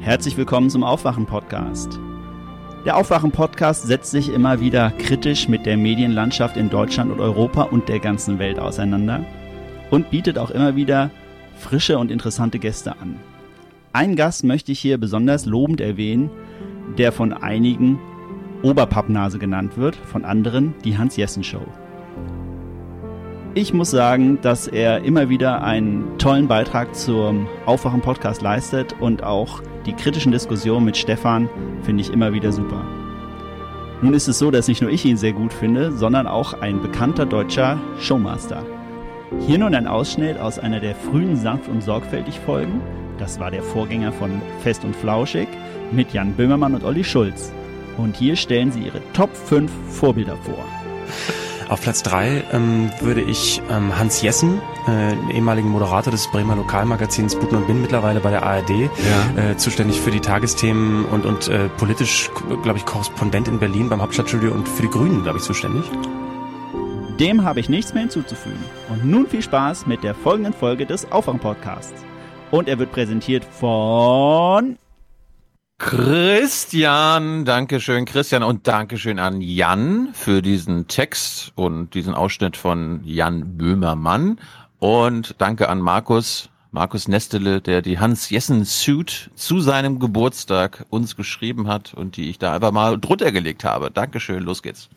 Herzlich willkommen zum Aufwachen-Podcast. Der Aufwachen-Podcast setzt sich immer wieder kritisch mit der Medienlandschaft in Deutschland und Europa und der ganzen Welt auseinander und bietet auch immer wieder frische und interessante Gäste an. Einen Gast möchte ich hier besonders lobend erwähnen, der von einigen Oberpappnase genannt wird, von anderen die Hans-Jessen-Show. Ich muss sagen, dass er immer wieder einen tollen Beitrag zum Aufwachen-Podcast leistet und auch die kritischen Diskussionen mit Stefan finde ich immer wieder super. Nun ist es so, dass nicht nur ich ihn sehr gut finde, sondern auch ein bekannter deutscher Showmaster. Hier nun ein Ausschnitt aus einer der frühen Sanft und Sorgfältig Folgen. Das war der Vorgänger von Fest und Flauschig mit Jan Böhmermann und Olli Schulz. Und hier stellen sie ihre Top 5 Vorbilder vor. Auf Platz drei ähm, würde ich ähm, Hans Jessen, äh, ehemaligen Moderator des Bremer Lokalmagazins Buten und Bin, mittlerweile bei der ARD, ja. äh, zuständig für die Tagesthemen und, und äh, politisch, glaube ich, Korrespondent in Berlin beim Hauptstadtstudio und für die Grünen, glaube ich, zuständig. Dem habe ich nichts mehr hinzuzufügen. Und nun viel Spaß mit der folgenden Folge des Aufwachen-Podcasts. Und er wird präsentiert von Christian, Dankeschön, Christian und Dankeschön an Jan für diesen Text und diesen Ausschnitt von Jan Böhmermann und danke an Markus, Markus Nestele, der die Hans Jessen Suit zu seinem Geburtstag uns geschrieben hat und die ich da einfach mal drunter gelegt habe. Dankeschön, los geht's.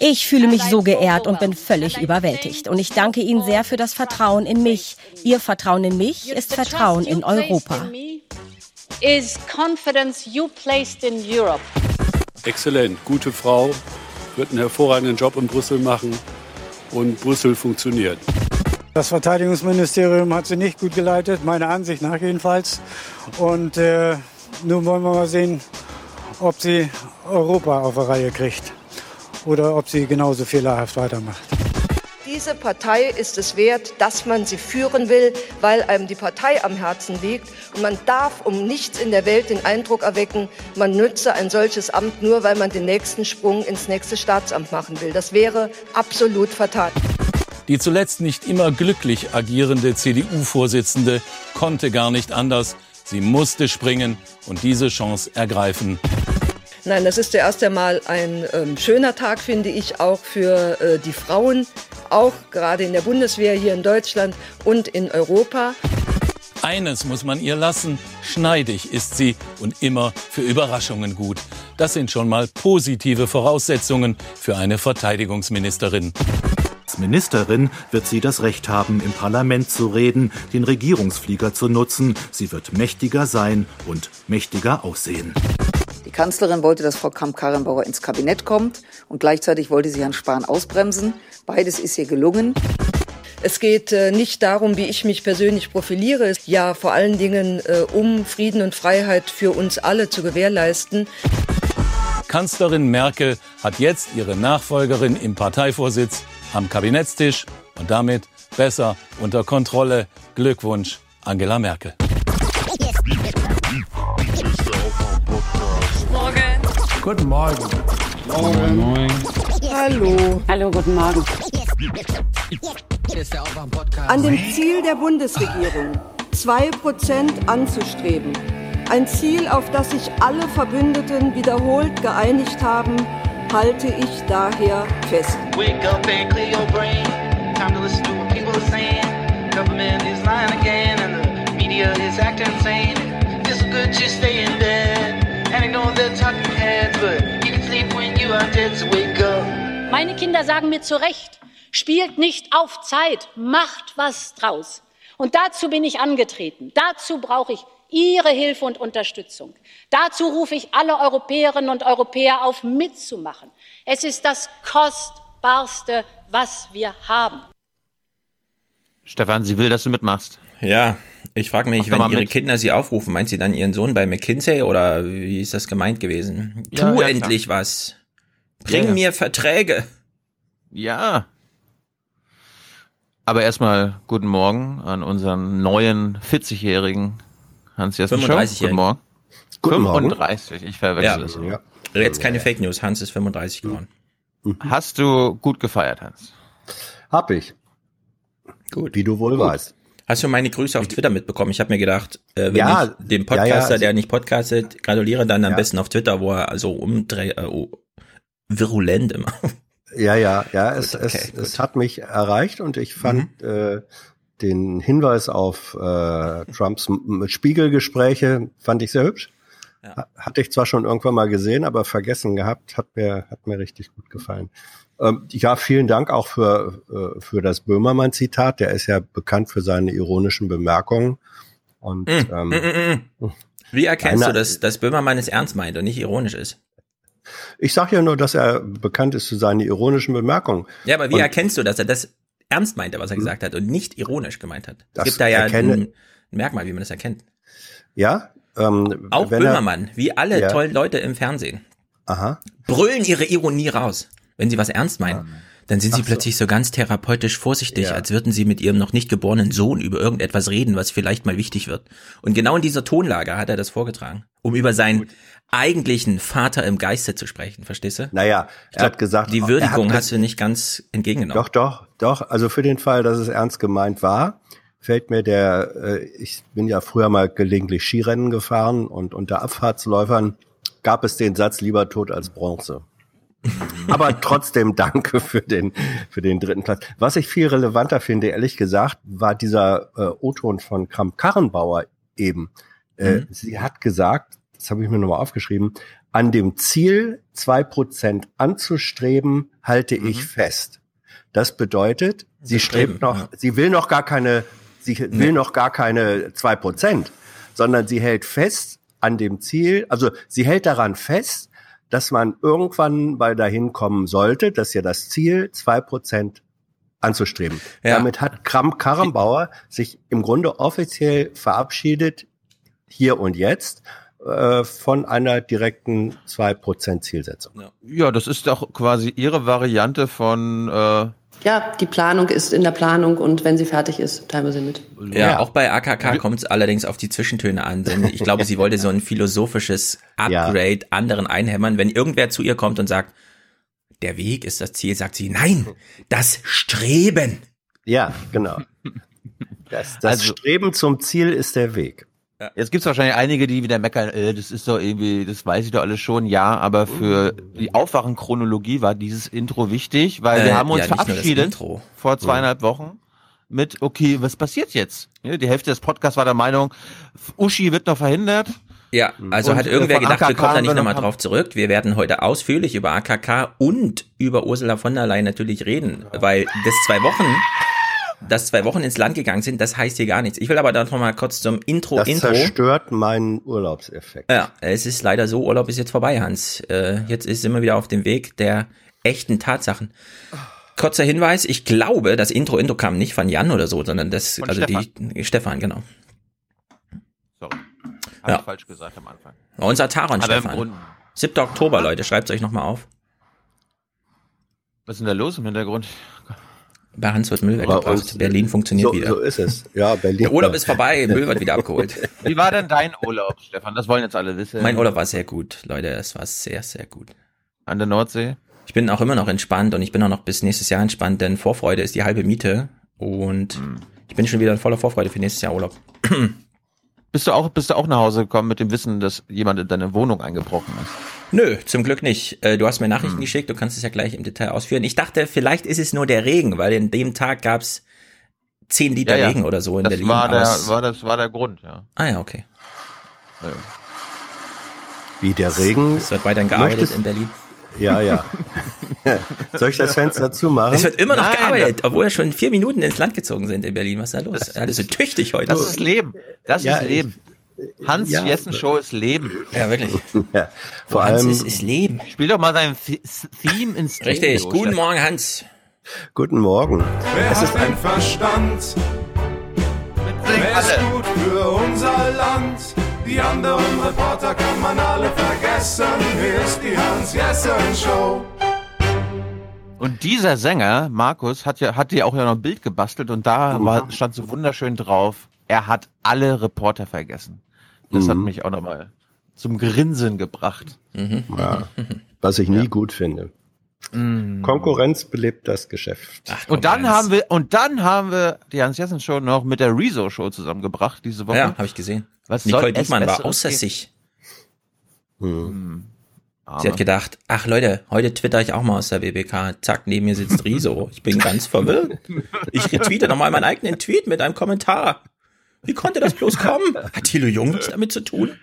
Ich fühle mich so geehrt und bin völlig überwältigt. Und ich danke Ihnen sehr für das Vertrauen in mich. Ihr Vertrauen in mich ist Vertrauen in Europa. Exzellent, gute Frau, wird einen hervorragenden Job in Brüssel machen und Brüssel funktioniert. Das Verteidigungsministerium hat sie nicht gut geleitet, meiner Ansicht nach jedenfalls. Und äh, nun wollen wir mal sehen, ob sie Europa auf der Reihe kriegt oder ob sie genauso fehlerhaft weitermacht. Diese Partei ist es wert, dass man sie führen will, weil einem die Partei am Herzen liegt. Und man darf um nichts in der Welt den Eindruck erwecken, man nütze ein solches Amt nur, weil man den nächsten Sprung ins nächste Staatsamt machen will. Das wäre absolut fatal. Die zuletzt nicht immer glücklich agierende CDU-Vorsitzende konnte gar nicht anders. Sie musste springen und diese Chance ergreifen. Nein, das ist zuerst einmal ein ähm, schöner Tag, finde ich, auch für äh, die Frauen, auch gerade in der Bundeswehr hier in Deutschland und in Europa. Eines muss man ihr lassen, schneidig ist sie und immer für Überraschungen gut. Das sind schon mal positive Voraussetzungen für eine Verteidigungsministerin. Als Ministerin wird sie das Recht haben, im Parlament zu reden, den Regierungsflieger zu nutzen. Sie wird mächtiger sein und mächtiger aussehen. Die Kanzlerin wollte, dass Frau Kramp-Karrenbauer ins Kabinett kommt und gleichzeitig wollte sie Herrn Spahn ausbremsen. Beides ist ihr gelungen. Es geht äh, nicht darum, wie ich mich persönlich profiliere, ja vor allen Dingen äh, um Frieden und Freiheit für uns alle zu gewährleisten. Kanzlerin Merkel hat jetzt ihre Nachfolgerin im Parteivorsitz am Kabinettstisch und damit besser unter Kontrolle. Glückwunsch, Angela Merkel. Guten Morgen. Morgen. Moin. Hallo. Hallo, guten Morgen. An dem Ziel der Bundesregierung, 2% anzustreben. Ein Ziel, auf das sich alle Verbündeten wiederholt geeinigt haben, halte ich daher fest. Wake up and clear your brain. Time to listen to what people are saying. Government is lying again and the media is acting insane. It's good to stay in bed. Meine Kinder sagen mir zu Recht, spielt nicht auf Zeit, macht was draus. Und dazu bin ich angetreten. Dazu brauche ich Ihre Hilfe und Unterstützung. Dazu rufe ich alle Europäerinnen und Europäer auf, mitzumachen. Es ist das Kostbarste, was wir haben. Stefan, sie will, dass du mitmachst. Ja, ich frage mich, wenn ihre mit. Kinder sie aufrufen, meint sie dann ihren Sohn bei McKinsey oder wie ist das gemeint gewesen? Ja, tu ja, endlich klar. was. Bring ja, mir Verträge. Ja. Aber erstmal guten Morgen an unseren neuen 40-jährigen Hans-Jessen 35 Guten Morgen. Guten 35, Morgen. ich verwechsel es. Ja. Jetzt keine Fake News, Hans ist 35 geworden. Mhm. Hast du gut gefeiert, Hans? Hab ich. Gut. Wie du wohl gut. weißt. Hast du meine Grüße auf Twitter mitbekommen? Ich habe mir gedacht, äh, wenn ja, ich dem Podcaster, ja, ja, der nicht podcastet, gratuliere dann am besten auf Twitter, wo er also umdreht, äh, oh, virulent immer. Ja, ja, ja, es, okay, es, es hat mich erreicht und ich fand mhm. äh, den Hinweis auf äh, Trumps Spiegelgespräche fand ich sehr hübsch. Ja. Hatte ich zwar schon irgendwann mal gesehen, aber vergessen gehabt, hat mir, hat mir richtig gut gefallen. Ähm, ja, vielen Dank auch für, äh, für das Böhmermann-Zitat. Der ist ja bekannt für seine ironischen Bemerkungen. Und, mm, ähm, mm, mm, Wie erkennst einer, du, dass, dass Böhmermann es ernst meint und nicht ironisch ist? Ich sage ja nur, dass er bekannt ist für seine ironischen Bemerkungen. Ja, aber wie und, erkennst du, dass er das ernst meinte, was er gesagt hat und nicht ironisch gemeint hat? Es gibt da ja erkenne, ein, ein Merkmal, wie man das erkennt. Ja, ähm, Auch Böhmermann, er, wie alle ja. tollen Leute im Fernsehen. Aha. Brüllen ihre Ironie raus wenn sie was ernst meinen, dann sind sie Ach plötzlich so. so ganz therapeutisch vorsichtig, ja. als würden sie mit ihrem noch nicht geborenen Sohn über irgendetwas reden, was vielleicht mal wichtig wird. Und genau in dieser Tonlage hat er das vorgetragen, um über seinen Gut. eigentlichen Vater im Geiste zu sprechen, verstehst du? Naja, er glaub, hat gesagt, die Würdigung hast du nicht ganz entgegengenommen. Doch, doch, doch. Also für den Fall, dass es ernst gemeint war, fällt mir der, äh, ich bin ja früher mal gelegentlich Skirennen gefahren und unter Abfahrtsläufern gab es den Satz lieber tot als Bronze. Aber trotzdem danke für den, für den dritten Platz. Was ich viel relevanter finde, ehrlich gesagt, war dieser äh, O-Ton von Kramp-Karrenbauer eben. Äh, mhm. Sie hat gesagt, das habe ich mir nochmal aufgeschrieben, an dem Ziel, zwei Prozent anzustreben, halte mhm. ich fest. Das bedeutet, sie strebt noch, sie will noch gar keine, sie will nee. noch gar keine zwei Prozent, sondern sie hält fest an dem Ziel, also sie hält daran fest, dass man irgendwann mal dahin kommen sollte, dass ja das Ziel, zwei Prozent anzustreben. Ja. Damit hat Kram Karrenbauer sich im Grunde offiziell verabschiedet, hier und jetzt, äh, von einer direkten zwei Prozent Zielsetzung. Ja, das ist doch quasi Ihre Variante von äh ja, die Planung ist in der Planung und wenn sie fertig ist, teilen wir sie mit. Ja, ja. auch bei AKK kommt es allerdings auf die Zwischentöne an, denn ich glaube, sie wollte so ein philosophisches Upgrade ja. anderen einhämmern. Wenn irgendwer zu ihr kommt und sagt, der Weg ist das Ziel, sagt sie, nein, das Streben. Ja, genau. Das, das also, Streben zum Ziel ist der Weg. Jetzt gibt's wahrscheinlich einige, die wieder meckern, äh, das ist doch irgendwie, das weiß ich doch alles schon, ja, aber für die Aufwachenchronologie war dieses Intro wichtig, weil äh, wir haben uns ja, verabschiedet vor zweieinhalb Wochen mit, okay, was passiert jetzt? Ja, die Hälfte des Podcasts war der Meinung, Uschi wird noch verhindert. Ja, also und hat irgendwer gedacht, AKK wir kommen da nicht nochmal drauf zurück. Wir werden heute ausführlich über AKK und über Ursula von der Leyen natürlich reden, weil das zwei Wochen dass zwei Wochen ins Land gegangen sind, das heißt hier gar nichts. Ich will aber dann noch mal kurz zum Intro. Das Intro. zerstört meinen Urlaubseffekt. Ja, es ist leider so, Urlaub ist jetzt vorbei, Hans. Äh, jetzt ist immer wieder auf dem Weg der echten Tatsachen. Kurzer Hinweis, ich glaube, das Intro, Intro kam nicht von Jan oder so, sondern das, von also Stefan. die, Stefan, genau. Sorry. Hab ja. ich falsch gesagt am Anfang. Unser Taron Aber Stefan. 7. Oktober, Leute, schreibt euch nochmal auf. Was ist denn da los im Hintergrund? Bei Hans wird Müll weggebracht. Berlin funktioniert so, wieder. So ist es. Ja, Berlin. Der Urlaub ist vorbei, Müll wird wieder abgeholt. Wie war denn dein Urlaub, Stefan? Das wollen jetzt alle wissen. Mein Urlaub war sehr gut, Leute. Es war sehr, sehr gut. An der Nordsee? Ich bin auch immer noch entspannt und ich bin auch noch bis nächstes Jahr entspannt, denn Vorfreude ist die halbe Miete und hm. ich bin schon wieder in voller Vorfreude für nächstes Jahr Urlaub. Bist du auch, bist du auch nach Hause gekommen mit dem Wissen, dass jemand in deine Wohnung eingebrochen ist? Nö, zum Glück nicht. Äh, du hast mir Nachrichten hm. geschickt, du kannst es ja gleich im Detail ausführen. Ich dachte, vielleicht ist es nur der Regen, weil in dem Tag gab's zehn Liter ja, ja. Regen oder so in das Berlin. War der, war, das war der Grund, ja. Ah ja, okay. Ja. Wie der Regen. Es wird weiterhin gearbeitet Möchtest, in Berlin. Ja, ja. Soll ich das Fenster zumachen? Es wird immer noch Nein, gearbeitet, obwohl wir schon vier Minuten ins Land gezogen sind in Berlin. Was ist da los? Das, Alles so tüchtig heute. Das ist Leben. Das ja, ist Leben. Hans ja. Jessen Show ist Leben. Ja, wirklich. Ja, vor Hans allem ist, ist Leben. Spiel doch mal sein Theme ins Stereo. Richtig. Guten Morgen, Hans. Guten Morgen. Wer es ist ein Verstand? Wer ist gut für unser Land? Die anderen Reporter kann man alle vergessen. Hier ist die Hans Jessen Show. Und dieser Sänger, Markus, hat ja, hat dir auch ja noch ein Bild gebastelt und da war, stand so wunderschön drauf, er hat alle Reporter vergessen. Das mhm. hat mich auch nochmal zum Grinsen gebracht. Mhm. Ja, was ich nie ja. gut finde. Mm. Konkurrenz belebt das Geschäft. Ach, und dann haben wir und dann haben wir die Hans Jessen Show noch mit der Rezo Show zusammengebracht diese Woche. Ja, habe ich gesehen. Was Nicole Diekmann war außer sich. Hm. Sie hat gedacht, ach Leute, heute twitter ich auch mal aus der WBK. Zack, neben mir sitzt Riso. Ich bin ganz verwirrt. Ich retweete nochmal meinen eigenen Tweet mit einem Kommentar. Wie konnte das bloß kommen? Hat Thilo Jung nichts damit zu tun?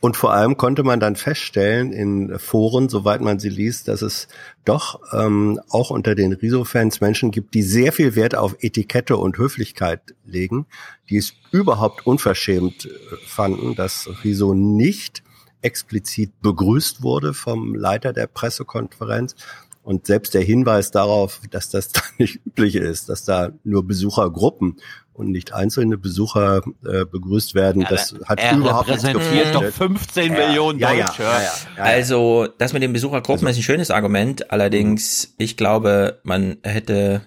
Und vor allem konnte man dann feststellen in Foren, soweit man sie liest, dass es doch ähm, auch unter den Riso-Fans Menschen gibt, die sehr viel Wert auf Etikette und Höflichkeit legen, die es überhaupt unverschämt äh, fanden, dass Riso nicht explizit begrüßt wurde vom Leiter der Pressekonferenz. Und selbst der Hinweis darauf, dass das da nicht üblich ist, dass da nur Besuchergruppen und nicht einzelne Besucher äh, begrüßt werden, das hat er überhaupt nichts repräsentiert doch gefruchtet. 15 Millionen ja, ja, Deutsche. ja, ja, ja, ja. Also, das mit den Besuchergruppen ist ein schönes Argument. Allerdings, ich glaube, man hätte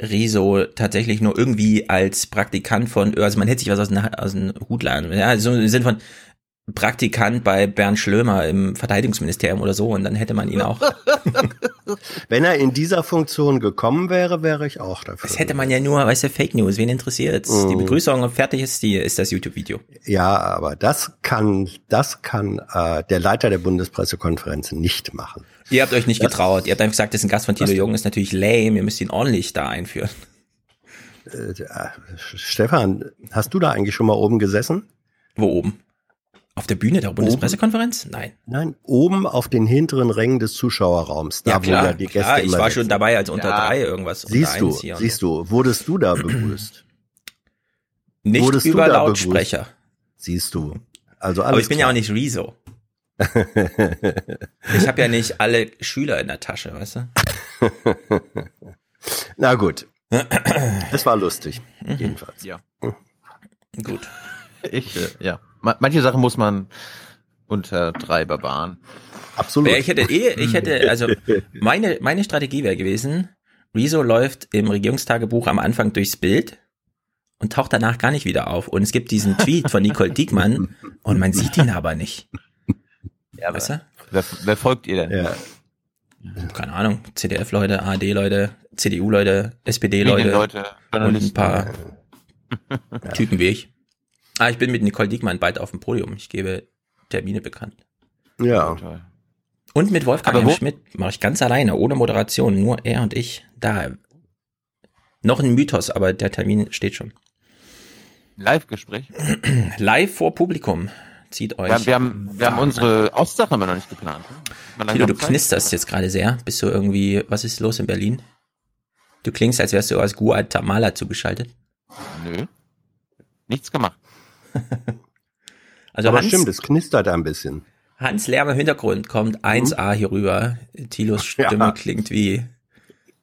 Riso tatsächlich nur irgendwie als Praktikant von, also man hätte sich was aus dem, aus dem Hut laden. Ja, so im Sinn von Praktikant bei Bernd Schlömer im Verteidigungsministerium oder so und dann hätte man ihn auch. Wenn er in dieser Funktion gekommen wäre, wäre ich auch dafür. Das hätte man ja nur, weißt du, Fake News, wen interessiert's? Die Mhm. Begrüßung und fertig ist die, ist das YouTube-Video. Ja, aber das kann, das kann äh, der Leiter der Bundespressekonferenz nicht machen. Ihr habt euch nicht getraut. Ihr habt einfach gesagt, das ist ein Gast von Thilo Jung, ist natürlich lame, ihr müsst ihn ordentlich da einführen. Äh, Stefan, hast du da eigentlich schon mal oben gesessen? Wo oben? Auf der Bühne der Bundespressekonferenz? Nein. Nein, oben auf den hinteren Rängen des Zuschauerraums, da Ja, wo klar, ja die Gäste klar, ich immer war sitzen. schon dabei, als unter Ja. drei irgendwas. unter Siehst du, eins hier und siehst du, wurdest du da begrüßt? Nicht Wurdest über Lautsprecher. begrüßt? Siehst du. Also alles Aber ich bin ja auch nicht Rezo. Ich habe ja nicht alle Schüler in der Tasche, weißt du? Na gut. Es war lustig, Mhm. jedenfalls. Ja. Gut. Ich, äh, ja. Ma manche Sachen muss man unter drei Barbaren. Absolut. Ja, ich hätte eh, ich hätte, also meine, meine Strategie wäre gewesen, Rezo läuft im Regierungstagebuch am Anfang durchs Bild und taucht danach gar nicht wieder auf. Und es gibt diesen Tweet von Nicole Diekmann und man sieht ihn aber nicht. Ja, weißt du? Wer, wer folgt ihr denn? Ja. Keine Ahnung, CDF-Leute, ARD-Leute, CDU-Leute, SPD-Leute und ein paar Typen wie ich. Ah, ich bin mit Nicole Diekmann bald auf dem Podium. Ich gebe Termine bekannt. Ja. Und mit Wolfgang. Schmidt mache ich ganz alleine, ohne Moderation, nur er und ich. Da. Noch ein Mythos, aber der Termin steht schon. Live-Gespräch. Live vor Publikum. Zieht euch. Wir, haben- wir, haben, wir haben unsere Ostsache immer noch nicht geplant. ne? Tilo, du Zeit. knisterst jetzt gerade sehr. Bist du irgendwie, was ist los in Berlin? Du klingst, als wärst du aus Guatemala zugeschaltet. Nö. Nichts gemacht. Also Aber Hans, stimmt, es knistert ein bisschen. Hans Lärm im Hintergrund kommt 1A hier rüber. Tilos Stimme Ja. klingt wie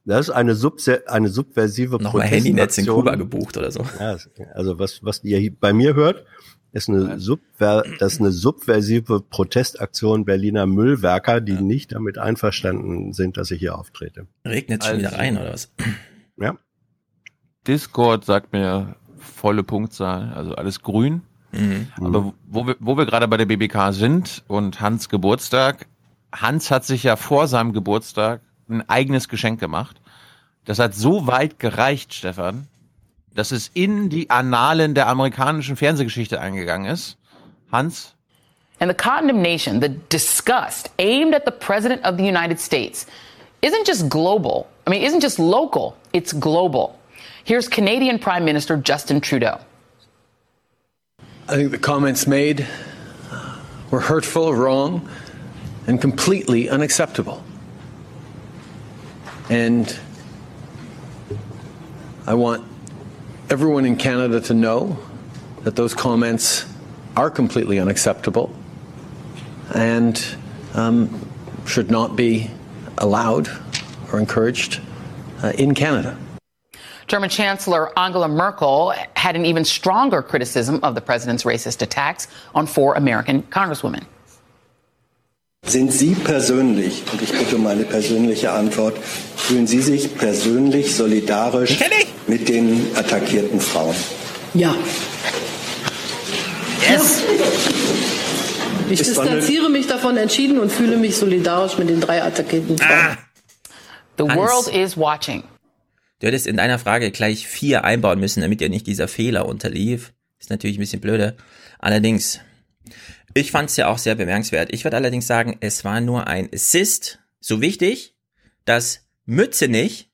Das ist eine, subse eine subversive nochmal Handynetz in Protestaktion. Kuba gebucht oder so. Ja, also was, was ihr hier bei mir hört, ist eine, Subver das ist eine subversive Protestaktion Berliner Müllwerker, die nicht damit einverstanden sind, dass ich hier auftrete. Regnet schon Also- wieder rein oder was? Ja. Discord sagt mir volle Punktzahl, also alles grün. Mhm. Aber wo wir, wo wir gerade bei der BBK sind und Hans Geburtstag, Hans hat sich ja vor seinem Geburtstag ein eigenes Geschenk gemacht. Das hat so weit gereicht, Stefan, dass es in die Annalen der amerikanischen Fernsehgeschichte eingegangen ist. Hans, And the condemnation, the disgust aimed at the President of the United States isn't just global. I mean, isn't just local, it's global. Here's Canadian Prime Minister Justin Trudeau. I think the comments made were hurtful, wrong, and completely unacceptable. And I want everyone in Canada to know that those comments are completely unacceptable and um, should not be allowed or encouraged uh, in Canada. German Chancellor Angela Merkel had an even stronger criticism of the president's racist attacks on four American congresswomen. Sind Sie persönlich, und ich bitte um eine persönliche Antwort, fühlen Sie sich persönlich solidarisch mit den attackierten Frauen? Ja. Yes! Ich distanziere mich davon entschieden und fühle mich solidarisch mit den drei attackierten Frauen. Ah. The Hans. world is watching. Du hättest in deiner Frage gleich vier einbauen müssen, damit dir nicht dieser Fehler unterlief. Ist natürlich ein bisschen blöde. Allerdings, ich fand es ja auch sehr bemerkenswert. Ich würde allerdings sagen, es war nur ein Assist. So wichtig, dass Mützenich,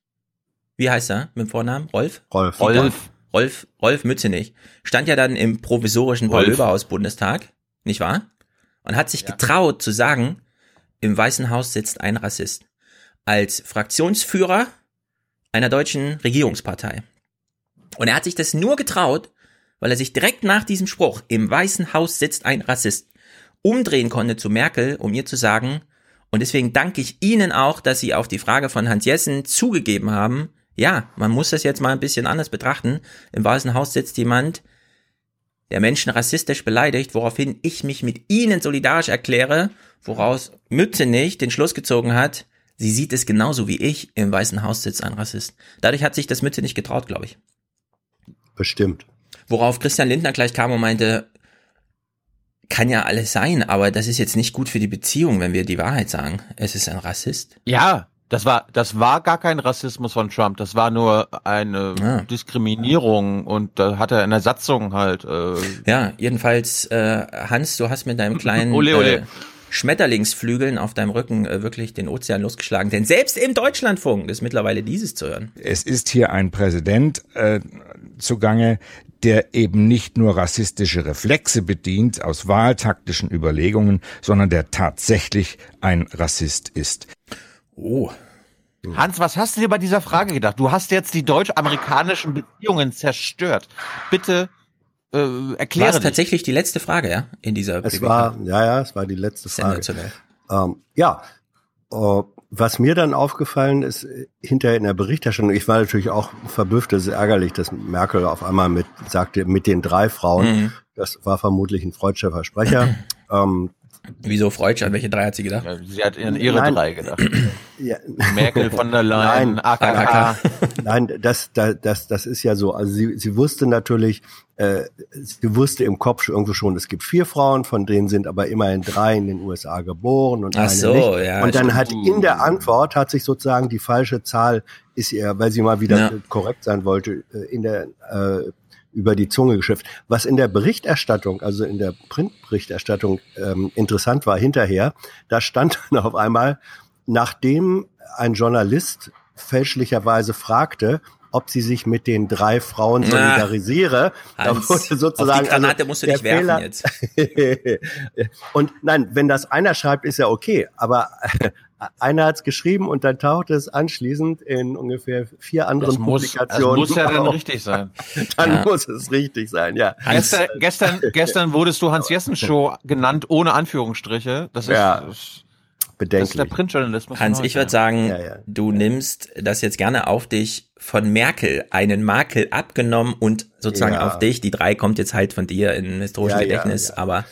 wie heißt er mit dem Vornamen? Rolf? Rolf. Rolf. Rolf, Rolf Mützenich, stand ja dann im provisorischen. Paul-Löberhaus-Bundestag, nicht wahr? Und hat sich getraut zu sagen, im Weißen Haus sitzt ein Rassist. Als Fraktionsführer einer deutschen Regierungspartei. Und er hat sich das nur getraut, weil er sich direkt nach diesem Spruch, im Weißen Haus sitzt ein Rassist, umdrehen konnte zu Merkel, um ihr zu sagen, und deswegen danke ich Ihnen auch, dass Sie auf die Frage von Hans Jessen zugegeben haben, ja, man muss das jetzt mal ein bisschen anders betrachten. Im Weißen Haus sitzt jemand, der Menschen rassistisch beleidigt, woraufhin ich mich mit Ihnen solidarisch erkläre, woraus Mützenich den Schluss gezogen hat, sie sieht es genauso wie ich, im Weißen Haus sitzt ein Rassist. Dadurch hat sich das Mütze nicht getraut, glaube ich. Bestimmt. Worauf Christian Lindner gleich kam und meinte, kann ja alles sein, aber das ist jetzt nicht gut für die Beziehung, wenn wir die Wahrheit sagen. Es ist ein Rassist. Ja, das war, das war gar kein Rassismus von Trump. Das war nur eine Ah. Diskriminierung und da hat er in der Satzung halt. Äh, Ja, jedenfalls, äh, Hans, du hast mit deinem kleinen Ole, ole. Äh, Schmetterlingsflügeln auf deinem Rücken äh, wirklich den Ozean losgeschlagen. Denn selbst im Deutschlandfunk ist mittlerweile dieses zu hören. Es ist hier ein Präsident äh, zugange, der eben nicht nur rassistische Reflexe bedient aus wahltaktischen Überlegungen, sondern der tatsächlich ein Rassist ist. Oh. Hans, was hast du dir bei dieser Frage gedacht? Du hast jetzt die deutsch-amerikanischen Beziehungen zerstört. Bitte äh, War erkläre es dich. tatsächlich die letzte Frage, ja? In dieser Es PWK? war, ja, ja, es war die letzte Frage. Ähm, ja, äh, was mir dann aufgefallen ist, äh, hinterher in der Berichterstattung, ich war natürlich auch verblüfft, es ist ärgerlich, dass Merkel auf einmal mit sagte, mit den drei Frauen, Mhm. das war vermutlich ein freudscher Versprecher. ähm, Wieso Freudsch? An welche drei hat sie gedacht? Ja, sie hat an ihre Nein. drei gedacht. ja. Merkel, von der Leyen, Nein, AKK. Nein, das, das, das, das ist ja so. Also sie, sie wusste natürlich, äh, sie wusste im Kopf schon- irgendwo schon, es gibt vier Frauen, von denen sind aber immerhin drei in den USA geboren und Ach eine so, nicht. ja, und dann hat in der Antwort hat sich sozusagen die falsche Zahl ist ihr, weil sie mal wieder Ja. korrekt sein wollte, äh, in der äh, über die Zunge geschifft. Was in der Berichterstattung, also in der Printberichterstattung ähm, interessant war hinterher, da stand dann auf einmal, nachdem ein Journalist fälschlicherweise fragte, ob sie sich mit den drei Frauen Na, solidarisiere, da Hans, wurde sozusagen auf die Granate also musst du nicht werfen Fehler- jetzt. und nein, wenn das einer schreibt, ist ja okay, aber einer hat es geschrieben und dann tauchte es anschließend in ungefähr vier anderen Das muss, das Publikationen. muss ja dann auf. richtig sein. Dann Ja. muss es richtig sein, ja. Gestern, gestern, gestern wurdest du Hans-Jessen-Show genannt, ohne Anführungsstriche. Das ist, Ja. das ist Bedenklich. der Printjournalismus. Hans, ich würde sagen, Ja, ja. du nimmst das jetzt gerne auf dich von Merkel, einen Makel abgenommen und sozusagen Ja. auf dich. Die drei kommt jetzt halt von dir in ja, Gedächtnis, ja. aber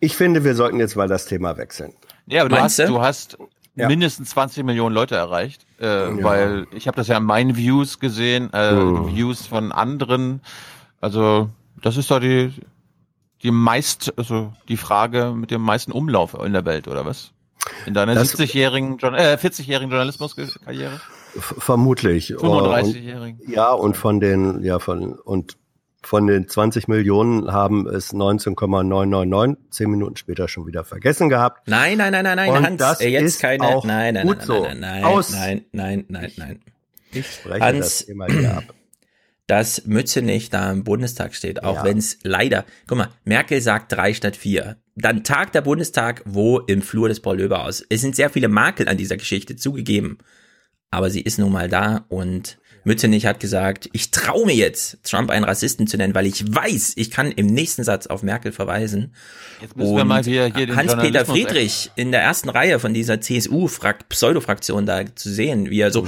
Ich finde, wir sollten jetzt mal das Thema wechseln. Ja, aber du Meinst hast, du? du hast Ja. mindestens 20 Millionen Leute erreicht, äh, weil ich habe das ja in meinen Views gesehen, äh, Hm. Views von anderen. Also das ist doch die die meist, also die Frage mit dem meisten Umlauf in der Welt oder was? In deiner Das- 70-jährigen, Journa- äh, 40-jährigen Journalismuskarriere? Vermutlich. 35-jährigen. Und, ja, und von den, ja, von, und von den 20 Millionen haben es 19,999 zehn Minuten später schon wieder vergessen gehabt. nein, nein, nein, nein, nein, Und Hans, das äh, jetzt ist keine, auch nein, nein, gut nein, so. nein, nein, Aus. nein, nein, nein, nein. Ich spreche Hans, das immer wieder ab. dass Mütze nicht da im Bundestag steht, auch Ja. wenn es leider, guck mal, Merkel sagt drei statt vier. Dann tagt der Bundestag wo im Flur des Paul Löber aus. Es sind sehr viele Makel an dieser Geschichte zugegeben, aber sie ist nun mal da und Mützenich hat gesagt, ich traue mir jetzt, Trump einen Rassisten zu nennen, weil ich weiß, ich kann im nächsten Satz auf Merkel verweisen. Jetzt müssen wir mal wieder hier den Hans-Peter Friedrich in der ersten Reihe von dieser CSU-Pseudo-Fraktion da zu sehen, wie er so,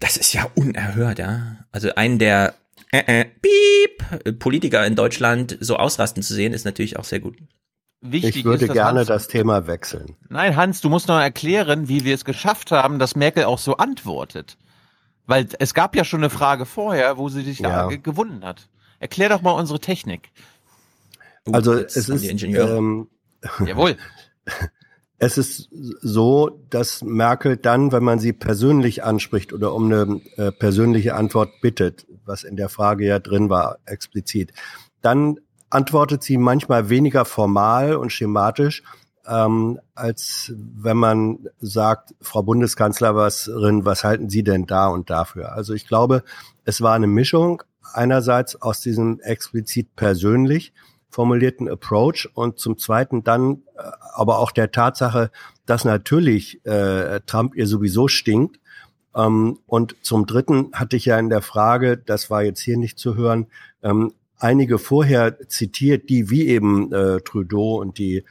das ist ja unerhört, ja. Also einen der äh, äh, Piep Politiker in Deutschland so ausrasten zu sehen, ist natürlich auch sehr gut. Wichtig Ich würde ist, gerne Hans, das Thema wechseln. Nein, Hans, du musst noch erklären, wie wir es geschafft haben, dass Merkel auch so antwortet. Weil es gab ja schon eine Frage vorher, wo sie sich Ja. gewunden hat. Erklär doch mal unsere Technik. Uh, Also es ist, die Ingenieure. ähm, Jawohl. Es ist so, dass Merkel dann, wenn man sie persönlich anspricht oder um eine äh, persönliche Antwort bittet, was in der Frage ja drin war, explizit, dann antwortet sie manchmal weniger formal und schematisch, ähm, als wenn man sagt, Frau Bundeskanzlerin, was halten Sie denn da und dafür? Also ich glaube, es war eine Mischung einerseits aus diesem explizit persönlich formulierten Approach und zum Zweiten dann äh, aber auch der Tatsache, dass natürlich äh, Trump ihr sowieso stinkt. Ähm, und zum Dritten hatte ich ja in der Frage, das war jetzt hier nicht zu hören, ähm, einige vorher zitiert, die wie eben äh, Trudeau und die,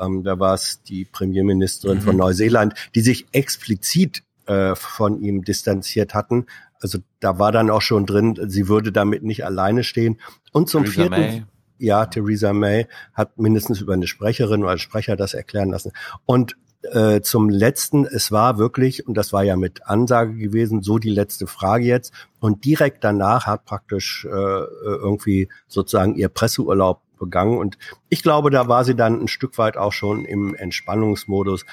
ähm, da war es die Premierministerin mhm. von Neuseeland, die sich explizit äh, von ihm distanziert hatten. Also da war dann auch schon drin, sie würde damit nicht alleine stehen. Und zum Theresa vierten, May. ja, Theresa May hat mindestens über eine Sprecherin oder einen Sprecher das erklären lassen. Und äh, zum letzten, es war wirklich, und das war ja mit Ansage gewesen, so die letzte Frage jetzt. Und direkt danach hat praktisch äh, irgendwie sozusagen ihr Presseurlaub begangen. Und ich glaube, da war sie dann ein Stück weit auch schon im Entspannungsmodus.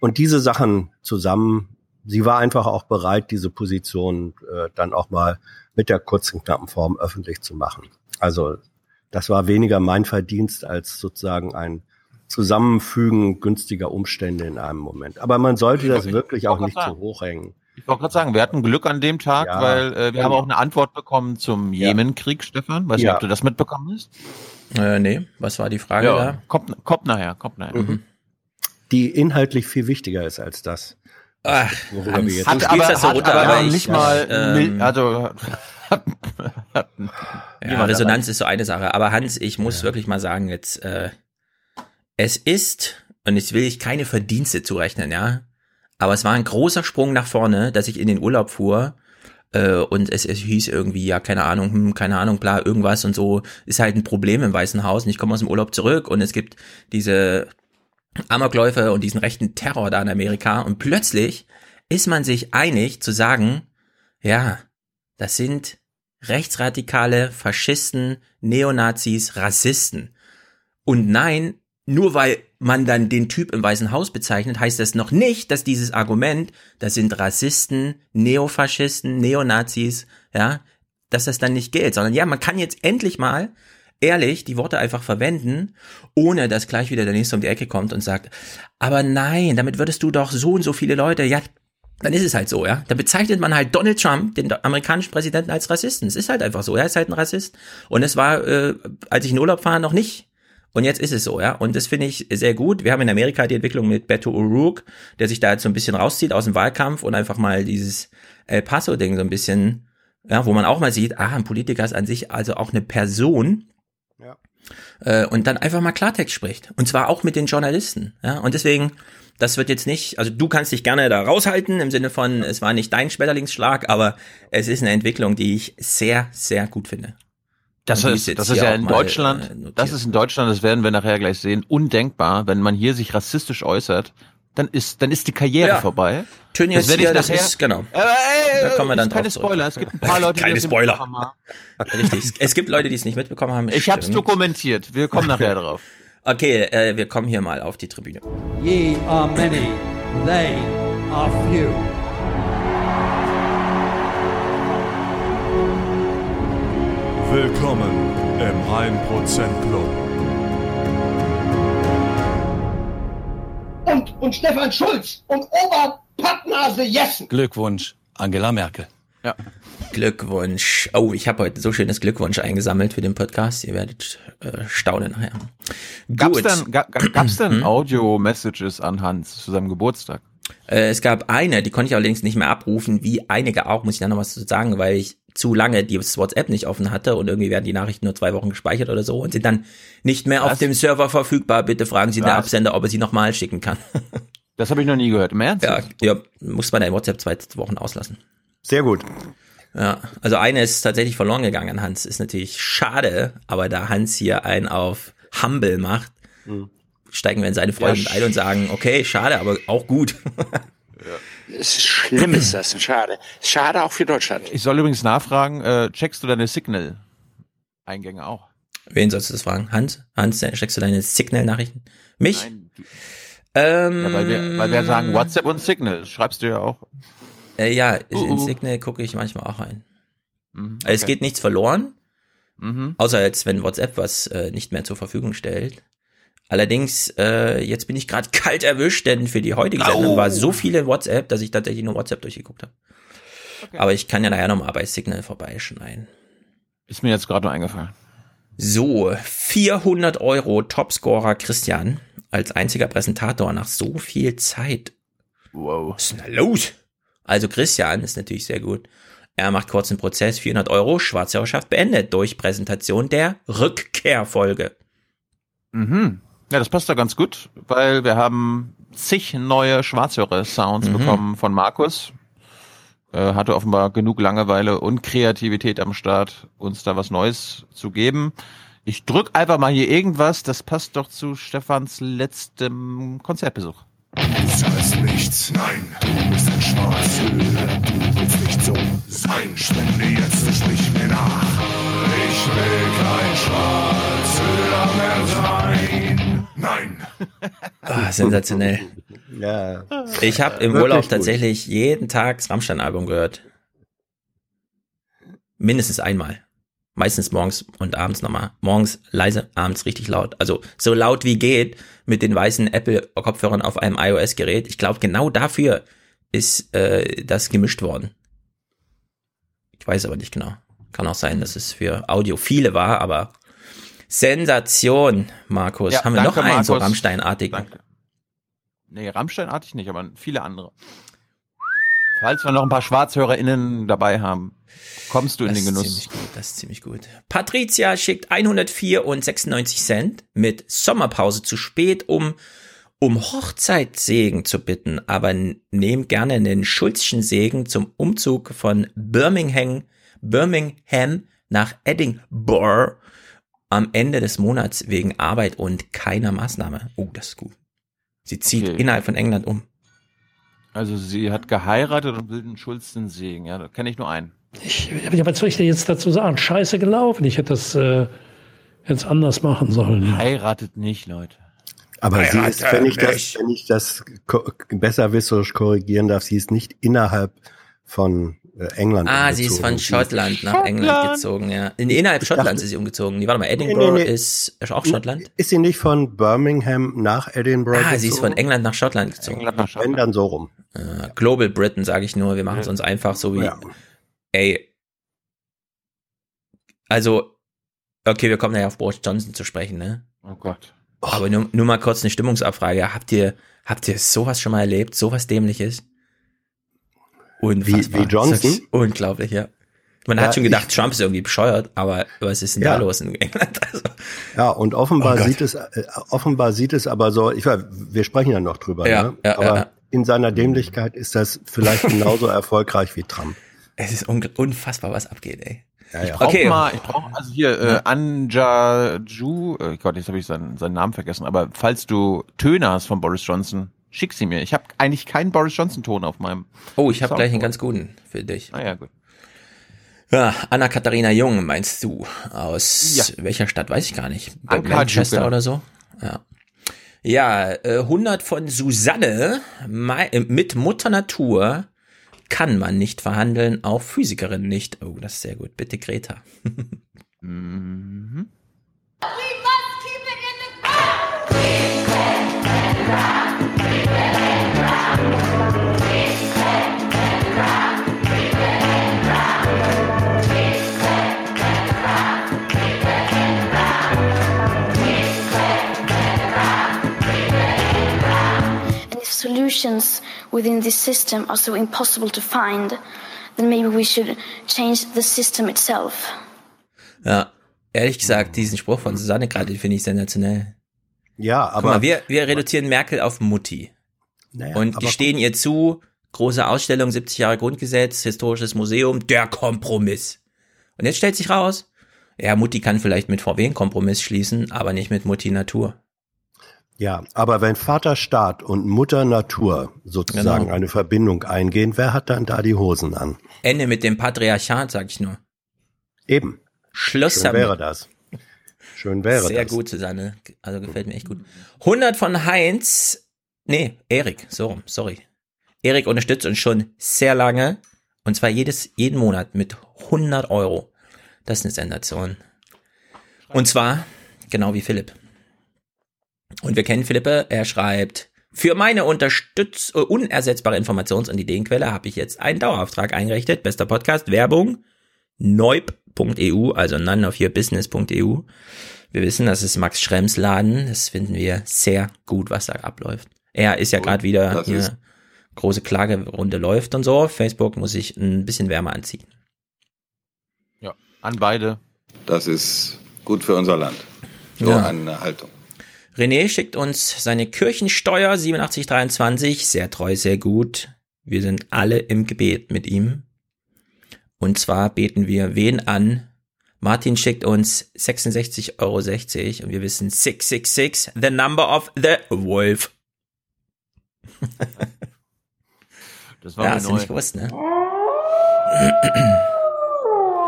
Und diese Sachen zusammen, sie war einfach auch bereit, diese Position äh, dann auch mal mit der kurzen, knappen Form öffentlich zu machen. Also das war weniger mein Verdienst als sozusagen ein Zusammenfügen günstiger Umstände in einem Moment. Aber man sollte das wirklich auch nicht zu hoch hängen. Ich wollte gerade sagen, wir hatten Glück an dem Tag, ja, weil äh, wir ja. haben auch eine Antwort bekommen zum Jemenkrieg, Stefan. Weiß ja. nicht, ob du das mitbekommen hast. Äh, nee, was war die Frage ja, da? Kommt, kommt nachher, kommt nachher. Mhm. Die inhaltlich viel wichtiger ist als das. Ach, worüber Hans, wir jetzt hat aber, das so hat aber, aber nicht mal, ähm, also ja, Resonanz ist so eine Sache. Aber Hans, ich muss wirklich mal sagen, jetzt äh, es ist, und jetzt will ich keine Verdienste zurechnen, ja, aber es war ein großer Sprung nach vorne, dass ich in den Urlaub fuhr äh, und es, es hieß irgendwie, ja, keine Ahnung, hm, keine Ahnung, bla, irgendwas und so, ist halt ein Problem im Weißen Haus und ich komme aus dem Urlaub zurück und es gibt diese Amokläufe und diesen rechten Terror da in Amerika und plötzlich ist man sich einig zu sagen, ja, das sind rechtsradikale Faschisten, Neonazis, Rassisten. Und nein, nur weil man dann den Typ im Weißen Haus bezeichnet, heißt das noch nicht, dass dieses Argument, das sind Rassisten, Neofaschisten, Neonazis, ja, dass das dann nicht gilt, sondern ja, man kann jetzt endlich mal ehrlich die Worte einfach verwenden, ohne dass gleich wieder der nächste um die Ecke kommt und sagt, aber nein, damit würdest du doch so und so viele Leute, ja, dann ist es halt so, ja. Dann bezeichnet man halt Donald Trump, den amerikanischen Präsidenten, als Rassisten. Es ist halt einfach so, er ist halt ein Rassist. Und es war, äh, als ich in Urlaub war, noch nicht und jetzt ist es so, ja. Und das finde ich sehr gut. Wir haben in Amerika die Entwicklung mit Beto O'Rourke, der sich da jetzt so ein bisschen rauszieht aus dem Wahlkampf und einfach mal dieses El Paso-Ding so ein bisschen, ja, wo man auch mal sieht, ah, ein Politiker ist an sich also auch eine Person. Ja. Äh, und dann einfach mal Klartext spricht. Und zwar auch mit den Journalisten, ja. Und deswegen, das wird jetzt nicht, also du kannst dich gerne da raushalten im Sinne von, es war nicht dein Schmetterlingsschlag, aber es ist eine Entwicklung, die ich sehr, sehr gut finde. Das ist, das ist ja in Deutschland, äh, das ist in Deutschland, das werden wir nachher gleich sehen, undenkbar, wenn man hier sich rassistisch äußert, dann ist, dann ist die Karriere ja. vorbei. Tönnies das, hier, das ist, genau. Äh, äh, da kommen wir dann keine Spoiler, es gibt ein paar Leute, keine die Spoiler. haben. Richtig, es gibt Leute, die es nicht mitbekommen haben. Ich hab's dokumentiert, wir kommen nachher drauf. Okay, äh, wir kommen hier mal auf die Tribüne. Ye are many, they are few. Willkommen im 1% Club. Und, und Stefan Schulz und Oberpappnase Jessen. Glückwunsch, Angela Merkel. Ja. Glückwunsch. Oh, ich habe heute so schönes Glückwunsch eingesammelt für den Podcast. Ihr werdet äh, staunen nachher. Gab's dann, ga, gab's dann hm? Audio-Messages an Hans zu seinem Geburtstag? Äh, es gab eine, die konnte ich allerdings nicht mehr abrufen, wie einige auch, muss ich da noch was zu sagen, weil ich zu lange die WhatsApp nicht offen hatte und irgendwie werden die Nachrichten nur zwei Wochen gespeichert oder so und sind dann nicht mehr Was? auf dem Server verfügbar. Bitte fragen Sie Was? den Absender, ob er sie nochmal schicken kann. das habe ich noch nie gehört. Im Ernst? Ja, ja, muss man in WhatsApp zwei Wochen auslassen. Sehr gut. Ja, also eine ist tatsächlich verloren gegangen, Hans. Ist natürlich schade, aber da Hans hier einen auf Humble macht, mhm. Steigen wir in seine Freunde ja, ein und sagen, okay, schade, aber auch gut. Es ist schlimm ist das, schade. Schade auch für Deutschland. Ich soll übrigens nachfragen, äh, checkst du deine Signal-Eingänge auch? Wen sollst du das fragen? Hans? Hans, steckst du deine Signal-Nachrichten? Mich? Nein. Ähm, ja, weil, wir, weil wir sagen WhatsApp und Signal. Schreibst du ja auch. Äh, ja, uh, in Signal gucke ich manchmal auch rein. Mhm, okay. Es geht nichts verloren. Mhm. Außer jetzt, wenn WhatsApp was äh, nicht mehr zur Verfügung stellt. Allerdings, äh, jetzt bin ich gerade kalt erwischt, denn für die heutige Sendung oh. war so viele WhatsApp, dass ich tatsächlich nur WhatsApp durchgeguckt habe. Okay. Aber ich kann ja nachher nochmal bei Signal vorbeischneiden. Ist mir jetzt gerade nur eingefallen. So, 400 Euro Topscorer Christian als einziger Präsentator nach so viel Zeit. Wow. Was ist denn los? Also Christian ist natürlich sehr gut. Er macht kurzen Prozess, 400 Euro, Schwarzhörerschaft beendet durch Präsentation der Rückkehrfolge. Mhm. Ja, das passt da ganz gut, weil wir haben zig neue Schwarzhörer-Sounds mhm. bekommen von Markus. Äh, hatte offenbar genug Langeweile und Kreativität am Start, uns da was Neues zu geben. Ich drück einfach mal hier irgendwas, das passt doch zu Stefans letztem Konzertbesuch. Du zahlst nichts, nein, du bist ein Schwarzhörer, du willst nicht so sein. Spende jetzt sprich mir nach. Ich will kein Schwarzhörer mehr sein. Nein. Ah, sensationell. Ja. Ich habe im Urlaub gut. tatsächlich jeden Tag das Rammstein-Album gehört. Mindestens einmal. Meistens morgens und abends nochmal. Morgens leise, abends richtig laut. Also so laut wie geht mit den weißen Apple-Kopfhörern auf einem iOS-Gerät. Ich glaube, genau dafür ist äh, das gemischt worden. Ich weiß aber nicht genau. Kann auch sein, dass es für Audiophile war, aber Sensation, Markus. Ja, Haben wir noch einen Markus. so Rammsteinartigen? Danke. Nee, Rammsteinartig nicht, aber viele andere. Falls wir noch ein paar SchwarzhörerInnen dabei haben, kommst du das in den Genuss. Das ist ziemlich gut, das ist ziemlich gut. Patricia schickt 104 und 96 Cent mit Sommerpause zu spät, um um Hochzeitssegen zu bitten, aber nehmt gerne einen Schulzschen Segen zum Umzug von Birmingham, Birmingham nach Edinburgh am Ende des Monats wegen Arbeit und keiner Maßnahme. Oh, das ist gut. Sie zieht okay. innerhalb von England um. Also sie hat geheiratet und will den Schulz den Segen. Ja, da kenne ich nur einen. Ich, was soll ich dir jetzt dazu sagen? Scheiße gelaufen. Ich hätte das äh, jetzt anders machen sollen. Heiratet nicht, Leute. Aber sie ist, wenn ich das, wenn ich das besser wisserisch korrigieren darf, sie ist nicht innerhalb von England. Ah, sie ist von Schottland nach Schottland. England gezogen, ja. In, innerhalb ich Schottlands ist sie umgezogen. Die, warte mal, Edinburgh nee, nee, nee. ist auch Schottland? Ist sie nicht von Birmingham nach Edinburgh Ah, gezogen? sie ist von England nach Schottland gezogen. England nach Schottland. Wenn dann so rum. Uh, Global Britain, sage ich nur. Wir machen es uns einfach so wie, ja. ey, also, okay, wir kommen ja auf Boris Johnson zu sprechen, ne? Oh Gott. Aber nur, nur mal kurz eine Stimmungsabfrage. Habt ihr, habt ihr sowas schon mal erlebt? Sowas dämliches? Unfassbar. Wie, wie Johnson? Unglaublich, ja. Man ja, hat schon gedacht, Trump ist irgendwie bescheuert, aber was ist denn ja. da los in England? Also. Ja, und offenbar oh sieht es, äh, offenbar sieht es aber so, ich weiß, wir sprechen ja noch drüber, ja, ne? ja, aber in seiner Dämlichkeit ist das vielleicht genauso erfolgreich wie Trump. Es ist unfassbar, was abgeht, ey. Ja, ja. Ich brauche okay. mal, ich brauche also hier äh, Anja Ju, äh, Gott, jetzt habe ich seinen, seinen Namen vergessen, aber falls du Töne hast von Boris Johnson, Schick sie mir. Ich habe eigentlich keinen Boris Johnson-Ton auf meinem. Oh, ich habe gleich einen ganz guten für dich. Ah ja, gut. Ja, Anna-Katharina Jung meinst du? Aus ja. welcher Stadt? Weiß ich gar nicht. Manchester genau. oder so? Ja. Ja, äh, 100 von Susanne äh, mit Mutter Natur kann man nicht verhandeln, auch Physikerin nicht. Oh, das ist sehr gut. Bitte Greta. mhm. We must keep it in the solutions within this system are so impossible to find, then maybe we should change the system itself. Ja, ehrlich gesagt, diesen Spruch von Susanne gerade finde ich sensationell. Ja, aber. Guck mal, wir, wir reduzieren Merkel auf Mutti. Naja, und gestehen ihr zu, große Ausstellung, 70 Jahre Grundgesetz, historisches Museum, der Kompromiss. Und jetzt stellt sich raus, ja, Mutti kann vielleicht mit VW einen Kompromiss schließen, aber nicht mit Mutti Natur. Ja, aber wenn Vater Staat und Mutter Natur sozusagen genau. eine Verbindung eingehen, wer hat dann da die Hosen an? Ende mit dem Patriarchat, sag ich nur. Eben. Schluss Schön wäre das. Schön wäre Sehr das. gut, Susanne. Also gefällt mir echt gut. 100 von Heinz. Nee, Erik. So, sorry. Erik unterstützt uns schon sehr lange. Und zwar jedes, jeden Monat mit 100 Euro. Das ist eine Sensation. Und zwar, genau wie Philipp. Und wir kennen Philippe. Er schreibt, für meine unterstütz äh, unersetzbare Informations- und Ideenquelle habe ich jetzt einen Dauerauftrag eingerichtet. Bester Podcast, Werbung, neub.eu, also noneofyourbusiness.eu. Wir wissen, das ist Max Schrems Laden. Das finden wir sehr gut, was da abläuft. Er ist ja gerade wieder ist- große Klagerunde läuft und so. Facebook muss sich ein bisschen wärmer anziehen. Ja, an beide. Das ist gut für unser Land. So Ja. eine Haltung. René schickt uns seine Kirchensteuer 8723, sehr treu, sehr gut. Wir sind alle im Gebet mit ihm. Und zwar beten wir wen an? Martin schickt uns 66,60 Euro und wir wissen 666, the number of the wolf. Das war ja, hast du nicht gewusst, ne?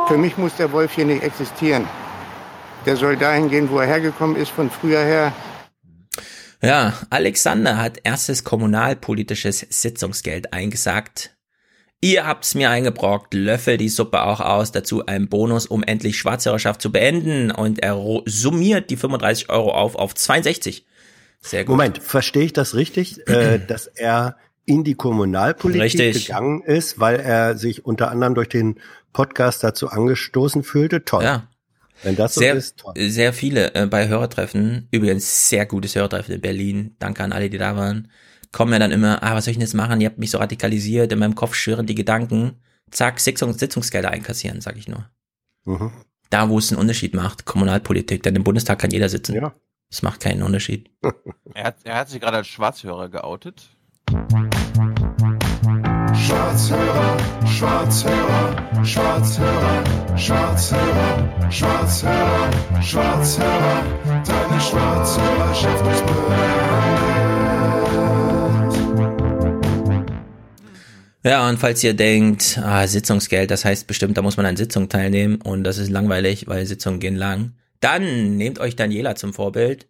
Für mich muss der Wolf hier nicht existieren. Der soll dahin gehen, wo er hergekommen ist, von früher her. Ja, Alexander hat erstes kommunalpolitisches Sitzungsgeld eingesagt. Ihr habt's mir eingebrockt, löffel die Suppe auch aus, dazu ein Bonus, um endlich Schwarzhörerschaft zu beenden und er summiert die 35 Euro auf auf 62. Sehr gut. Moment, verstehe ich das richtig, äh, dass er in die Kommunalpolitik Richtig. gegangen ist, weil er sich unter anderem durch den Podcast dazu angestoßen fühlte? Toll. Ja. Wenn das so sehr, ist, toll. sehr viele äh, bei Hörertreffen, übrigens sehr gutes Hörertreffen in Berlin, danke an alle, die da waren, kommen ja dann immer, ah, was soll ich denn jetzt machen, ihr habt mich so radikalisiert, in meinem Kopf schwirren die Gedanken, zack, Sitzungs Sitzungsgelder einkassieren, sag ich nur. Mhm. Da, wo es einen Unterschied macht, Kommunalpolitik, denn im Bundestag kann jeder sitzen. Ja. Es macht keinen Unterschied. Er hat, er hat sich gerade als Schwarzhörer geoutet. Schwarzhörer, Schwarzhörer, Schwarzhörer, Schwarzhörer, Schwarzhörer, Schwarzhörer, deine Schwarzhörerschaft ist beendet. Ja, und falls ihr denkt, ah, Sitzungsgeld, das heißt bestimmt, da muss man an Sitzungen teilnehmen und das ist langweilig, weil Sitzungen gehen lang, dann nehmt euch Daniela zum Vorbild.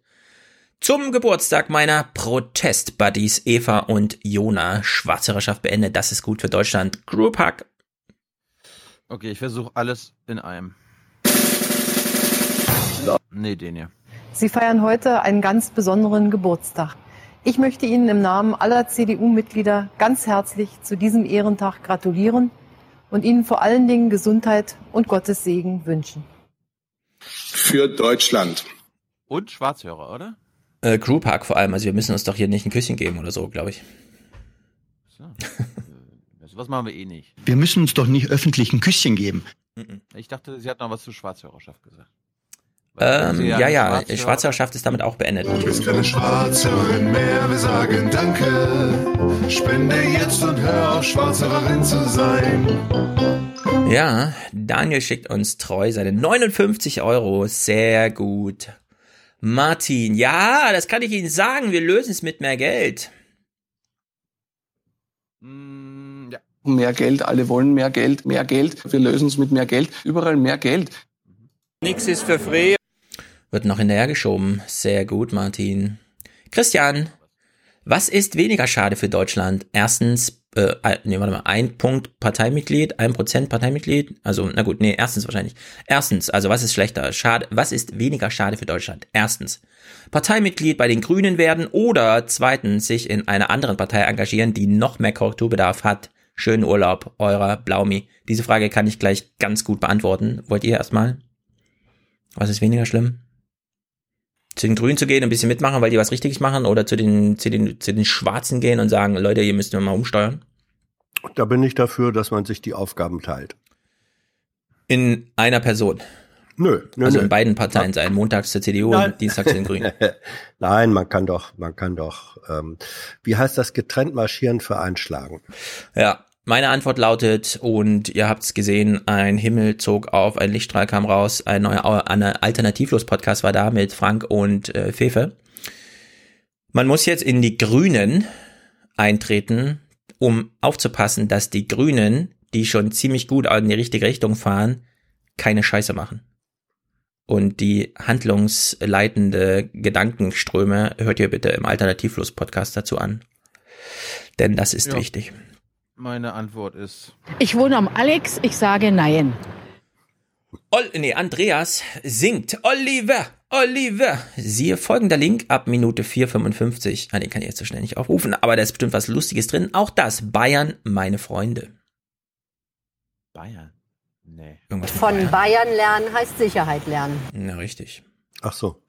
Zum Geburtstag meiner Protest-Buddies Eva und Jona. Schwarzhörerschaft beendet, das ist gut für Deutschland. Group Hack. Okay, ich versuche alles in einem. Nee, den hier. Sie feiern heute einen ganz besonderen Geburtstag. Ich möchte Ihnen im Namen aller CDU-Mitglieder ganz herzlich zu diesem Ehrentag gratulieren und Ihnen vor allen Dingen Gesundheit und Gottes Segen wünschen. Für Deutschland. Und Schwarzhörer, oder? Äh, Group Hack vor allem, also wir müssen uns doch hier nicht ein Küsschen geben oder so, glaube ich. So was machen wir eh nicht. Wir müssen uns doch nicht öffentlich ein Küsschen geben. Ich dachte, sie hat noch was zu Schwarzhörerschaft gesagt. Ähm, ja, ja, Schwarzhörer- Schwarzhörerschaft ist damit auch beendet. Du bist keine Schwarzhörerin mehr, wir sagen Danke. Spende jetzt und hör auf, Schwarzhörerin zu sein. Ja, Daniel schickt uns treu seine 59 Euro. Sehr gut. Martin, ja, das kann ich Ihnen sagen. Wir lösen es mit mehr Geld. Mehr Geld, alle wollen mehr Geld, mehr Geld. Wir lösen es mit mehr Geld. Überall mehr Geld. Nix ist für free. Wird noch hinterhergeschoben. Sehr gut, Martin. Christian, was ist weniger schade für Deutschland? Erstens, äh, nee, warte mal, ein Punkt Parteimitglied, ein Prozent Parteimitglied. Also, na gut, nee, erstens wahrscheinlich. Erstens, also was ist schlechter? Schade, was ist weniger schade für Deutschland? Erstens, Parteimitglied bei den Grünen werden oder zweitens, sich in einer anderen Partei engagieren, die noch mehr Korrekturbedarf hat. Schönen Urlaub, eurer Blaumi. Diese Frage kann ich gleich ganz gut beantworten. Wollt ihr erstmal? Was ist weniger schlimm? Zu den Grünen zu gehen, ein bisschen mitmachen, weil die was richtig machen, oder zu den, zu den, zu den Schwarzen gehen und sagen, Leute, ihr müsst mal umsteuern? Da bin ich dafür, dass man sich die Aufgaben teilt. In einer Person. Nö, nö, also nö. in beiden Parteien sein. Montags zur CDU Nein. und dienstags zu den Grünen. Nein, man kann doch, man kann doch, ähm, wie heißt das, getrennt marschieren für einschlagen? Ja, meine Antwort lautet, und ihr habt's gesehen, ein Himmel zog auf, ein Lichtstrahl kam raus, ein neuer Alternativlos-Podcast war da mit Frank und äh, Fefe. Man muss jetzt in die Grünen eintreten, um aufzupassen, dass die Grünen, die schon ziemlich gut in die richtige Richtung fahren, keine Scheiße machen. und die handlungsleitende Gedankenströme hört ihr bitte im Alternativlos-Podcast dazu an. Denn das ist Ja. wichtig. Meine Antwort ist. Ich wohne am Alex, ich sage nein. Ol nee, Andreas singt Oliver, Oliver. Siehe folgender Link ab Minute 4,55. Ah, den kann ich jetzt so schnell nicht aufrufen, aber da ist bestimmt was Lustiges drin. Auch das, Bayern, meine Freunde. Bayern? Nee. Irgendwas Von Bayern. Bayern lernen heißt Sicherheit lernen. Na, richtig. Ach so.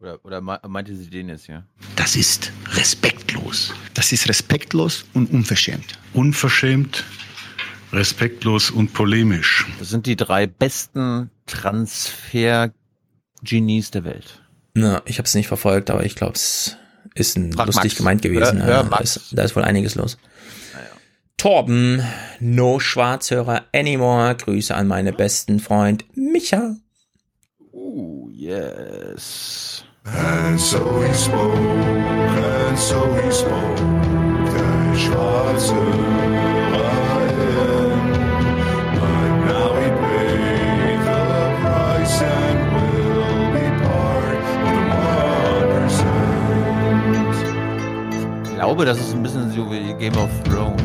Oder, oder me- meinte sie den jetzt, ja? Das ist respektlos. Das ist respektlos und unverschämt. Unverschämt, respektlos und polemisch. Das sind die drei besten Transfer-Genies der Welt. Na, ich habe es nicht verfolgt, aber ich glaube, es ist ein Frag lustig Max. gemeint gewesen. Hör- hör da, ist, da ist wohl einiges los. Torben, no Schwarzhörer anymore. Grüße an meine besten Freund Micha. Oh, yes. And so he spoke, and so he spoke, der schwarze Lion. But now he paid the price and will be part of the 1%. Ich glaube, das ist ein bisschen so wie Game of Thrones.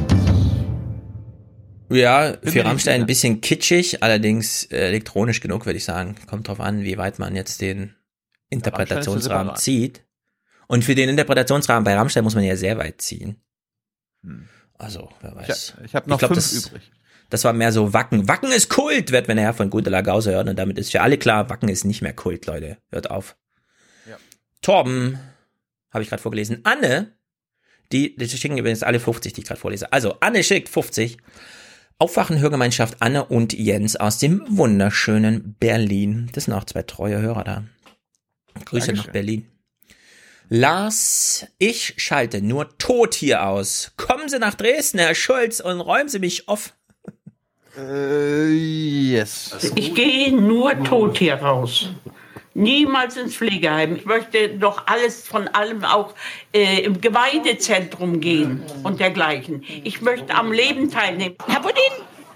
Ja, für Rammstein ein bisschen kitschig, allerdings äh, elektronisch genug, würde ich sagen. Kommt drauf an, wie weit man jetzt den Interpretationsrahmen zieht. Und für den Interpretationsrahmen bei Rammstein muss man ja sehr weit ziehen. Hm. Also, wer Ich, weiß. hab- ich habe noch glaub, fünf das, übrig. Das war mehr so Wacken. Wacken ist Kult, wird wenn er von Gundela Gause hört. Und damit ist für alle klar, Wacken ist nicht mehr Kult, Leute. Hört auf. Ja. Torben, habe ich gerade vorgelesen. Anne, die, die schicken übrigens alle 50, die ich gerade vorlese. Also, Anne schickt 50. Aufwachen Hörgemeinschaft Anne und Jens aus dem wunderschönen Berlin. Das sind auch zwei treue Hörer da. Grüße nach Dankeschön. Berlin. Lars, ich schalte nur tot hier aus. Kommen Sie nach Dresden, Herr Schulz, und räumen Sie mich auf. Äh, yes. Ich gehe nur tot hier raus. Niemals ins Pflegeheim. Ich möchte doch alles von allem auch äh, im Gemeindezentrum gehen und dergleichen. Ich möchte am Leben teilnehmen. Herr Budin,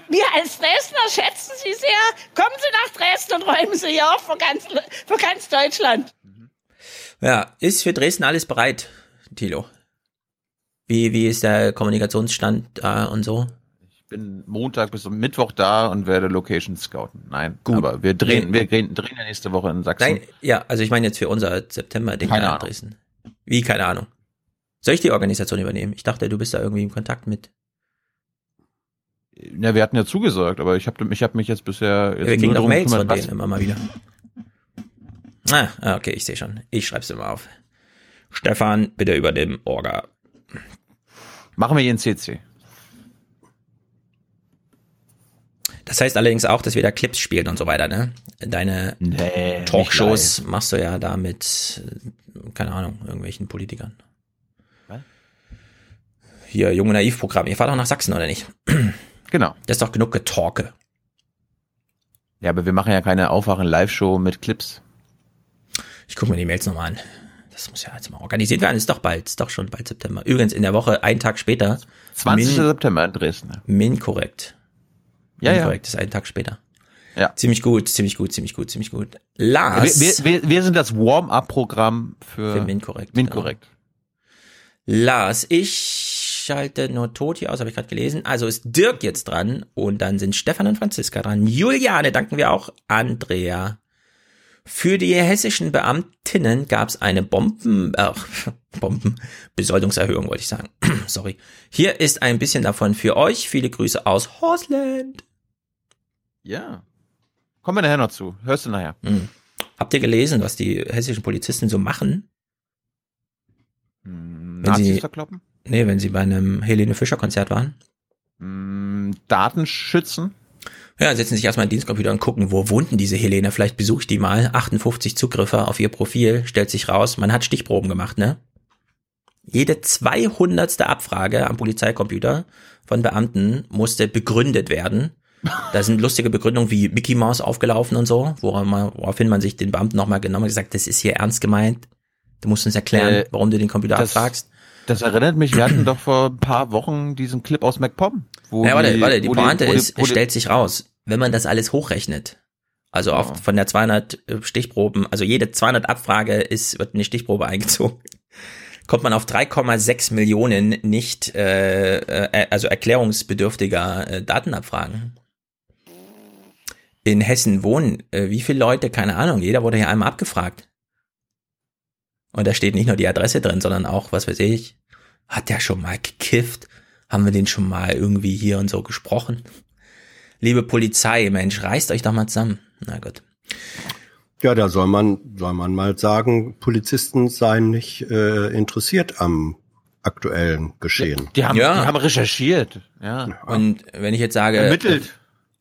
wir als Dresdner schätzen Sie sehr. Kommen Sie nach Dresden und räumen Sie hier auf für ganz, für ganz Deutschland. Ja, ist für Dresden alles bereit, Thilo? Wie, wie ist der Kommunikationsstand da und so? Ich bin Montag bis Mittwoch da und werde Location scouten. Nein, Gut. aber wir drehen, wir drehen, drehen ja nächste Woche in Sachsen. Nein, ja, also ich meine jetzt für unser September-Ding in. Dresden. Wie, keine Ahnung. Soll ich die Organisation übernehmen? Ich dachte, du bist da irgendwie im Kontakt mit. Ja, wir hatten ja zugesagt, aber ich habe ich hab mich jetzt bisher jetzt Ja, wir kriegen darum Mails von denen immer mal wieder. Ah, ah, okay, ich sehe schon. Ich schreib's immer auf. Stefan, bitte über dem Orga. Machen wir hier in CC. Das heißt allerdings auch, dass wir da Clips spielen und so weiter, ne? Deine Nee, Talkshows machst du ja da mit, äh, keine Ahnung, irgendwelchen Politikern. Was? Hier, Junge Naiv-Programm. Ihr fahrt auch nach Sachsen, oder nicht? Genau. Das ist doch genug Getalke. Ja, aber wir machen ja keine Aufwachen-Live-Show mit Clips. Ich gucke mir die Mails nochmal an. Das muss ja jetzt mal organisiert werden. Ist doch bald, ist doch schon bald September. Übrigens in der Woche, einen Tag später. 20. Min, September in Dresden. Min korrekt. Ja, Min ja. korrekt ist einen Tag später. Ja. Ziemlich gut, ziemlich gut, ziemlich gut, ziemlich gut. Lars. wir, wir, wir sind das Warm-up-Programm für, Für Minkorrekt, Minkorrekt. Lars, ich schalte nur tot hier aus, habe ich gerade gelesen. Also ist Dirk jetzt dran und dann sind Stefan und Franziska dran. Juliane danken wir auch. Andrea. Für die hessischen Beamtinnen gab es eine Bomben, äh, Bomben, Besoldungserhöhung wollte ich sagen. Sorry. Hier ist ein bisschen davon für euch. Viele Grüße aus Horsland. Ja. Kommen wir nachher noch zu. Hörst du nachher. Hm. Habt ihr gelesen, was die hessischen Polizisten so machen? Hm, Wenn sie- Nazis verkloppen? Nee, wenn sie bei einem Helene Fischer Konzert waren. Hm, Datenschützen? Ja, setzen sich erstmal in den Dienstcomputer und gucken, wo wohnt denn diese Helene? Vielleicht besuche ich die mal. 58 Zugriffe auf ihr Profil, stellt sich raus, man hat Stichproben gemacht, ne? Jede 200. Abfrage am Polizeicomputer von Beamten musste begründet werden. Da sind lustige Begründungen wie Mickey Mouse aufgelaufen und so, woraufhin man sich den Beamten nochmal genommen hat gesagt, das ist hier ernst gemeint. Du musst uns erklären, Äh, warum du den Computer das- abfragst. Das erinnert mich, wir hatten doch vor ein paar Wochen diesen Clip aus MacPom. Wo Ja, warte, die- warte, die Pointe ist, es stellt sich raus, wenn man das alles hochrechnet Also oft von der 200 Stichproben, also jede 200 Abfrage ist, wird eine Stichprobe eingezogen. Kommt man auf 3,6 Millionen nicht, äh, äh, also erklärungsbedürftiger äh, Datenabfragen. In Hessen wohnen äh, wie viele Leute? Keine Ahnung. Jeder wurde hier einmal abgefragt. Und da steht nicht nur die Adresse drin, sondern auch, was weiß ich, hat der schon mal gekifft? Haben wir den schon mal irgendwie hier und so gesprochen? Liebe Polizei, Mensch, reißt euch doch mal zusammen. Na gut. Ja, da soll man, soll man mal sagen, Polizisten seien nicht äh, interessiert am aktuellen Geschehen. Die haben, Ja. die haben recherchiert. Ja. Und wenn ich jetzt sage, Ermittelt.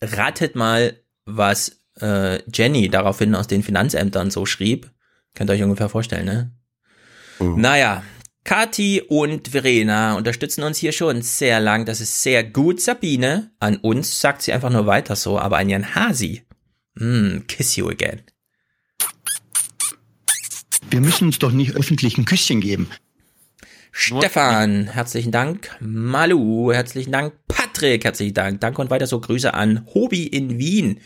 ratet mal, was äh, Jenny daraufhin aus den Finanzämtern so schrieb, könnt ihr euch ungefähr vorstellen, ne? Naja, Kati und Verena unterstützen uns hier schon sehr lang. Das ist sehr gut. Sabine, an uns sagt sie einfach nur weiter so, aber an Jan Hasi, mm, kiss you again. Wir müssen uns doch nicht öffentlich ein Küsschen geben. Stefan, herzlichen Dank. Malu, herzlichen Dank. Patrick, herzlichen Dank. Danke und weiter so Grüße an Hobby in Wien.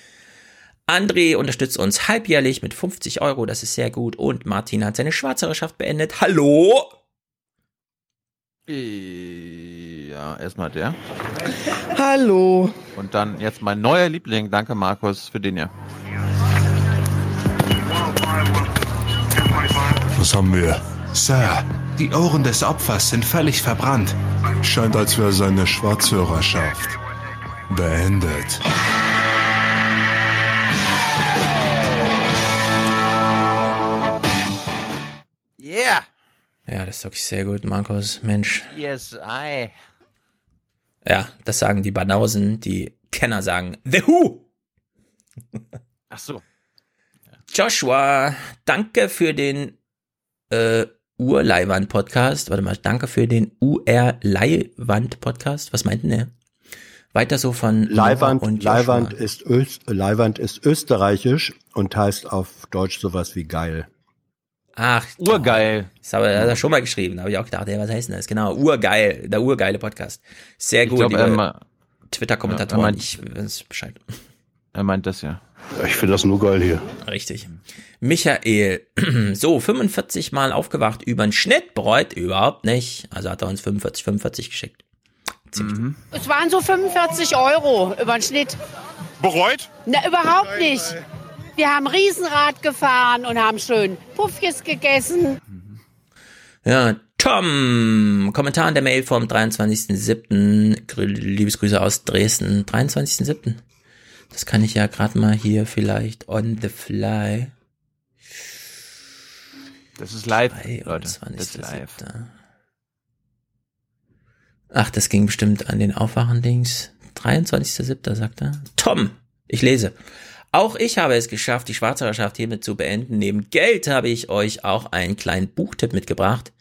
André unterstützt uns halbjährlich mit 50 Euro, das ist sehr gut. Und Martin hat seine Schwarzhörerschaft beendet. Hallo? Ja, erstmal der. Hallo. Und dann jetzt mein neuer Liebling. Danke, Markus, für den hier. Was haben wir? Sir, die Ohren des Opfers sind völlig verbrannt. Scheint, als wäre seine Schwarzhörerschaft beendet. Ja, das ist wirklich sehr gut, Markus. Mensch. Yes, I. Ja, das sagen die Banausen, die Kenner sagen The Who. Ach so. Joshua, danke für den äh, Urleiwand-Podcast. Warte mal, danke für den UR-Leiwand-Podcast. Was meint denn der? Weiter so von Nora Leiwand, und Joshua. Leiwand, ist Öst, Leiwand ist österreichisch und heißt auf Deutsch sowas wie geil. Ach, urgeil. Das habe ich schon mal geschrieben. Da habe ich auch gedacht, ja, was heißt denn das? Genau, urgeil, der urgeile Podcast. Sehr Ich gut, glaub, liebe er ma- Twitter-Kommentatoren. Ja, er meint- ich weiß Bescheid. Er meint das ja. Ich finde das nur geil hier. Richtig. Michael, so 45 Mal aufgewacht über den Schnitt, bereut überhaupt nicht. Also hat er uns 45, 45 geschickt. Mhm. Es waren so 45 Euro über den Schnitt. Bereut? Na, überhaupt nicht. Wir haben Riesenrad gefahren und haben schön Puffjes gegessen. Ja, Tom, Kommentar in der Mail vom 23.07. Grü- Liebesgrüße aus Dresden. 23.07. Das kann ich ja gerade mal hier vielleicht on the fly. Das ist live, Leute. Das ist live. Ach, das ging bestimmt an den Aufwachen-Dings. 23.07. sagt er. Tom, ich lese. Auch ich habe es geschafft, die Schwarzhörerschaft hiermit zu beenden. Neben Geld habe ich euch auch einen kleinen Buchtipp mitgebracht.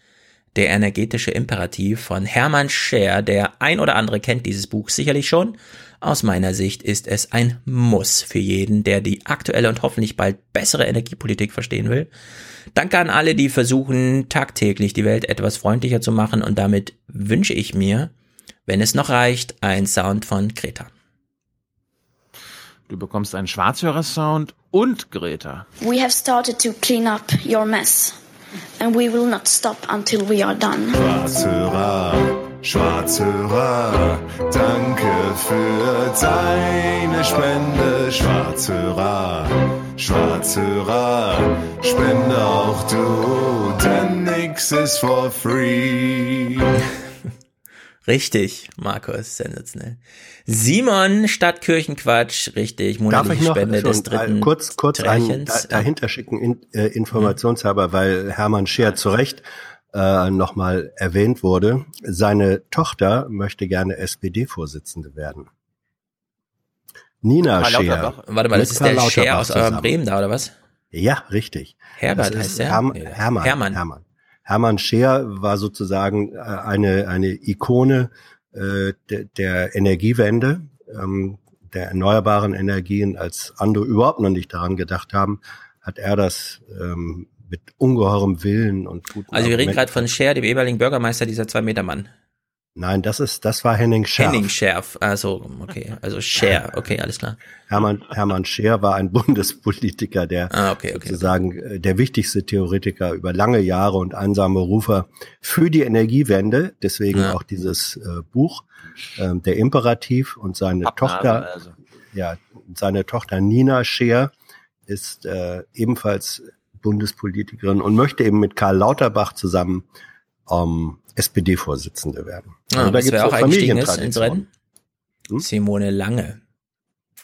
Der energetische Imperativ von Hermann Scher. Der ein oder andere kennt dieses Buch sicherlich schon. Aus meiner Sicht ist es ein Muss für jeden, der die aktuelle und hoffentlich bald bessere Energiepolitik verstehen will. Danke an alle, die versuchen, tagtäglich die Welt etwas freundlicher zu machen und damit wünsche ich mir, wenn es noch reicht, ein Sound von Greta. Du bekommst einen Schwarzhörer-Sound und Greta. We have started to clean up your mess, and we will not stop until we are done. Schwarzhörer, Schwarzhörer, danke für deine Spende. Schwarzhörer, Schwarzhörer, spende auch du, denn nix ist for free. Richtig, Markus, sensationell. Simon statt Kirchenquatsch, richtig, Darf monatliche ich noch Spende des dritten kurz, kurz ein, da, dahinter schicken, in, äh, informationshalber, weil Hermann Scheer zu Recht äh, nochmal erwähnt wurde. Seine Tochter möchte gerne SPD-Vorsitzende werden. Nina Scheer. Warte mal, das ist der Scheer aus eurem. Bremen da, oder was? Ja, richtig. Herbert heißt der? Herm Hermann, Hermann. Hermann. Hermann Scheer war sozusagen äh, eine, eine Ikone äh, de, der Energiewende, ähm, der erneuerbaren Energien, als andere überhaupt noch nicht daran gedacht haben, hat er das ähm, mit ungeheurem Willen und guten Also wir reden gerade von Scher, dem ehemaligen Bürgermeister, dieser Zwei-Meter-Mann. Nein, das ist, das war Henning Scherf. Henning Scherf, also okay, also Scher, okay, alles klar. Hermann, Hermann Scher war ein Bundespolitiker, der ah, okay, okay. sozusagen äh, der wichtigste Theoretiker über lange Jahre und einsame Rufer für die Energiewende. Deswegen ja. auch dieses äh, Buch, äh, der Imperativ und seine Pappnase, Tochter, also. ja, seine Tochter Nina Scher ist äh, ebenfalls Bundespolitikerin und möchte eben mit Karl Lauterbach zusammen ähm, SPD-Vorsitzende werden. Ah, also da gibt es auch eingestiegen ist ins Rennen? Hm? Simone Lange.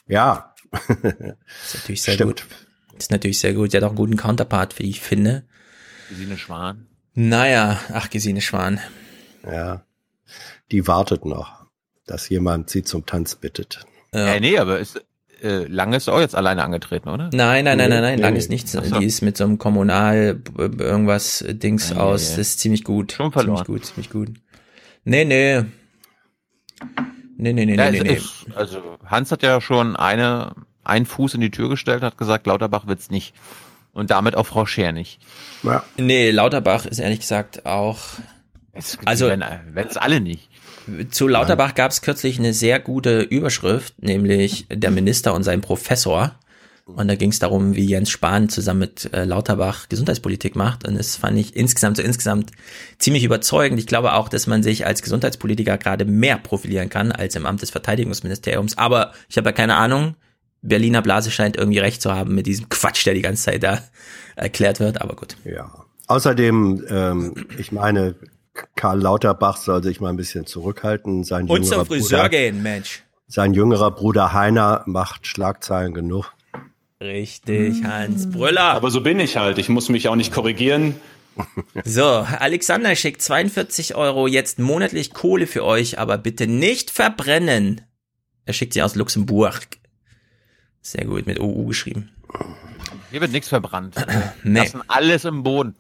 Ja. ist natürlich sehr Stimmt. gut. Ist natürlich sehr gut. Sie hat auch einen guten Counterpart, wie ich finde. Gesine Schwan. Naja, ach, Gesine Schwan. Ja. Die wartet noch, dass jemand sie zum Tanz bittet. Ja. Äh, nee, aber ist, äh, Lange ist auch jetzt alleine angetreten, oder? Nein, nein, nein, nein, nein, nee, Lange ist nichts. So. Die ist mit so einem Kommunal irgendwas Dings ja, aus. Ja, ja. Das ist ziemlich gut. Schon verloren. Ziemlich gut, ziemlich gut. Nee, nee. Nee, nee, nee, ja, nee, nee. Ist, also Hans hat ja schon eine, einen Fuß in die Tür gestellt, hat gesagt, Lauterbach wird's nicht. Und damit auch Frau Scher nicht. Ja. Nee, Lauterbach ist ehrlich gesagt auch. Es, also wenn es alle nicht. Zu Lauterbach gab es kürzlich eine sehr gute Überschrift, nämlich der Minister und sein Professor. Und da ging es darum, wie Jens Spahn zusammen mit äh, Lauterbach Gesundheitspolitik macht. Und das fand ich insgesamt so insgesamt ziemlich überzeugend. Ich glaube auch, dass man sich als Gesundheitspolitiker gerade mehr profilieren kann als im Amt des Verteidigungsministeriums. Aber ich habe ja keine Ahnung. Berliner Blase scheint irgendwie recht zu haben mit diesem Quatsch, der die ganze Zeit da erklärt wird. Aber gut. Ja. Außerdem, ähm, ich meine, Karl Lauterbach soll sich mal ein bisschen zurückhalten. Sein Und zum Friseur Bruder, gehen, Mensch. Sein jüngerer Bruder Heiner macht Schlagzeilen genug. Richtig, Hans Brüller. Aber so bin ich halt. Ich muss mich auch nicht korrigieren. So, Alexander schickt 42 Euro jetzt monatlich Kohle für euch, aber bitte nicht verbrennen. Er schickt sie aus Luxemburg. Sehr gut, mit OU geschrieben. Hier wird nichts verbrannt. nee. Lassen alles im Boden.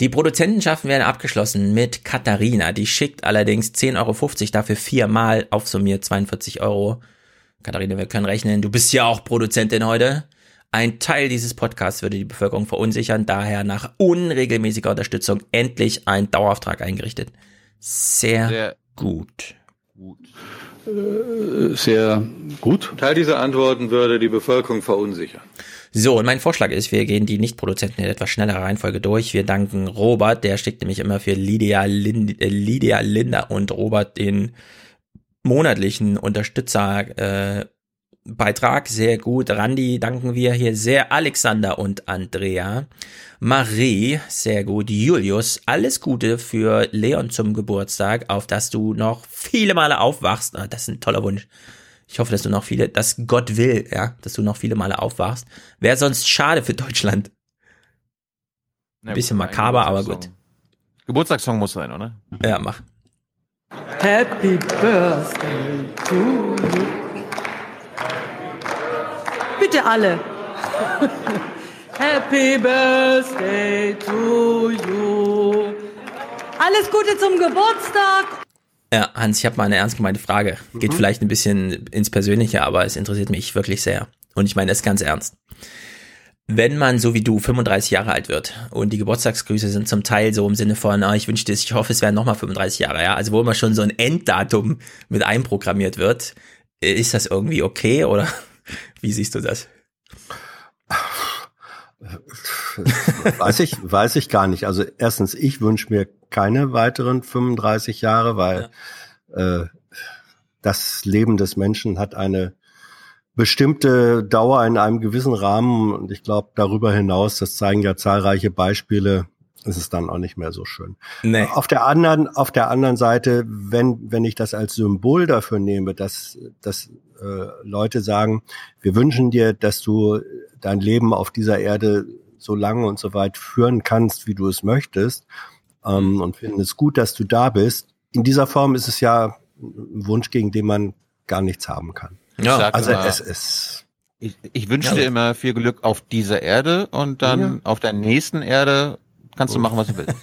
Die Produzentenschaften werden abgeschlossen mit Katharina. Die schickt allerdings 10,50 Euro dafür viermal aufsummiert 42 Euro. Katharina, wir können rechnen. Du bist ja auch Produzentin heute. Ein Teil dieses Podcasts würde die Bevölkerung verunsichern, daher nach unregelmäßiger Unterstützung endlich ein Dauerauftrag eingerichtet. Sehr, Sehr gut. gut. Äh, sehr gut. Teil dieser Antworten würde die Bevölkerung verunsichern. So, und mein Vorschlag ist, wir gehen die Nicht-Produzenten in etwas schnellerer Reihenfolge durch. Wir danken Robert, der schickt nämlich immer für Lydia, Lind, äh, Lydia Linda und Robert den monatlichen Unterstützer äh, sehr gut. Randy danken wir hier sehr. Alexander und Andrea. Marie, sehr gut. Julius, alles Gute für Leon zum Geburtstag, auf dass du noch viele Male aufwachst. Ah, das ist ein toller Wunsch. Ich hoffe, dass du noch viele, dass Gott will, ja, dass du noch viele Male aufwachst. Wäre sonst schade für Deutschland. Ein bisschen makaber, aber gut. Geburtstagssong muss sein, oder? Ja, mach. Happy Birthday to you. Bitte alle. Happy Birthday to you. Alles Gute zum Geburtstag ja, Hans, ich habe mal eine ernst gemeinte Frage. Geht mhm. vielleicht ein bisschen ins Persönliche, aber es interessiert mich wirklich sehr. Und ich meine es ganz ernst. Wenn man so wie du 35 Jahre alt wird und die Geburtstagsgrüße sind zum Teil so im Sinne von, ah, ich wünschte es, ich hoffe, es wären nochmal 35 Jahre, ja, also wo immer schon so ein Enddatum mit einprogrammiert wird, ist das irgendwie okay oder wie siehst du das? Weiß ich, weiß ich gar nicht. Also erstens, ich wünsche mir keine weiteren 35 Jahre, weil ja. äh, das Leben des Menschen hat eine bestimmte Dauer in einem gewissen Rahmen und ich glaube darüber hinaus, das zeigen ja zahlreiche Beispiele, ist es dann auch nicht mehr so schön. Nee. Auf der anderen, auf der anderen Seite, wenn wenn ich das als Symbol dafür nehme, dass dass äh, Leute sagen, wir wünschen dir, dass du dein Leben auf dieser Erde so lange und so weit führen kannst, wie du es möchtest, ähm, und finden es gut, dass du da bist. In dieser Form ist es ja ein Wunsch, gegen den man gar nichts haben kann. Ja, also immer, es ist. Ich, ich wünsche ja. dir immer viel Glück auf dieser Erde und dann ja. auf der nächsten Erde kannst du machen, was du willst.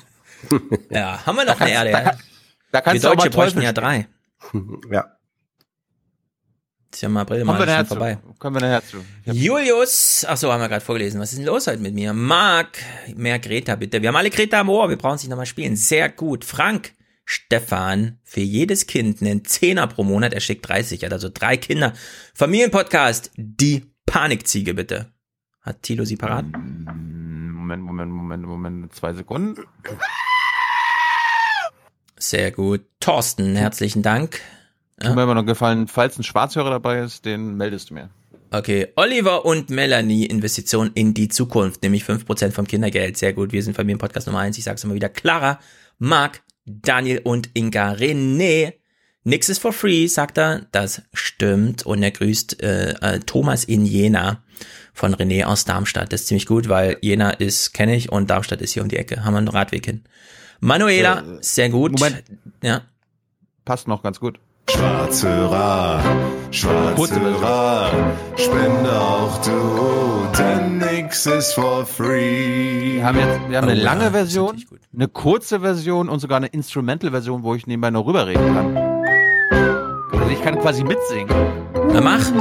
ja, haben wir noch eine Erde? Da, kann, da kannst wir du Deutsche bräuchten ja drei. Ja. Ist ja im April mal schon vorbei. Kommen wir nachher zu. Julius, ach so, haben wir gerade vorgelesen. Was ist denn los heute mit mir? Marc, mehr Greta bitte. Wir haben alle Greta am Ohr, wir brauchen sich nochmal spielen. Sehr gut. Frank, Stefan für jedes Kind einen Zehner pro Monat, er schickt 30, er hat also drei Kinder. Familienpodcast, die Panikziege bitte. Hat Tilo sie parat? Moment, Moment, Moment, Moment, zwei Sekunden. Sehr gut. Thorsten, herzlichen Dank. Tut mir immer noch gefallen, falls ein Schwarzhörer dabei ist, den meldest du mir. Okay, Oliver und Melanie Investition in die Zukunft, nämlich 5% vom Kindergeld. Sehr gut, wir sind Familienpodcast Nummer 1. Ich sag's immer wieder. Clara, Marc, Daniel und Inga René. Nix ist for free, sagt er. Das stimmt. Und er grüßt äh, äh, Thomas in Jena von René aus Darmstadt. Das ist ziemlich gut, weil Jena ist, kenne ich, und Darmstadt ist hier um die Ecke. Haben wir einen Radweg hin. Manuela, Äh, sehr gut. Moment. Ja. Passt noch ganz gut. Schwarzhörer, Schwarzhörer, spende auch du, denn nix ist for free. Wir haben jetzt, wir haben eine Oh, lange ja, Version, eine kurze Version und sogar eine Instrumental-Version, wo ich nebenbei noch rüberreden kann. Also ich kann quasi mitsingen. Na mach.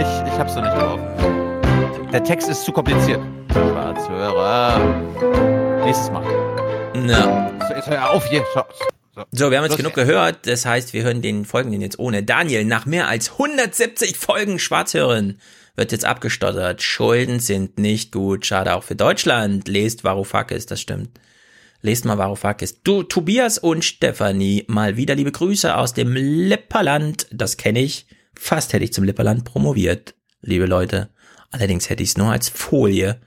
Ich, ich hab's noch nicht drauf. Der Text ist zu kompliziert. Schwarzhörer. Nächstes Mal. Na. So, Jetzt hör auf hier. Schau. So. So, wir haben jetzt genug gehört. Das heißt, wir hören den folgenden jetzt ohne. Daniel, nach mehr als 170 Folgen Schwarzhören wird jetzt abgestottert. Schulden sind nicht gut. Schade auch für Deutschland. Lest Varoufakis, das stimmt. Lest mal Varoufakis. Du, Tobias und Stefanie, mal wieder liebe Grüße aus dem Lipperland. Das kenne ich. Fast hätte ich zum Lipperland promoviert, liebe Leute. Allerdings hätte ich es nur als Folie,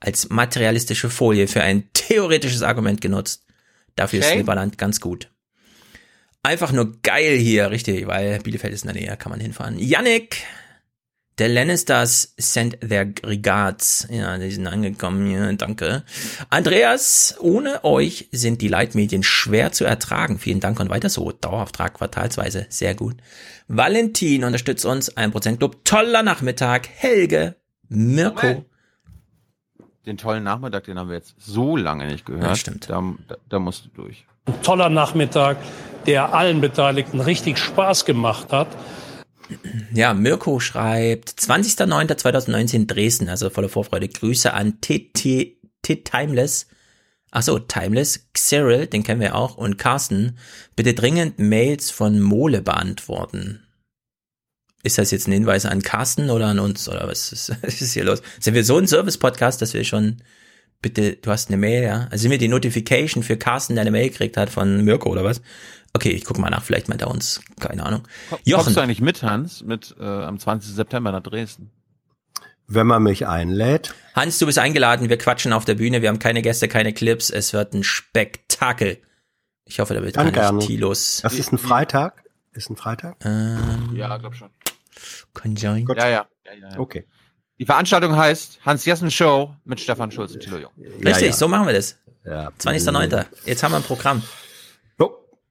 als materialistische Folie für ein theoretisches Argument genutzt. Dafür ist Okay. Lipperland ganz gut. Einfach nur geil hier, richtig, weil Bielefeld ist in der Nähe, kann man hinfahren. Yannick, der Lannisters sent their regards. Ja, die sind angekommen, ja, danke. Andreas, ohne euch sind die Leitmedien schwer zu ertragen. Vielen Dank und weiter so. Dauerauftrag quartalsweise, sehr gut. Valentin unterstützt uns, 1% Club, toller Nachmittag. Helge, Mirko, Moment. Den tollen Nachmittag, den haben wir jetzt so lange nicht gehört. Ja, stimmt. Da, da, da musst du durch. Ein toller Nachmittag, der allen Beteiligten richtig Spaß gemacht hat. Ja, Mirko schreibt 20.09.2019 Dresden, also voller Vorfreude. Grüße an TT Timeless. Ach so, Timeless, Cyril, den kennen wir auch, und Carsten. Bitte dringend Mails von Mole beantworten. Ist das jetzt ein Hinweis an Carsten oder an uns? Oder was ist, was ist hier los? Sind wir so ein Service-Podcast, dass wir schon, bitte, du hast eine Mail, ja? Also sind wir die Notification für Carsten, der eine Mail gekriegt hat von Mirko oder was? Okay, ich gucke mal nach, vielleicht meint er uns, keine Ahnung. Jochen. Kommst du eigentlich mit, Hans, mit äh, am 20. September nach Dresden? Wenn man mich einlädt. Hans, du bist eingeladen, wir quatschen auf der Bühne, wir haben keine Gäste, keine Clips, es wird ein Spektakel. Ich hoffe, da wird Dann gar gerne. nicht Tilos. Das ist ein Freitag. Ist ein Freitag? Ähm, Ja, glaub schon. kann sein. Ja, ja. ja, ja, ja. Okay. Die Veranstaltung heißt Hans Jessen Show mit Stefan Schulz und Thilo Jung. Richtig, ja. so machen wir das. Ja. 20.09. Jetzt haben wir ein Programm.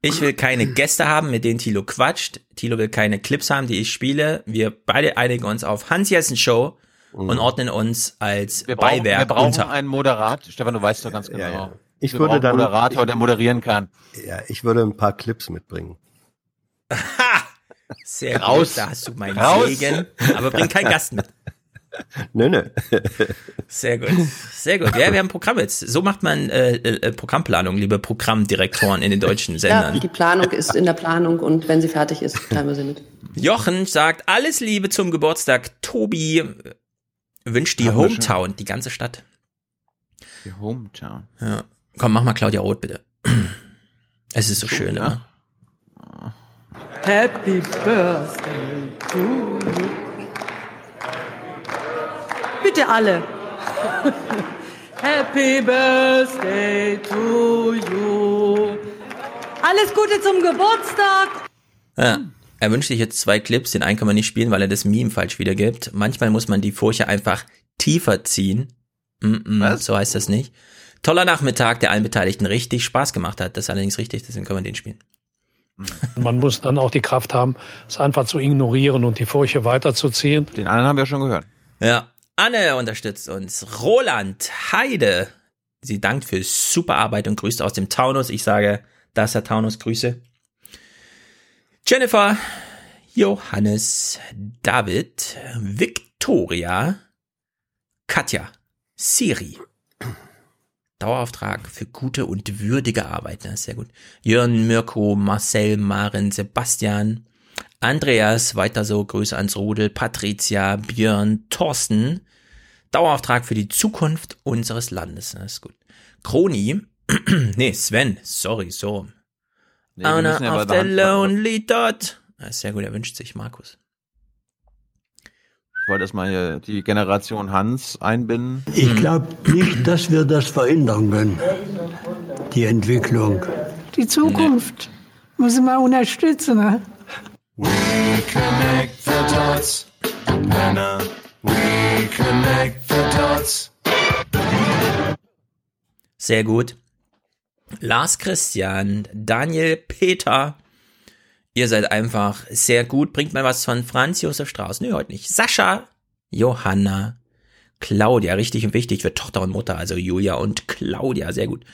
Ich will keine Gäste haben, mit denen Tilo quatscht. Tilo will keine Clips haben, die ich spiele. Wir beide einigen uns auf Hans Jessen Show und ordnen uns als Wir brauchen, Beiwerk wir brauchen unter. einen Moderat. Stefan, du weißt doch ganz genau. Ja, ja. Ich wir würde dann- einen Moderator, der moderieren kann. Ja, ich würde ein paar Clips mitbringen. Sehr Raus. gut, da hast du meinen Raus. Segen. Aber bring keinen Gast mit. Nö, nö. Sehr gut, sehr gut. Ja, wir haben ein Programm jetzt. So macht man äh, äh, Programmplanung, liebe Programmdirektoren in den deutschen Ja, Sendern. die Planung ist in der Planung und wenn sie fertig ist, teilen wir sie mit. Jochen sagt, alles Liebe zum Geburtstag. Tobi wünscht die schon. Hometown, die ganze Stadt. Die Hometown. Ja. Komm, mach mal Claudia Roth, bitte. Es ist so schön, ja. immer. Happy Birthday to you. Bitte alle. Happy Birthday to you. Alles Gute zum Geburtstag. Ja. Er wünscht sich jetzt zwei Clips, den einen kann man nicht spielen, weil er das Meme falsch wiedergibt. Manchmal muss man die Furche einfach tiefer ziehen. Mm -mm, so heißt das nicht. Toller Nachmittag, der allen Beteiligten richtig Spaß gemacht hat. Das ist allerdings richtig, deswegen können wir den spielen. Man muss dann auch die Kraft haben, es einfach zu ignorieren und die Furche weiterzuziehen. Den anderen haben wir schon gehört. Ja. Anne unterstützt uns. Roland Heide. Sie dankt für super Arbeit und grüßt aus dem Taunus. Ich sage, das ist der Taunus, Grüße. Jennifer, Johannes, David, Victoria, Katja, Siri. Dauerauftrag für gute und würdige Arbeit. Ne? Sehr gut. Jörn, Mirko, Marcel, Maren, Sebastian, Andreas, weiter so, Grüße ans Rudel, Patricia, Björn, Thorsten. Dauerauftrag für die Zukunft unseres Landes. Das ist gut. Kroni, nee, Sven, sorry, so. Nee, wir müssen ja der the Lonely Dot. Ja, sehr gut, er wünscht sich Markus. Ich wollte erstmal hier die Generation Hans einbinden. Ich glaube nicht, dass wir das verändern können, die Entwicklung. Die Zukunft muss man unterstützen. Ne? We connect the dots. Penner. We connect the dots. Sehr gut. Lars Christian, Daniel Peter. Ihr seid einfach sehr gut. Bringt mal was von Franz Josef Strauß. Nö, heute nicht. Sascha, Johanna, Claudia, richtig und wichtig für Tochter und Mutter, also Julia und Claudia, sehr gut.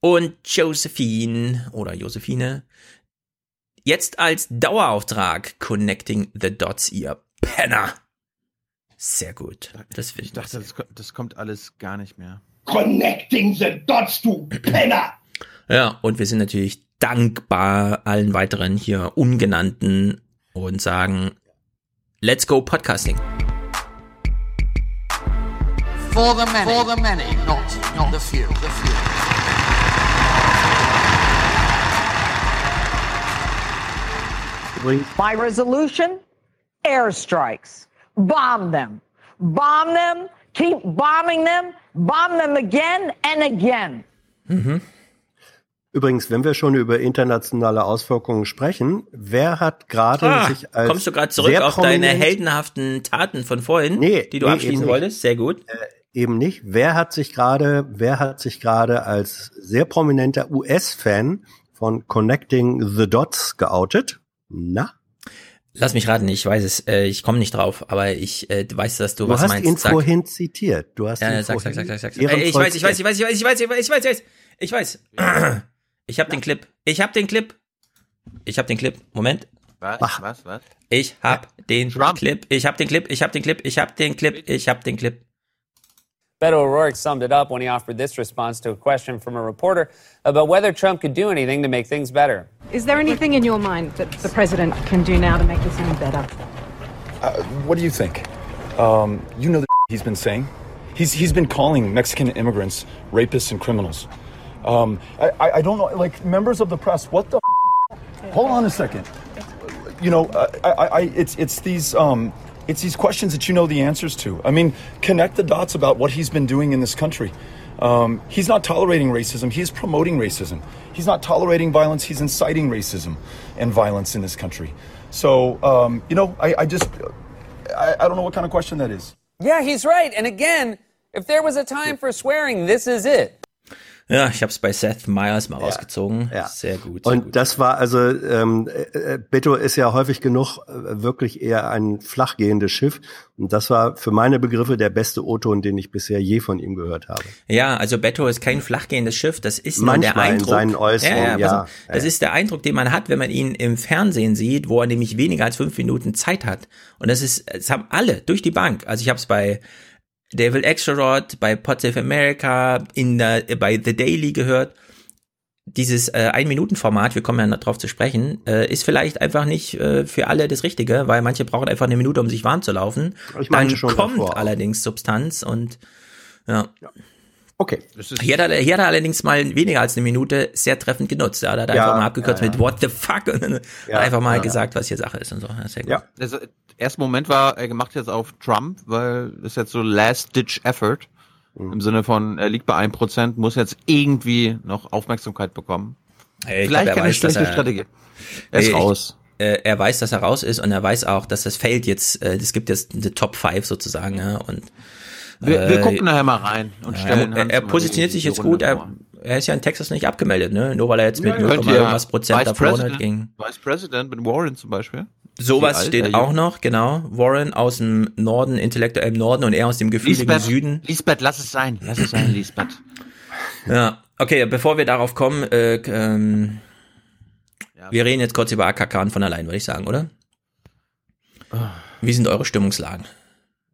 Und Josephine oder Josephine. Jetzt als Dauerauftrag Connecting the Dots, ihr Penner. Sehr gut. Das finde Ich dachte, das, das kommt alles gar nicht mehr. Connecting the dots, du Penner! Ja, und wir sind natürlich dankbar allen weiteren hier ungenannten und sagen, let's go Podcasting. For the many, for the many, not not the few. The few. My resolution airstrikes. Bomb them. Bomb them. Keep bombing them. Bomb them again and again. Mhm. Übrigens, wenn wir schon über internationale Auswirkungen sprechen, wer hat gerade Ah, sich als kommst du gerade zurück auf deine heldenhaften Taten von vorhin, Nee, die du nee, abschließen eben nicht. wolltest? Sehr gut. eben nicht. Wer hat sich gerade, wer hat sich gerade als sehr prominenter US-Fan von Connecting the Dots geoutet? Na? Lass mich raten, ich weiß es, äh, ich komme nicht drauf, aber ich äh, weiß, dass du, Du was hast meinst. ihn Sag. vorhin zitiert. Du hast Ja, ihn sag, sag, vorhin sag, sag, sag, sag. Ey, ich weiß, ich weiß, ich weiß, ich weiß, ich weiß, ich weiß, ich weiß, ich weiß, ich weiß. Ich hab den Clip. Ich hab den Clip. Ich hab den Clip. Moment. Was? Was? Was? Ich hab den Clip. Ich hab den Clip. Ich hab den Clip. Ich hab den Clip. Ich hab den Clip. Beto O'Rourke summed it up when he offered this response to a question from a reporter about whether Trump could do anything to make things better. Is there anything in your mind that the president can do now to make this any better? Uh, what do you think? Um, you know the he's been saying. He's he's been calling Mexican immigrants rapists and criminals. Um, I, I I don't know, like members of the press. What the? Hold on a second. You know, uh, I, I, I it's it's these um, it's these questions that you know the answers to. I mean, connect the dots about what he's been doing in this country. Um, he's not tolerating racism. He's promoting racism. He's not tolerating violence. He's inciting racism and violence in this country. So, um, you know, I, I just, I, I don't know what kind of question that is. Yeah, he's right. And again, if there was a time for swearing, this is it. Ja, ich hab's bei Seth Meyers mal rausgezogen. Ja. Sehr gut. Sehr Und gut. das war also, ähm, äh, Beto ist ja häufig genug äh, wirklich eher ein flachgehendes Schiff. Und das war für meine Begriffe der beste O-Ton, den ich bisher je von ihm gehört habe. Ja, also Beto ist kein flachgehendes Schiff. Das ist nur der Manchmal in Eindruck. seinen Äußerungen, ja, ja, ja. Das Ja. ist der Eindruck, den man hat, wenn man ihn im Fernsehen sieht, wo er nämlich weniger als fünf Minuten Zeit hat. Und das ist, das haben alle durch die Bank. Also ich habe es bei David Extrarod, bei Save America, in der, bei The Daily gehört. Dieses äh, Ein-Minuten-Format, wir kommen ja noch drauf zu sprechen, äh, ist vielleicht einfach nicht äh, für alle das Richtige, weil manche brauchen einfach eine Minute, um sich warm zu laufen. Ich Dann schon kommt davor allerdings Substanz und ja. Okay. Hier hat, er, hier hat er allerdings mal weniger als eine Minute sehr treffend genutzt. Ja, da hat er Ja, einfach mal abgekürzt ja, ja. mit What the fuck und dann einfach mal ja. gesagt, was hier Sache ist und so. Ja, sehr gut. Ja. Also, der erste Moment war, er gemacht jetzt auf Trump, weil das ist jetzt so Last-Ditch-Effort. Mhm. Im Sinne von, er liegt bei 1%, muss jetzt irgendwie noch Aufmerksamkeit bekommen. Ey, ich Vielleicht glaub, er keine weiß, schlechte er- Strategie. Er ist Ey, raus. Ich, äh, er weiß, dass er raus ist und er weiß auch, dass das Feld jetzt, äh, es gibt jetzt eine Top 5 sozusagen, ja, und Wir, wir äh, gucken nachher mal rein und ja, stellen er, er positioniert sich jetzt gut, er, er ist ja in Texas nicht abgemeldet, ne? Nur weil er jetzt mit Ja, 0, könnt ihr irgendwas Prozent Vice da verloren hat President- gegen. Vice President mit Warren zum Beispiel. Sowas steht auch noch, genau. Warren aus dem Norden, intellektuellem Norden und er aus dem gefühligen Lisbeth, Süden. Lisbeth, lass es sein. Lass es sein, Lisbeth. Ja, okay, bevor wir darauf kommen, äh, ähm, wir reden jetzt kurz über AKK von allein, würde ich sagen, oder? Wie sind eure Stimmungslagen?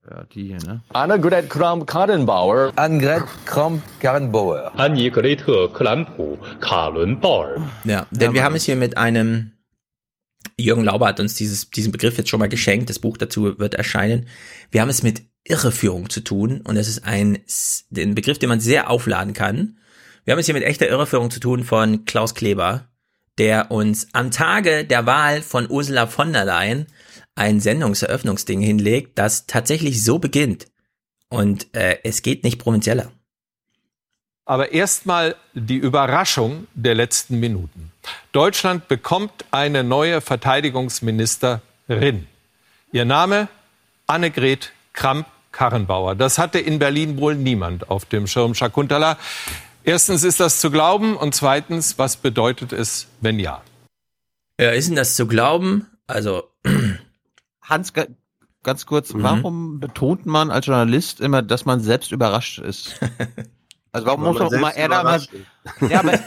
Ja, die hier, ne? Annegret Kramp-Karrenbauer. Annegret Kramp-Karrenbauer. Annegrethe Kramp-Karrenbauer. Ja, denn wir haben es hier mit einem Jürgen Lauber hat uns dieses, diesen Begriff jetzt schon mal geschenkt. Das Buch dazu wird erscheinen. Wir haben es mit Irreführung zu tun und es ist ein, ein Begriff, den man sehr aufladen kann. Wir haben es hier mit echter Irreführung zu tun von Klaus Kleber, der uns am Tage der Wahl von Ursula von der Leyen ein Sendungseröffnungsding hinlegt, das tatsächlich so beginnt. Und äh, es geht nicht provinzieller. Aber erstmal die Überraschung der letzten Minuten. Deutschland bekommt eine neue Verteidigungsministerin. Ihr Name Annegret Kramp-Karrenbauer. Das hatte in Berlin wohl niemand auf dem Schirm Shakuntala. Erstens ist das zu glauben und zweitens, was bedeutet es, wenn ja? Ja, ist denn das zu glauben? Also Hans, ganz kurz, mhm. warum betont man als Journalist immer, dass man selbst überrascht ist? Also warum muss man immer er da mal, ja, aber,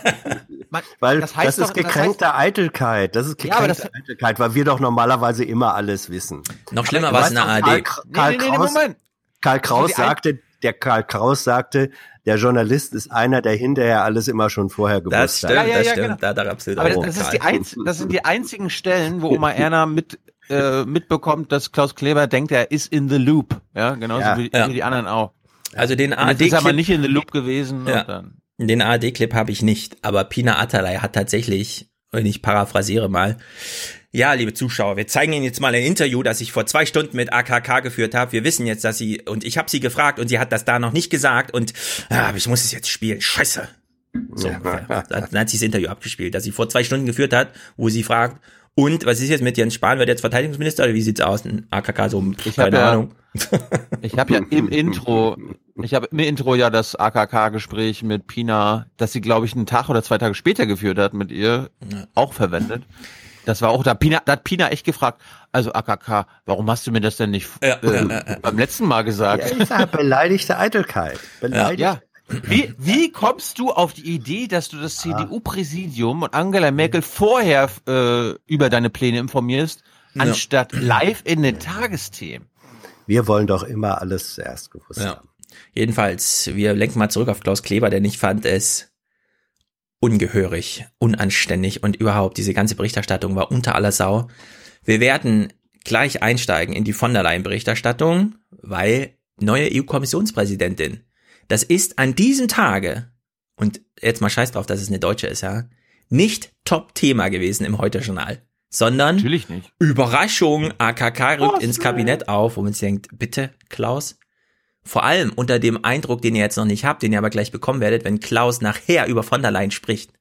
man, weil das, heißt das ist doch, gekränkte das heißt, Eitelkeit. Das ist gekränkte ja, das, Eitelkeit, weil wir doch normalerweise immer alles wissen. Noch schlimmer war es in der ARD. Karl, Karl, nee, nee, Kraus, nee, Karl Kraus sagte, der Karl Kraus sagte, der Journalist ist einer, der hinterher alles immer schon vorher gewusst das stimmt, hat. Ja, ja, das ja, stimmt, genau. da, da absolut Aber das, das, ist die einz das sind die einzigen Stellen, wo Oma Erna mit äh, mitbekommt, dass Klaus Kleber denkt, er ist in the loop. Ja, genauso ja. Wie, wie, die anderen auch. Also den ARD ist aber nicht in the loop gewesen. Ja. Den ARD-Clip habe ich nicht, aber Pina Atalay hat tatsächlich, und ich paraphrasiere mal, ja, liebe Zuschauer, wir zeigen Ihnen jetzt mal ein Interview, das ich vor zwei Stunden mit AKK geführt habe. Wir wissen jetzt, dass sie, und ich habe sie gefragt und sie hat das da noch nicht gesagt und ah, ich muss es jetzt spielen. Scheiße. So, dann, dann hat sie das Interview abgespielt, das sie vor zwei Stunden geführt hat, wo sie fragt, und was ist jetzt mit Jens Spahn? Wird jetzt Verteidigungsminister oder wie sieht's aus? Ein AKK so, ich keine ja, Ahnung. Ich habe ja im Intro, ich habe im Intro ja das AKK-Gespräch mit Pina, das sie, glaube ich, einen Tag oder zwei Tage später geführt hat, mit ihr ja. auch verwendet. Das war auch da Pina, da hat Pina echt gefragt, also AKK, warum hast du mir das denn nicht ja, äh, ja, beim letzten Mal gesagt? Ja, ich sag, beleidigte Eitelkeit. Beleidigte ja. Wie, wie kommst du auf die Idee, dass du das CDU-Präsidium und Angela Merkel vorher äh, über deine Pläne informierst, anstatt live in den Tagesthemen? Wir wollen doch immer alles zuerst gewusst ja. haben. Jedenfalls, wir lenken mal zurück auf Klaus Kleber, denn ich fand es ungehörig, unanständig und überhaupt diese ganze Berichterstattung war unter aller Sau. Wir werden gleich einsteigen in die von der Leyen Berichterstattung, weil neue EU-Kommissionspräsidentin. Das ist an diesem Tage, und jetzt mal scheiß drauf, dass es eine Deutsche ist, ja, nicht Top-Thema gewesen im Heute-Journal, sondern. Überraschung, AKK rückt oh, ins Kabinett auf, wo man sich denkt, bitte, Klaus, vor allem unter dem Eindruck, den ihr jetzt noch nicht habt, den ihr aber gleich bekommen werdet, wenn Klaus nachher über von der Leyen spricht.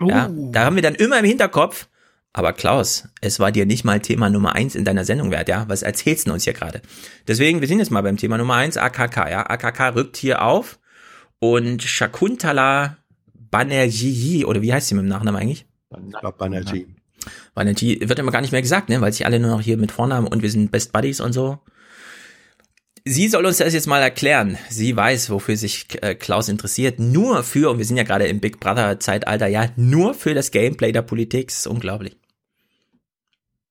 Uh. Ja, da haben wir dann immer im Hinterkopf, aber Klaus, es war dir nicht mal Thema Nummer eins in deiner Sendung wert, ja? Was erzählst du uns hier gerade? Deswegen, wir sind jetzt mal beim Thema Nummer eins, AKK, ja? AKK rückt hier auf und Shakuntala Banerjee, oder wie heißt sie mit dem Nachnamen eigentlich? Ich glaube Banerjee. Banerjee wird immer gar nicht mehr gesagt, ne? Weil sich alle nur noch hier mit Vornamen und wir sind Best Buddies und so. Sie soll uns das jetzt mal erklären. Sie weiß, wofür sich äh, Klaus interessiert. Nur für, und wir sind ja gerade im Big Brother Zeitalter, ja, nur für das Gameplay der Politik. Das ist unglaublich.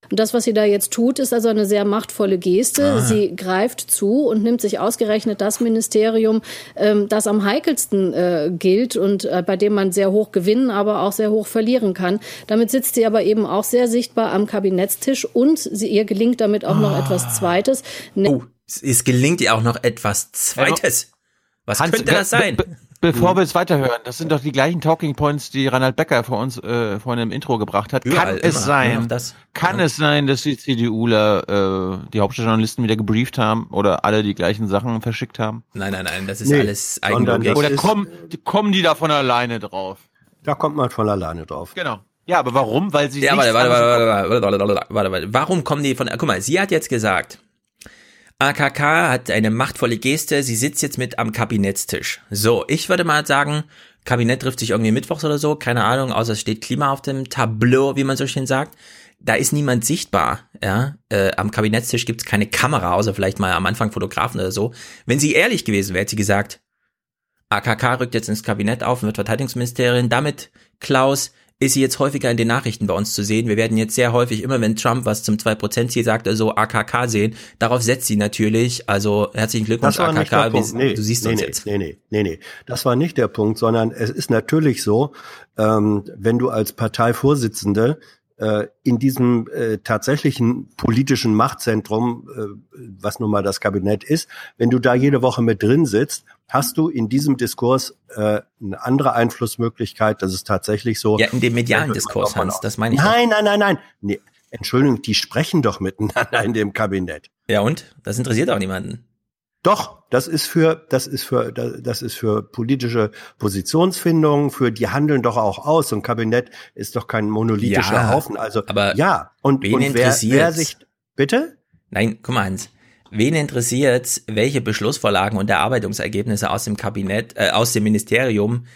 Und das, was sie da jetzt tut, ist also eine sehr machtvolle Geste. Ah. Sie greift zu und nimmt sich ausgerechnet das Ministerium, ähm, das am heikelsten äh, gilt und äh, bei dem man sehr hoch gewinnen, aber auch sehr hoch verlieren kann. Damit sitzt sie aber eben auch sehr sichtbar am Kabinettstisch und sie, ihr gelingt damit auch ah. noch etwas Zweites. Ne oh, es gelingt ihr auch noch etwas Zweites. Was Hans, könnte das sein? Bevor mhm. wir es weiterhören, das sind doch die gleichen Talking Points, die Reinhard Becker vor uns äh, vorhin im Intro gebracht hat. Überall, kann es immer, sein, das, kann ja. es sein, dass die CDUler äh, die Hauptstadtjournalisten wieder gebrieft haben oder alle die gleichen Sachen verschickt haben? Nein, nein, nein, das ist nee, alles Eigenlogik. Oder kommen, kommen die da von alleine drauf? Da kommt man von alleine drauf. Genau. Ja, aber warum? Weil sie ja, warte, warte, warte, warte, warte, warte, warte, warte, warte. Warum kommen die von? Guck mal, sie hat jetzt gesagt, AKK hat eine machtvolle Geste, sie sitzt jetzt mit am Kabinettstisch. So, ich würde mal sagen, Kabinett trifft sich irgendwie mittwochs oder so, keine Ahnung, außer es steht Klima auf dem Tableau, wie man so schön sagt. Da ist niemand sichtbar, ja. Äh, am Kabinettstisch gibt's keine Kamera, außer vielleicht mal am Anfang Fotografen oder so. Wenn sie ehrlich gewesen wäre, hätte sie gesagt, AKK rückt jetzt ins Kabinett auf und wird Verteidigungsministerin. Damit, Klaus, ist sie jetzt häufiger in den Nachrichten bei uns zu sehen. Wir werden jetzt sehr häufig, immer wenn Trump was zum 2%-Ziel sagt, also AKK sehen. Darauf setzt sie natürlich. Also herzlichen Glückwunsch, Das war nicht der AKK. Nee, du siehst nee, uns nee, jetzt. Nee, nee, nee, nee. Das war nicht der Punkt, sondern es ist natürlich so, ähm, wenn du als Parteivorsitzende in diesem äh, tatsächlichen politischen Machtzentrum, äh, was nun mal das Kabinett ist, wenn du da jede Woche mit drin sitzt, hast du in diesem Diskurs äh, eine andere Einflussmöglichkeit. Das ist tatsächlich so. Ja, in dem medialen Diskurs, Hans, das meine ich. Nein, nein, nein, nein. Nee, Entschuldigung, die sprechen doch miteinander in dem Kabinett. Ja und? Das interessiert auch niemanden. Doch, das ist für, das ist für, das ist für politische Positionsfindung, für die handeln doch auch aus. So ein Kabinett ist doch kein monolithischer Ja, Haufen. Also, aber ja. Und, wen und wer, wer sich, bitte? Nein, guck mal, Hans. Wen interessiert, welche Beschlussvorlagen und Erarbeitungsergebnisse aus dem Kabinett, äh, aus dem Ministerium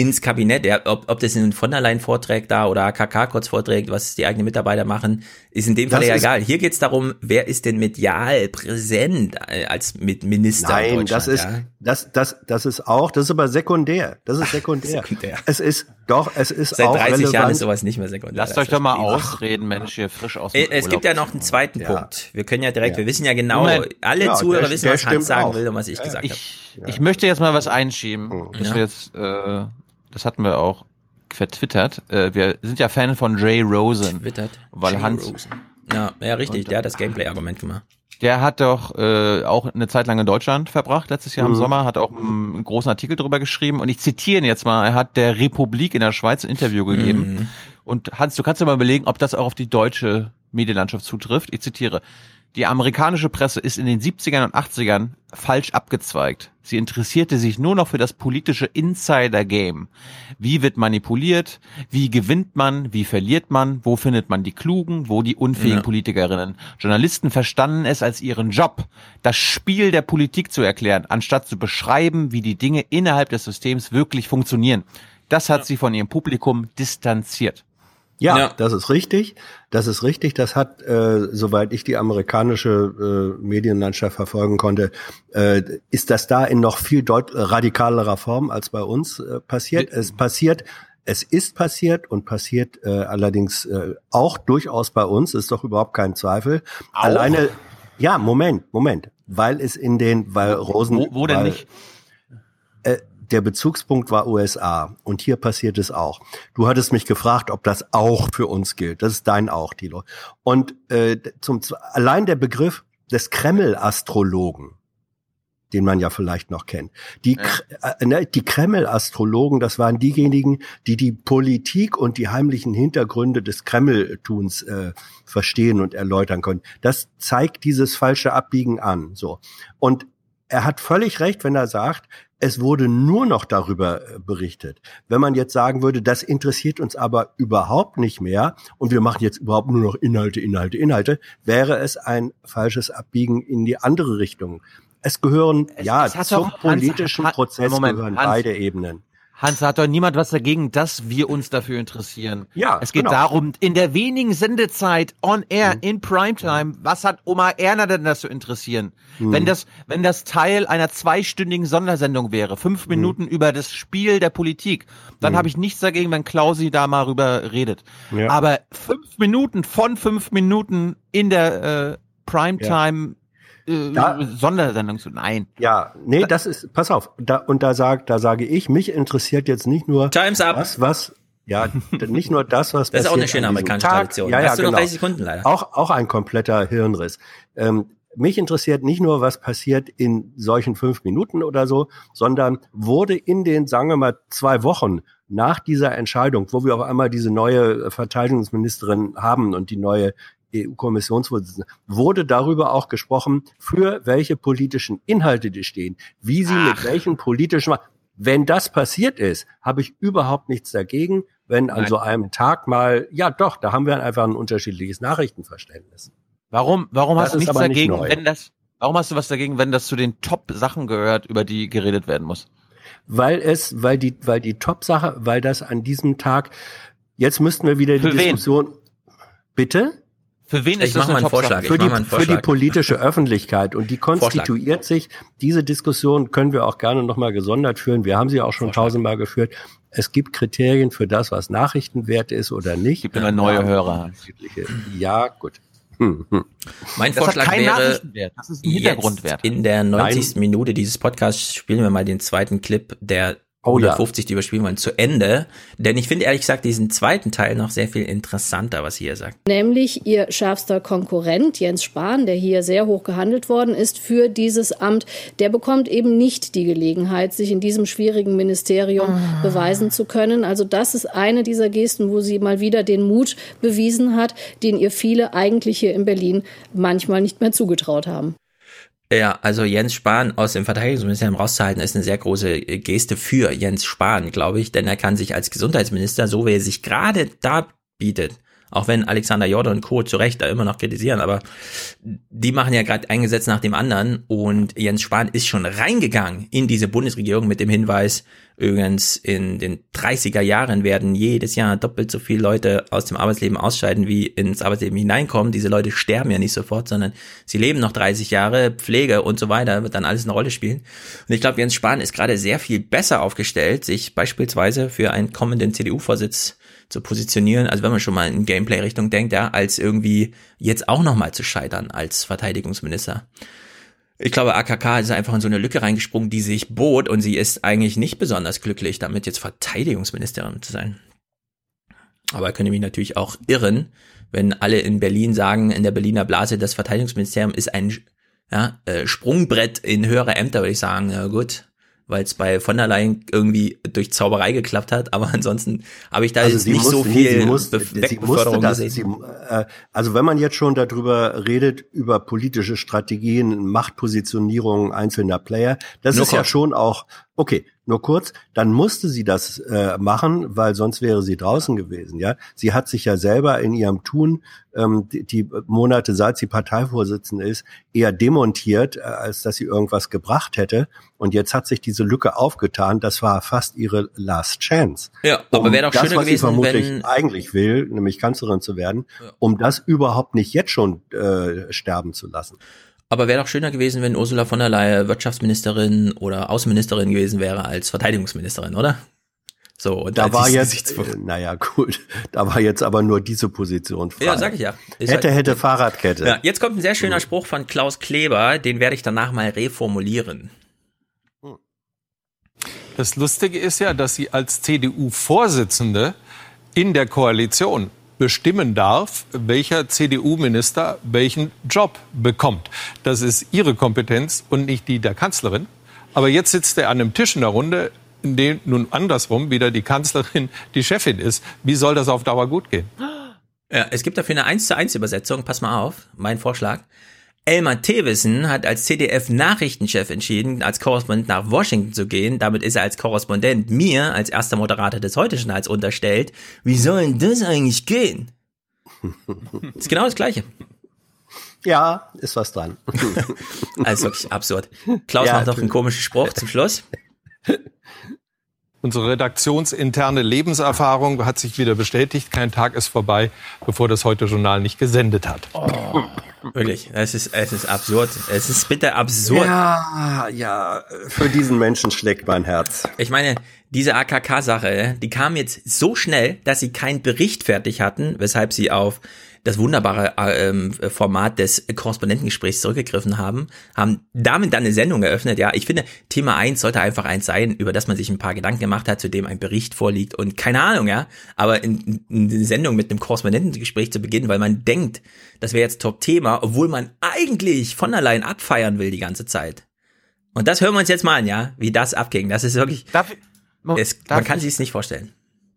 ins Kabinett, ja, ob, ob das in von der Leyen vorträgt da oder KK kurz vorträgt, was die eigenen Mitarbeiter machen, ist in dem Fall ja egal. Hier geht's darum, wer ist denn medial präsent äh, als mit Minister in Nein, das ist, ja? das, das, das ist auch, das ist aber sekundär. Das ist sekundär. Sekundär. Es ist, doch, es ist Seit auch 30 relevant. Jahren ist sowas nicht mehr sekundär. Lasst euch doch mal ausreden, Mensch, hier frisch aus dem Äh, Es gibt ja Urlaub. noch einen zweiten Ja. Punkt. Wir können ja direkt, Ja. wir wissen ja genau, Moment. alle Ja, Zuhörer der- wissen, der was Hans sagen auch. will und was ich gesagt habe. Ich, ich möchte jetzt mal was einschieben. Das, Ja. wir jetzt, äh, das hatten wir auch vertwittert. Äh, wir sind ja Fan von Jay Rosen. Twittert. Weil Jay Hans, Rosen. Ja, ja, richtig. Der hat das Gameplay-Argument gemacht. der hat doch äh, auch eine Zeit lang in Deutschland verbracht, letztes Jahr im Mhm. Sommer, hat auch einen, einen großen Artikel darüber geschrieben. Und ich zitiere ihn jetzt mal. Er hat der Republik in der Schweiz ein Interview gegeben. Mhm. Und Hans, du kannst dir mal überlegen, ob das auch auf die deutsche Medienlandschaft zutrifft. Ich zitiere. Die amerikanische Presse ist in den 70ern und 80ern falsch abgezweigt. Sie interessierte sich nur noch für das politische Insider-Game. Wie wird manipuliert? Wie gewinnt man? Wie verliert man? Wo findet man die Klugen? Wo die unfähigen Ja. Politikerinnen? Journalisten verstanden es als ihren Job, das Spiel der Politik zu erklären, anstatt zu beschreiben, wie die Dinge innerhalb des Systems wirklich funktionieren. Das hat sie von ihrem Publikum distanziert. Ja, Ja. das ist richtig. Das ist richtig. Das hat, äh, soweit ich die amerikanische äh, Medienlandschaft verfolgen konnte, äh, ist das da in noch viel deut radikalerer Form als bei uns äh, passiert. Es passiert, es ist passiert und passiert äh, allerdings äh, auch durchaus bei uns, ist doch überhaupt kein Zweifel. Alleine, ja, Moment, Moment, weil es in den, weil Rosen, Wo, wo denn weil, nicht? äh, der Bezugspunkt war USA und hier passiert es auch. Du hattest mich gefragt, ob das auch für uns gilt. Das ist dein auch, Tilo. Und äh, zum allein der Begriff des Kreml-Astrologen, den man ja vielleicht noch kennt. Die, Kr- äh, ne, die Kreml-Astrologen, das waren diejenigen, die die Politik und die heimlichen Hintergründe des Kreml-Tuns äh, verstehen und erläutern können. Das zeigt dieses falsche Abbiegen an. So und er hat völlig recht, wenn er sagt, es wurde nur noch darüber äh, berichtet. Wenn man jetzt sagen würde, das interessiert uns aber überhaupt nicht mehr und wir machen jetzt überhaupt nur noch Inhalte, Inhalte, Inhalte, wäre es ein falsches Abbiegen in die andere Richtung. Es gehören, ja, es zum politischen Hans, Prozess Moment, gehören Hans. beide Ebenen. Hans, hat doch niemand was dagegen, dass wir uns dafür interessieren. Ja, Es geht genau. darum, in der wenigen Sendezeit, on air, Mhm. in Primetime, was hat Oma Erna denn das zu interessieren? Mhm. Wenn das, wenn das Teil einer zweistündigen Sondersendung wäre, fünf Mhm. Minuten über das Spiel der Politik, dann habe ich nichts dagegen, wenn Klausi da mal rüber redet. Ja. Aber fünf Minuten von fünf Minuten in der äh, Primetime äh, Da- Sondersendung zu, nein. Ja, nee, das ist, pass auf, da, und da sagt, da sage ich, mich interessiert jetzt nicht nur Time's up. was, was, ja, nicht nur das, was Das ist auch eine schöne amerikanische Tag. Tradition. Ja, ja, Hast du noch genau. 30 Sekunden leider. Auch, auch ein kompletter Hirnriss. Ähm, mich interessiert nicht nur, was passiert in solchen fünf Minuten oder so, sondern wurde in den, sagen wir mal, zwei Wochen nach dieser Entscheidung, wo wir auf einmal diese neue Verteidigungsministerin haben und die neue EU-Kommissionsvorsitzende, wurde darüber auch gesprochen, für welche politischen Inhalte die stehen, wie sie mit welchen politischen, wenn das passiert ist, habe ich überhaupt nichts dagegen, wenn an Nein. so einem Tag mal, ja doch, da haben wir einfach ein unterschiedliches Nachrichtenverständnis. Warum, warum Das hast du nichts nicht dagegen, neu. wenn das, warum hast du was dagegen, wenn das zu den Top-Sachen gehört, über die geredet werden muss? Weil es, weil die, weil die Top-Sache, weil das an diesem Tag, jetzt müssten wir wieder die Für wen? Diskussion, bitte? Für wen Ich ist mach das mal eine einen Top-Sache? Vorschlag. Ich Für die, einen für die Vorschlag. politische Öffentlichkeit. Und die konstituiert sich, diese Diskussion können wir auch gerne nochmal gesondert führen. Wir haben sie auch schon tausendmal geführt. Es gibt Kriterien für das, was Nachrichtenwert ist oder nicht. Gibt immer neue Hörer. Ja, gut. Mein Das Vorschlag wäre, Nachrichtenwert, das ist ein Hintergrundwert. Jetzt in der 90. Minute dieses Podcasts spielen wir mal den zweiten Clip der Oh ja. 150, die wir spielen wollen, zu Ende. Denn ich finde ehrlich gesagt diesen zweiten Teil noch sehr viel interessanter, was hier sagt. Nämlich ihr schärfster Konkurrent, Jens Spahn, der hier sehr hoch gehandelt worden ist für dieses Amt, der bekommt eben nicht die Gelegenheit, sich in diesem schwierigen Ministerium beweisen zu können. Also das ist eine dieser Gesten, wo sie mal wieder den Mut bewiesen hat, den ihr viele eigentlich hier in Berlin manchmal nicht mehr zugetraut haben. Ja, also Jens Spahn aus dem Verteidigungsministerium rauszuhalten, ist eine sehr große Geste für Jens Spahn, glaube ich, denn er kann sich als Gesundheitsminister, so wie er sich gerade da bietet, auch wenn Alexander Jordan und Co. zu Recht da immer noch kritisieren, aber die machen ja gerade ein Gesetz nach dem anderen und Jens Spahn ist schon reingegangen in diese Bundesregierung mit dem Hinweis, übrigens in den 30er Jahren werden jedes Jahr doppelt so viele Leute aus dem Arbeitsleben ausscheiden, wie ins Arbeitsleben hineinkommen. Diese Leute sterben ja nicht sofort, sondern sie leben noch 30 Jahre, Pflege und so weiter, wird dann alles eine Rolle spielen. Und ich glaube, Jens Spahn ist gerade sehr viel besser aufgestellt, sich beispielsweise für einen kommenden CDU-Vorsitz zu positionieren, also wenn man schon mal in Gameplay-Richtung denkt, ja, als irgendwie jetzt auch nochmal zu scheitern als Verteidigungsminister. Ich glaube, AKK ist einfach in so eine Lücke reingesprungen, die sich bot und sie ist eigentlich nicht besonders glücklich, damit jetzt Verteidigungsministerin zu sein. Aber könnte mich natürlich auch irren, wenn alle in Berlin sagen, in der Berliner Blase, das Verteidigungsministerium ist ein ja, äh, Sprungbrett in höhere Ämter, würde ich sagen, ja gut, weil es bei von der Leyen irgendwie durch Zauberei geklappt hat, aber ansonsten habe ich da jetzt sie nicht so musste- viel sie musste, sie musste das, gesehen. sie, äh, also wenn man jetzt schon darüber redet, über politische Strategien, Machtpositionierung einzelner Player, das Nur ist ja kurz. schon auch, okay, nur kurz, dann musste sie das äh, machen, weil sonst wäre sie draußen gewesen, ja. Sie hat sich ja selber in ihrem Tun ähm, die, die Monate, seit sie Parteivorsitzende ist, eher demontiert, äh, als dass sie irgendwas gebracht hätte. Und jetzt hat sich diese Lücke aufgetan. Das war fast ihre Last Chance. Ja, aber wäre doch das, schöner was sie gewesen, vermutlich wenn- eigentlich will, nämlich Kanzlerin zu werden, um das überhaupt nicht jetzt schon äh, sterben zu lassen. Aber wäre doch schöner gewesen, wenn Ursula von der Leyen Wirtschaftsministerin oder Außenministerin gewesen wäre als Verteidigungsministerin, oder? So, und Da war jetzt, äh, naja, gut, da war jetzt aber nur diese Position frei. Ja, sag ich ja. Ist hätte, halt- hätte Fahrradkette. Ja, jetzt kommt ein sehr schöner Spruch von Klaus Kleber, den werde ich danach mal reformulieren. Das Lustige ist ja, dass sie als CDU-Vorsitzende in der Koalition bestimmen darf, welcher CDU-Minister welchen Job bekommt. Das ist ihre Kompetenz und nicht die der Kanzlerin. Aber jetzt sitzt er an einem Tisch in der Runde, in dem nun andersrum wieder die Kanzlerin die Chefin ist. Wie soll das auf Dauer gut gehen? Ja, es gibt dafür eine 1 zu 1 Übersetzung. Pass mal auf, mein Vorschlag. Elmar Thewissen hat als CDF-Nachrichtenchef entschieden, als Korrespondent nach Washington zu gehen. Damit ist er als Korrespondent mir, als erster Moderator des Heute-Journals, unterstellt. Wie soll denn das eigentlich gehen? ist genau das Gleiche. Ja, ist was dran. Also wirklich absurd. Klaus Ja, macht noch einen komischen Spruch zum Schluss. Unsere redaktionsinterne Lebenserfahrung hat sich wieder bestätigt. Kein Tag ist vorbei, bevor das Heute-Journal nicht gesendet hat. Wirklich, es ist, es ist absurd. Es ist bitte absurd. Ja, ja, für diesen Menschen schlägt mein Herz. Ich meine, diese AKK-Sache, die kam jetzt so schnell, dass sie keinen Bericht fertig hatten, weshalb sie auf das wunderbare äh, ähm, Format des Korrespondentengesprächs zurückgegriffen haben, haben damit dann eine Sendung eröffnet. Ja, ich finde, Thema eins sollte einfach eins sein, über das man sich ein paar Gedanken gemacht hat, zu dem ein Bericht vorliegt und keine Ahnung, ja, aber in, in eine Sendung mit einem Korrespondentengespräch zu beginnen, weil man denkt, das wäre jetzt Top-Thema, obwohl man eigentlich von allein abfeiern will die ganze Zeit. Und das hören wir uns jetzt mal an, ja, wie das abging. Das ist wirklich, Darf, es, darf man kann ich- sich es nicht vorstellen.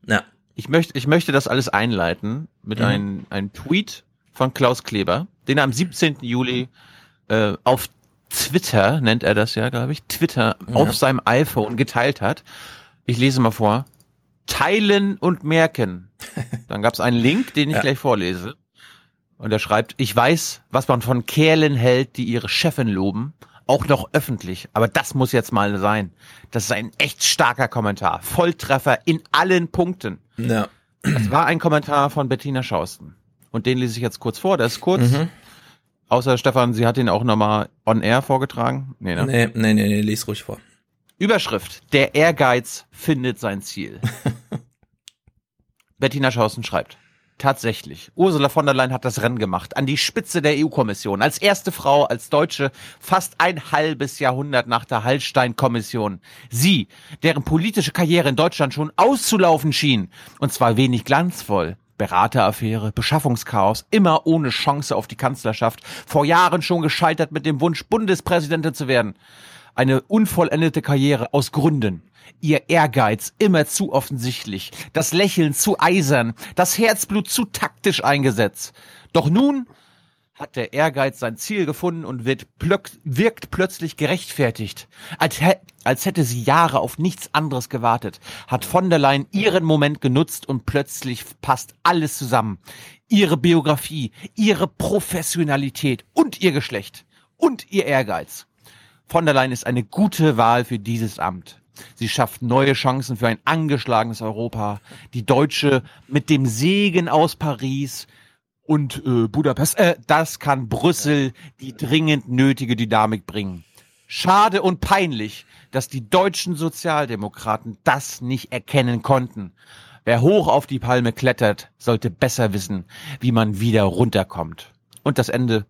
Ja. Ich möchte, ich möchte das alles einleiten mit Mhm. einem, einem Tweet von Klaus Kleber, den er am 17. Juli äh, auf Twitter, nennt er das ja, glaube ich, Twitter Ja. auf seinem iPhone geteilt hat. Ich lese mal vor. Teilen und merken. Dann gab es einen Link, den ich Ja. gleich vorlese. Und er schreibt, ich weiß, was man von Kerlen hält, die ihre Chefin loben. Auch noch öffentlich. Aber das muss jetzt mal sein. Das ist ein echt starker Kommentar. Volltreffer in allen Punkten. Ja. Das war ein Kommentar von Bettina Schausten. Und den lese ich jetzt kurz vor. Der ist kurz. Mhm. Außer Stefan, sie hat ihn auch nochmal on air vorgetragen. Nee, ne? Nee, nee, nee, nee, lies ruhig vor. Überschrift. Der Ehrgeiz findet sein Ziel. Bettina Schausen schreibt. Tatsächlich. Ursula von der Leyen hat das Rennen gemacht. An die Spitze der EU-Kommission. Als erste Frau, als Deutsche, fast ein halbes Jahrhundert nach der Hallstein-Kommission. Sie, deren politische Karriere in Deutschland schon auszulaufen schien. Und zwar wenig glanzvoll. Berateraffäre, Beschaffungschaos, immer ohne Chance auf die Kanzlerschaft. Vor Jahren schon gescheitert mit dem Wunsch, Bundespräsidentin zu werden. Eine unvollendete Karriere aus Gründen. Ihr Ehrgeiz immer zu offensichtlich, das Lächeln zu eisern, das Herzblut zu taktisch eingesetzt. Doch nun hat der Ehrgeiz sein Ziel gefunden und wird wirkt plötzlich gerechtfertigt. Als, als hätte sie Jahre auf nichts anderes gewartet, hat von der Leyen ihren Moment genutzt und plötzlich passt alles zusammen. Ihre Biografie, ihre Professionalität und ihr Geschlecht und ihr Ehrgeiz. Von der Leyen ist eine gute Wahl für dieses Amt. Sie schafft neue Chancen für ein angeschlagenes Europa. Die Deutsche mit dem Segen aus Paris und äh, Budapest, äh, das kann Brüssel die dringend nötige Dynamik bringen. Schade und peinlich, dass die deutschen Sozialdemokraten das nicht erkennen konnten. Wer hoch auf die Palme klettert, sollte besser wissen, wie man wieder runterkommt. Und das Ende.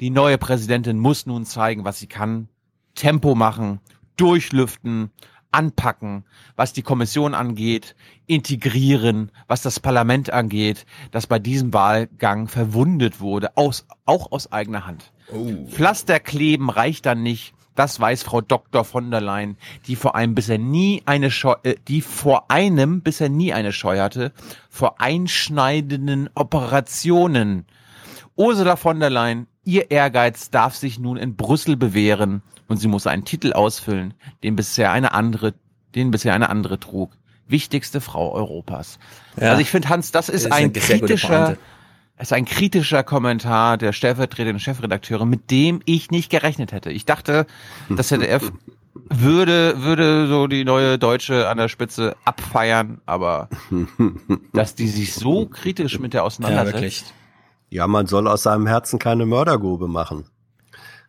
Die neue Präsidentin muss nun zeigen, was sie kann. Tempo machen, durchlüften, anpacken, was die Kommission angeht, integrieren, was das Parlament angeht, das bei diesem Wahlgang verwundet wurde, aus, auch aus eigener Hand. Oh. Pflaster kleben reicht dann nicht. Das weiß Frau Dr. von der Leyen, die vor einem bisher nie eine Scheu, äh, die vor einem bisher nie eine Scheu hatte, vor einschneidenden Operationen. Ursula von der Leyen, ihr Ehrgeiz darf sich nun in Brüssel bewähren und sie muss einen Titel ausfüllen, den bisher eine andere, den bisher eine andere trug. Wichtigste Frau Europas. Ja. Also ich finde, Hans, das ist, das ist ein kritischer, ist ein kritischer Kommentar der stellvertretenden Chefredakteure, mit dem ich nicht gerechnet hätte. Ich dachte, das ZDF würde, würde so die neue Deutsche an der Spitze abfeiern, aber dass die sich so kritisch mit der auseinandersetzt. Ja, ja, man soll aus seinem Herzen keine Mördergrube machen.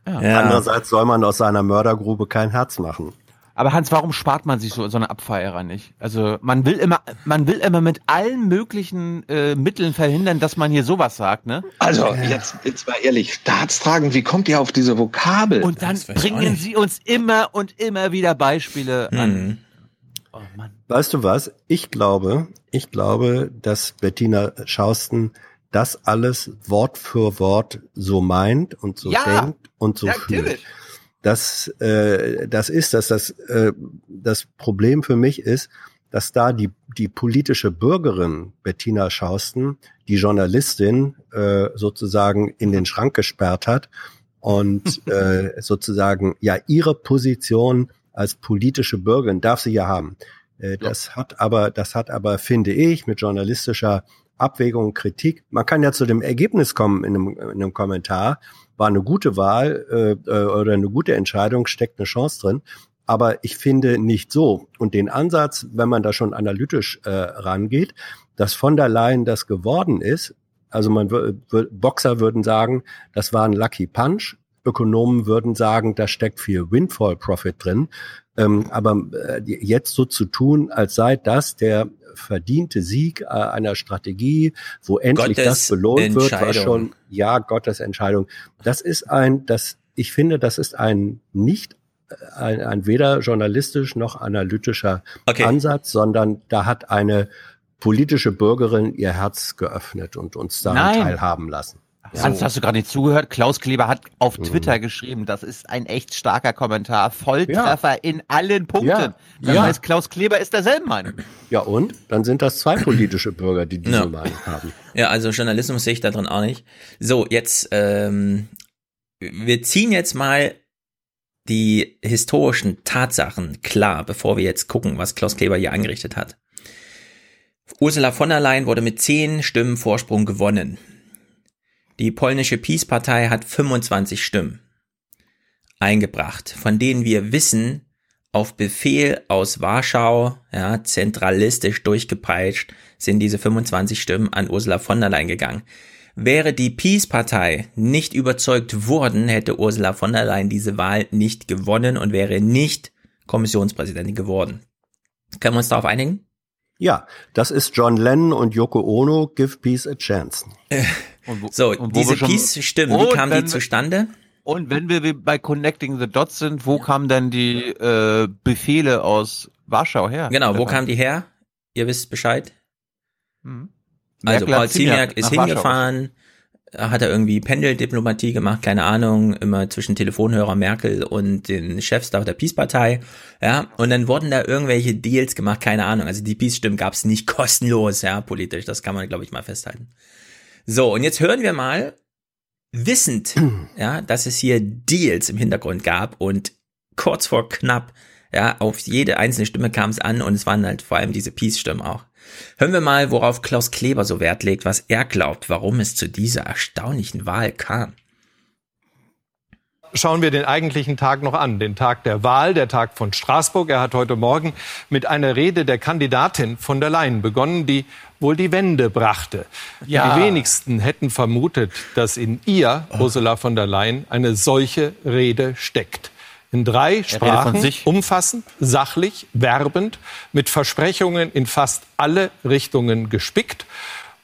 Ja. Andererseits soll man aus seiner Mördergrube kein Herz machen. Aber Hans, warum spart man sich so, so eine Abfeierer nicht? Also man will immer, man will immer mit allen möglichen äh, Mitteln verhindern, dass man hier sowas sagt, ne? Also jetzt, jetzt mal ehrlich, Staatstragend, wie kommt ihr auf diese Vokabel? Und dann bringen sie uns immer und immer wieder Beispiele mhm. an. Oh Mann. Weißt du was? Ich glaube, ich glaube, dass Bettina Schausten das alles Wort für Wort so meint und so ja, denkt und so ja, fühlt. Das, äh, das ist das, das, äh, das Problem für mich ist, dass da die, die politische Bürgerin Bettina Schausten die Journalistin äh, sozusagen in den Schrank gesperrt hat und äh, sozusagen ja ihre Position als politische Bürgerin darf sie ja haben. Äh, das hat aber, das hat aber, finde ich, mit journalistischer Abwägung, Kritik. Man kann ja zu dem Ergebnis kommen in einem, in einem Kommentar, war eine gute Wahl äh, äh, oder eine gute Entscheidung, steckt eine Chance drin. Aber ich finde nicht so. Und den Ansatz, wenn man da schon analytisch äh, rangeht, dass von der Leyen das geworden ist, also man Boxer würden sagen, das war ein Lucky Punch. Ökonomen würden sagen, da steckt viel Windfall Profit drin. Ähm, aber äh, jetzt so zu tun, als sei das der verdiente Sieg äh, einer Strategie, wo endlich Gottes das belohnt wird, war schon, ja, Gottes Entscheidung. Das ist ein, das, ich finde, das ist ein nicht äh, ein, ein weder journalistisch noch analytischer okay. Ansatz, sondern da hat eine politische Bürgerin ihr Herz geöffnet und uns daran teilhaben lassen. So. Hans, hast du gerade nicht zugehört? Klaus Kleber hat auf mhm. Twitter geschrieben, das ist ein echt starker Kommentar. Volltreffer ja. in allen Punkten. Ja. Das ja. heißt, Klaus Kleber ist derselben Meinung. Ja und? Dann sind das zwei politische Bürger, die diese Meinung haben. Ja, also Journalismus sehe ich da drin auch nicht. So, jetzt, ähm, wir ziehen jetzt mal die historischen Tatsachen klar, bevor wir jetzt gucken, was Klaus Kleber hier angerichtet hat. Ursula von der Leyen wurde mit zehn Stimmen Vorsprung gewonnen. Die polnische Peace-Partei hat 25 Stimmen eingebracht, von denen wir wissen, auf Befehl aus Warschau, ja, zentralistisch durchgepeitscht, sind diese 25 Stimmen an Ursula von der Leyen gegangen. Wäre die Peace-Partei nicht überzeugt worden, hätte Ursula von der Leyen diese Wahl nicht gewonnen und wäre nicht Kommissionspräsidentin geworden. Können wir uns darauf einigen? Ja, das ist John Lennon und Yoko Ono, Give Peace a Chance. Wo, so, diese Peace-Stimmen, wie kamen die zustande? Und wenn wir bei Connecting the Dots sind, wo kamen denn die äh, Befehle aus Warschau her? Genau, wo kamen die her? Ihr wisst Bescheid. Mhm. Also Merkel Paul Ziemiak ist nach Warschau hingefahren, hat er irgendwie Pendeldiplomatie gemacht, keine Ahnung, immer zwischen Telefonhörer Merkel und den Chefs da der Peace-Partei, ja, und dann wurden da irgendwelche Deals gemacht, keine Ahnung, also die Peace-Stimmen gab es nicht kostenlos, ja, politisch, das kann man, glaube ich, mal festhalten. So, und jetzt hören wir mal, wissend, ja, dass es hier Deals im Hintergrund gab und kurz vor knapp, ja, auf jede einzelne Stimme kam es an und es waren halt vor allem diese Peace-Stimmen auch. Hören wir mal, worauf Klaus Kleber so Wert legt, was er glaubt, warum es zu dieser erstaunlichen Wahl kam. Schauen wir den eigentlichen Tag noch an, den Tag der Wahl, der Tag von Straßburg. Er hat heute Morgen mit einer Rede der Kandidatin von der Leyen begonnen, die wohl die Wende brachte. Ja. Die wenigsten hätten vermutet, dass in ihr, Ursula von der Leyen, eine solche Rede steckt. In drei Sprachen, sich. umfassend, sachlich, werbend, mit Versprechungen in fast alle Richtungen gespickt.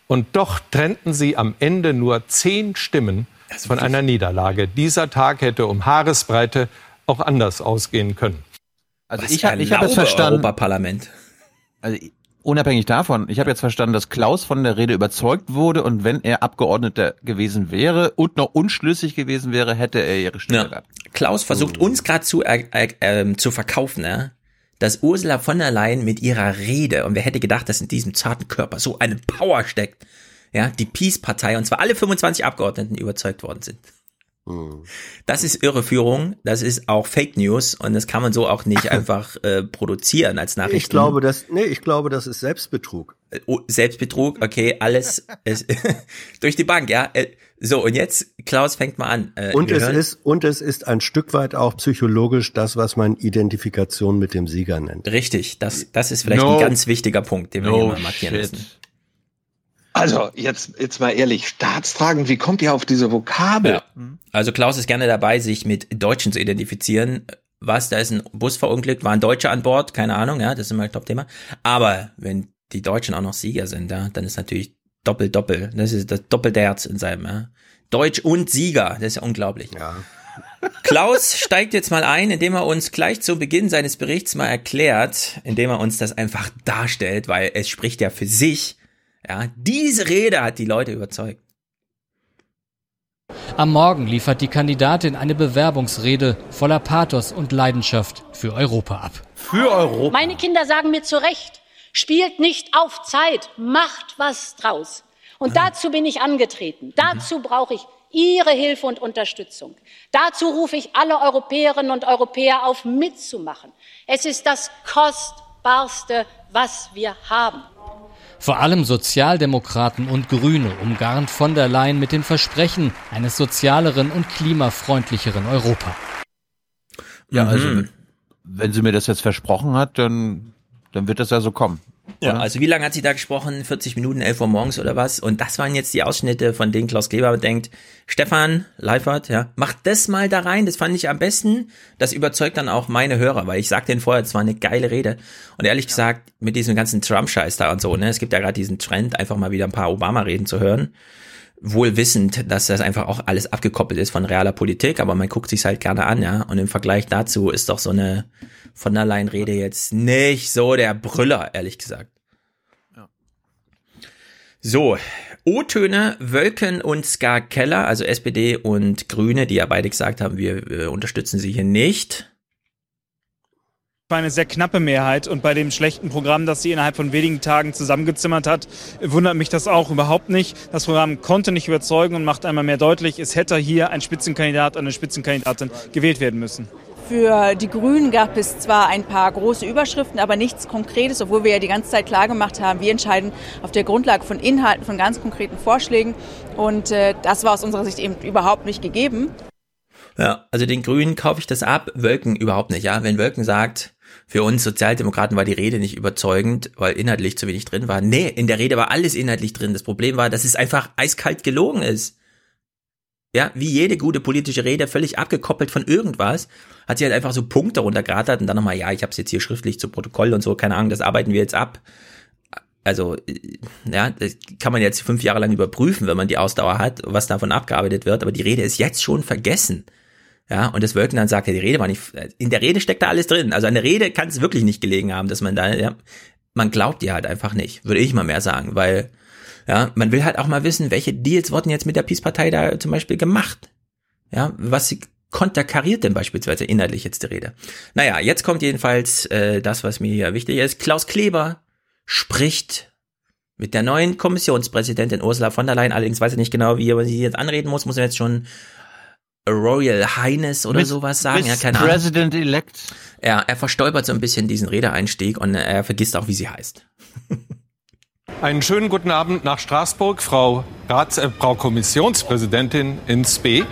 Und doch trennten sie am Ende nur zehn Stimmen von einer Niederlage. Dieser Tag hätte um Haaresbreite auch anders ausgehen können. Also Was ich habe ich hab jetzt verstanden, Europaparlament. also unabhängig davon, ich habe jetzt verstanden, dass Klaus von der Rede überzeugt wurde und wenn er Abgeordneter gewesen wäre und noch unschlüssig gewesen wäre, hätte er ihre Stimme Ja. gehabt. Klaus versucht uns gerade zu, äh, äh, zu verkaufen, ja, dass Ursula von der Leyen mit ihrer Rede, und wer hätte gedacht, dass in diesem zarten Körper so eine Power steckt, ja, die Peace-Partei, und zwar alle 25 Abgeordneten überzeugt worden sind. Das ist Irreführung, das ist auch Fake News und das kann man so auch nicht einfach äh, produzieren als Nachrichten. Ich glaube, das, nee, ich glaube, das ist Selbstbetrug. Oh, Selbstbetrug, okay, alles ist, durch die Bank, ja. Äh, So, und jetzt, Klaus fängt mal an. Äh, Und wir es hören- ist, und es ist ein Stück weit auch psychologisch das, was man Identifikation mit dem Sieger nennt. Richtig, das, das ist vielleicht No. ein ganz wichtiger Punkt, den wir No hier mal markieren shit. müssen. Also, jetzt, jetzt mal ehrlich, staatstragend, wie kommt ihr auf diese Vokabel? Also Klaus ist gerne dabei, sich mit Deutschen zu identifizieren. Was, da ist ein Bus verunglückt, war ein Deutscher an Bord, keine Ahnung, ja, das ist immer ein Top-Thema. Aber wenn die Deutschen auch noch Sieger sind, ja, dann ist natürlich doppelt, doppelt. Das ist das doppelte Herz in seinem, ja. Deutsch und Sieger, das ist ja unglaublich. Ja. Klaus steigt jetzt mal ein, indem er uns gleich zu Beginn seines Berichts mal erklärt, indem er uns das einfach darstellt, weil es spricht ja für sich. Ja, diese Rede hat die Leute überzeugt. Am Morgen liefert die Kandidatin eine Bewerbungsrede voller Pathos und Leidenschaft für Europa ab. Für Europa. Meine Kinder sagen mir zu Recht, spielt nicht auf Zeit, macht was draus. Und dazu bin ich angetreten. Dazu brauche ich Ihre Hilfe und Unterstützung. Dazu rufe ich alle Europäerinnen und Europäer auf, mitzumachen. Es ist das Kostbarste, was wir haben. Vor allem Sozialdemokraten und Grüne umgarnt von der Leyen mit dem Versprechen eines sozialeren und klimafreundlicheren Europa. Ja, Mhm. also wenn sie mir das jetzt versprochen hat, dann, dann wird das ja so kommen. Ja, oder? also wie lange hat sie da gesprochen? 40 Minuten, 11 Uhr morgens oder was? Und das waren jetzt die Ausschnitte, von denen Klaus Kleber denkt, Stefan Leifert, ja, mach das mal da rein, das fand ich am besten. Das überzeugt dann auch meine Hörer, weil ich sagte denen vorher, es war eine geile Rede. Und ehrlich gesagt, mit diesem ganzen Trump-Scheiß da und so, ne, es gibt ja gerade diesen Trend, einfach mal wieder ein paar Obama-Reden zu hören. Wohl wissend, dass das einfach auch alles abgekoppelt ist von realer Politik, aber man guckt sich's halt gerne an, ja. Und im Vergleich dazu ist doch so eine von der Leyen-Rede jetzt nicht so der Brüller, ehrlich gesagt. So, O-Töne, Wölken und Ska Keller, also SPD und Grüne, die ja beide gesagt haben, wir äh, unterstützen sie hier nicht. War eine sehr knappe Mehrheit und bei dem schlechten Programm, das sie innerhalb von wenigen Tagen zusammengezimmert hat, wundert mich das auch überhaupt nicht. Das Programm konnte nicht überzeugen und macht einmal mehr deutlich, es hätte hier ein Spitzenkandidat, eine Spitzenkandidatin gewählt werden müssen. Für die Grünen gab es zwar ein paar große Überschriften, aber nichts Konkretes, obwohl wir ja die ganze Zeit klar gemacht haben, wir entscheiden auf der Grundlage von Inhalten, von ganz konkreten Vorschlägen. Und äh, das war aus unserer Sicht eben überhaupt nicht gegeben. Ja, also den Grünen kaufe ich das ab, Wölken überhaupt nicht, ja. Wenn Wölken sagt, für uns Sozialdemokraten war die Rede nicht überzeugend, weil inhaltlich zu wenig drin war. Nee, in der Rede war alles inhaltlich drin. Das Problem war, dass es einfach eiskalt gelogen ist. ja, wie jede gute politische Rede, völlig abgekoppelt von irgendwas, hat sie halt einfach so Punkte runtergerattert und dann nochmal, ja, ich habe es jetzt hier schriftlich zu Protokoll und so, keine Ahnung, das arbeiten wir jetzt ab. Also, äh, ja, das kann man jetzt fünf Jahre lang überprüfen, wenn man die Ausdauer hat, was davon abgearbeitet wird, aber die Rede ist jetzt schon vergessen. Ja, und das Wölken dann sagt, ja, die Rede war nicht, in der Rede steckt da alles drin. Also an der Rede kann es wirklich nicht gelegen haben, dass man da, ja, man glaubt ihr halt einfach nicht, würde ich mal mehr sagen, weil, ja, man will halt auch mal wissen, welche Deals wurden jetzt mit der Peace-Partei da zum Beispiel gemacht. Ja, was sie konterkariert denn beispielsweise inhaltlich jetzt die Rede. Naja, jetzt kommt jedenfalls äh, das, was mir hier wichtig ist. Klaus Kleber spricht mit der neuen Kommissionspräsidentin Ursula von der Leyen. Allerdings weiß ich nicht genau, wie er sie jetzt anreden muss. Muss er jetzt schon Royal Highness oder Miss- sowas sagen? Ja, Miss keine Ahnung. President elect. Ja, er verstolpert so ein bisschen diesen Redeeinstieg und er vergisst auch, wie sie heißt. Einen schönen guten Abend nach Straßburg, Frau, Rats, äh, Frau Kommissionspräsidentin ins B.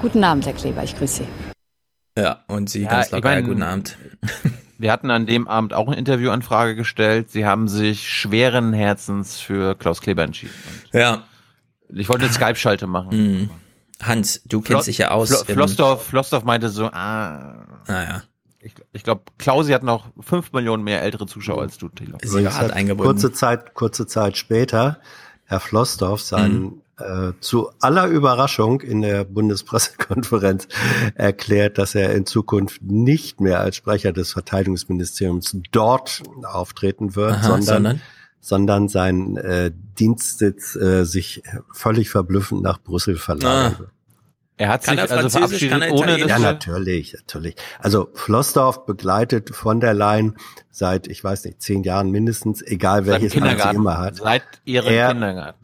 Guten Abend, Herr Kleber, ich grüße Sie. Ja, und sie Ja, ganz ich locker, mein- guten Abend. Wir hatten an dem Abend auch eine Interviewanfrage gestellt. Sie haben sich schweren Herzens für Klaus Kleber entschieden. Ja. Ich wollte eine Skype-Schalte machen. Hm. Hans, du kennst dich ja aus. Flo Flossdorf, Flossdorf meinte so, ah. Naja. Ich, ich glaube, Klausi hat noch fünf Millionen mehr ältere Zuschauer als du, Thilo. Übrigens hat Kurze Zeit, kurze Zeit später, Herr Flossdorf seinen äh, zu aller Überraschung in der Bundespressekonferenz erklärt, dass er in Zukunft nicht mehr als Sprecher des Verteidigungsministeriums dort auftreten wird, Aha, sondern, sondern? Sondern sein äh, Dienstsitz äh, sich völlig verblüffend nach Brüssel verlagern Ah. Er hat Kann sich er also verabschiedet, er ohne dass Ja, natürlich, natürlich. Also Flossdorf begleitet von der Leyen seit, ich weiß nicht, zehn Jahren mindestens, egal welches Amt sie Kindergarten. immer hat. Seit ihrem Er- Kindergarten.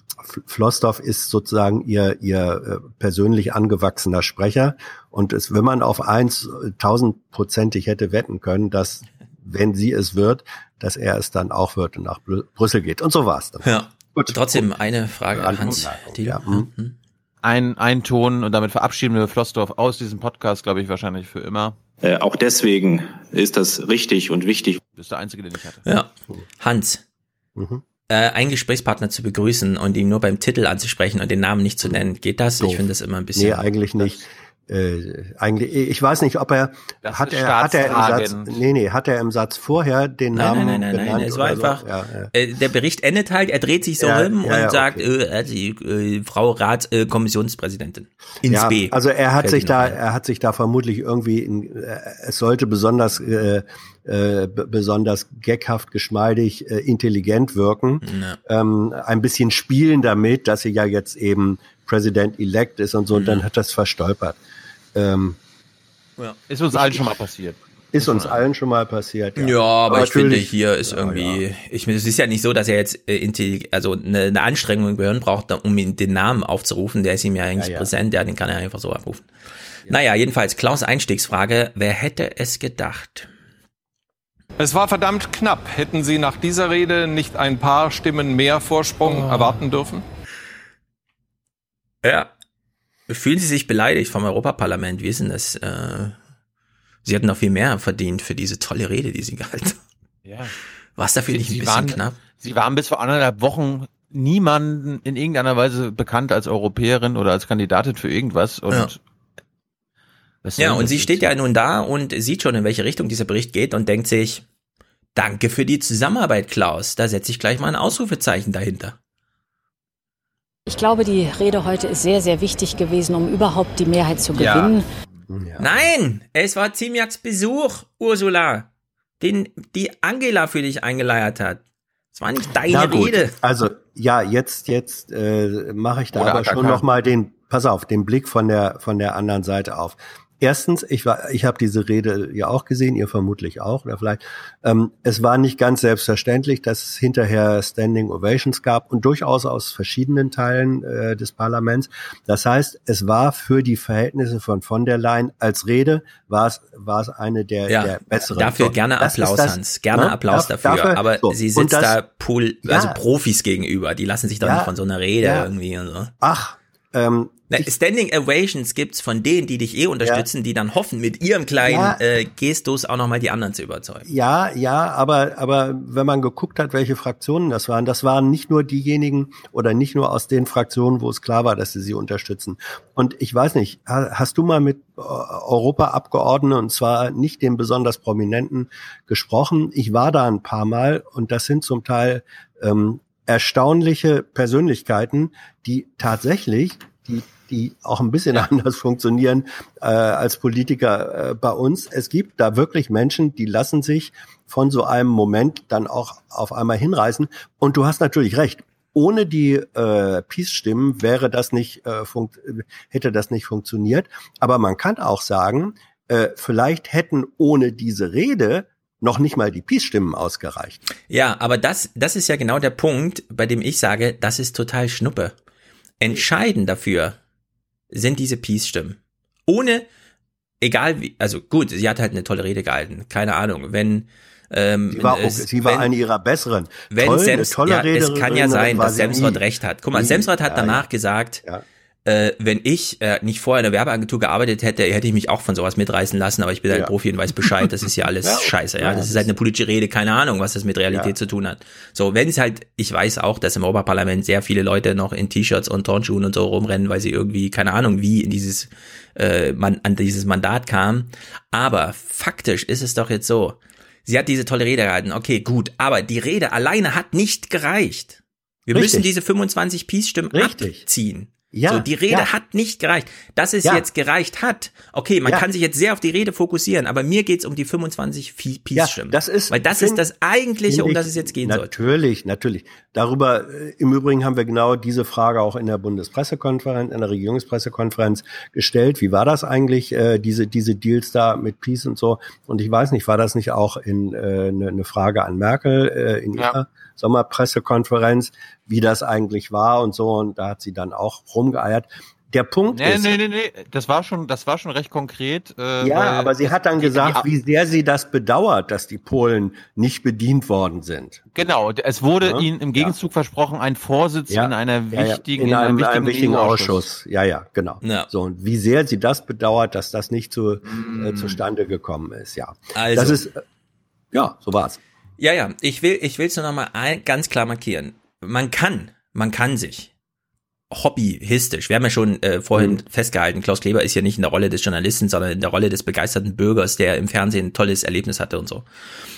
Flossdorf ist sozusagen ihr, ihr äh, persönlich angewachsener Sprecher. Und es, wenn man auf eins tausendprozentig hätte wetten können, dass, wenn sie es wird, dass er es dann auch wird und nach Brü Brüssel geht. Und so war es dann. Ja. Gut. Trotzdem eine Frage an Hans. Randbemerkung, Thilo. ja, hm. Ein, ein Ton und damit verabschieden wir Flossdorf aus diesem Podcast, glaube ich, wahrscheinlich für immer. Äh, auch deswegen ist das richtig und wichtig. Du bist der Einzige, den ich hatte. Ja. Hans. Mhm. Äh, einen Gesprächspartner zu begrüßen und ihn nur beim Titel anzusprechen und den Namen nicht zu nennen, geht das? Doof. Ich finde das immer ein bisschen. Nee, eigentlich nicht. Äh, eigentlich, ich weiß nicht, ob er Das hat er hat er im Satz, nee, nee, hat er im Satz vorher den Nein, Namen nein, nein, nein, nein. Es war oder einfach, So? Ja, ja. Äh, der Bericht endet halt, er dreht sich so Ja, rum ja, und ja, sagt, okay. äh, also, äh, Frau Rat, äh, Kommissionspräsidentin. Ins ja, B. Also er hat Fällt sich da, er hat sich da vermutlich irgendwie, in, äh, es sollte besonders äh, äh, besonders geckhaft, geschmeidig, äh, intelligent wirken, Ja. ähm, ein bisschen spielen damit, dass sie ja jetzt eben President elect ist und so, und dann hat das verstolpert. Ähm, Ist uns allen schon mal passiert. ist uns allen schon mal passiert. Ja, aber ich finde, hier ist Ja, irgendwie, ich es ist ja nicht so, dass er jetzt äh, also eine, eine Anstrengung im Gehirn braucht, um ihn den Namen aufzurufen. Der ist ihm ja eigentlich Ja, ja. präsent, ja, den kann er einfach so abrufen. Naja, jedenfalls, Klaus Einstiegsfrage, wer hätte es gedacht? Es war verdammt knapp. Hätten Sie nach dieser Rede nicht ein paar Stimmen mehr Vorsprung Oh. erwarten dürfen? Ja. Fühlen Sie sich beleidigt vom Europaparlament? Wie ist denn das? Äh, Sie hätten noch viel mehr verdient für diese tolle Rede, die Sie gehalten haben. Ja. War es dafür nicht ein Sie bisschen waren, knapp? Sie waren bis vor anderthalb Wochen niemanden in irgendeiner Weise bekannt als Europäerin oder als Kandidatin für irgendwas. Und Ja. Ja, und sie steht ja nun da und sieht schon, in welche Richtung dieser Bericht geht und denkt sich, danke für die Zusammenarbeit, Klaus. Da setze ich gleich mal ein Ausrufezeichen dahinter. Ich glaube, die Rede heute ist sehr, sehr wichtig gewesen, um überhaupt die Mehrheit zu Ja. gewinnen. Nein, es war Ziemiaks Besuch, Ursula, den die Angela für dich eingeleiert hat. Es war nicht deine Rede. Also ja, jetzt jetzt äh, mache ich da Oder aber AKK. schon noch mal den, pass auf, den Blick von der von der anderen Seite auf. Erstens, ich war, ich habe diese Rede ja auch gesehen, ihr vermutlich auch oder vielleicht. Ähm, es war nicht ganz selbstverständlich, dass es hinterher Standing Ovations gab und durchaus aus verschiedenen Teilen äh, des Parlaments. Das heißt, es war für die Verhältnisse von von der Leyen als Rede war es war es eine der, Ja, der besseren. dafür So, gerne Applaus, das, Hans. Gerne ne? Applaus Darf- dafür. aber so, sie sitzt das- da Pool, also Ja. Profis gegenüber. Die lassen sich doch Ja, nicht von so einer Rede irgendwie und so. Ach, Ähm, Na, Standing Ovations gibt's von denen, die dich eh unterstützen, die dann hoffen, mit ihrem kleinen Ja. äh, Gestus auch nochmal die anderen zu überzeugen. Ja, ja, aber, aber wenn man geguckt hat, welche Fraktionen das waren, das waren nicht nur diejenigen oder nicht nur aus den Fraktionen, wo es klar war, dass sie sie unterstützen. Und ich weiß nicht, ha- hast du mal mit äh, Europaabgeordneten, und zwar nicht den besonders Prominenten, gesprochen? Ich war da ein paar Mal und das sind zum Teil ähm, erstaunliche Persönlichkeiten, die tatsächlich, die die auch ein bisschen anders funktionieren äh, als Politiker äh, bei uns. Es gibt da wirklich Menschen, die lassen sich von so einem Moment dann auch auf einmal hinreißen. Und du hast natürlich recht. Ohne die äh, Peace-Stimmen wäre das nicht, äh, funkt, hätte das nicht funktioniert. Aber man kann auch sagen, äh, vielleicht hätten ohne diese Rede noch nicht mal die Peace-Stimmen ausgereicht. Ja, aber das, das ist ja genau der Punkt, bei dem ich sage, das ist total Schnuppe. Entscheidend dafür sind diese Peace-Stimmen. Ohne, egal wie, also gut, sie hat halt eine tolle Rede gehalten. Keine Ahnung, wenn, ähm, Sie war, es- sie war wenn- eine ihrer besseren. Wenn Toll, eine Sems, tolle ja, es kann ja Rederin sein, dass nie. recht hat. Guck mal, Nie. Hat Ja, danach ja. gesagt, äh, wenn ich äh, nicht vorher in der Werbeagentur gearbeitet hätte, hätte ich mich auch von sowas mitreißen lassen, aber ich bin halt Ja. Profi und weiß Bescheid, das ist ja alles Ja. scheiße, ja. Das ist halt eine politische Rede, keine Ahnung, was das mit Realität Ja. zu tun hat. So, wenn es halt, ich weiß auch, dass im Europaparlament sehr viele Leute noch in T-Shirts und Turnschuhen und so rumrennen, weil sie irgendwie, keine Ahnung, wie in dieses, äh, man, an dieses Mandat kamen. Aber faktisch ist es doch jetzt so, sie hat diese tolle Rede gehalten, okay, gut, aber die Rede alleine hat nicht gereicht. Wir Richtig. müssen diese 25 Peace-Stimmen abziehen. Ja, so, die Rede ja. hat nicht gereicht. Dass es Ja. jetzt gereicht hat, okay, man Ja. kann sich jetzt sehr auf die Rede fokussieren, aber mir geht's um die 25 Fie- Peace-Stimmen. das ist, Weil das ist das Eigentliche, um das es jetzt gehen sollte. Natürlich, natürlich. Darüber, äh, im Übrigen haben wir genau diese Frage auch in der Bundespressekonferenz, in der Regierungspressekonferenz gestellt. Wie war das eigentlich, äh, diese, diese Deals da mit Peace und so? Und ich weiß nicht, war das nicht auch in äh, eine ne Frage an Merkel äh, in Ja. ihrer Sommerpressekonferenz, wie das eigentlich war und so? Und da hat sie dann auch rumgeeiert. Der Punkt Nee, ist, nee, nee, nee, das war schon, das war schon recht konkret. Äh, ja, weil aber sie hat dann gesagt, wie sehr sie das bedauert, dass die Polen nicht bedient worden sind. Genau, es wurde Ja, ihnen im Gegenzug versprochen, ein Vorsitz Ja, in einer ja, ja, wichtigen, in einem, einem wichtigen EU-Ausschuss. Ausschuss. Ja, ja, genau. Ja. So und wie sehr sie das bedauert, dass das nicht zu, äh, zustande gekommen ist. Ja, Also. das ist äh, ja, so war's. Ja, ja, ich will, ich will es nur noch mal ein, ganz klar markieren. Man kann, man kann sich hobbyhistisch, wir haben ja schon äh, vorhin Mhm. festgehalten, Klaus Kleber ist ja nicht in der Rolle des Journalisten, sondern in der Rolle des begeisterten Bürgers, der im Fernsehen ein tolles Erlebnis hatte und so.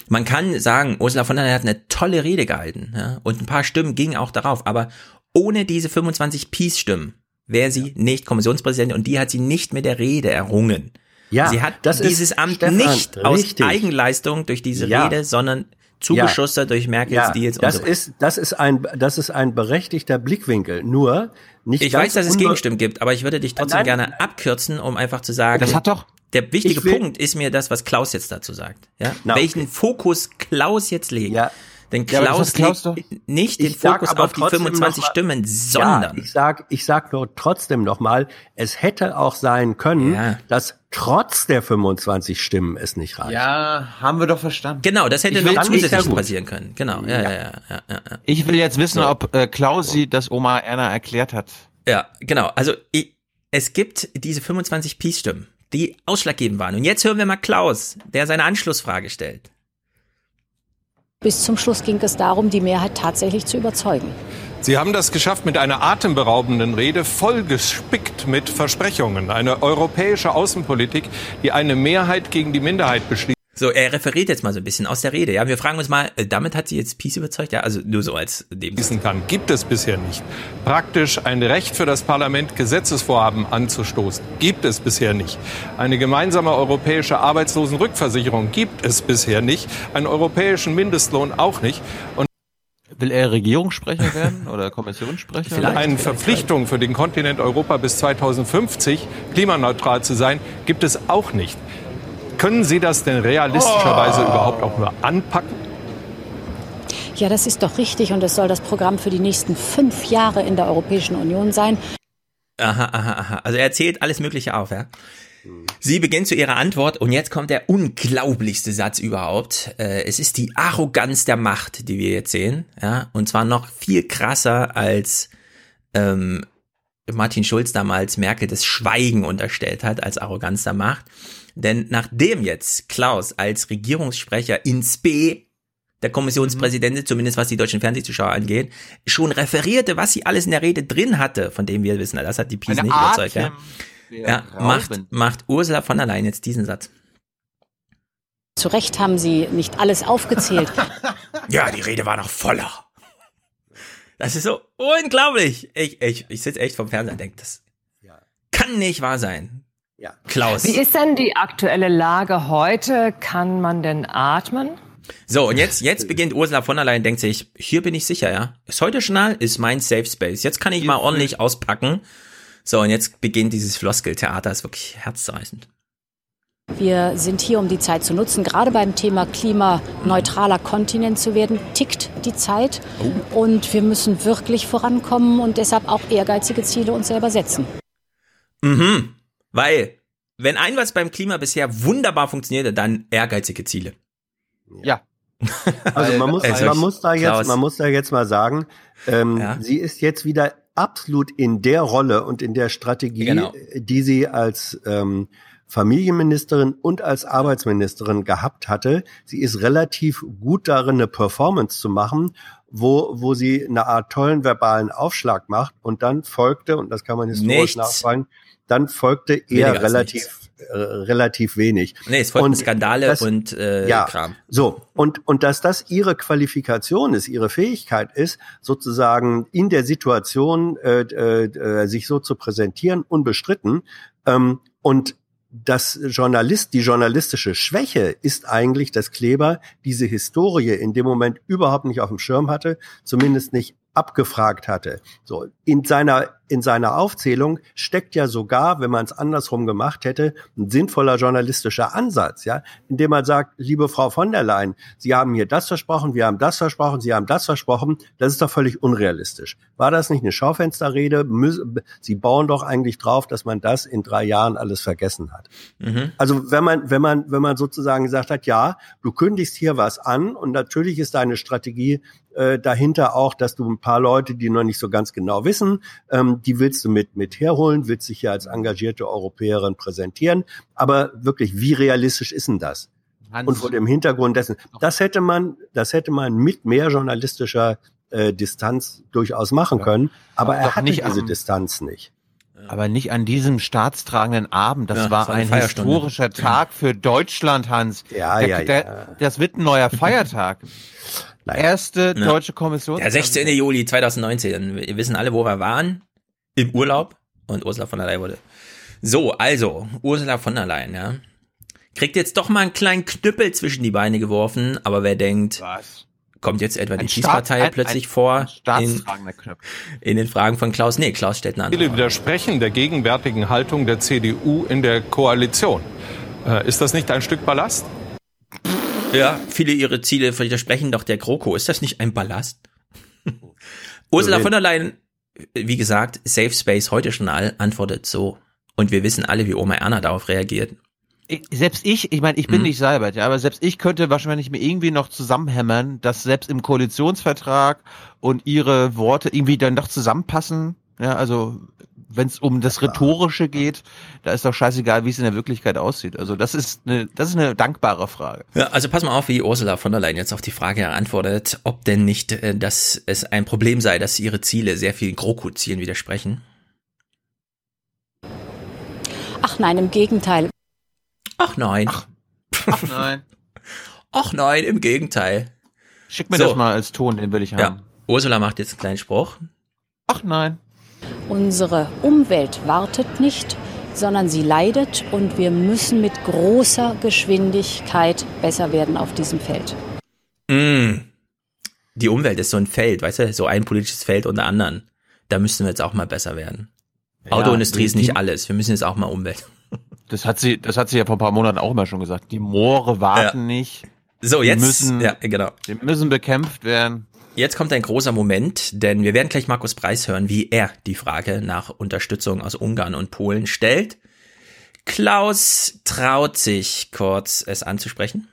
Man kann sagen, Ursula von der Leyen hat eine tolle Rede gehalten ja, und ein paar Stimmen gingen auch darauf, aber ohne diese 25 Peace-Stimmen wäre sie nicht Kommissionspräsidentin und die hat sie nicht mit der Rede errungen. Ja, sie hat dieses Amt Stefan, nicht aus richtig. Eigenleistung durch diese Ja. Rede, sondern zugeschustert durch Merkels Ja, Deals und das so weiter. ist, das ist ein, das ist ein berechtigter Blickwinkel. Nur nicht Ich weiß, dass es Gegenstimmen gibt, aber ich würde dich trotzdem Nein. gerne abkürzen, um einfach zu sagen, Das hat doch, der wichtige Punkt ist mir das, was Klaus jetzt dazu sagt. Ja? Na, Welchen Fokus Klaus jetzt legt. Ja. Denn Ja, Klaus, hat Klaus legt nicht den Fokus auf die trotzdem 25 noch mal- Stimmen, sondern Ja, ich sag, ich sag nur trotzdem noch mal, es hätte auch sein können, Ja. dass trotz der 25 Stimmen es nicht reicht. ja, haben wir doch verstanden. genau, das hätte noch ja zusätzlich passieren können. Genau, ja, ja, ja, ja, ja, ja. Ich will jetzt wissen, ob äh, Klausi das Oma Erna erklärt hat. Ja, genau. Also ich, es gibt diese 25 Peace-Stimmen, die ausschlaggebend waren. Und jetzt hören wir mal Klaus, der seine Anschlussfrage stellt. Bis zum Schluss ging es darum, die Mehrheit tatsächlich zu überzeugen. Sie haben das geschafft mit einer atemberaubenden Rede, vollgespickt mit Versprechungen. Eine europäische Außenpolitik, die eine Mehrheit gegen die Minderheit beschließt. So, er referiert jetzt mal so ein bisschen aus der Rede. Ja, wir fragen uns mal, äh, damit hat sie jetzt Peace überzeugt? Ja, also nur so als dem. kann, gibt es bisher nicht. Praktisch ein Recht für das Parlament, Gesetzesvorhaben anzustoßen, gibt es bisher nicht. Eine gemeinsame europäische Arbeitslosenrückversicherung gibt es bisher nicht. Einen europäischen Mindestlohn auch nicht. Und Will er Regierungssprecher werden oder Kommissionssprecher? Vielleicht. eine Verpflichtung für den Kontinent Europa bis 2050 klimaneutral zu sein, gibt es auch nicht. Können Sie das denn realistischerweise überhaupt auch nur anpacken? Ja, das ist doch richtig und es soll das Programm für die nächsten fünf Jahre in der Europäischen Union sein. Aha, aha, aha. Also er erzählt alles Mögliche auf, ja. Sie beginnt zu ihrer Antwort und jetzt kommt der unglaublichste Satz überhaupt. Äh, es ist die Arroganz der Macht, die wir jetzt sehen, ja, und zwar noch viel krasser als ähm, Martin Schulz damals Merkel das Schweigen unterstellt hat als Arroganz der Macht. Denn nachdem jetzt Klaus als Regierungssprecher ins B der Kommissionspräsidentin, zumindest was die deutschen Fernsehzuschauer angeht, schon referierte, was sie alles in der Rede drin hatte, von dem wir wissen, das hat die Peace Eine nicht überzeugt. Ja, ja macht, macht Ursula von der Leyen jetzt diesen Satz. Zu Recht haben Sie nicht alles aufgezählt. Ja, die Rede war noch voller. Das ist so unglaublich. Ich, ich, ich sitze echt vom Fernseher und denke, das kann nicht wahr sein. Ja. Klaus. Wie ist denn die aktuelle Lage heute? Kann man denn atmen? So, und jetzt, jetzt beginnt Ursula von der Leyen, denkt sich, hier bin ich sicher, ja. Ist heute Journal, ist mein Safe Space. Jetzt kann ich mal ordentlich auspacken. So, und jetzt beginnt dieses Floskeltheater, ist wirklich herzzerreißend. Wir sind hier, um die Zeit zu nutzen. Gerade beim Thema klimaneutraler Kontinent zu werden, tickt die Zeit. Und wir müssen wirklich vorankommen und deshalb auch ehrgeizige Ziele uns selber setzen. Mhm. Weil, wenn ein was beim Klima bisher wunderbar funktionierte, dann ehrgeizige Ziele. Ja. Also man muss, Also, man muss da Klaus. jetzt, man muss da jetzt mal sagen, ähm, sie ist jetzt wieder absolut in der Rolle und in der Strategie, Genau. die sie als ähm, Familienministerin und als Arbeitsministerin gehabt hatte. Sie ist relativ gut darin, eine Performance zu machen, wo, wo sie eine Art tollen verbalen Aufschlag macht und dann folgte, und das kann man historisch Nichts. nachfragen, dann folgte eher relativ, äh, relativ wenig. Nee, es folgten Und Skandale das- und äh, ja, Kram. So, und, und dass das ihre Qualifikation ist, ihre Fähigkeit ist, sozusagen in der Situation äh, äh, sich so zu präsentieren, unbestritten. Ähm, und das Journalist, die journalistische Schwäche ist eigentlich, dass Kleber diese Historie in dem Moment überhaupt nicht auf dem Schirm hatte, zumindest nicht abgefragt hatte. So in seiner in seiner Aufzählung steckt ja sogar, wenn man es andersrum gemacht hätte, ein sinnvoller journalistischer Ansatz, ja, indem man sagt, liebe Frau von der Leyen, Sie haben mir das versprochen, wir haben das versprochen, Sie haben das versprochen, das ist doch völlig unrealistisch. War das nicht eine Schaufensterrede? Sie bauen doch eigentlich drauf, dass man das in drei Jahren alles vergessen hat. Mhm. Also wenn man, wenn man, wenn man sozusagen gesagt hat, ja, du kündigst hier was an und natürlich ist deine Strategie äh, dahinter auch, dass du ein paar Leute, die noch nicht so ganz genau wissen, ähm, die willst du mit, mit herholen, willst dich hier als engagierte Europäerin präsentieren. Aber wirklich, wie realistisch ist denn das? Hans. Und vor dem Hintergrund dessen, das hätte man, das hätte man mit mehr journalistischer äh, Distanz durchaus machen können. Aber Doch er hatte nicht diese am- Distanz nicht. Aber nicht an diesem staatstragenden Abend. Das Ja, das war eine ein historischer Tag für Deutschland, Hans. Ja, der, ja, der, ja. Das wird ein neuer Feiertag. Erste Ja. deutsche Kommission. Der 16. Juli 2019. Wir wissen alle, wo wir waren. Im Urlaub. Und Ursula von der Leyen wurde. So, also, Ursula von der Leyen, ja. Kriegt jetzt doch mal einen kleinen Knüppel zwischen die Beine geworfen, aber wer denkt, Was? Kommt jetzt etwa die Ein Schießpartei Staats- ein- plötzlich ein- vor in, in den Fragen von Klaus? Nee, Klaus stellt eine andere. Viele widersprechen der gegenwärtigen Haltung der CDU in der Koalition. Äh, ist das nicht ein Stück Ballast? Ja, viele ihre Ziele widersprechen doch der GroKo. Ist das nicht ein Ballast? Ursula von der Leyen, wie gesagt, Safe Space heute Journal antwortet so. Und wir wissen alle, wie Oma Erna darauf reagiert. Ich, selbst ich, ich meine, ich bin Mhm. nicht Seibert, ja, aber selbst ich könnte wahrscheinlich mir irgendwie noch zusammenhämmern, dass selbst im Koalitionsvertrag und ihre Worte irgendwie dann doch zusammenpassen. Ja, also wenn es um das Rhetorische geht, da ist doch scheißegal, wie es in der Wirklichkeit aussieht. Also das ist eine, das ist eine dankbare Frage. Ja, also pass mal auf, wie Ursula von der Leyen jetzt auf die Frage antwortet, ob denn nicht, äh, dass es ein Problem sei, dass ihre Ziele sehr vielen GroKo-Zielen widersprechen. Ach nein, im Gegenteil. Ach nein. Ach nein. Ach nein, im Gegenteil. Schick mir So. das mal als Ton, den will ich haben. Ja, Ursula macht jetzt einen kleinen Spruch. Ach nein. Unsere Umwelt wartet nicht, sondern sie leidet und wir müssen mit großer Geschwindigkeit besser werden auf diesem Feld. Mm. Die Umwelt ist so ein Feld, weißt du, so ein politisches Feld unter anderen. Da müssten wir jetzt auch mal besser werden. Ja, Autoindustrie ist nicht alles. Wir müssen jetzt auch mal Umwelt. Das hat sie, das hat sie ja vor ein paar Monaten auch immer schon gesagt. Die Moore warten Ja. nicht. So, Die jetzt, müssen, ja, genau. die müssen bekämpft werden. Jetzt kommt ein großer Moment, denn wir werden gleich Markus Preis hören, wie er die Frage nach Unterstützung aus Ungarn und Polen stellt. Klaus traut sich kurz es anzusprechen.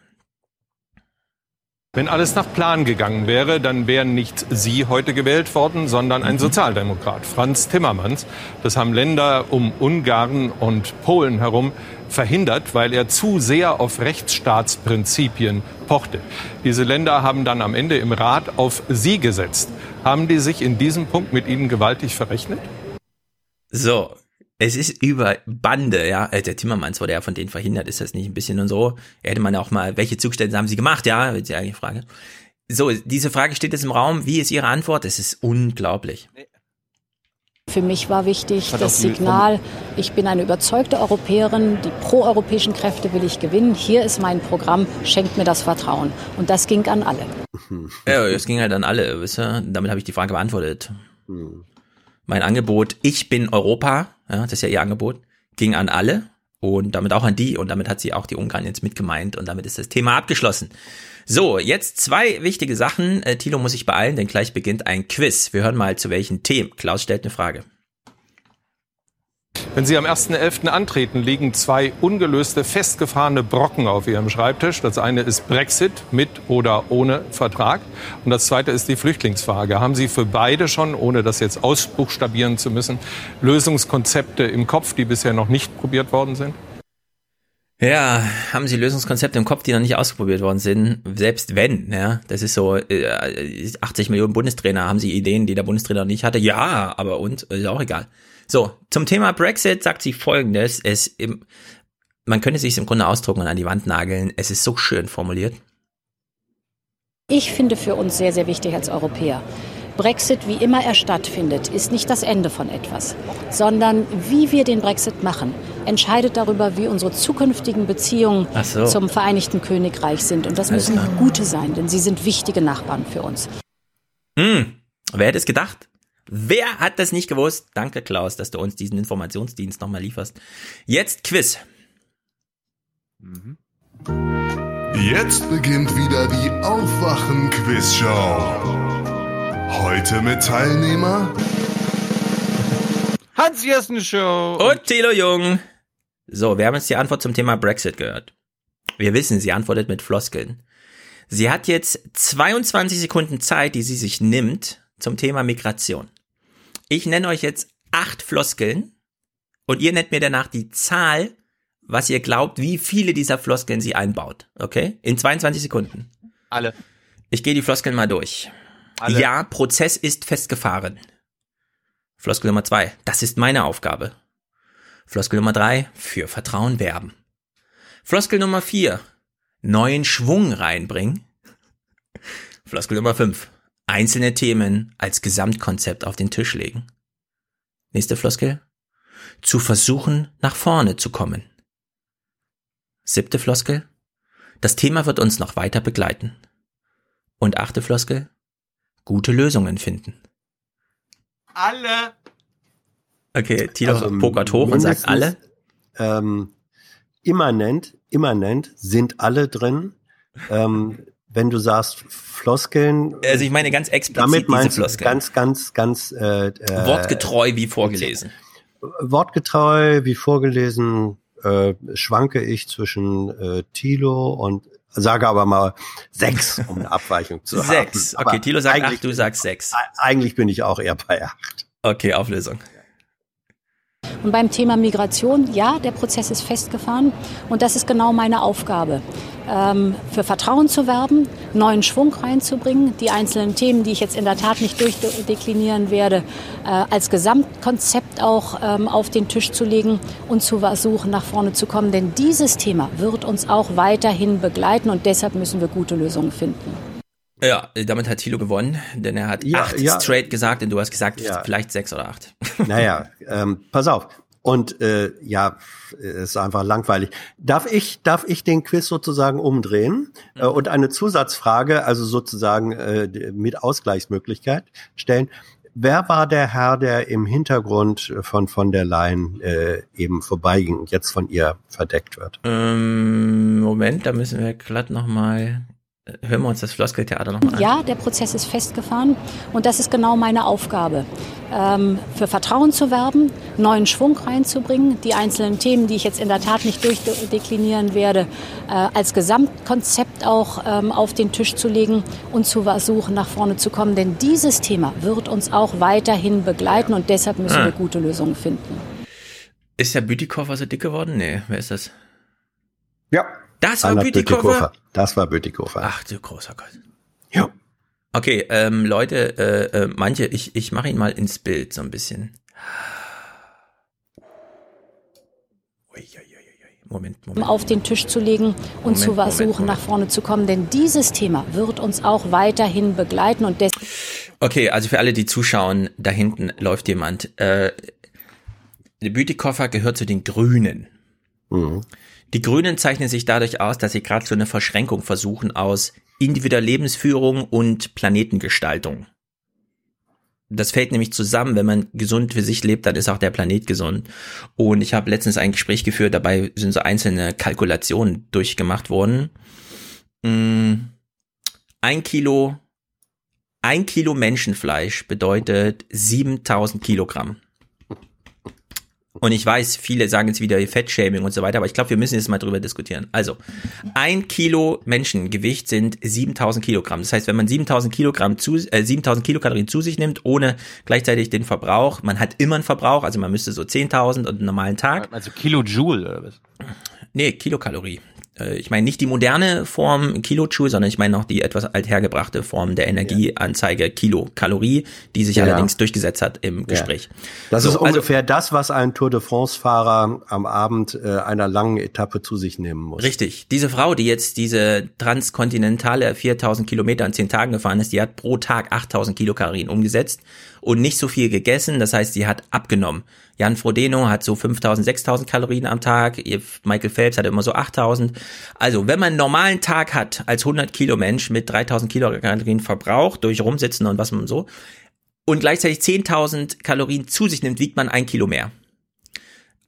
Wenn alles nach Plan gegangen wäre, dann wären nicht Sie heute gewählt worden, sondern ein Sozialdemokrat, Franz Timmermans. Das haben Länder um Ungarn und Polen herum verhindert, weil er zu sehr auf Rechtsstaatsprinzipien pochte. Diese Länder haben dann am Ende im Rat auf Sie gesetzt. Haben die sich in diesem Punkt mit Ihnen gewaltig verrechnet? So, es ist über Bande, ja. Äh, Der Timmermans wurde ja von denen verhindert, ist das nicht ein bisschen und so? Hätte man auch mal, welche Zugeständnisse haben sie gemacht, ja? Ist ja die Frage. So, diese Frage steht jetzt im Raum. Wie ist Ihre Antwort? Es ist unglaublich. Für mich war wichtig Hat das Signal, ich bin eine überzeugte Europäerin, die proeuropäischen Kräfte will ich gewinnen. Hier ist mein Programm, schenkt mir das Vertrauen. Und das ging an alle. Ja, es ging halt an alle, wisst ihr? Damit habe ich die Frage beantwortet. Mein Angebot, ich bin Europa, ja, das ist ja ihr Angebot, ging an alle und damit auch an die und damit hat sie auch die Ungarn jetzt mitgemeint und damit ist das Thema abgeschlossen. So, jetzt zwei wichtige Sachen. Äh, Thilo muss sich beeilen, denn gleich beginnt ein Quiz. Wir hören mal zu welchen Themen. Klaus stellt eine Frage. Wenn Sie am 1.11. antreten, liegen zwei ungelöste, festgefahrene Brocken auf Ihrem Schreibtisch. Das eine ist Brexit mit oder ohne Vertrag. Und das zweite ist die Flüchtlingsfrage. Haben Sie für beide schon, ohne das jetzt ausbuchstabieren zu müssen, Lösungskonzepte im Kopf, die bisher noch nicht probiert worden sind? Ja, haben Sie Lösungskonzepte im Kopf, die noch nicht ausprobiert worden sind? Selbst wenn, ja, das ist so, äh, 80 Millionen Bundestrainer, haben Sie Ideen, die der Bundestrainer nicht hatte? Ja, aber und, ist auch egal. So, zum Thema Brexit sagt sie folgendes, es, im, man könnte sich im Grunde ausdrucken und an die Wand nageln, es ist so schön formuliert. Ich finde für uns sehr, sehr wichtig als Europäer. Brexit, wie immer er stattfindet, ist nicht das Ende von etwas, sondern wie wir den Brexit machen, entscheidet darüber, wie unsere zukünftigen Beziehungen so. zum Vereinigten Königreich sind. Und das Alles müssen klar. gute sein, denn sie sind wichtige Nachbarn für uns. Hm, wer hätte es gedacht? Wer hat das nicht gewusst? Danke, Klaus, dass du uns diesen Informationsdienst nochmal lieferst. Jetzt Quiz. Jetzt beginnt wieder die Aufwachen-Quizshow. Heute mit Teilnehmer Hans Jessen Show. Und Thilo Jung. So, wir haben jetzt die Antwort zum Thema Brexit gehört. Wir wissen, sie antwortet mit Floskeln. Sie hat jetzt 22 Sekunden Zeit, die sie sich nimmt zum Thema Migration. Ich nenne euch jetzt acht Floskeln und ihr nennt mir danach die Zahl, was ihr glaubt, wie viele dieser Floskeln sie einbaut. Okay? In 22 Sekunden. Alle. Ich gehe die Floskeln mal durch. Alle. Ja, Prozess ist festgefahren. Floskel Nummer zwei. Das ist meine Aufgabe. Floskel Nummer drei. Für Vertrauen werben. Floskel Nummer vier. Neuen Schwung reinbringen. Floskel Nummer fünf. Einzelne Themen als Gesamtkonzept auf den Tisch legen. Nächste Floskel. Zu versuchen, nach vorne zu kommen. Siebte Floskel. Das Thema wird uns noch weiter begleiten. Und achte Floskel. Gute Lösungen finden. Alle. Okay, Tilo Also pokert hoch und sagt alle. Ähm, immanent, immanent sind alle drin. Ähm, wenn du sagst Floskeln. Also ich meine ganz explizit damit diese meinst du Floskeln. ganz, ganz, ganz äh, äh, Wortgetreu wie vorgelesen. Wortgetreu wie vorgelesen äh, schwanke ich zwischen äh, Tilo und sage aber mal sechs, um eine Abweichung zu haben. Sechs. Okay, Tilo sagt eigentlich- acht, du sagst sechs. Eigentlich bin ich auch eher bei acht. Okay, Auflösung. Und beim Thema Migration, ja, der Prozess ist festgefahren und das ist genau meine Aufgabe. Ähm, für Vertrauen zu werben, neuen Schwung reinzubringen, die einzelnen Themen, die ich jetzt in der Tat nicht durchdeklinieren werde, äh, als Gesamtkonzept auch ähm, auf den Tisch zu legen und zu versuchen, nach vorne zu kommen. Denn dieses Thema wird uns auch weiterhin begleiten und deshalb müssen wir gute Lösungen finden. Ja, damit hat Tilo gewonnen, denn er hat Ja, acht ja. straight gesagt und du hast gesagt, Ja. vielleicht sechs oder acht. Naja, ähm, pass auf. Und äh, ja, ist einfach langweilig. Darf ich, darf ich den Quiz sozusagen umdrehen äh, und eine Zusatzfrage, also sozusagen äh, mit Ausgleichsmöglichkeit stellen? Wer war der Herr, der im Hintergrund von von der Leyen äh, eben vorbeiging und jetzt von ihr verdeckt wird? Ähm, Moment, da müssen wir glatt nochmal. Hören wir uns das Floskeltheater nochmal an. Ja, der Prozess ist festgefahren und das ist genau meine Aufgabe. Ähm, für Vertrauen zu werben, neuen Schwung reinzubringen, die einzelnen Themen, die ich jetzt in der Tat nicht durchdeklinieren werde, äh, als Gesamtkonzept auch ähm, auf den Tisch zu legen und zu versuchen, nach vorne zu kommen. Denn dieses Thema wird uns auch weiterhin begleiten und deshalb müssen Ah. wir gute Lösungen finden. Ist der Bütikofer so dick geworden? Nee, wer ist das? Ja. Das war Bütikofer? Das war Bütikofer. Ach du großer Gott. Ja. Okay, ähm, Leute, äh, äh, manche, ich, ich mache ihn mal ins Bild so ein bisschen. Moment, um Moment. auf den Tisch zu legen und Moment, zu versuchen, Moment. nach vorne zu kommen. Denn dieses Thema wird uns auch weiterhin begleiten und deshalb Okay, also für alle, die zuschauen, da hinten läuft jemand. Äh, der Bütikofer gehört zu den Grünen. Die Grünen zeichnen sich dadurch aus, dass sie gerade so eine Verschränkung versuchen aus individueller Lebensführung und Planetengestaltung. Das fällt nämlich zusammen, wenn man gesund für sich lebt, dann ist auch der Planet gesund. Und ich habe letztens ein Gespräch geführt, dabei sind so einzelne Kalkulationen durchgemacht worden. Mm, Ein Kilo, ein Kilo Menschenfleisch bedeutet 7000 Kilogramm. Und ich weiß, viele sagen jetzt wieder Fettshaming und so weiter, aber ich glaube, wir müssen jetzt mal drüber diskutieren. Also, ein Kilo Menschengewicht sind 7000 Kilogramm. Das heißt, wenn man 7000 Kilogramm zu, äh, 7000 Kilokalorien zu sich nimmt, ohne gleichzeitig den Verbrauch, man hat immer einen Verbrauch, also man müsste so 10.000 und einen normalen Tag. Also Kilojoule oder was? Nee, Kilokalorie. Äh, Ich meine nicht die moderne Form Kilojoule, sondern ich meine noch die etwas althergebrachte Form der Energieanzeige Kilokalorie, die sich Ja. allerdings durchgesetzt hat im Gespräch. Das So, ist also- ungefähr das, was ein Tour de France-Fahrer am Abend äh, einer langen Etappe zu sich nehmen muss. Richtig. Diese Frau, die jetzt diese transkontinentale 4000 Kilometer in 10 Tagen gefahren ist, die hat pro Tag 8000 Kilokalorien umgesetzt und nicht so viel gegessen. Das heißt, sie hat abgenommen. Jan Frodeno hat so 5000, 6000 Kalorien am Tag. Michael Phelps hat immer so 8000. Also, wenn man einen normalen Tag hat als 100 Kilo Mensch mit 3000 Kilokalorien Verbrauch durch Rumsitzen und was man so und gleichzeitig 10.000 Kalorien zu sich nimmt, wiegt man ein Kilo mehr.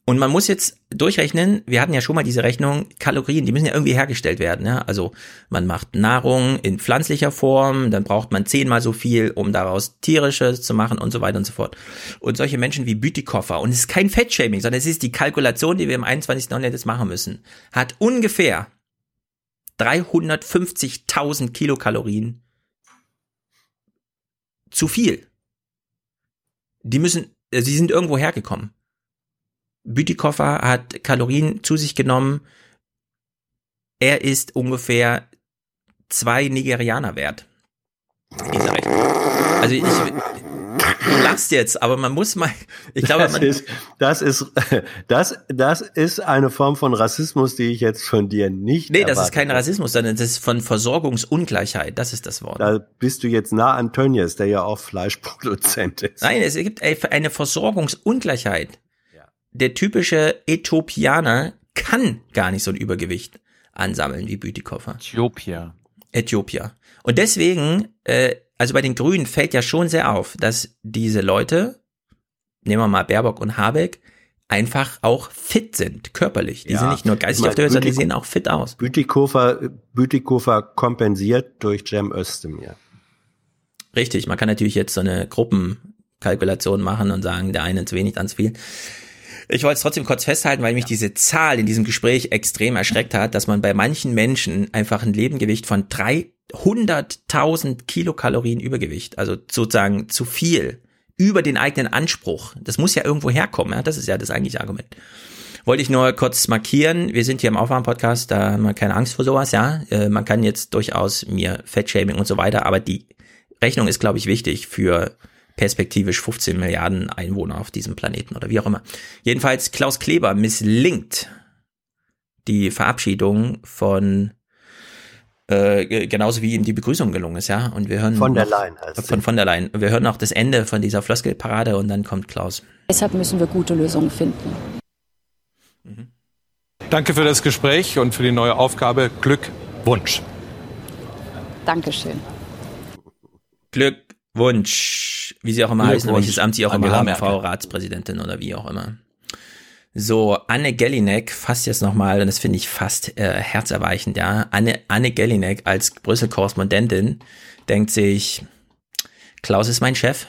Und man muss jetzt durchrechnen, wir hatten ja schon mal diese Rechnung, Kalorien, die müssen ja irgendwie hergestellt werden. Ja? Also man macht Nahrung in pflanzlicher Form, dann braucht man zehnmal so viel, um daraus tierisches zu machen und so weiter und so fort. Und solche Menschen wie Bütikofer, und es ist kein Fettshaming, sondern es ist die Kalkulation, die wir im 21. Jahrhundert jetzt machen müssen, hat ungefähr 350.000 Kilokalorien zu viel. Die müssen, äh, sie sind irgendwo hergekommen. Bütikofer hat Kalorien zu sich genommen. Er ist ungefähr zwei Nigerianer wert. Rechnung. Also ich, du lachst jetzt, aber man muss mal, ich glaube, das man, ist, das ist, das, das ist eine Form von Rassismus, die ich jetzt von dir nicht. nee, das ist kein. Rassismus, sondern das ist von Versorgungsungleichheit. Das ist das Wort. Da bist du jetzt nah an Tönnies, der ja auch Fleischproduzent ist. Nein, es gibt eine Versorgungsungleichheit. Der typische Äthiopianer kann gar nicht so ein Übergewicht ansammeln wie Bütikofer. Äthiopia. Äthiopier. Und deswegen, äh, also bei den Grünen fällt ja schon sehr auf, dass diese Leute, nehmen wir mal Baerbock und Habeck, einfach auch fit sind, körperlich. Die Ja, sind nicht nur geistig meine, auf der Höhe, sondern die sehen auch fit aus. Bütikofer, Bütikofer kompensiert durch Cem Özdemir. Richtig, man kann natürlich jetzt so eine Gruppenkalkulation machen und sagen, der eine zu wenig, dann zu viel. Ich wollte es trotzdem kurz festhalten, weil mich diese Zahl in diesem Gespräch extrem erschreckt hat, dass man bei manchen Menschen einfach ein Lebengewicht von 300.000 Kilokalorien Übergewicht, also sozusagen zu viel, über den eigenen Anspruch. Das muss ja irgendwo herkommen, ja? das ist ja das eigentliche Argument. Wollte ich nur kurz markieren, wir sind hier im Aufwärm-Podcast, da haben wir keine Angst vor sowas, ja. Äh, Man kann jetzt durchaus mir Fettshaming und so weiter, aber die Rechnung ist, glaube ich, wichtig für perspektivisch 15 Milliarden Einwohner auf diesem Planeten oder wie auch immer. Jedenfalls, Klaus Kleber misslingt die Verabschiedung von äh, ge- genauso wie ihm die Begrüßung gelungen ist, ja. Und wir hören Von der noch- Leyen heißt von von der Leyen. Wir hören noch das Ende von dieser Floskelparade und dann kommt Klaus. Deshalb müssen wir gute Lösungen finden. Danke für das Gespräch und für die neue Aufgabe. Glückwunsch. Dankeschön. Glückwunsch, wie sie auch immer heißen, welches Amt sie auch immer haben. Frau Ratspräsidentin oder wie auch immer. So, Anne Gellinek fasst jetzt nochmal, und das finde ich fast äh, herzerweichend, ja. Anne, Anne Gellinek als Brüssel-Korrespondentin denkt sich, Klaus ist mein Chef.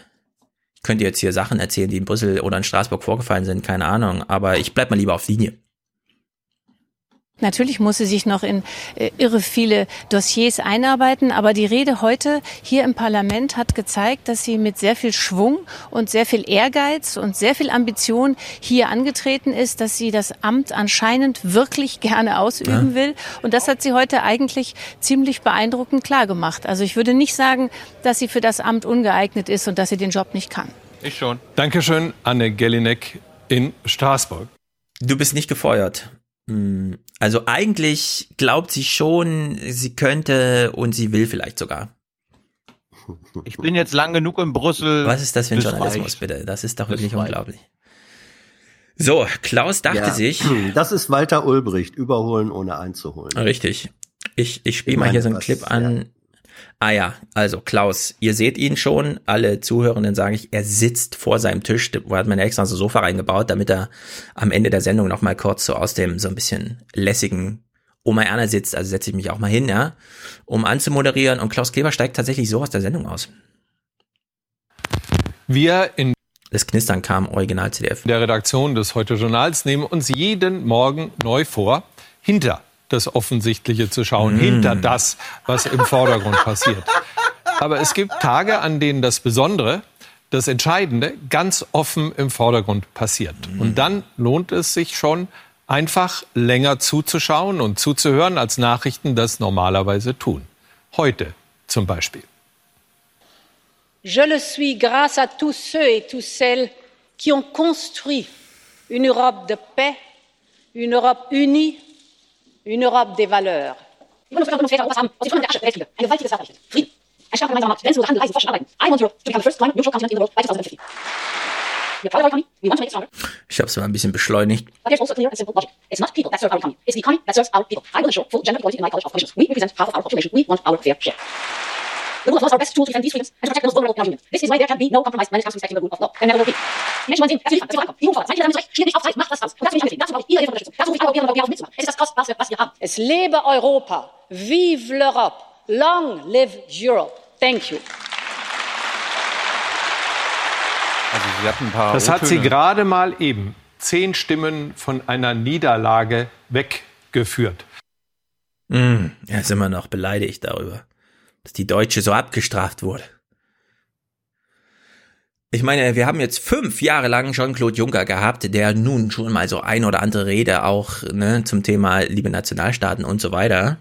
Ich könnte jetzt hier Sachen erzählen, die in Brüssel oder in Straßburg vorgefallen sind, keine Ahnung, aber ich bleib mal lieber auf Linie. Natürlich muss sie sich noch in äh, irre viele Dossiers einarbeiten, aber die Rede heute hier im Parlament hat gezeigt, dass sie mit sehr viel Schwung und sehr viel Ehrgeiz und sehr viel Ambition hier angetreten ist, dass sie das Amt anscheinend wirklich gerne ausüben Ja. will. Und das hat sie heute eigentlich ziemlich beeindruckend klargemacht. Also ich würde nicht sagen, dass sie für das Amt ungeeignet ist und dass sie den Job nicht kann. Ich schon. Dankeschön, Anne Gellinek in Straßburg. Du bist nicht gefeuert. Hm, Also eigentlich glaubt sie schon, sie könnte und sie will vielleicht sogar. Ich bin jetzt lang genug in Brüssel. Was ist das für ein Das Journalismus, reicht. bitte? Das ist doch wirklich unglaublich. So, Klaus dachte Ja, sich. Das ist Walter Ulbricht, überholen ohne einzuholen. Richtig. Ich, ich spiele mal hier so einen was- Clip an. Ah ja, also Klaus, ihr seht ihn schon, alle Zuhörenden sage ich, er sitzt vor seinem Tisch, wo hat man ja extra so ein Sofa reingebaut, damit er am Ende der Sendung noch mal kurz so aus dem so ein bisschen lässigen Oma Erna sitzt, also setze ich mich auch mal hin, ja, um anzumoderieren und Klaus Kleber steigt tatsächlich so aus der Sendung aus. Wir in Das Knistern kam original CDF. der Redaktion des Heute Journals nehmen uns jeden Morgen neu vor, hinter das Offensichtliche zu schauen, hinter das, was im Vordergrund passiert. Aber es gibt Tage, an denen das Besondere, das Entscheidende ganz offen im Vordergrund passiert. Und dann lohnt es sich schon, einfach länger zuzuschauen und zuzuhören, als Nachrichten das normalerweise tun. Heute zum Beispiel. Je le suis grâce à tous ceux et toutes celles qui ont construit une Europe de paix, une Europe unie, une Europe des Valeurs. Die Bundesväter Europas haben aus den Gründen der Asche Weltkriege ein gewaltiges Werk errichtet. Frieden, ein starker gemeinsamer Markt, grenzenlose Handel, Reisen, Forschung, Arbeiten. I want Europe to become the first climate neutral continent in the world by 2050. We are proud of our economy. We want to make it stronger. Ich habe es mal ein bisschen beschleunigt. Also. It's the economy that serves our people. I will ensure full gender equality in my college of commissioners. We represent half of our population. We want our fair share. The rule of law is our best tool to defend these freedoms and to protect the most vulnerable in our union. This is why there can be no compromise when it comes to respecting the rule of law. And never will be. Die Menschen wollen sehen, dass wir liefern, dass wir vorankommen. Die Jungfrau, seid ihr damit recht? Schwierig auf Zeit, macht das aus. Und dazu bin ich angetreten. Dazu brauche ich Ihre Hilfe Unterstützung. Dazu rufe ich alle Europäerinnen und mitzumachen. Es ist das Kostbarste, was wir haben. Es lebe Europa. Vive l'Europe. Long live Europe. Thank you. Also sie hat ein paar Das hat sie gerade mal eben zehn Stimmen von einer Niederlage weggeführt. Mm, er ist immer noch beleidigt darüber, dass die Deutsche so abgestraft wurde. Ich meine, wir haben jetzt fünf Jahre lang Jean-Claude Juncker gehabt, der nun schon mal so ein oder andere Rede auch ne, zum Thema liebe Nationalstaaten und so weiter.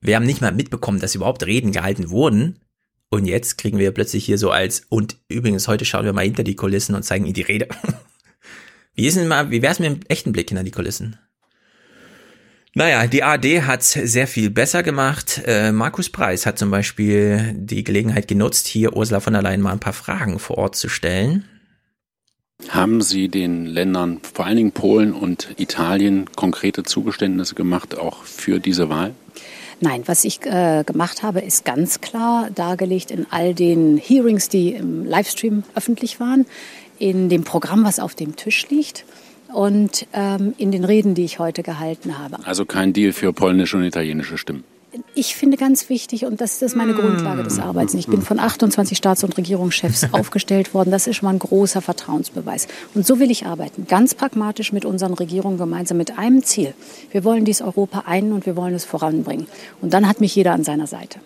Wir haben nicht mal mitbekommen, dass überhaupt Reden gehalten wurden. Und jetzt kriegen wir plötzlich hier so als, und übrigens, heute schauen wir mal hinter die Kulissen und zeigen Ihnen die Rede. Wie ist denn mal, wie wär's mit dem echten Blick hinter die Kulissen? Naja, die ARD hat's sehr viel besser gemacht. Äh, Markus Preis hat zum Beispiel die Gelegenheit genutzt, hier Ursula von der Leyen mal ein paar Fragen vor Ort zu stellen. Haben Sie den Ländern, vor allen Dingen Polen und Italien, konkrete Zugeständnisse gemacht, auch für diese Wahl? Nein, was ich äh, gemacht habe, ist ganz klar dargelegt in all den Hearings, die im Livestream öffentlich waren, in dem Programm, was auf dem Tisch liegt und ähm, in den Reden, die ich heute gehalten habe. Also kein Deal für polnische und italienische Stimmen. Ich finde ganz wichtig, und das ist meine Grundlage des Arbeits. Ich bin von 28 Staats- und Regierungschefs aufgestellt worden. Das ist schon mal ein großer Vertrauensbeweis. Und so will ich arbeiten. Ganz pragmatisch mit unseren Regierungen gemeinsam mit einem Ziel. Wir wollen dies Europa ein und wir wollen es voranbringen. Und dann hat mich jeder an seiner Seite.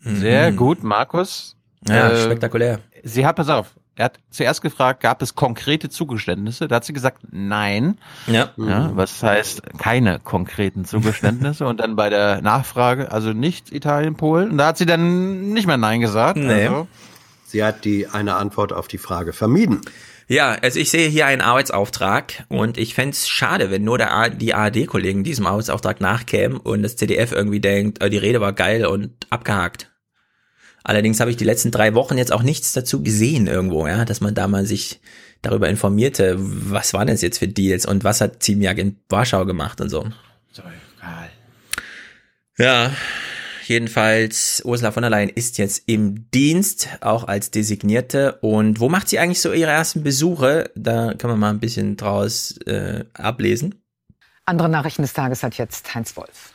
Sehr gut, Markus. Ja, Äh, spektakulär. Sie hat, pass auf, er hat zuerst gefragt, gab es konkrete Zugeständnisse? Da hat sie gesagt, nein. Ja. ja was heißt keine konkreten Zugeständnisse? Und dann bei der Nachfrage, also nicht Italien, Polen. Und da hat sie dann nicht mehr Nein gesagt. Nee. Also, Sie hat die eine Antwort auf die Frage vermieden. Ja, also ich sehe hier einen Arbeitsauftrag und ich fänd's schade, wenn nur der die ARD-Kollegen diesem Arbeitsauftrag nachkämen und das ZDF irgendwie denkt, äh, die Rede war geil und abgehakt. Allerdings habe ich die letzten drei Wochen jetzt auch nichts dazu gesehen irgendwo, ja, dass man da mal sich darüber informierte, was waren das jetzt für Deals und was hat Ziemiak in Warschau gemacht und so. so, egal. Ja, jedenfalls Ursula von der Leyen ist jetzt im Dienst, auch als Designierte. Und wo macht sie eigentlich so ihre ersten Besuche? Da kann man mal ein bisschen draus äh, ablesen. Andere Nachrichten des Tages hat jetzt Heinz Wolf.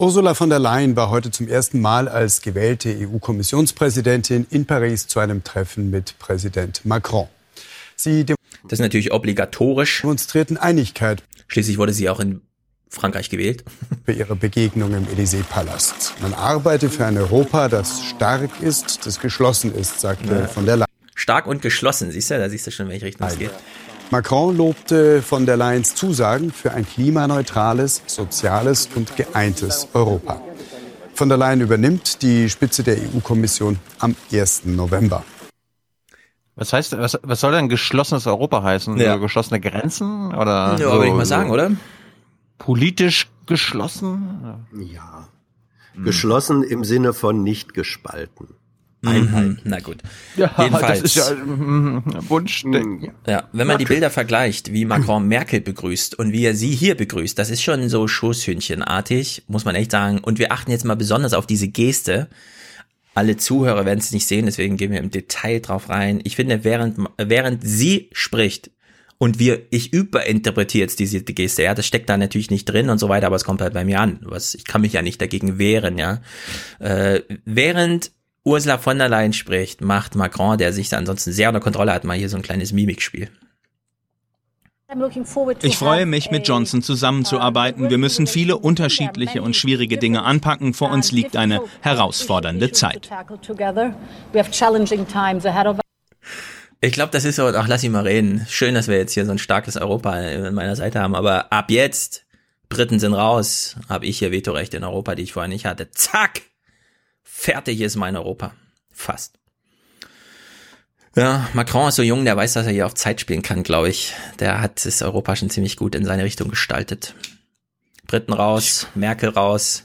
Ursula von der Leyen war heute zum ersten Mal als gewählte EU-Kommissionspräsidentin in Paris zu einem Treffen mit Präsident Macron. Sie das ist natürlich obligatorisch. Demonstrierten Einigkeit. Schließlich wurde sie auch in Frankreich gewählt. Für ihre Begegnung im Élysée-Palast. Man arbeite für ein Europa, das stark ist, das geschlossen ist, sagte ja. von der Leyen. Stark und geschlossen, siehst du, da siehst du schon, welche Richtung es geht. Macron lobte von der Leyens Zusagen für ein klimaneutrales, soziales und geeintes Europa. Von der Leyen übernimmt die Spitze der EU-Kommission am 1. November. Was heißt, was, was soll denn geschlossenes Europa heißen? Ja. Geschlossene Grenzen oder? Ja, so, würde ich mal sagen, so oder? Politisch geschlossen? Ja. Geschlossen im Sinne von nicht gespalten. Mhm. Na gut. Ja, Jedenfalls. das ist ja mm, Wunschdenken. Ja, wenn man die Bilder vergleicht, wie Macron Merkel begrüßt und wie er sie hier begrüßt, das ist schon so Schoßhündchenartig, muss man echt sagen. Und wir achten jetzt mal besonders auf diese Geste. Alle Zuhörer werden es nicht sehen, deswegen gehen wir im Detail drauf rein. Ich finde, während, während sie spricht und wir, ich überinterpretiere jetzt diese Geste, ja, das steckt da natürlich nicht drin und so weiter, aber es kommt halt bei mir an. Was, ich kann mich ja nicht dagegen wehren, ja. Äh, während Ursula von der Leyen spricht, macht Macron, der sich da ansonsten sehr unter Kontrolle hat, mal hier so ein kleines Mimikspiel. Ich freue mich, mit Johnson zusammenzuarbeiten. Wir müssen viele unterschiedliche und schwierige Dinge anpacken. Vor uns liegt eine herausfordernde Zeit. Ich glaube, das ist so, ach, lass ihn mal reden. Schön, dass wir jetzt hier so ein starkes Europa an meiner Seite haben, aber ab jetzt, Briten sind raus, habe ich hier Vetorechte in Europa, die ich vorher nicht hatte. Zack! Fertig ist mein Europa. Fast. Ja, Macron ist so jung, der weiß, dass er hier auf Zeit spielen kann, glaube ich. Der hat das Europa schon ziemlich gut in seine Richtung gestaltet. Briten raus, Merkel raus,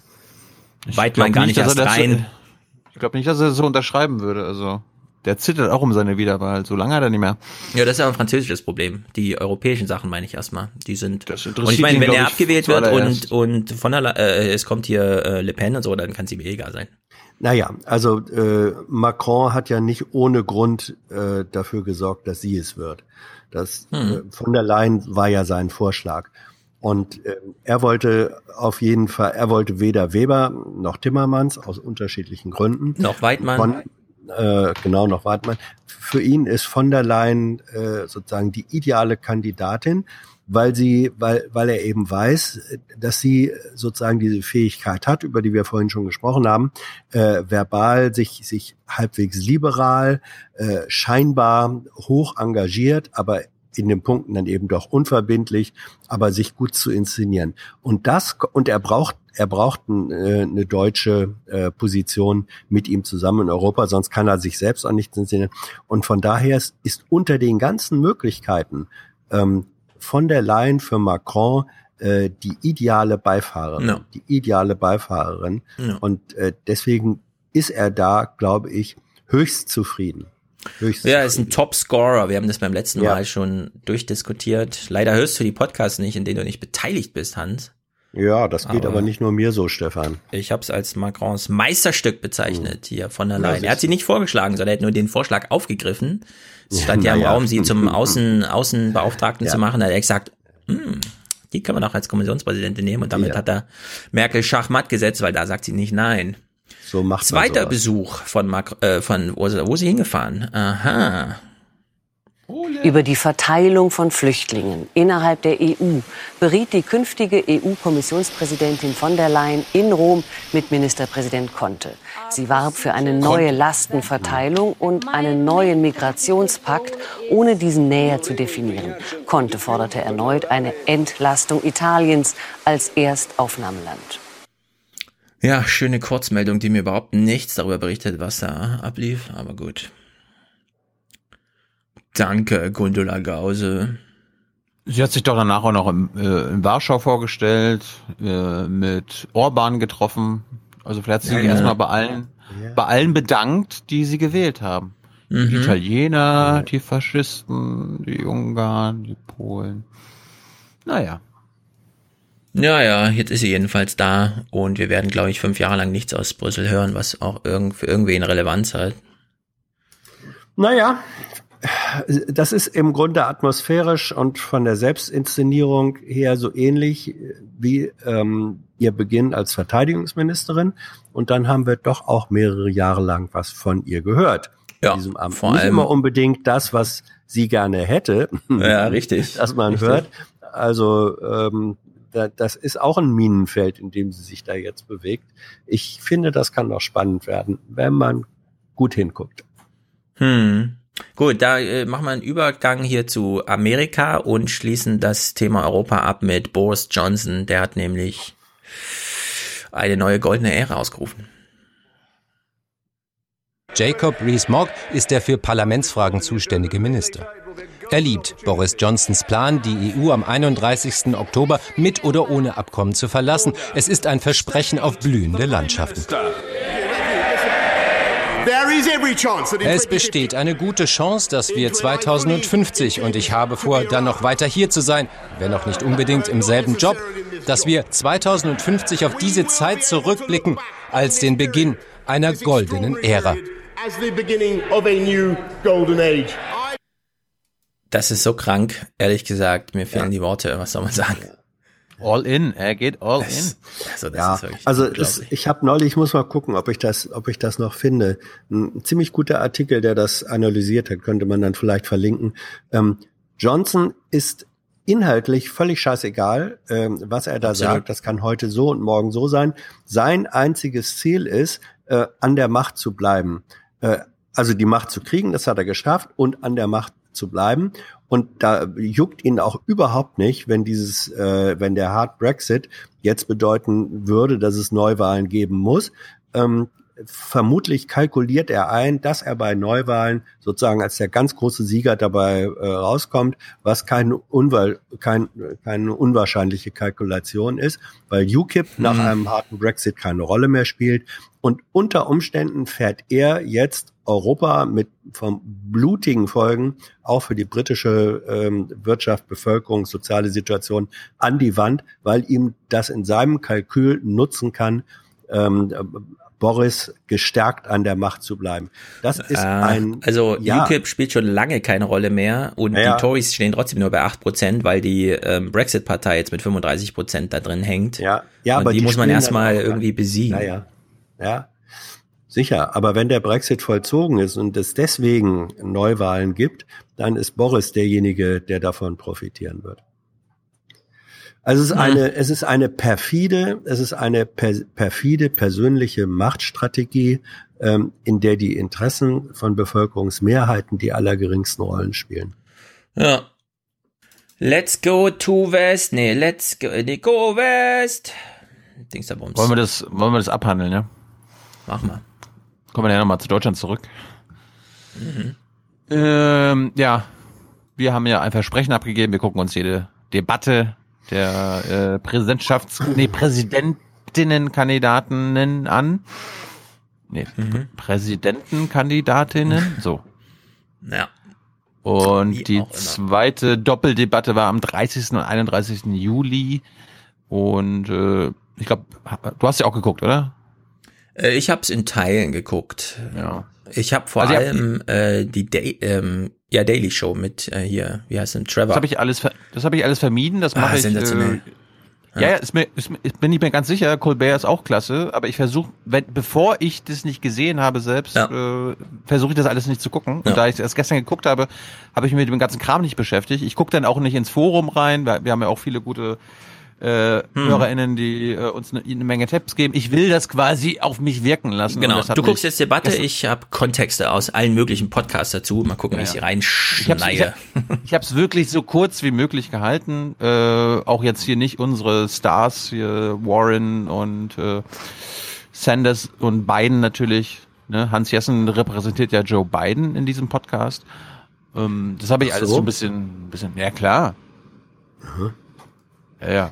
Weidmann gar nicht erst rein. Ich glaube nicht, dass er das so unterschreiben würde. Also der zittert auch um seine Wiederwahl. So lange hat er nicht mehr. Ja, das ist aber ein französisches Problem. Die europäischen Sachen meine ich erstmal. Die sind. Das und ich meine, wenn er abgewählt wird und und von der äh, es kommt hier äh, Le Pen und so, dann kann sie mir egal sein. Naja, also äh, Macron hat ja nicht ohne Grund äh, dafür gesorgt, dass sie es wird. Das hm. äh, von der Leyen war ja sein Vorschlag. Und äh, er wollte auf jeden Fall, er wollte weder Weber noch Timmermans aus unterschiedlichen Gründen. Noch Weidmann. Von, äh, genau, noch Weidmann. Für ihn ist von der Leyen äh, sozusagen die ideale Kandidatin weil sie, weil, weil er eben weiß, dass sie sozusagen diese Fähigkeit hat, über die wir vorhin schon gesprochen haben, äh, verbal sich, sich halbwegs liberal, äh, scheinbar hoch engagiert, aber in den Punkten dann eben doch unverbindlich, aber sich gut zu inszenieren. Und das, und er braucht, er braucht äh, eine deutsche äh, Position mit ihm zusammen in Europa, sonst kann er sich selbst auch nicht inszenieren. Und von daher ist, ist unter den ganzen Möglichkeiten, ähm, von der Leyen für Macron äh, die ideale Beifahrerin, no. die ideale Beifahrerin. No. Und äh, deswegen ist er da, glaube ich, höchst zufrieden. Höchst ja, er ist ein Top-Scorer. Wir haben das beim letzten Ja. Mal schon durchdiskutiert. Leider hörst du die Podcasts nicht, in denen du nicht beteiligt bist, Hans. Ja, das geht Aber- aber, nicht nur mir so, Stefan. Ich habe es als Macrons Meisterstück bezeichnet hier von der Ja, Leyen. Er hat sie nicht vorgeschlagen, sondern er hat nur den Vorschlag aufgegriffen. Es Ja, stand ja im. Raum, sie zum Außen, Außenbeauftragten zu machen. Da hat er gesagt, hm, die können wir doch als Kommissionspräsidentin nehmen. Und damit hat er Merkel Schachmatt gesetzt, weil da sagt sie nicht nein. So macht man Zweiter sowas. Besuch von, Mac äh, von. Wo ist sie hingefahren? Aha. Über die Verteilung von Flüchtlingen innerhalb der EU beriet die künftige EU-Kommissionspräsidentin von der Leyen in Rom mit Ministerpräsident Conte. Sie warb für eine neue Lastenverteilung und einen neuen Migrationspakt, ohne diesen näher zu definieren. Conte forderte erneut eine Entlastung Italiens als Erstaufnahmeland. Ja, schöne Kurzmeldung, die mir überhaupt nichts darüber berichtet, was da ablief, aber gut. Danke, Gundula Gause. Sie hat sich doch danach auch noch im, äh, in Warschau vorgestellt, äh, mit Orban getroffen. Also vielleicht hat sie Ja, sich ja. erstmal bei allen, bei allen bedankt, die sie gewählt haben. Die Mhm. Italiener, die Faschisten, die Ungarn, die Polen. Naja. Ja, ja, jetzt ist sie jedenfalls da und wir werden, glaube ich, fünf Jahre lang nichts aus Brüssel hören, was auch irgend, für irgendwen Relevanz hat. Naja, das ist im Grunde atmosphärisch und von der Selbstinszenierung her so ähnlich wie ähm, ihr Beginn als Verteidigungsministerin. Und dann haben wir doch auch mehrere Jahre lang was von ihr gehört. Ja, in diesem Amt. vor Nicht allem- immer unbedingt das, was sie gerne hätte. Ja, richtig. Dass man Richtig. hört. Also ähm, da, das ist auch ein Minenfeld, in dem sie sich da jetzt bewegt. Ich finde, das kann noch spannend werden, wenn man gut hinguckt. Hm. Gut, da äh, machen wir einen Übergang hier zu Amerika und schließen das Thema Europa ab mit Boris Johnson. Der hat nämlich eine neue goldene Ära ausgerufen. Jacob Rees-Mogg ist der für Parlamentsfragen zuständige Minister. Er liebt Boris Johnsons Plan, die EU am 31. Oktober mit oder ohne Abkommen zu verlassen. Es ist ein Versprechen auf blühende Landschaften. Es besteht eine gute Chance, dass wir 2050, und ich habe vor, dann noch weiter hier zu sein, wenn auch nicht unbedingt im selben Job, dass wir 2050 auf diese Zeit zurückblicken als den Beginn einer goldenen Ära. Das ist so krank, ehrlich gesagt, mir fehlen die Worte, was soll man sagen? All in, er geht all in. Also das ja, also es, ich habe neulich, ich muss mal gucken, ob ich das, ob ich das noch finde. Ein ziemlich guter Artikel, der das analysiert hat, könnte man dann vielleicht verlinken. Ähm, Johnson ist inhaltlich völlig scheißegal, ähm, was er da Absolut. sagt. Das kann heute so und morgen so sein. Sein einziges Ziel ist, äh, an der Macht zu bleiben. Äh, also die Macht zu kriegen, das hat er geschafft, und an der Macht zu bleiben. Und da juckt ihn auch überhaupt nicht, wenn dieses, äh, wenn der Hard Brexit jetzt bedeuten würde, dass es Neuwahlen geben muss. Ähm, vermutlich kalkuliert er ein, dass er bei Neuwahlen sozusagen als der ganz große Sieger dabei äh, rauskommt, was keine, unwahl, kein, keine unwahrscheinliche Kalkulation ist, weil UKIP nach einem harten Brexit keine Rolle mehr spielt. Und unter Umständen fährt er jetzt Europa mit vom blutigen Folgen auch für die britische ähm, Wirtschaft, Bevölkerung, soziale Situation an die Wand, weil ihm das in seinem Kalkül nutzen kann, ähm, Boris gestärkt an der Macht zu bleiben. Das ist Äh, ein also ja, UKIP spielt schon lange keine Rolle mehr und Ja. die Tories stehen trotzdem nur bei 8%, weil die ähm, Brexit-Partei jetzt mit 35% da drin hängt. Ja, ja, und aber die, muss man erstmal irgendwie besiegen. Ja, ja. Ja, sicher. Aber wenn der Brexit vollzogen ist und es deswegen Neuwahlen gibt, dann ist Boris derjenige, der davon profitieren wird. Also es ist Mhm. eine, es ist eine perfide, es ist eine per, perfide persönliche Machtstrategie, ähm, in der die Interessen von Bevölkerungsmehrheiten die allergeringsten Rollen spielen. Ja. Let's go to West. Nee, let's go, nee, go West. Dingsterbums. Wollen wir das, wollen wir das abhandeln, ja? Machen wir. Kommen wir ja nochmal zu Deutschland zurück. Mhm. Ähm, ja, wir haben ja ein Versprechen abgegeben. Wir gucken uns jede Debatte der äh, Präsidentschafts-, nee, Präsidentinnenkandidaten an. Nee, Mhm. Präsidentenkandidatinnen, so. Ja. Und die zweite Doppeldebatte war am 30. und 31. Juli. Und äh, ich glaube, du hast ja auch geguckt, oder? Äh, Ich habe es in Teilen geguckt. Ja. Ich habe vor Also allem äh, die Day, ähm, ja, Daily Show mit äh, hier, wie heißt denn, Trevor. Das habe ich alles, das habe ich alles vermieden. Das Ah, mache ich. sensationell. Äh, ja, ja, ist mir, ist, bin ich mir ganz sicher. Colbert ist auch klasse, aber ich versuche, bevor ich das nicht gesehen habe selbst, äh, versuche ich das alles nicht zu gucken. Und Ja. da ich erst gestern geguckt habe, habe ich mich mit dem ganzen Kram nicht beschäftigt. Ich gucke dann auch nicht ins Forum rein, weil wir haben ja auch viele gute äh, Hm. HörerInnen, die äh, uns eine, eine Menge Tipps geben. Ich will das quasi auf mich wirken lassen. Genau, Und das hat du guckst jetzt Debatte, gestern- ich habe Kontexte aus allen möglichen Podcasts dazu. Mal gucken, wie ich sie ich reinschneide. ich hab's wirklich so kurz wie möglich gehalten. Äh, auch jetzt hier nicht unsere Stars, hier Warren und äh, Sanders und Biden natürlich. Ne? Hans Jessen repräsentiert ja Joe Biden in diesem Podcast. Ähm, das habe ich Ach alles so. so ein bisschen, bisschen, ja klar. Ja, ja.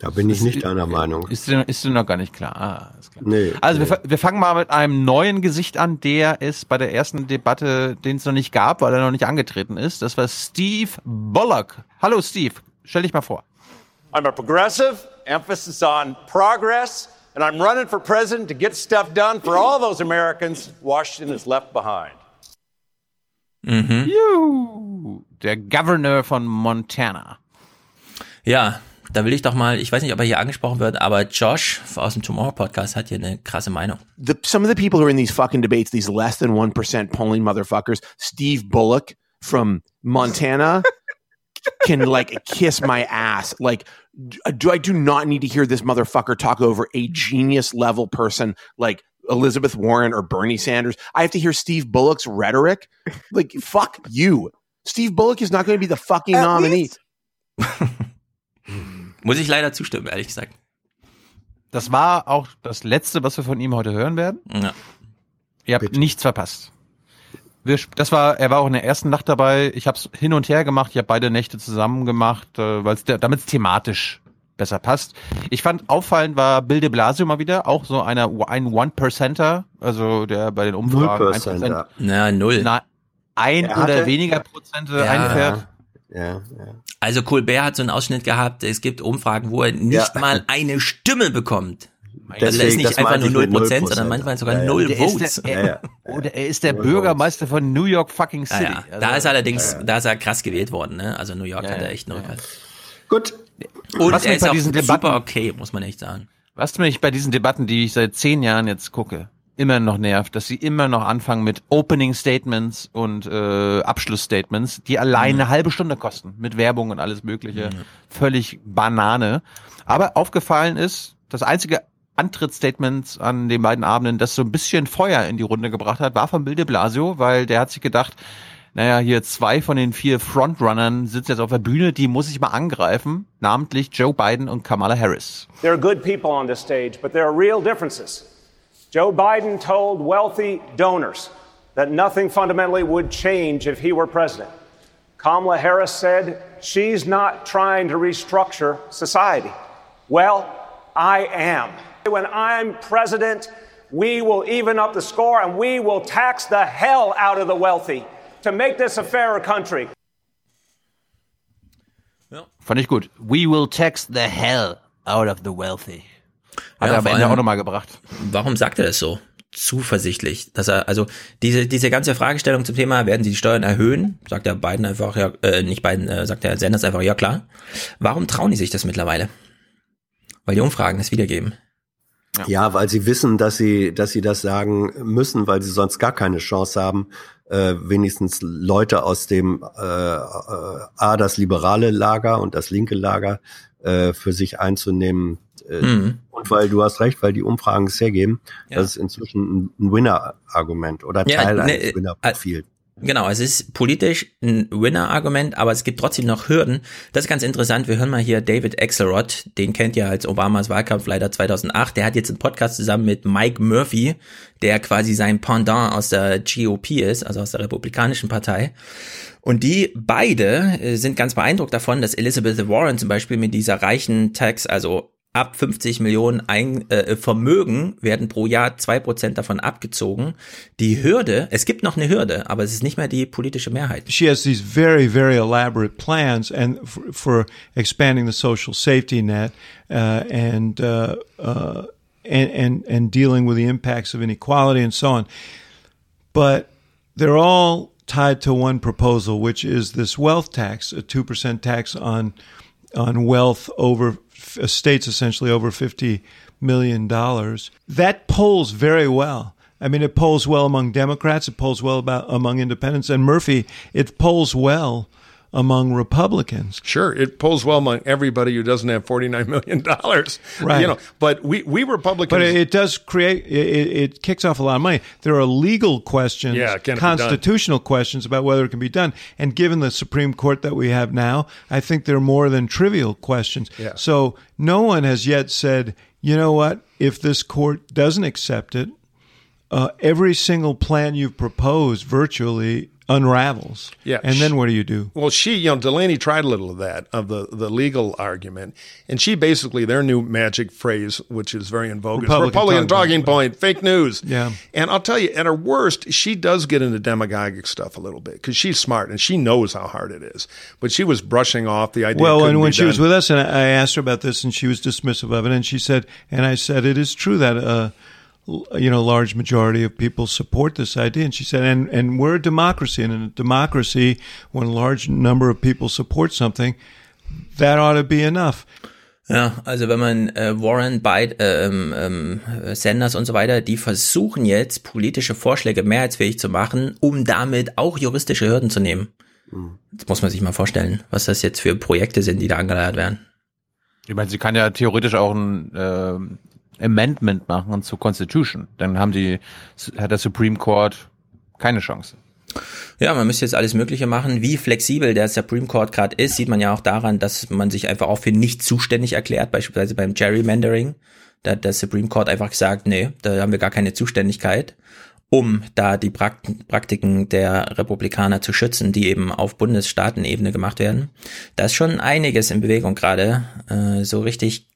Da bin ich nicht ist- deiner Meinung. Ist dir, ist dir noch gar nicht klar. Ah, ist klar. Nee. Also nee. wir, wir fangen mal mit einem neuen Gesicht an, der ist bei der ersten Debatte, den es noch nicht gab, weil er noch nicht angetreten ist. Das war Steve Bullock. Hallo Steve, stell dich mal vor. I'm a progressive, emphasis on progress, and I'm running for president to get stuff done for all those Americans Washington has left behind. Mhm. Juhu, der Governor von Montana. Ja, da will ich doch mal, ich weiß nicht, ob er hier angesprochen wird, aber Josh aus dem Tomorrow Podcast hat hier eine krasse Meinung. The, some of the people who are in these fucking debates, these less than 1% polling motherfuckers, Steve Bullock from Montana, can like kiss my ass. Like, do I do not need to hear this motherfucker talk over a genius level person like Elizabeth Warren or Bernie Sanders? I have to hear Steve Bullock's rhetoric. Like, fuck you. Steve Bullock is not going to be the fucking At nominee. Muss ich leider zustimmen, ehrlich gesagt. Das war auch das Letzte, was wir von ihm heute hören werden. Ja. Ihr habt nichts verpasst. Wir, das war, er war auch in der ersten Nacht dabei. Ich habe es hin und her gemacht. Ich habe beide Nächte zusammen gemacht, äh, weil es damit es thematisch besser passt. Ich fand auffallend war Bill de Blasio mal wieder, auch so einer ein One-Percenter, also der bei den Umfragen 0%. Na, null. Na, ein Er oder hatte- weniger Prozente Ja. einfährt. Ja, ja. Also Colbert hat so einen Ausschnitt gehabt, es gibt Umfragen, wo er nicht Ja. mal eine Stimme bekommt. Also Deswegen, das ist nicht das einfach nur ich mit 0%, 0%. sondern manchmal sogar Ja, ja. null Der ist Votes. der, er, Ja, ja. Oder er ist der Bürgermeister von New York fucking Ja, City. ja. Also, Da ist allerdings, da ist er krass gewählt worden, ne? Also New York Ja, hat er ja. echt einen Rückhalt. Gut. Und Was er ist bei auch diesen super Debatten- okay, muss man echt sagen. Was mich bei diesen Debatten, die ich seit zehn Jahren jetzt gucke, immer noch nervt, dass sie immer noch anfangen mit Opening Statements und äh, Abschlussstatements, die allein Mhm. eine halbe Stunde kosten, mit Werbung und alles Mögliche. Völlig Banane. Aber aufgefallen ist, das einzige Antrittsstatement an den beiden Abenden, das so ein bisschen Feuer in die Runde gebracht hat, war von Bill de Blasio, weil der hat sich gedacht, naja, hier zwei von den vier Frontrunnern sitzen jetzt auf der Bühne, die muss ich mal angreifen, namentlich Joe Biden und Kamala Harris. There are good people on this stage, but there are real differences. Joe Biden told wealthy donors that nothing fundamentally would change if he were president. Kamala Harris said she's not trying to restructure society. Well, I am. When I'm president, we will even up the score and we will tax the hell out of the wealthy to make this a fairer country. Fand ich gut. We will tax the hell out of the wealthy. Hat Ja, er am Ende allem- auch nochmal gebracht. Warum sagt er das so? Zuversichtlich, dass er, also diese, diese ganze Fragestellung zum Thema, werden sie die Steuern erhöhen? Sagt der Biden einfach, ja, äh, nicht Biden, äh, sagt der Sanders einfach, ja klar. Warum trauen die sich das mittlerweile? Weil die Umfragen das wiedergeben. Ja, weil sie wissen, dass sie, dass sie das sagen müssen, weil sie sonst gar keine Chance haben, äh, wenigstens Leute aus dem äh, äh, A, das liberale Lager und das linke Lager äh, für sich einzunehmen. Äh, Mhm. Und weil du hast recht, weil die Umfragen es hergeben, Ja. das ist inzwischen ein, Winner-Argument oder Ja, Teil ne, eines Winner-Profils. Genau, es ist politisch ein Winner-Argument, aber es gibt trotzdem noch Hürden. Das ist ganz interessant. Wir hören mal hier David Axelrod, den kennt ihr als Obamas Wahlkampfleiter 2008. Der hat jetzt einen Podcast zusammen mit Mike Murphy, der quasi sein Pendant aus der GOP ist, also aus der Republikanischen Partei. Und die beide äh, sind ganz beeindruckt davon, dass Elizabeth Warren zum Beispiel mit dieser reichen Tax, also ab 50 Millionen ein, äh, Vermögen werden pro Jahr zwei Prozent davon abgezogen. Die Hürde, es gibt noch eine Hürde, aber es ist nicht mehr die politische Mehrheit. She has these very, very elaborate plans and for, for expanding the social safety net uh, and, uh, uh, and and and dealing with the impacts of inequality and so on. But they're all tied to one proposal, which is this wealth tax, a two percent tax on on wealth over estates, essentially over fifty million dollars. That polls very well. I mean, it polls well among Democrats. It polls well about among independents, and Murphy. It polls well among Republicans. Sure, it pulls well among everybody who doesn't have forty nine million dollars, Right. You know, but we we Republicans. But it, does create it, it kicks off a lot of money. There are legal questions, Yeah, can it be done? constitutional questions about whether it can be done. And given the Supreme Court that we have now, I think they're more than trivial questions. Yeah. So no one has yet said, you know what, if this court doesn't accept it, uh, every single plan you've proposed virtually unravels. Yeah. And then what do you do? Well, she, you know, Delaney tried a little of that, of the, the legal argument. And she basically, their new magic phrase, which is very in vogue, Republican is Republican talking point, fake news. Yeah. And I'll tell you, at her worst, she does get into demagogic stuff a little bit because she's smart and she knows how hard it is. But she was brushing off the idea. Well, and when she was with us, and I asked her about this, and she was dismissive of it, and she said, and I said, it is true that, uh, you know, large majority of people support this idea, and she said, and and we're a democracy, and in a democracy, when a large number of people support something, that ought to be enough. Ja, also wenn man äh, Warren, Biden, äh, ähm, ähm, Sanders und so weiter, die versuchen jetzt politische Vorschläge mehrheitsfähig zu machen, um damit auch juristische Hürden zu nehmen. Das muss man sich mal vorstellen, was das jetzt für Projekte sind, die da angeleiert werden. Ich meine, sie kann ja theoretisch auch ein äh, Amendment machen zur Constitution. Dann haben die, hat der Supreme Court keine Chance. Ja, man müsste jetzt alles Mögliche machen. Wie flexibel der Supreme Court gerade ist, sieht man ja auch daran, dass man sich einfach auch für nicht zuständig erklärt, beispielsweise beim Gerrymandering. Da hat der Supreme Court einfach gesagt, nee, da haben wir gar keine Zuständigkeit, um da die Prakt Praktiken der Republikaner zu schützen, die eben auf Bundesstaatenebene gemacht werden. Da ist schon einiges in Bewegung gerade. Äh, so richtig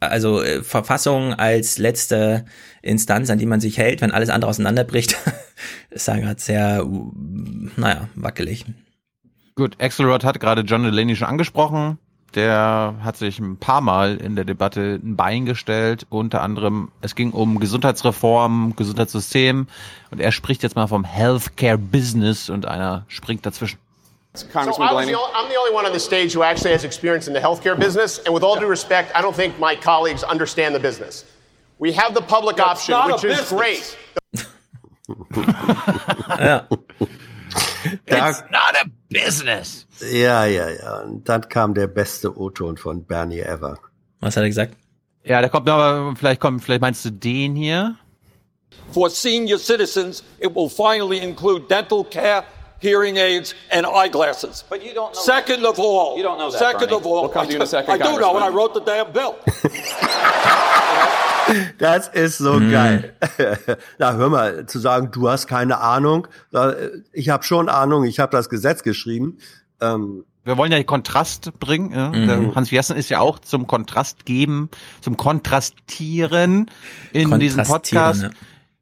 also äh, Verfassung als letzte Instanz, an die man sich hält, wenn alles andere auseinanderbricht, ist da gerade sehr, naja, wackelig. Gut, Axelrod hat gerade John Delaney schon angesprochen. Der hat sich ein paar Mal in der Debatte ein Bein gestellt. Unter anderem, es ging um Gesundheitsreform, Gesundheitssystem. Und er spricht jetzt mal vom Healthcare Business und einer springt dazwischen. So I was the only, I'm the only one on the stage who actually has experience in the healthcare business, and with all due respect, I don't think my colleagues understand the business. We have the public That's option, which is business. great. ja. It's not a business. Ja, ja, ja. Und dann kam der beste O-Ton von Bernie ever. Was hat er gesagt? Ja, der kommt aber, vielleicht kommt, vielleicht meinst du den hier? For senior citizens, it will finally include dental care, hearing aids, and eyeglasses. But you don't know Second of all, you don't know that, Second Bernie. of all, We'll come to you in a second, I do know, and I wrote the damn bill. Das ist so Mhm. geil. Na, hör mal, zu sagen, du hast keine Ahnung. Ich habe schon Ahnung, ich habe das Gesetz geschrieben. Ähm, Wir wollen ja Kontrast bringen. Ja? Mhm. Hans Jessen ist ja auch zum Kontrast geben, zum Kontrastieren in diesem Podcast. ja.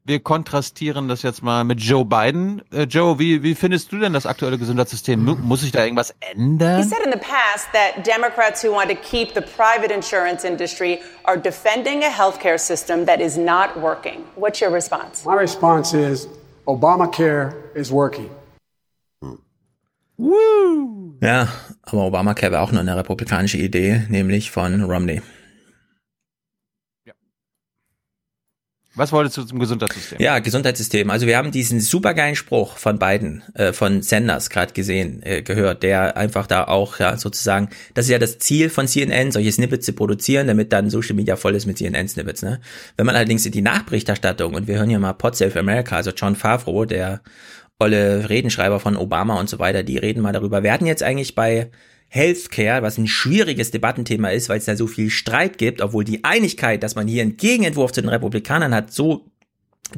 Wir kontrastieren das jetzt mal mit Joe Biden. Äh, Joe, wie, wie findest du denn das aktuelle Gesundheitssystem? Mu- Muss sich da irgendwas He ändern? said in the past that Democrats who want to keep the private insurance industry are defending a healthcare system that is not working. What's your response? My response is Obamacare is working. Ja, aber Obamacare war auch nur eine republikanische Idee, nämlich von Romney. Was wolltest du zum Gesundheitssystem? Ja, Gesundheitssystem. Also wir haben diesen supergeilen Spruch von Biden, äh, von Sanders gerade gesehen, äh, gehört, der einfach da auch ja sozusagen, das ist ja das Ziel von CNN, solche Snippets zu produzieren, damit dann Social Media voll ist mit CNN-Snippets. Ne? Wenn man allerdings in die Nachberichterstattung, und wir hören hier mal Pod Save America, also John Favreau, der olle Redenschreiber von Obama und so weiter, die reden mal darüber. Hatten jetzt eigentlich bei Healthcare, was ein schwieriges Debattenthema ist, weil es da so viel Streit gibt, obwohl die Einigkeit, dass man hier einen Gegenentwurf zu den Republikanern hat, so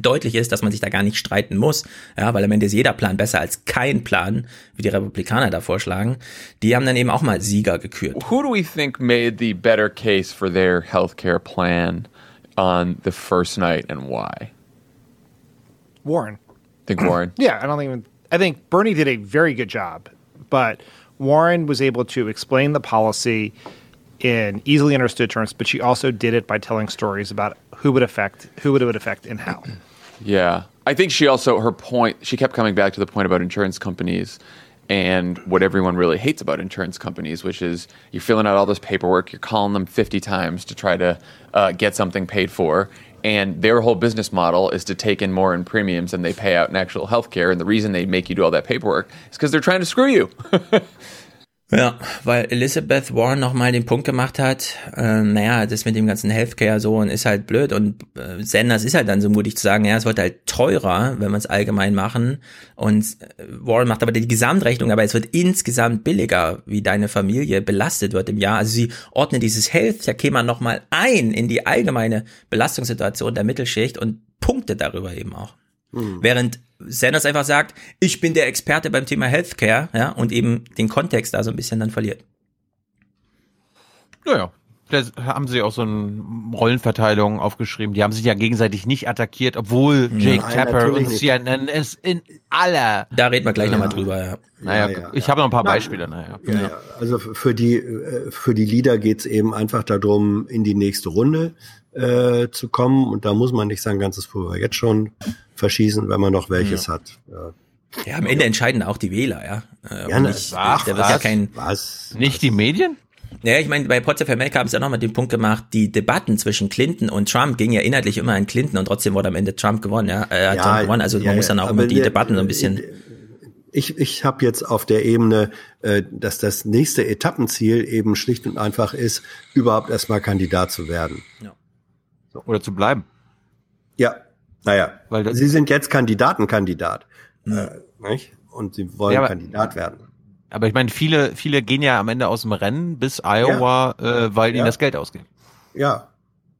deutlich ist, dass man sich da gar nicht streiten muss, ja, weil am Ende ist jeder Plan besser als kein Plan, wie die Republikaner da vorschlagen. Die haben dann eben auch mal Sieger gekürt. Who do we think made the better case for their healthcare plan on the first night and why? Warren. Think Warren? Yeah, I don't even. I think Bernie did a very good job, but Warren was able to explain the policy in easily understood terms. But she also did it by telling stories about who would affect who would it would affect and how. Yeah. I think she also, her point, she kept coming back to the point about insurance companies and what everyone really hates about insurance companies, which is you're filling out all this paperwork, you're calling them 50 times to try to uh, get something paid for. And their whole business model is to take in more in premiums than they pay out in actual health care. And the reason they make you do all that paperwork is because they're trying to screw you. Ja, weil Elizabeth Warren nochmal den Punkt gemacht hat, äh, naja, das mit dem ganzen Healthcare so und ist halt blöd und äh, Sanders ist halt dann so mutig zu sagen, ja, es wird halt teurer, wenn wir es allgemein machen und äh, Warren macht aber die Gesamtrechnung, aber es wird insgesamt billiger, wie deine Familie belastet wird im Jahr. Also sie ordnet dieses Healthcare-Thema nochmal ein in die allgemeine Belastungssituation der Mittelschicht und punktet darüber eben auch. Mhm. Während Sanders einfach sagt, ich bin der Experte beim Thema Healthcare, ja, und eben den Kontext da so ein bisschen dann verliert. Naja, da haben sie auch so eine Rollenverteilung aufgeschrieben. Die haben sich ja gegenseitig nicht attackiert, obwohl Jake Nein, Tapper und CNN es in aller. Da reden wir gleich ja. nochmal drüber, ja. Naja, ja, ja, ich habe noch ein paar Beispiele, naja. Ja, Also für die, äh, für die Leader geht's eben einfach darum, in die nächste Runde äh, zu kommen. Und da muss man nicht sein ganzes Pulver jetzt schon verschießen, wenn man noch welches hat. Ja. Ja, am Ende entscheiden auch die Wähler, ja. Äh, ja, nicht, ach, da wird ja kein, was? Nicht die Medien? Naja, ich meine, bei Potsdam America haben sie ja nochmal den Punkt gemacht, die Debatten zwischen Clinton und Trump gingen ja inhaltlich immer an Clinton und trotzdem wurde am Ende Trump gewonnen, ja. Äh, ja, Trump gewonnen. Also ja, man muss dann auch immer die der, Debatten so ein bisschen. Ich, ich habe jetzt auf der Ebene, äh, dass das nächste Etappenziel eben schlicht und einfach ist, überhaupt erstmal Kandidat zu werden. Ja. So. Oder zu bleiben. Ja, naja. Weil Sie sind jetzt Kandidatenkandidat. Mhm. Äh, nicht? Und Sie wollen ja, Kandidat werden. Aber ich meine, viele, viele gehen ja am Ende aus dem Rennen bis Iowa, ja. äh, weil ja. ihnen das Geld ausgeht. Ja.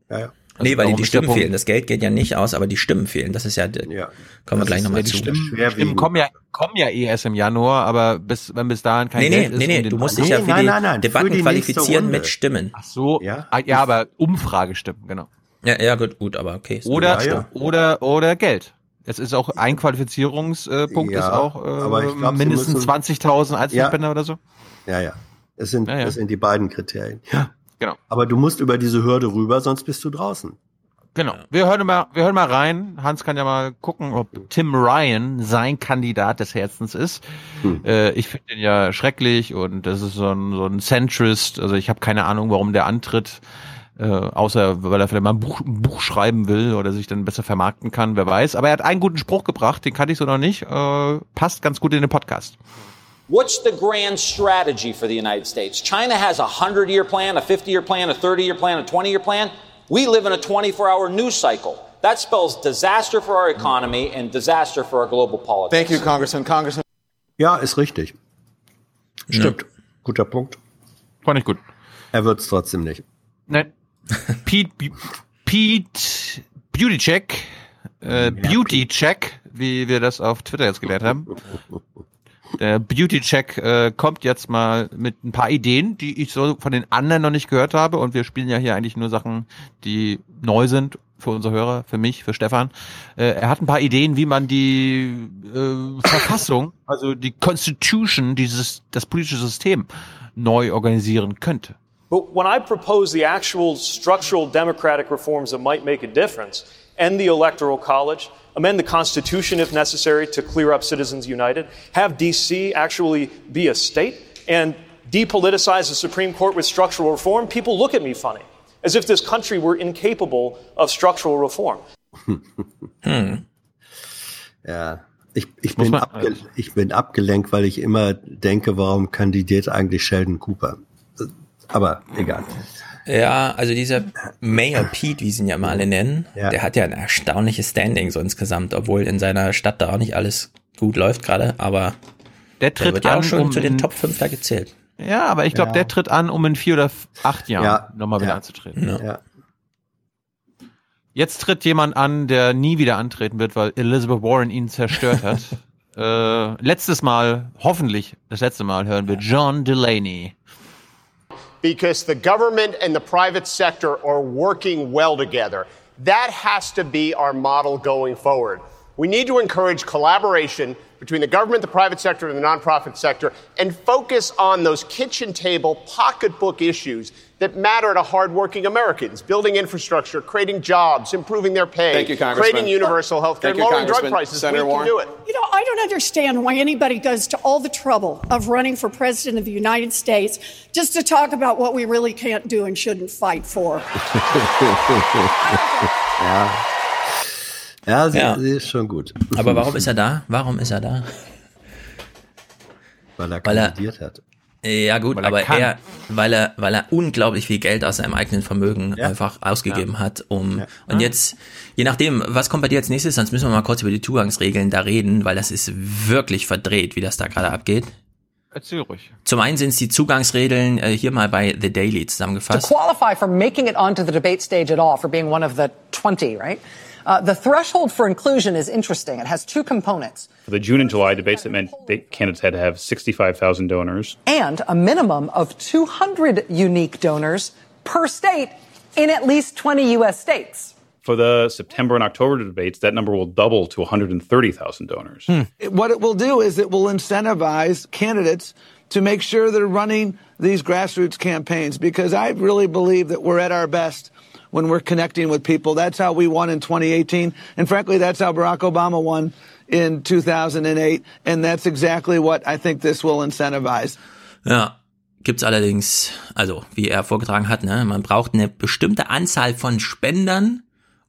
Ja, ja. Also nee, weil ihnen die Stimmen fehlen. Das Geld geht ja nicht aus, aber die Stimmen fehlen. Das ist ja, ja. kommen wir gleich nochmal zu. Stimmen, Stimmen kommen ja, kommen ja eh erst im Januar, aber bis, wenn bis dahin kein nee, Geld nee, ist. Nee, nee, du musst dich ja für nein, die nein, nein, Debatten die qualifizieren mit Stimmen. Ach so. Ja, ah, ja aber Umfragestimmen, genau. Ja, ja, gut, gut, aber okay. Oder, ja, oder, oder Geld. Es ist auch ein Qualifizierungspunkt, ja, ist auch äh, glaub, mindestens 20.000 Einzelspender ja. oder so. Ja, ja. Es sind, ja, ja. Das sind die beiden Kriterien. Ja. Genau. Aber du musst über diese Hürde rüber, sonst bist du draußen. Genau. Wir hören mal, wir hören mal rein. Hans kann ja mal gucken, ob Tim Ryan sein Kandidat des Herzens ist. Hm. Äh, ich finde ihn ja schrecklich und das ist so ein, so ein Centrist. Also ich habe keine Ahnung, warum der antritt. Äh, außer weil er vielleicht mal ein Buch, ein Buch schreiben will oder sich dann besser vermarkten kann, wer weiß. Aber er hat einen guten Spruch gebracht, den kannte ich so noch nicht. Äh, passt ganz gut in den Podcast. What's the grand strategy for the United States? China has a 100 year plan, a 50 year plan, a 30 year plan, a 20 year plan. We live in a 24 hour news cycle. That spells disaster for our economy and disaster for our global politics. Thank you, Congressman. Congressman. Ja, ist richtig. Stimmt. Ja. Guter Punkt. Fand ich gut. Er wird es trotzdem nicht. Nein. Pete, Pete Beauty Check, äh, Beauty Check, wie wir das auf Twitter jetzt gelernt haben. Der Beauty Check äh, kommt jetzt mal mit ein paar Ideen, die ich so von den anderen noch nicht gehört habe. Und wir spielen ja hier eigentlich nur Sachen, die neu sind für unsere Hörer, für mich, für Stefan. Äh, er hat ein paar Ideen, wie man die äh, Verfassung, also die Constitution, dieses das politische System neu organisieren könnte. But when I propose the actual structural democratic reforms that might make a difference, end the Electoral College, amend the Constitution if necessary to clear up Citizens United, have DC actually be a state, and depoliticize the Supreme Court with structural reform, people look at me funny, as if this country were incapable of structural reform. hm. Ja, ich, ich, bin abge ich bin abgelenkt, weil ich immer denke, warum kandidiert eigentlich Sheldon Cooper? Aber egal. Ja, also dieser Mayor Pete, wie sie ihn ja mal alle nennen, ja. der hat ja ein erstaunliches Standing so insgesamt, obwohl in seiner Stadt da auch nicht alles gut läuft gerade, aber der tritt der wird ja auch schon um zu den Top 5 da gezählt. Ja, aber ich glaube, ja. der tritt an, um in vier oder acht Jahren ja. nochmal wieder anzutreten. Ja. Jetzt tritt jemand an, der nie wieder antreten wird, weil Elizabeth Warren ihn zerstört hat. äh, letztes Mal, hoffentlich das letzte Mal, hören wir John Delaney. Because the government and the private sector are working well together. That has to be our model going forward. We need to encourage collaboration between the government, the private sector, and the nonprofit sector, and focus on those kitchen table, pocketbook issues that matter to hardworking Americans building infrastructure, creating jobs, improving their pay, Thank you, creating universal health care, lowering drug prices. Senator we Warren. can do it. You know, I don't understand why anybody goes to all the trouble of running for president of the United States just to talk about what we really can't do and shouldn't fight for. yeah. Ja, sie, ja. sie ist schon gut. Aber warum ist er da? Warum ist er da? Weil er kandidiert weil er, hat. Ja gut, weil aber er, er, weil er, weil er unglaublich viel Geld aus seinem eigenen Vermögen ja. einfach ausgegeben ja. hat, um ja. und jetzt, je nachdem, was kommt bei dir als nächstes, sonst müssen wir mal kurz über die Zugangsregeln da reden, weil das ist wirklich verdreht, wie das da gerade abgeht. Erzähl ruhig. Zum einen sind es die Zugangsregeln äh, hier mal bei The Daily zusammengefasst. To qualify for making it onto the debate stage at all, for being one of the 20, right? Uh, the threshold for inclusion is interesting. It has two components. For the June and July debates, it meant candidates had to have 65,000 donors. And a minimum of 200 unique donors per state in at least 20 U.S. states. For the September and October debates, that number will double to 130,000 donors. Hmm. What it will do is it will incentivize candidates to make sure they're running these grassroots campaigns because I really believe that we're at our best when we're connecting with people. That's how we won in 2018. And frankly, that's how Barack Obama won in 2008. And that's exactly what I think this will incentivize. Ja. Gibt's allerdings, also wie er vorgetragen hat, ne, man braucht eine bestimmte Anzahl von Spendern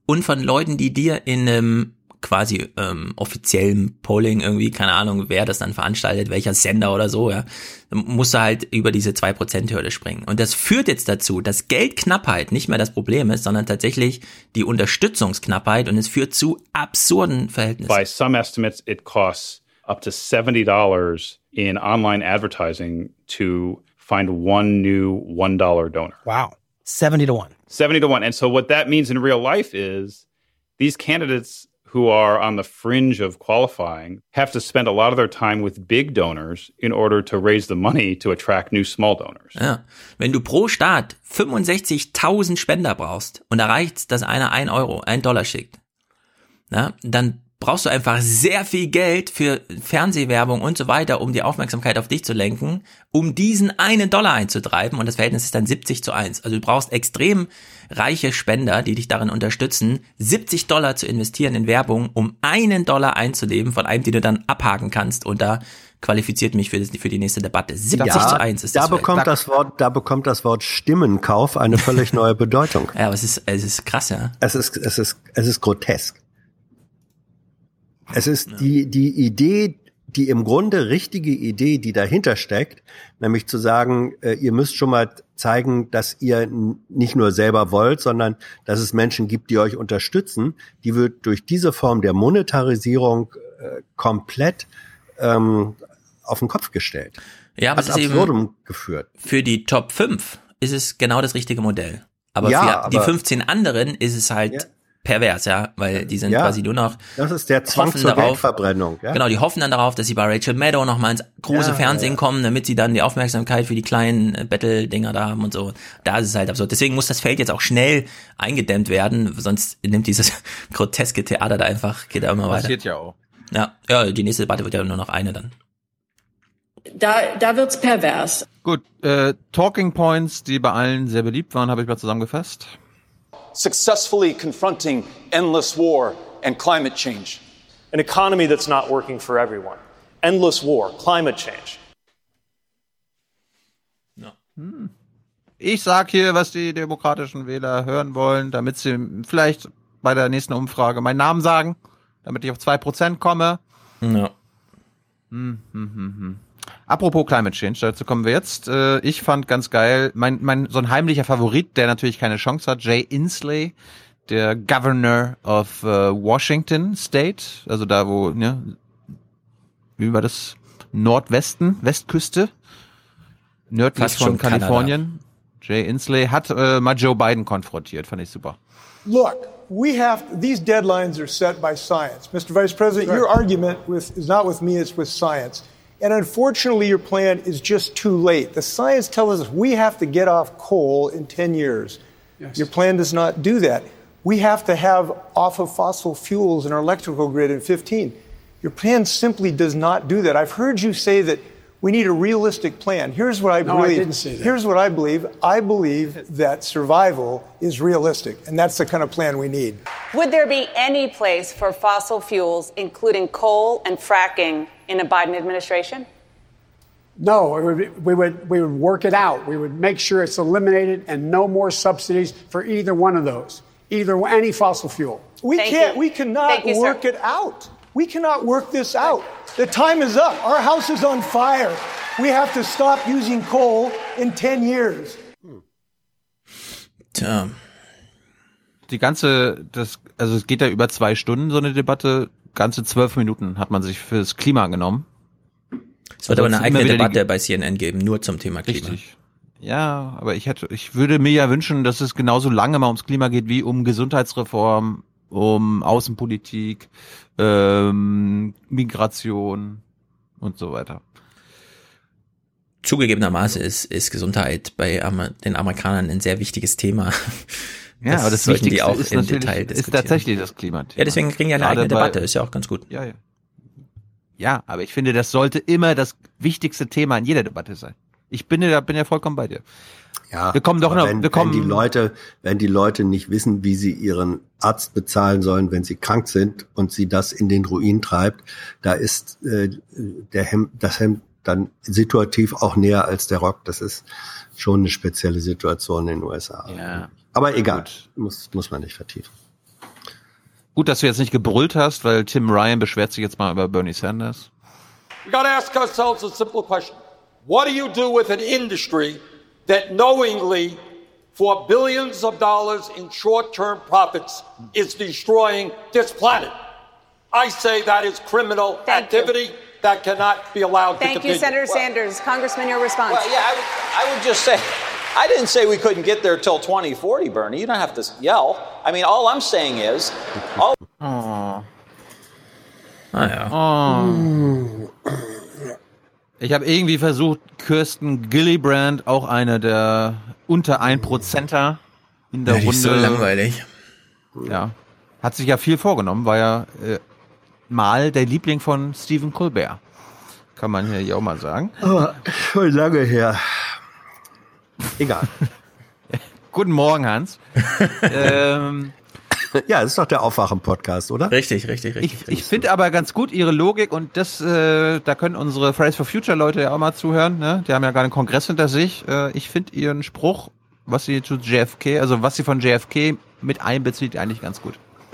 und von Leuten, die dir in einem quasi ähm, offiziellen Polling irgendwie, keine Ahnung, wer das dann veranstaltet, welcher Sender oder so, ja, musst du halt über diese 2%-Hürde springen. Und das führt jetzt dazu, dass Geldknappheit nicht mehr das Problem ist, sondern tatsächlich die Unterstützungsknappheit und es führt zu absurden Verhältnissen. By some estimates, it costs up to $70 in online advertising to find one new $1 donor. Wow. 70 to 1. 70 to 1. And so what that means in real life is these candidates who are on the fringe of qualifying have to spend a lot of their time with big donors in order to raise the money to attract new small donors. Ja. Wenn du pro Staat 65.000 Spender brauchst und erreicht, dass einer ein Euro, ein Dollar schickt, na, dann brauchst du einfach sehr viel Geld für Fernsehwerbung und so weiter, um die Aufmerksamkeit auf dich zu lenken, um diesen einen Dollar einzutreiben und das Verhältnis ist dann 70 zu 1. Also du brauchst extrem reiche Spender, die dich darin unterstützen, 70 Dollar zu investieren in Werbung, um einen Dollar einzunehmen von einem, den du dann abhaken kannst und da qualifiziert mich für, das, für die nächste Debatte. 70 ja, zu 1 ist das. Da bekommt das Wort, da bekommt das Wort Stimmenkauf eine völlig neue Bedeutung. ja, aber es ist, es ist krass, ja. Es ist, es ist, es ist grotesk. Es ist die, die Idee, die im Grunde richtige Idee, die dahinter steckt, nämlich zu sagen, äh, ihr müsst schon mal zeigen, dass ihr nicht nur selber wollt, sondern dass es Menschen gibt, die euch unterstützen, die wird durch diese Form der Monetarisierung äh, komplett ähm, auf den Kopf gestellt. Ja, aber Ad es ist eben geführt. für die Top 5 ist es genau das richtige Modell. Aber Ja, für die aber- 15 anderen ist es halt pervers, ja, weil die sind Ja, quasi nur noch Das ist der Zwang hoffen zur darauf, Geldverbrennung. Ja? Genau, die hoffen dann darauf, dass sie bei Rachel Maddow noch mal ins große Ja, Fernsehen ja. kommen, damit sie dann die Aufmerksamkeit für die kleinen äh, Battle-Dinger da haben und so. Da ist es halt absurd. Deswegen muss das Feld jetzt auch schnell eingedämmt werden, sonst nimmt dieses groteske Theater da einfach, geht da immer weiter. Passiert ja auch. Ja, ja, die nächste Debatte wird ja nur noch eine dann. Da, da wird's pervers. Gut, äh, Talking Points, die bei allen sehr beliebt waren, habe ich mal zusammengefasst. Successfully confronting endless war and climate change. An economy that's not working for everyone. Endless war, climate change. Ich sag hier, was die demokratischen Wähler hören wollen, damit sie vielleicht bei der nächsten Umfrage meinen Namen sagen, damit ich auf 2% komme. Ja. Hm, hm, hm, hm. Apropos Climate Change, dazu kommen wir jetzt. Äh, Ich fand ganz geil, mein, mein, so ein heimlicher Favorit, der natürlich keine Chance hat, Jay Inslee, der Governor of äh, Washington State, also da wo, ne, wie war das? Nordwesten, Westküste, nördlich Fast von Kalifornien. Jay Inslee hat äh, mal Joe Biden konfrontiert, fand ich super. Look, we have these deadlines are set by science. Mr. Vice President, your argument with, is not with me, it's with science. And unfortunately, your plan is just too late. The science tells us we have to get off coal in 10 years. Your plan does not do that. We have to have off of fossil fuels in our electrical grid in 15. Your plan simply does not do that. I've heard you say that we need a realistic plan. Here's what I No, I believe. didn't say that. Here's what I believe. I believe that survival is realistic, and that's the kind of plan we need. Would there be any place for fossil fuels, including coal and fracking, in a Biden administration? No, it would, we would we would work it out. We would make sure it's eliminated and no more subsidies for either one of those, either any fossil fuel. We Thank can't. you. We cannot Thank you, sir. work it out. We cannot work this out. The time is up. Our house is on fire. We have to stop using coal in 10 years. Tja. Die ganze, das, also es geht ja über zwei Stunden, so eine Debatte. Ganze zwölf Minuten hat man sich fürs Klima genommen. Es wird aber eine Also eigene die- Debatte bei CNN geben, nur zum Thema Klima. Richtig. Ja, aber ich hätte, ich würde mir ja wünschen, dass es genauso lange mal ums Klima geht wie um Gesundheitsreform um Außenpolitik, ähm, Migration und so weiter. Zugegebenermaßen ist, ist Gesundheit bei den Amerikanern ein sehr wichtiges Thema. Ja, aber das sollten die Wichtigste auch ist im Detail ist diskutieren. tatsächlich das Klimathema. Ja, deswegen kriegen ja eine Gerade eigene Debatte, ist ja auch ganz gut. Ja, ja. Ja, aber ich finde, das sollte immer das wichtigste Thema in jeder Debatte sein. Ich bin ja, bin ja vollkommen bei dir. Ja, Wir kommen doch noch- wenn, wir kommen- wenn die Leute, wenn die Leute nicht wissen, wie sie ihren Arzt bezahlen sollen, wenn sie krank sind und sie das in den Ruin treibt, da ist äh, der Hemd, das Hemd dann situativ auch näher als der Rock. Das ist schon eine spezielle Situation in den USA. Ja. Aber egal, muss, muss man nicht vertiefen. Gut, dass du jetzt nicht gebrüllt hast, weil Tim Ryan beschwert sich jetzt mal über Bernie Sanders. We got to ask ourselves a simple question. What do you do with an industry that knowingly, for billions of dollars in short term profits, is destroying this planet? I say that is criminal activity that cannot be allowed to continue. Thank you, Senator Sanders. Congressman, your response. Well, yeah, I would, I would just say, I didn't say we couldn't get there till 2040, Bernie. You don't have to yell. I mean, all I'm saying is, all. Oh. Naja. Oh. Ich habe irgendwie versucht, Kirsten Gillibrand, auch eine der unter 1%er in der Ja, die Runde. ist so langweilig. Ja. Hat sich ja viel vorgenommen, war ja äh, mal der Liebling von Stephen Colbert. Kann man hier auch mal sagen. Aber schon lange her. Egal. Guten Morgen, Hans. ähm, ja, das ist doch der Aufwachen-Podcast, oder? Richtig, richtig, Ich, ich finde aber ganz gut ihre Logik und das, äh, da können unsere Fridays for Future Leute ja auch mal zuhören. Ne? Die haben ja gerade einen Kongress hinter sich. Äh, ich finde ihren Spruch, was sie zu JFK, also was sie von JFK mit einbezieht, eigentlich ganz gut.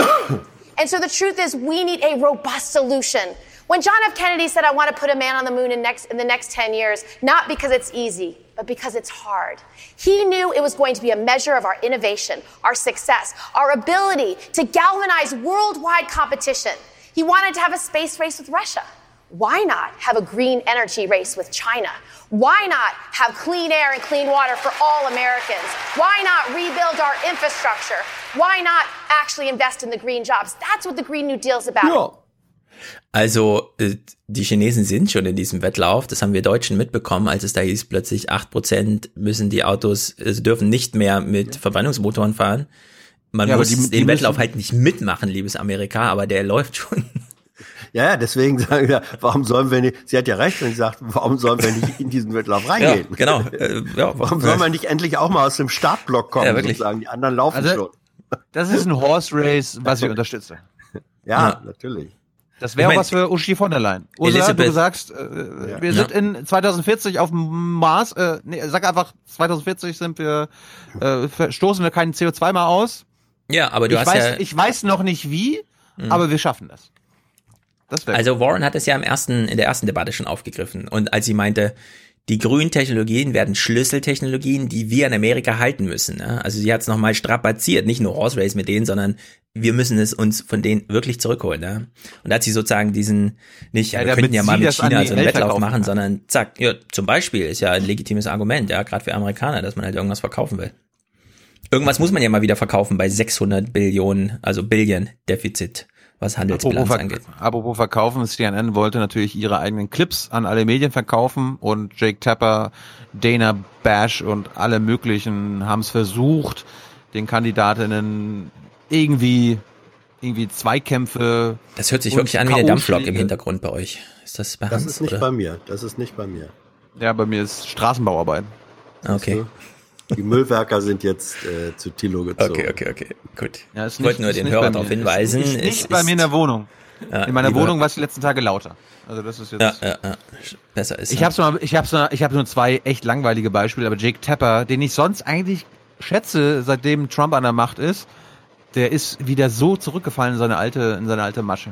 And so the truth is, we need a robust solution. When John F. Kennedy said, I want to put a man on the moon in, next, in the next 10 years, not because it's easy, but because it's hard, he knew it was going to be a measure of our innovation, our success, our ability to galvanize worldwide competition. He wanted to have a space race with Russia. Why not have a green energy race with China? Why not have clean air and clean water for all Americans? Why not rebuild our infrastructure? Why not actually invest in the green jobs? That's what the Green New Deal is about. Also, äh, die Chinesen sind schon in diesem Wettlauf. Das haben wir Deutschen mitbekommen, als es da hieß, plötzlich 8% müssen die Autos, also dürfen nicht mehr mit Verbrennungsmotoren fahren. Man Ja, muss die- die den Wettlauf halt nicht mitmachen, liebes Amerika, aber der läuft schon. Ja, ja, deswegen sagen wir, warum sollen wir nicht, sie hat ja recht, wenn sie sagt, warum sollen wir nicht in diesen Wettlauf reingehen? Ja, genau. Äh, ja. Warum soll man nicht endlich auch mal aus dem Startblock kommen, Ja, wirklich. sozusagen? Die anderen laufen Also, schon. Das ist ein Horse Race, was ich unterstütze. Ja, Ja. natürlich. Das wäre was für Uschi von der Leyen. Ursula, du sagst, äh, wir Ja. sind in 2040 auf dem Mars, äh, nee, sag einfach, 2040 sind wir, äh, stoßen wir keinen CO2 mehr aus. Ja, aber du ich hast weiß, ja- Ich weiß noch nicht wie, Mhm. aber wir schaffen das. Das Also Warren hat es ja im ersten, in der ersten Debatte schon aufgegriffen. Und als sie meinte, die grünen Technologien werden Schlüsseltechnologien, die wir in Amerika halten müssen. Ne? Also sie hat es nochmal strapaziert, nicht nur Horse Race mit denen, sondern wir müssen es uns von denen wirklich zurückholen. Ne? Und da hat sie sozusagen diesen, nicht, Ja, wir könnten ja mal mit China so einen Wettlauf machen, kann. sondern zack, ja, zum Beispiel ist ja ein legitimes Argument, ja, gerade für Amerikaner, dass man halt irgendwas verkaufen will. Irgendwas muss man ja mal wieder verkaufen bei 600 Billionen, also Billion Defizit, was Handelsbilanz Apropos, angeht. Apropos verkaufen, CNN wollte natürlich ihre eigenen Clips an alle Medien verkaufen und Jake Tapper, Dana Bash und alle möglichen haben es versucht, den Kandidatinnen irgendwie irgendwie Zweikämpfe. Das hört sich wirklich an wie eine Dampflok im. Hintergrund bei euch. Ist das bei Das Hans, ist nicht oder? bei mir. Das ist nicht bei mir. Ja, bei mir ist Straßenbauarbeit. Okay. Die Müllwerker sind jetzt äh, zu Tilo gezogen. Okay, okay, okay, gut. Ja, ist Ich wollte nur ist den nicht Hörer bei darauf mir. hinweisen, Ist, ist nicht es bei mir in ist- der Wohnung. Ja, in meiner Wohnung war es die letzten Tage lauter. Also das ist jetzt. Ja, ja, ja. Besser ist. Ich ja. hab's mal, ich hab's mal, ich habe nur zwei echt langweilige Beispiele, aber Jake Tapper, den ich sonst eigentlich schätze, seitdem Trump an der Macht ist, der ist wieder so zurückgefallen in seine alte, in seine alte Masche.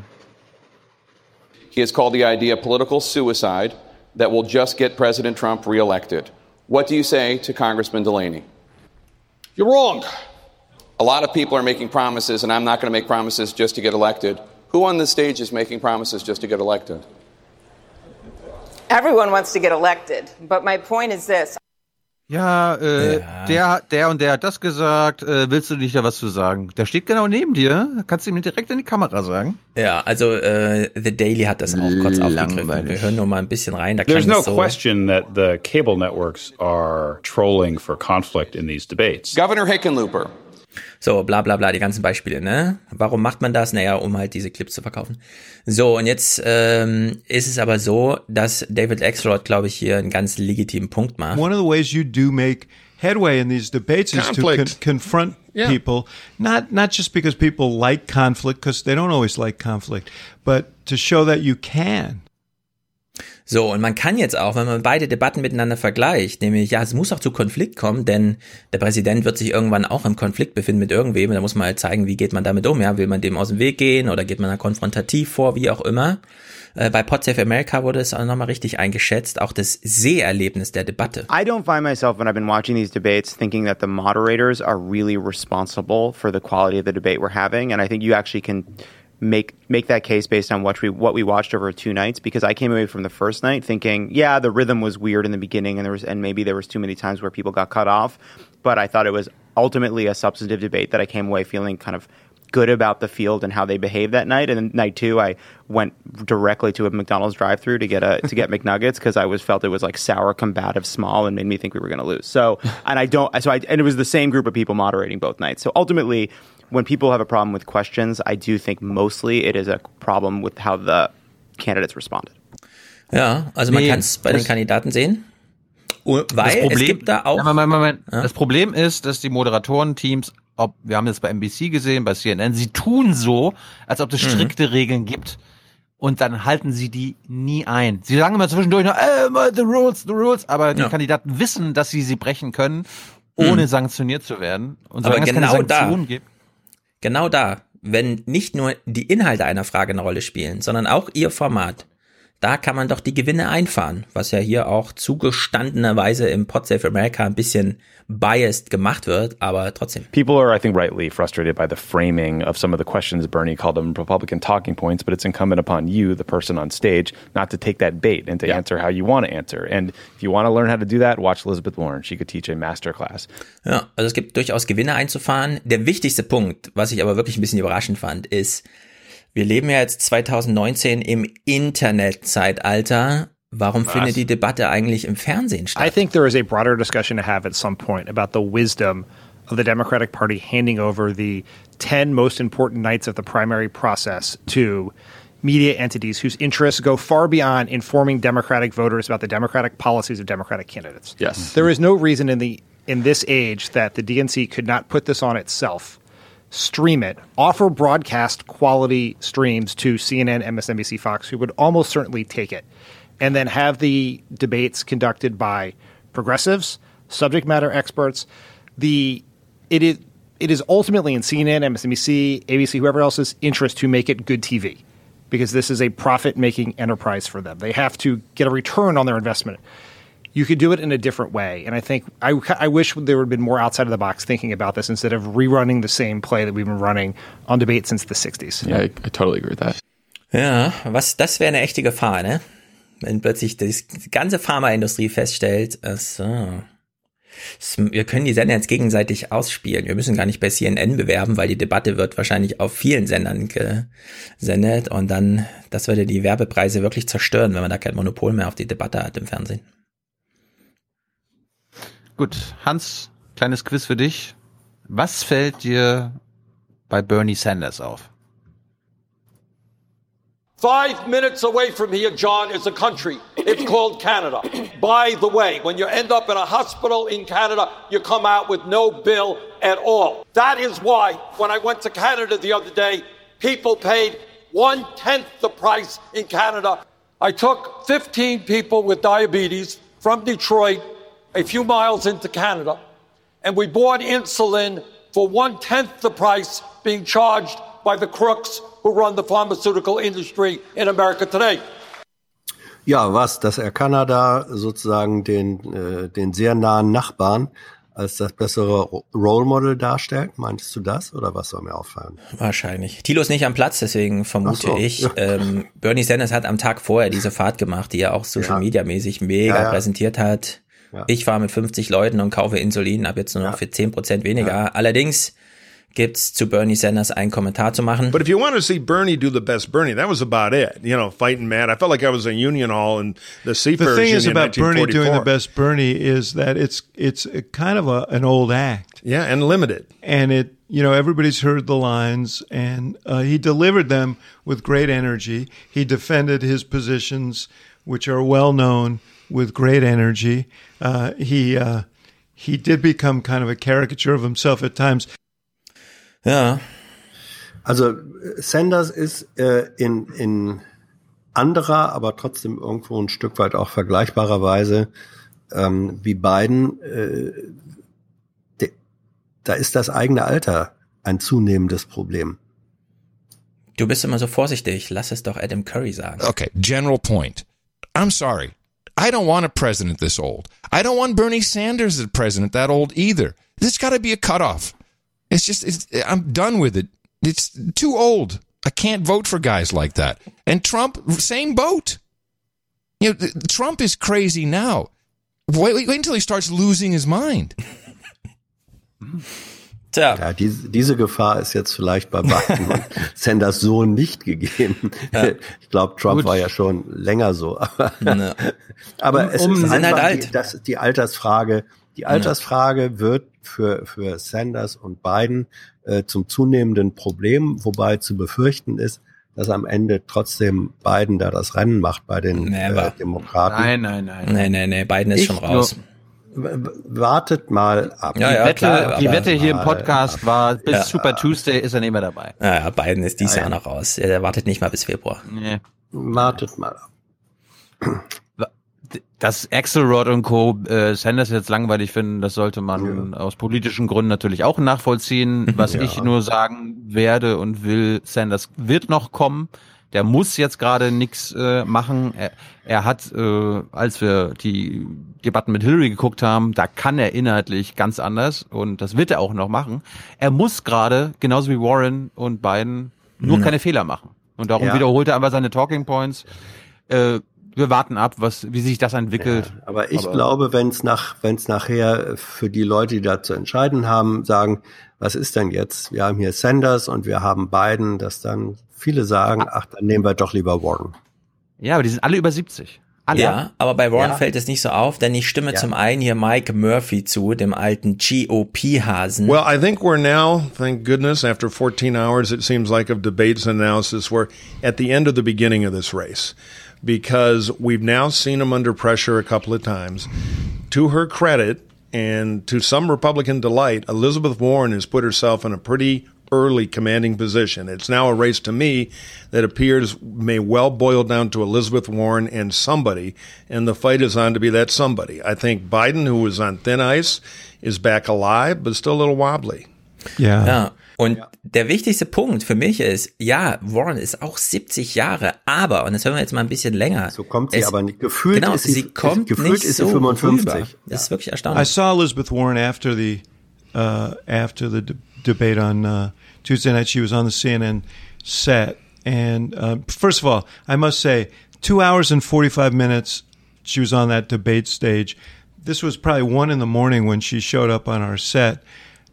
He has called the idea political suicide that will just get President Trump reelected. What do you say to Congressman Delaney? You're wrong. A lot of people are making promises, and I'm not going to make promises just to get elected. Who on this stage is making promises just to get elected? Everyone wants to get elected, but my point is this. Ja, äh, Ja. Der, der und der hat das gesagt. Äh, willst du nicht da was zu sagen? Der steht genau neben dir. Kannst du ihm direkt in die Kamera sagen. Ja, also äh, The Daily hat das auch kurz aufgegriffen. Wir hören nur mal ein bisschen rein. Da There's no es so. question that the cable networks are trolling for conflict in these debates. Governor Hickenlooper. So, bla bla bla, die ganzen Beispiele, ne? Warum macht man das? Naja, um halt diese Clips zu verkaufen. So, und jetzt ähm, ist es aber so, dass David Axelrod, glaube ich, hier einen ganz legitimen Punkt macht. One of the ways you do make headway in these debates is to con- Conflict. confront Yeah. people, not not just because people like conflict, because they don't always like conflict, but to show that you can. So, und man kann jetzt auch, wenn man beide Debatten miteinander vergleicht, nämlich, ja, es muss auch zu Konflikt kommen, denn der Präsident wird sich irgendwann auch im Konflikt befinden mit irgendwem, und da muss man halt zeigen, wie geht man damit um, ja, will man dem aus dem Weg gehen oder geht man da konfrontativ vor, wie auch immer. Äh, bei Save America wurde es auch nochmal richtig eingeschätzt, auch das Seherlebnis der Debatte. I don't find myself when I've been watching these debates thinking that the moderators are really responsible for the quality of the debate we're having, and I think you actually can make make that case based on what we what we watched over two nights. Because I came away from the first night thinking, yeah, the rhythm was weird in the beginning, and there was and maybe there was too many times where people got cut off, but I thought it was ultimately a substantive debate that I came away feeling kind of good about the field and how they behaved that night. And then night two, I went directly to a McDonald's drive-through to get a to get McNuggets because I was felt it was like sour, combative, small, and made me think we were going to lose. So, and I don't. So I and it was the same group of people moderating both nights. So ultimately, when people have a problem with questions, I do think mostly it is a problem with how the candidates responded. Ja, also man Nee, kann es bei den Kandidaten sehen. Und- Weil das es Problem, gibt da auch. Ja, Moment, Moment. Das Problem ist, dass die Moderatorenteams, ob wir haben das bei NBC gesehen, bei CNN, sie tun so, als ob es Mhm. strikte Regeln gibt. Und dann halten sie die nie ein. Sie sagen immer zwischendurch noch, äh, the rules, the rules, aber die Ja. Kandidaten wissen, dass sie sie brechen können, ohne Mhm. sanktioniert zu werden. Und Aber solange es genau keine da, Sanktionen gibt. Genau da, wenn nicht nur die Inhalte einer Frage eine Rolle spielen, sondern auch ihr Format, da kann man doch die Gewinne einfahren, was ja hier auch zugestandenerweise im Pod Save America ein bisschen biased gemacht wird, aber trotzdem. People are, I think, rightly frustrated by the framing of some of the questions. Bernie called them Republican talking points, but it's incumbent upon you, the person on stage, not to take that bait and to answer how you want to answer. And if you want to learn how to do that, watch Elizabeth Warren. She could teach a master class. Ja, also es gibt durchaus Gewinne einzufahren. Der wichtigste Punkt, was ich aber wirklich ein bisschen überraschend fand, ist, wir leben ja jetzt 2019 im Internetzeitalter. Warum Was? findet die Debatte eigentlich im Fernsehen statt? I think there is a broader discussion to have at some point about the wisdom of the Democratic Party handing over the 10 most important nights of the primary process to media entities whose interests go far beyond informing Democratic voters about the Democratic policies of Democratic candidates. Yes. There is no reason in the in this age that the DNC could not put this on itself, stream it, offer broadcast quality streams to CNN, MSNBC, Fox, who would almost certainly take it, and then have the debates conducted by progressives, subject matter experts. The it is it is ultimately in CNN, MSNBC, ABC, whoever else's interest to make it good TV because this is a profit making enterprise for them. They have to get a return on their investment. You could do it in a different way. And I think I, I wish there would have been more outside of the box thinking about this instead of rerunning the same play that we've been running on debate since the 60s. Yeah, I, I totally agree with that. Ja, was, das wäre eine echte Gefahr, ne? Wenn plötzlich die ganze Pharmaindustrie feststellt, ach so, wir können die Sender jetzt gegenseitig ausspielen. Wir müssen gar nicht bei CNN bewerben, weil die Debatte wird wahrscheinlich auf vielen Sendern gesendet und dann, das würde die Werbepreise wirklich zerstören, wenn man da kein Monopol mehr auf die Debatte hat im Fernsehen. Gut, Hans, kleines Quiz für dich. Was fällt dir bei Bernie Sanders auf? Five minutes away from here, John, is a country. It's called Canada. By the way, when you end up in a hospital in Canada, you come out with no bill at all. That is why, when I went to Canada the other day, people paid one tenth the price in Canada. I took 15 people with diabetes from Detroit, a few miles into Canada, and we bought insulin for one tenth the price being charged by the crooks who run the pharmaceutical industry in America today. Ja, was, dass er Kanada sozusagen den, äh, den sehr nahen Nachbarn als das bessere Ro- Role Model darstellt? Meintest du das oder was soll mir auffallen? Wahrscheinlich. Thilo ist nicht am Platz, deswegen vermute so, ich. ja. Ähm, Bernie Sanders hat am Tag vorher diese Fahrt gemacht, die er auch Social Ja. Media mäßig mega Ja, ja. präsentiert hat. Ich fahre mit 50 Leuten und kaufe Insulin, ab jetzt nur noch für 10% weniger. Allerdings gibt's zu Bernie Sanders einen Kommentar zu machen. But if you want to see Bernie do the best Bernie, that was about it. You know, fighting mad. I felt like I was in Union Hall in the Seafarers The thing is Union about Bernie doing the best Bernie is that it's it's a kind of a, an old act. Yeah, and limited. And it, you know, everybody's heard the lines, and uh, he delivered them with great energy. He defended his positions, which are well known, with great energy. Uh, he uh, he did become kind of a caricature of himself at times. Ja. Also Sanders ist äh, in, in anderer, aber trotzdem irgendwo ein Stück weit auch vergleichbarer Weise ähm, wie Biden. Äh, de, da ist das eigene Alter ein zunehmendes Problem. Du bist immer so vorsichtig. Lass es doch Adam Curry sagen. Okay, general point. I'm sorry. I don't want a president this old. I don't want Bernie Sanders as president that old either. There's got to be a cutoff. It's just, it's, I'm done with it. It's too old. I can't vote for guys like that. And Trump, same boat. You know, Trump is crazy now. Wait, wait, wait until he starts losing his mind. Tja. Ja, diese, diese Gefahr ist jetzt vielleicht bei Biden und Sanders so nicht gegeben. Ja. Ich glaube, Trump Gut. war ja schon länger so. Aber, Um- es um- ist halt einfach alt. die, das, die Altersfrage. Die Altersfrage wird für, für Sanders und Biden äh, zum zunehmenden Problem, wobei zu befürchten ist, dass am Ende trotzdem Biden da das Rennen macht bei den äh. Demokraten. Nein, nein, nein. Nee, nee, nee, Biden ist Ich schon raus. W- Wartet mal ab. die Wette, die Wette hier im Podcast war, bis Ja. Super Tuesday ist er nicht mehr dabei. Ja, ja, Biden ist dieses Ja, Jahr ja. noch raus. Er wartet nicht mal bis Februar. Nee. Wartet mal ab. Dass Axelrod und Co. Äh, Sanders jetzt langweilig finden, das sollte man aus politischen Gründen natürlich auch nachvollziehen. Was Ja. ich nur sagen werde und will, Sanders wird noch kommen. Der muss jetzt gerade nichts äh, machen. Er, er hat, äh, als wir die Debatten mit Hillary geguckt haben, da kann er inhaltlich ganz anders und das wird er auch noch machen. Er muss gerade, genauso wie Warren und Biden, nur Mhm. keine Fehler machen. Und darum Ja. wiederholt er einfach seine Talking Points. Äh, wir warten ab, was, wie sich das entwickelt. Aber ich glaube, wenn es nach, wenn es nachher für die Leute, die da zu entscheiden haben, sagen, was ist denn jetzt? Wir haben hier Sanders und wir haben Biden, dass dann viele sagen, ach, dann nehmen wir doch lieber Warren. Ja, aber die sind alle über 70. Alle. Ja, aber bei Warren Ja. fällt es nicht so auf, denn ich stimme Ja. zum einen hier Mike Murphy zu, dem alten GOP-Hasen. Well, I think we're now, thank goodness, after 14 hours, it seems like, of debates and analysis, we're at the end of the beginning of this race because we've now seen him under pressure a couple of times. To her credit, and to some Republican delight, Elizabeth Warren has put herself in a pretty early commanding position. It's now a race to me that appears may well boil down to Elizabeth Warren and somebody, and the fight is on to be that somebody. I think Biden, who was on thin ice, is back alive, but still a little wobbly. Yeah. Ja. Und der wichtigste Punkt für mich ist, ja, Warren ist auch 70 Jahre, aber, und das hören wir jetzt mal ein bisschen länger. So kommt sie aber nicht. Gefühlt genau, ist sie- sie kommt gefühlt nicht ist sie so 55. Rüber. Das ist wirklich erstaunlich. I erstaunlich. saw Elizabeth Warren after the uh, after the de- debate on uh, Tuesday night. She was on the CNN set, and uh, first of all, I must say, two hours and forty five minutes. She was on that debate stage. This was probably one in the morning when she showed up on our set,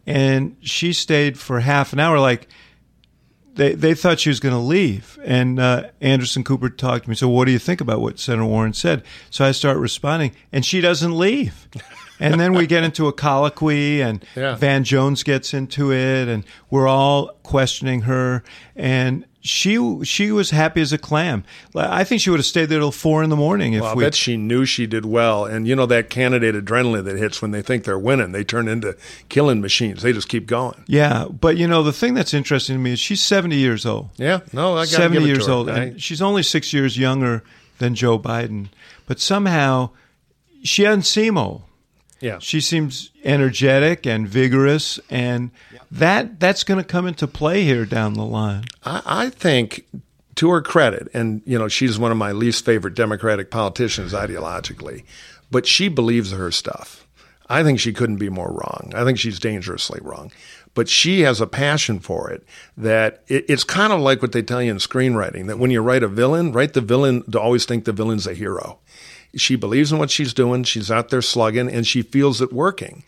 and she stayed for half an hour. Like they they thought she was going to leave. And uh, Anderson Cooper talked to me. So, what do you think about what Senator Warren said? So I start responding, and she doesn't leave. And then we get into a colloquy, and Yeah. Van Jones gets into it, and we're all questioning her. And she she was happy as a clam. I think she would have stayed there till four in the morning if Well, I we. bet she knew she did well. And you know that candidate adrenaline that hits when they think they're winning, they turn into killing machines. They just keep going. Yeah, but you know the thing that's interesting to me is she's seventy years old. Yeah, no, I got seventy years old, I- and she's only six years younger than Joe Biden. But somehow, she doesn't seem old. Yeah. she seems energetic and vigorous, and that that's going to come into play here down the line. I, I think, to her credit, and you know, she's one of my least favorite Democratic politicians ideologically, but she believes her stuff. I think she couldn't be more wrong. I think she's dangerously wrong. But she has a passion for it that it, it's kind of like what they tell you in screenwriting that when you write a villain, write the villain to always think the villain's a hero. She believes in what she's doing. She's out there slugging and she feels it working.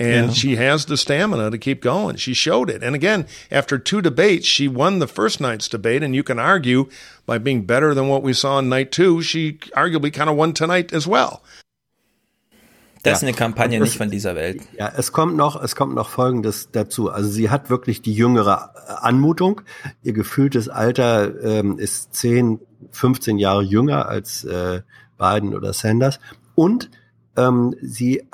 And Yeah. she has the stamina to keep going. She showed it. And again, after two debates, she won the first night's debate. And you can argue by being better than what we saw in night two, she arguably kind of won tonight as well. Das ist eine Kampagne Und es- nicht von dieser Welt. Ja, es kommt noch, es kommt noch Folgendes dazu. Also sie hat wirklich die jüngere äh, Anmutung. Ihr gefühltes Alter ähm, ist 10, 15 Jahre jünger als äh, Biden oder Sanders. Und ähm, sie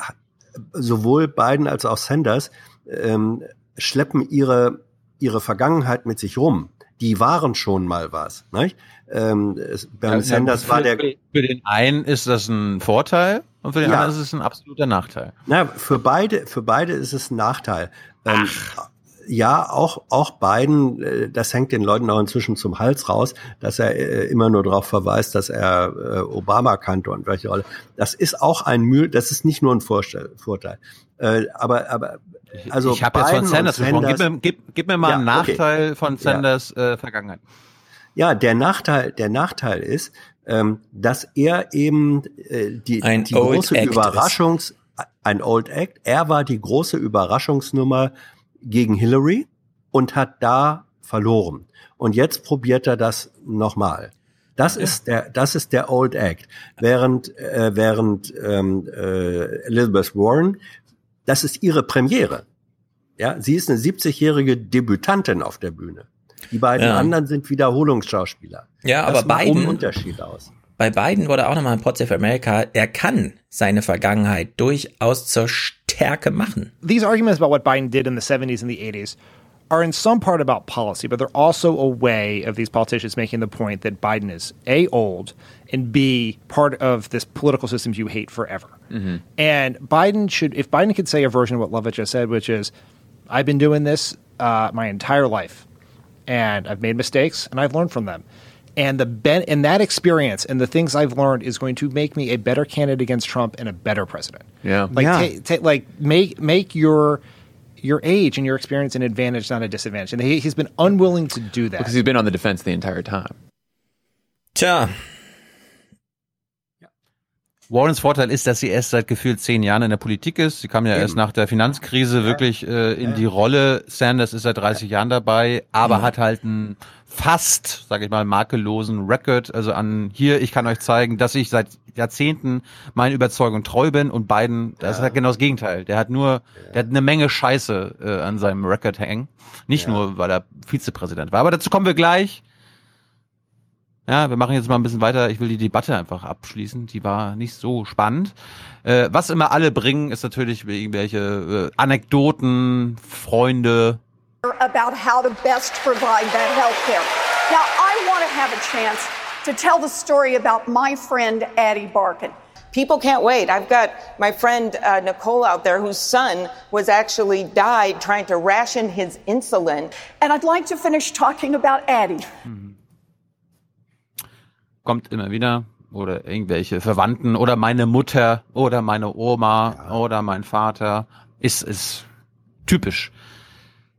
sowohl Biden als auch Sanders ähm, schleppen ihre ihre Vergangenheit mit sich rum. Die waren schon mal was. Nicht? Ähm, es, Bernie Ja, Sanders für, war der für, den einen ist das ein Vorteil und für den Ja. anderen ist es ein absoluter Nachteil. Na, für beide, für beide ist es ein Nachteil. Ähm, ja, auch, auch Biden, äh, das hängt den Leuten auch inzwischen zum Hals raus, dass er äh, immer nur darauf verweist, dass er äh, Obama kannte und welche Rolle. Das ist auch ein Mühl, das ist nicht nur ein Vorstell Vorteil. Äh, aber, aber, also ich habe jetzt von Sanders gesprochen. Gib mir, gib, gib mir mal Ja, einen okay. Nachteil von Ja. Sanders äh, Vergangenheit. Ja, der Nachteil, der Nachteil ist, ähm, dass er eben äh, die, Ein die Old große Act Überraschungs, ein Old Act. Er war die große Überraschungsnummer gegen Hillary und hat da verloren. Und jetzt probiert er das nochmal. Das ist der, das ist der Old Act. Während, äh, während ähm, äh, Elizabeth Warren, das ist ihre Premiere. Ja, sie ist eine 70-jährige Debütantin auf der Bühne. Die beiden Ja. anderen sind Wiederholungsschauspieler. Ja, das aber macht Biden- einen Unterschied aus. Bei Biden wurde auch nochmal Pod for America, er kann seine Vergangenheit durchaus zur Stärke machen. these arguments about what Biden did in the 70s and the 80s are in some part about policy, but they're also a way of these politicians making the point that Biden is A, old, and B, part of this political system you hate forever. And Biden should, if Biden could say a version of what Lovett just said, which is, I've been doing this uh, my entire life, and I've made mistakes, and I've learned from them. And the ben- and that experience and the things I've learned is going to make me a better candidate against Trump and a better president. Yeah. Like, Yeah. ta- ta- like make make your your age and your experience an advantage, not a disadvantage. And he, he's been unwilling to do that. Because he's been on the defense the entire time. Tja, Warrens Vorteil ist, dass sie erst seit gefühlt zehn Jahren in der Politik ist. Sie kam ja erst nach der Finanzkrise wirklich äh, in die Rolle. Sanders ist seit 30 Jahren dabei, aber mhm. hat halt einen fast, sage ich mal, makellosen Record. Also an hier, ich kann euch zeigen, dass ich seit Jahrzehnten meinen Überzeugung treu bin und Biden, das ist halt genau das Gegenteil. Der hat nur, der hat eine Menge Scheiße äh, an seinem Record hängen. Nicht nur, weil er Vizepräsident war. Aber dazu kommen wir gleich. Ja, wir machen jetzt mal ein bisschen weiter. Ich will die Debatte einfach abschließen. Die war nicht so spannend. Äh, was immer alle bringen, ist natürlich irgendwelche äh, Anekdoten, Freunde. About how to best provide that health care. Now, I want to have a chance to tell the story about my friend Addie Barkin. People can't wait. I've got my friend uh, Nicole out there whose son was actually died trying to ration his insulin. And I'd like to finish talking about Addie. Kommt immer wieder. Oder irgendwelche Verwandten oder meine Mutter oder meine Oma oder mein Vater. Ist, ist typisch.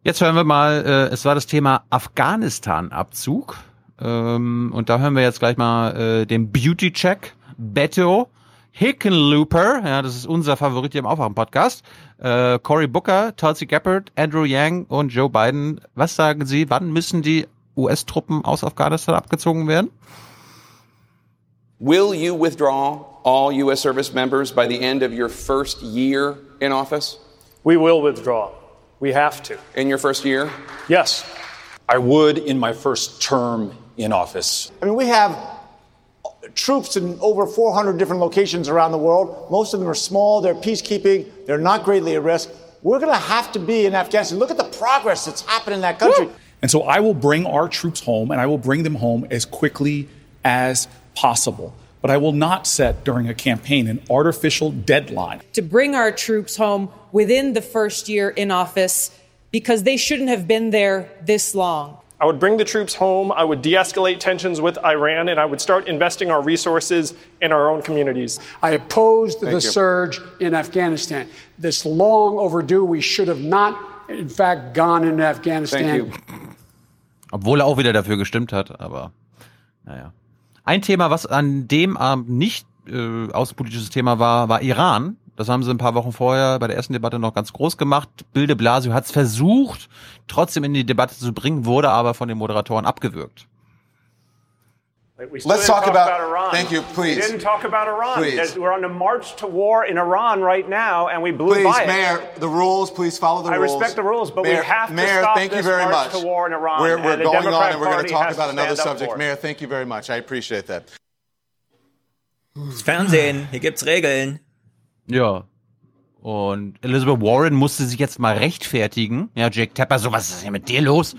Jetzt hören wir mal, äh, es war das Thema Afghanistan-Abzug. Ähm, und da hören wir jetzt gleich mal äh, den Beauty-Check. Beto Hickenlooper, ja, das ist unser Favorit hier im Aufwachen-Podcast. Äh, Cory Booker, Tulsi Gabbard, Andrew Yang und Joe Biden. Was sagen Sie, wann müssen die US-Truppen aus Afghanistan abgezogen werden? Will you withdraw all U.S. service members by the end of your first year in office? We will withdraw. We have to. In your first year? Yes, I would in my first term in office. I mean, we have troops in over 400 different locations around the world. Most of them are small, they're peacekeeping, they're not greatly at risk. We're going to have to be in Afghanistan. Look at the progress that's happened in that country. And so I will bring our troops home, and I will bring them home as quickly as possible. But I will not set during a campaign an artificial deadline. to bring our troops home within the first year in office because they shouldn't have been there this long. I would bring the troops home, I would de escalate tensions with Iran, and I would start investing our resources in our own communities. I opposed the you. surge in Afghanistan. This long overdue. We should have not, in fact, gone into Afghanistan. Obwohl er auch wieder dafür gestimmt hat, aber naja. Ein Thema, was an dem Abend nicht äh, außenpolitisches Thema war, war Iran. Das haben sie ein paar Wochen vorher bei der ersten Debatte noch ganz groß gemacht. Bilde Blasio hat es versucht, trotzdem in die Debatte zu bringen, wurde aber von den Moderatoren abgewürgt. We still Let's didn't talk about- Iran. thank you, please. We didn't talk about Iran. Please. We're on the march to war in Iran right now, and we blew Please, by it. Mayor, the rules. Please follow the I rules. respect the rules, but Mayor, we have to Mayor, stop thank you this very march much. to war in Iran. We're, we're and the going on, Democrat and we're going Party to talk has about to another stand up subject. Mayor, thank you very much. I appreciate that. Das Fernsehen, hier gibt's Regeln. Ja. Und Elizabeth Warren musste sich jetzt mal rechtfertigen. Ja, Jake Tapper, so was ist denn mit dir los?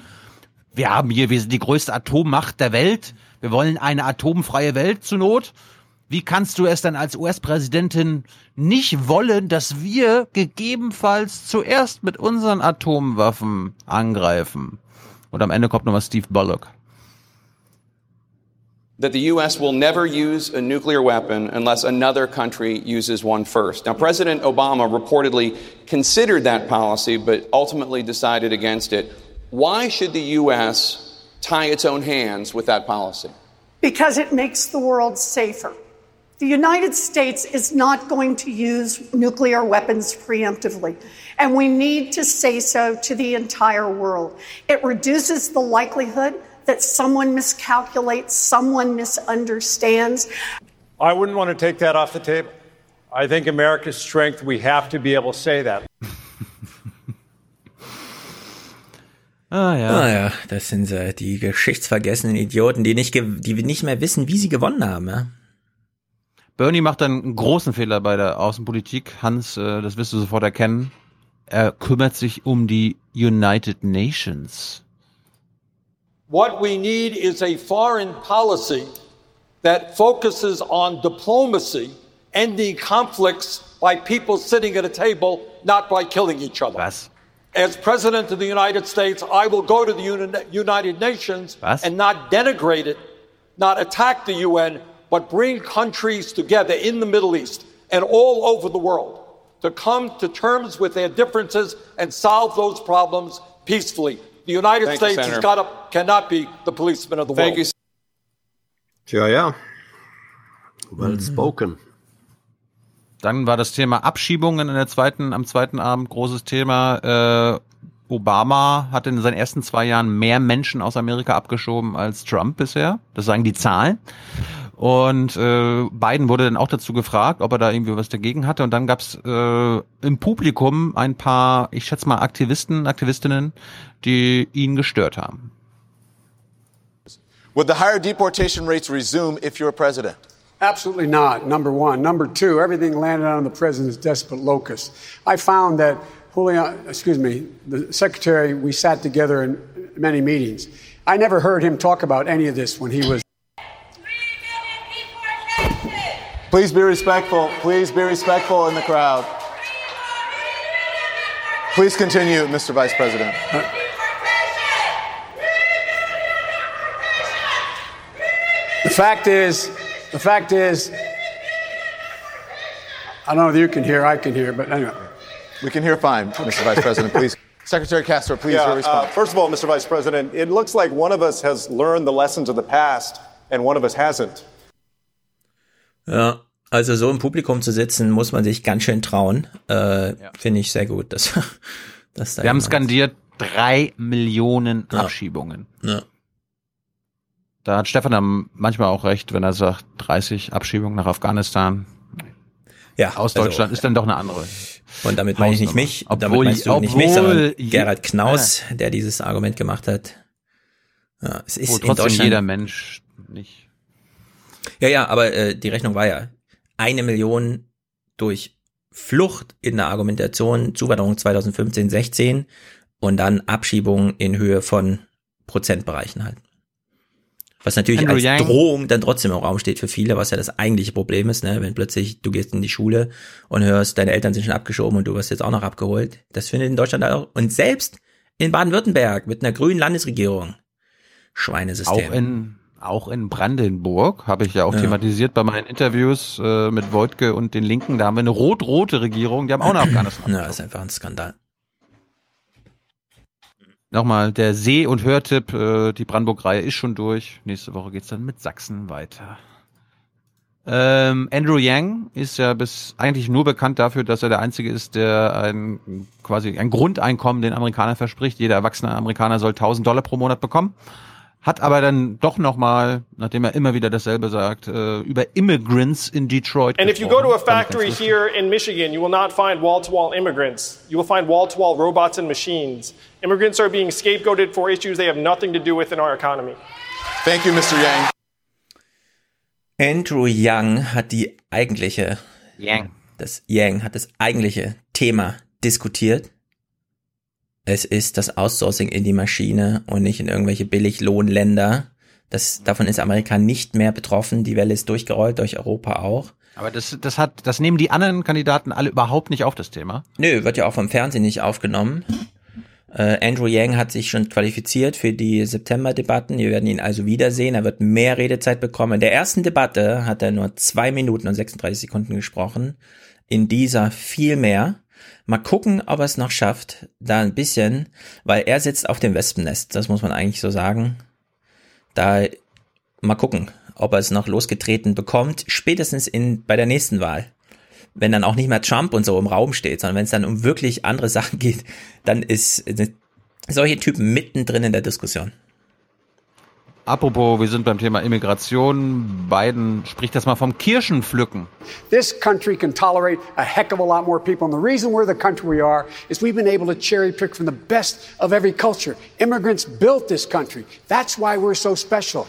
Wir haben hier, wir sind die größte Atommacht der Welt. Wir wollen eine atomfreie Welt zur Not. Wie kannst du es dann als US-Präsidentin nicht wollen, dass wir gegebenenfalls zuerst mit unseren Atomwaffen angreifen? Und am Ende kommt nochmal Steve Bullock. that the U.S. will never use a nuclear weapon unless another country uses one first. Now, President Obama reportedly considered that policy, but ultimately decided against it. Why should the U.S. tie its own hands with that policy? Because it makes the world safer. The United States is not going to use nuclear weapons preemptively, and we need to say so to the entire world. It reduces the likelihood that someone miscalculates, someone misunderstands. I wouldn't want to take that off the table. I think America's strength, we have to be able to say that. Ah ja. Ah ja, das sind äh, die geschichtsvergessenen Idioten, die nicht, ge- die nicht mehr wissen, wie sie gewonnen haben. Ja? Bernie macht einen großen Fehler bei der Außenpolitik. Hans, äh, das wirst du sofort erkennen. Er kümmert sich um die United Nations. What we need is a foreign policy that focuses on diplomacy, ending conflicts by people sitting at a table, not by killing each other. Was? As President of the United States, I will go to the Uni- United Nations Was? and not denigrate it, not attack the UN, but bring countries together in the Middle East and all over the world to come to terms with their differences and solve those problems peacefully. The United Thank you, States has got to, cannot be the policeman of the Thank world. you. Tja, ja. Well mm-hmm. spoken. Dann war das Thema Abschiebungen in der zweiten, am zweiten Abend großes Thema. Äh, Obama hat in seinen ersten zwei Jahren mehr Menschen aus Amerika abgeschoben als Trump bisher. Das sagen die Zahlen. Und äh, Biden wurde dann auch dazu gefragt, ob er da irgendwie was dagegen hatte. Und dann gab's äh, im Publikum ein paar, ich schätze mal, Aktivisten, Aktivistinnen, die ihn gestört haben. Would the higher deportation rates resume if you're president? Absolutely not, number one. Number two, everything landed on the president's desk locus. I found that Julian, excuse me, the secretary, we sat together in many meetings. I never heard him talk about any of this when he was. Please be respectful. Please be respectful in the crowd. Please continue, Mr. Vice President. The fact is, the fact is, I don't know if you can hear, I can hear, but anyway. We can hear fine, Mr. Vice President. Please. Secretary Castro, please, Yeah, your uh, response. first of all, Mr. Vice President, it looks like one of us has learned the lessons of the past and one of us hasn't. Ja, also so im Publikum zu sitzen, muss man sich ganz schön trauen. Äh, Finde ich sehr gut. Dass, dass da Wir haben skandiert drei Millionen Ja. Abschiebungen. Ja. Da hat Stefan dann manchmal auch recht, wenn er sagt 30 Abschiebungen nach Afghanistan. Ja, Aus also, Deutschland ist dann doch eine andere. Und damit meine ich nicht mich, damit Obwohl- meinst du nicht mich, obwohl sondern Gerhard Knaus, der dieses Argument gemacht hat. Ja, es ist in Deutschland, jeder Mensch nicht. Ja, ja, aber äh, die Rechnung war ja eine Million durch Flucht in der Argumentation, Zuwanderung 2015, 16 und dann Abschiebung in Höhe von Prozentbereichen halt. Was natürlich Andrew als Yang. Drohung dann trotzdem im Raum steht für viele, was ja das eigentliche Problem ist, ne? wenn plötzlich du gehst in die Schule und hörst, deine Eltern sind schon abgeschoben und du wirst jetzt auch noch abgeholt. Das findet in Deutschland auch. Und selbst in Baden-Württemberg mit einer grünen Landesregierung. Schweinesystem. Auch in, auch in Brandenburg habe ich ja auch Ja. thematisiert bei meinen Interviews äh, mit Wojtke und den Linken. Da haben wir eine rot-rote Regierung, die haben auch nach Afghanistan. Ja, ist einfach ein Skandal. Nochmal, der Seh- und Hörtipp, äh, die Brandenburg-Reihe ist schon durch. Nächste Woche geht's dann mit Sachsen weiter. Ähm, Andrew Yang ist ja bis eigentlich nur bekannt dafür, dass er der Einzige ist, der ein quasi ein Grundeinkommen den Amerikanern verspricht. Jeder erwachsene Amerikaner soll 1000 Dollar pro Monat bekommen. Hat aber dann doch nochmal, nachdem er immer wieder dasselbe sagt, äh, über Immigrants in Detroit. And if you go to a factory here in Michigan, you will not find wall to wall immigrants. You will find wall to wall robots and machines. Immigrants are being scapegoated for issues they have nothing to do with in our economy. Thank you, Mr. Yang. Andrew Young hat die eigentliche Yang. Das Yang hat das eigentliche Thema diskutiert. Es ist das Outsourcing in die Maschine und nicht in irgendwelche Billiglohnländer. Das, davon ist Amerika nicht mehr betroffen. Die Welle ist durchgerollt, durch Europa auch. Aber das, das hat, das nehmen die anderen Kandidaten alle überhaupt nicht auf das Thema. Nö, wird ja auch vom Fernsehen nicht aufgenommen. Äh, Andrew Yang hat sich schon qualifiziert für die September-Debatten. Wir werden ihn also wiedersehen. Er wird mehr Redezeit bekommen. In der ersten Debatte hat er nur zwei Minuten und 36 Sekunden gesprochen. In dieser viel mehr. Mal gucken, ob er es noch schafft, da ein bisschen, weil er sitzt auf dem Wespennest. Das muss man eigentlich so sagen. Da mal gucken, ob er es noch losgetreten bekommt. Spätestens in bei der nächsten Wahl wenn dann auch nicht mehr Trump und so im Raum steht, sondern wenn es dann um wirklich andere Sachen geht, dann ist sind solche Typen mittendrin in der Diskussion. Apropos, wir sind beim Thema Immigration. Biden spricht das mal vom Kirschenpflücken. This country can tolerate a heck of a lot more people. And the reason we're the country we are is we've been able to cherry pick from the best of every culture. Immigrants built this country. That's why we're so special.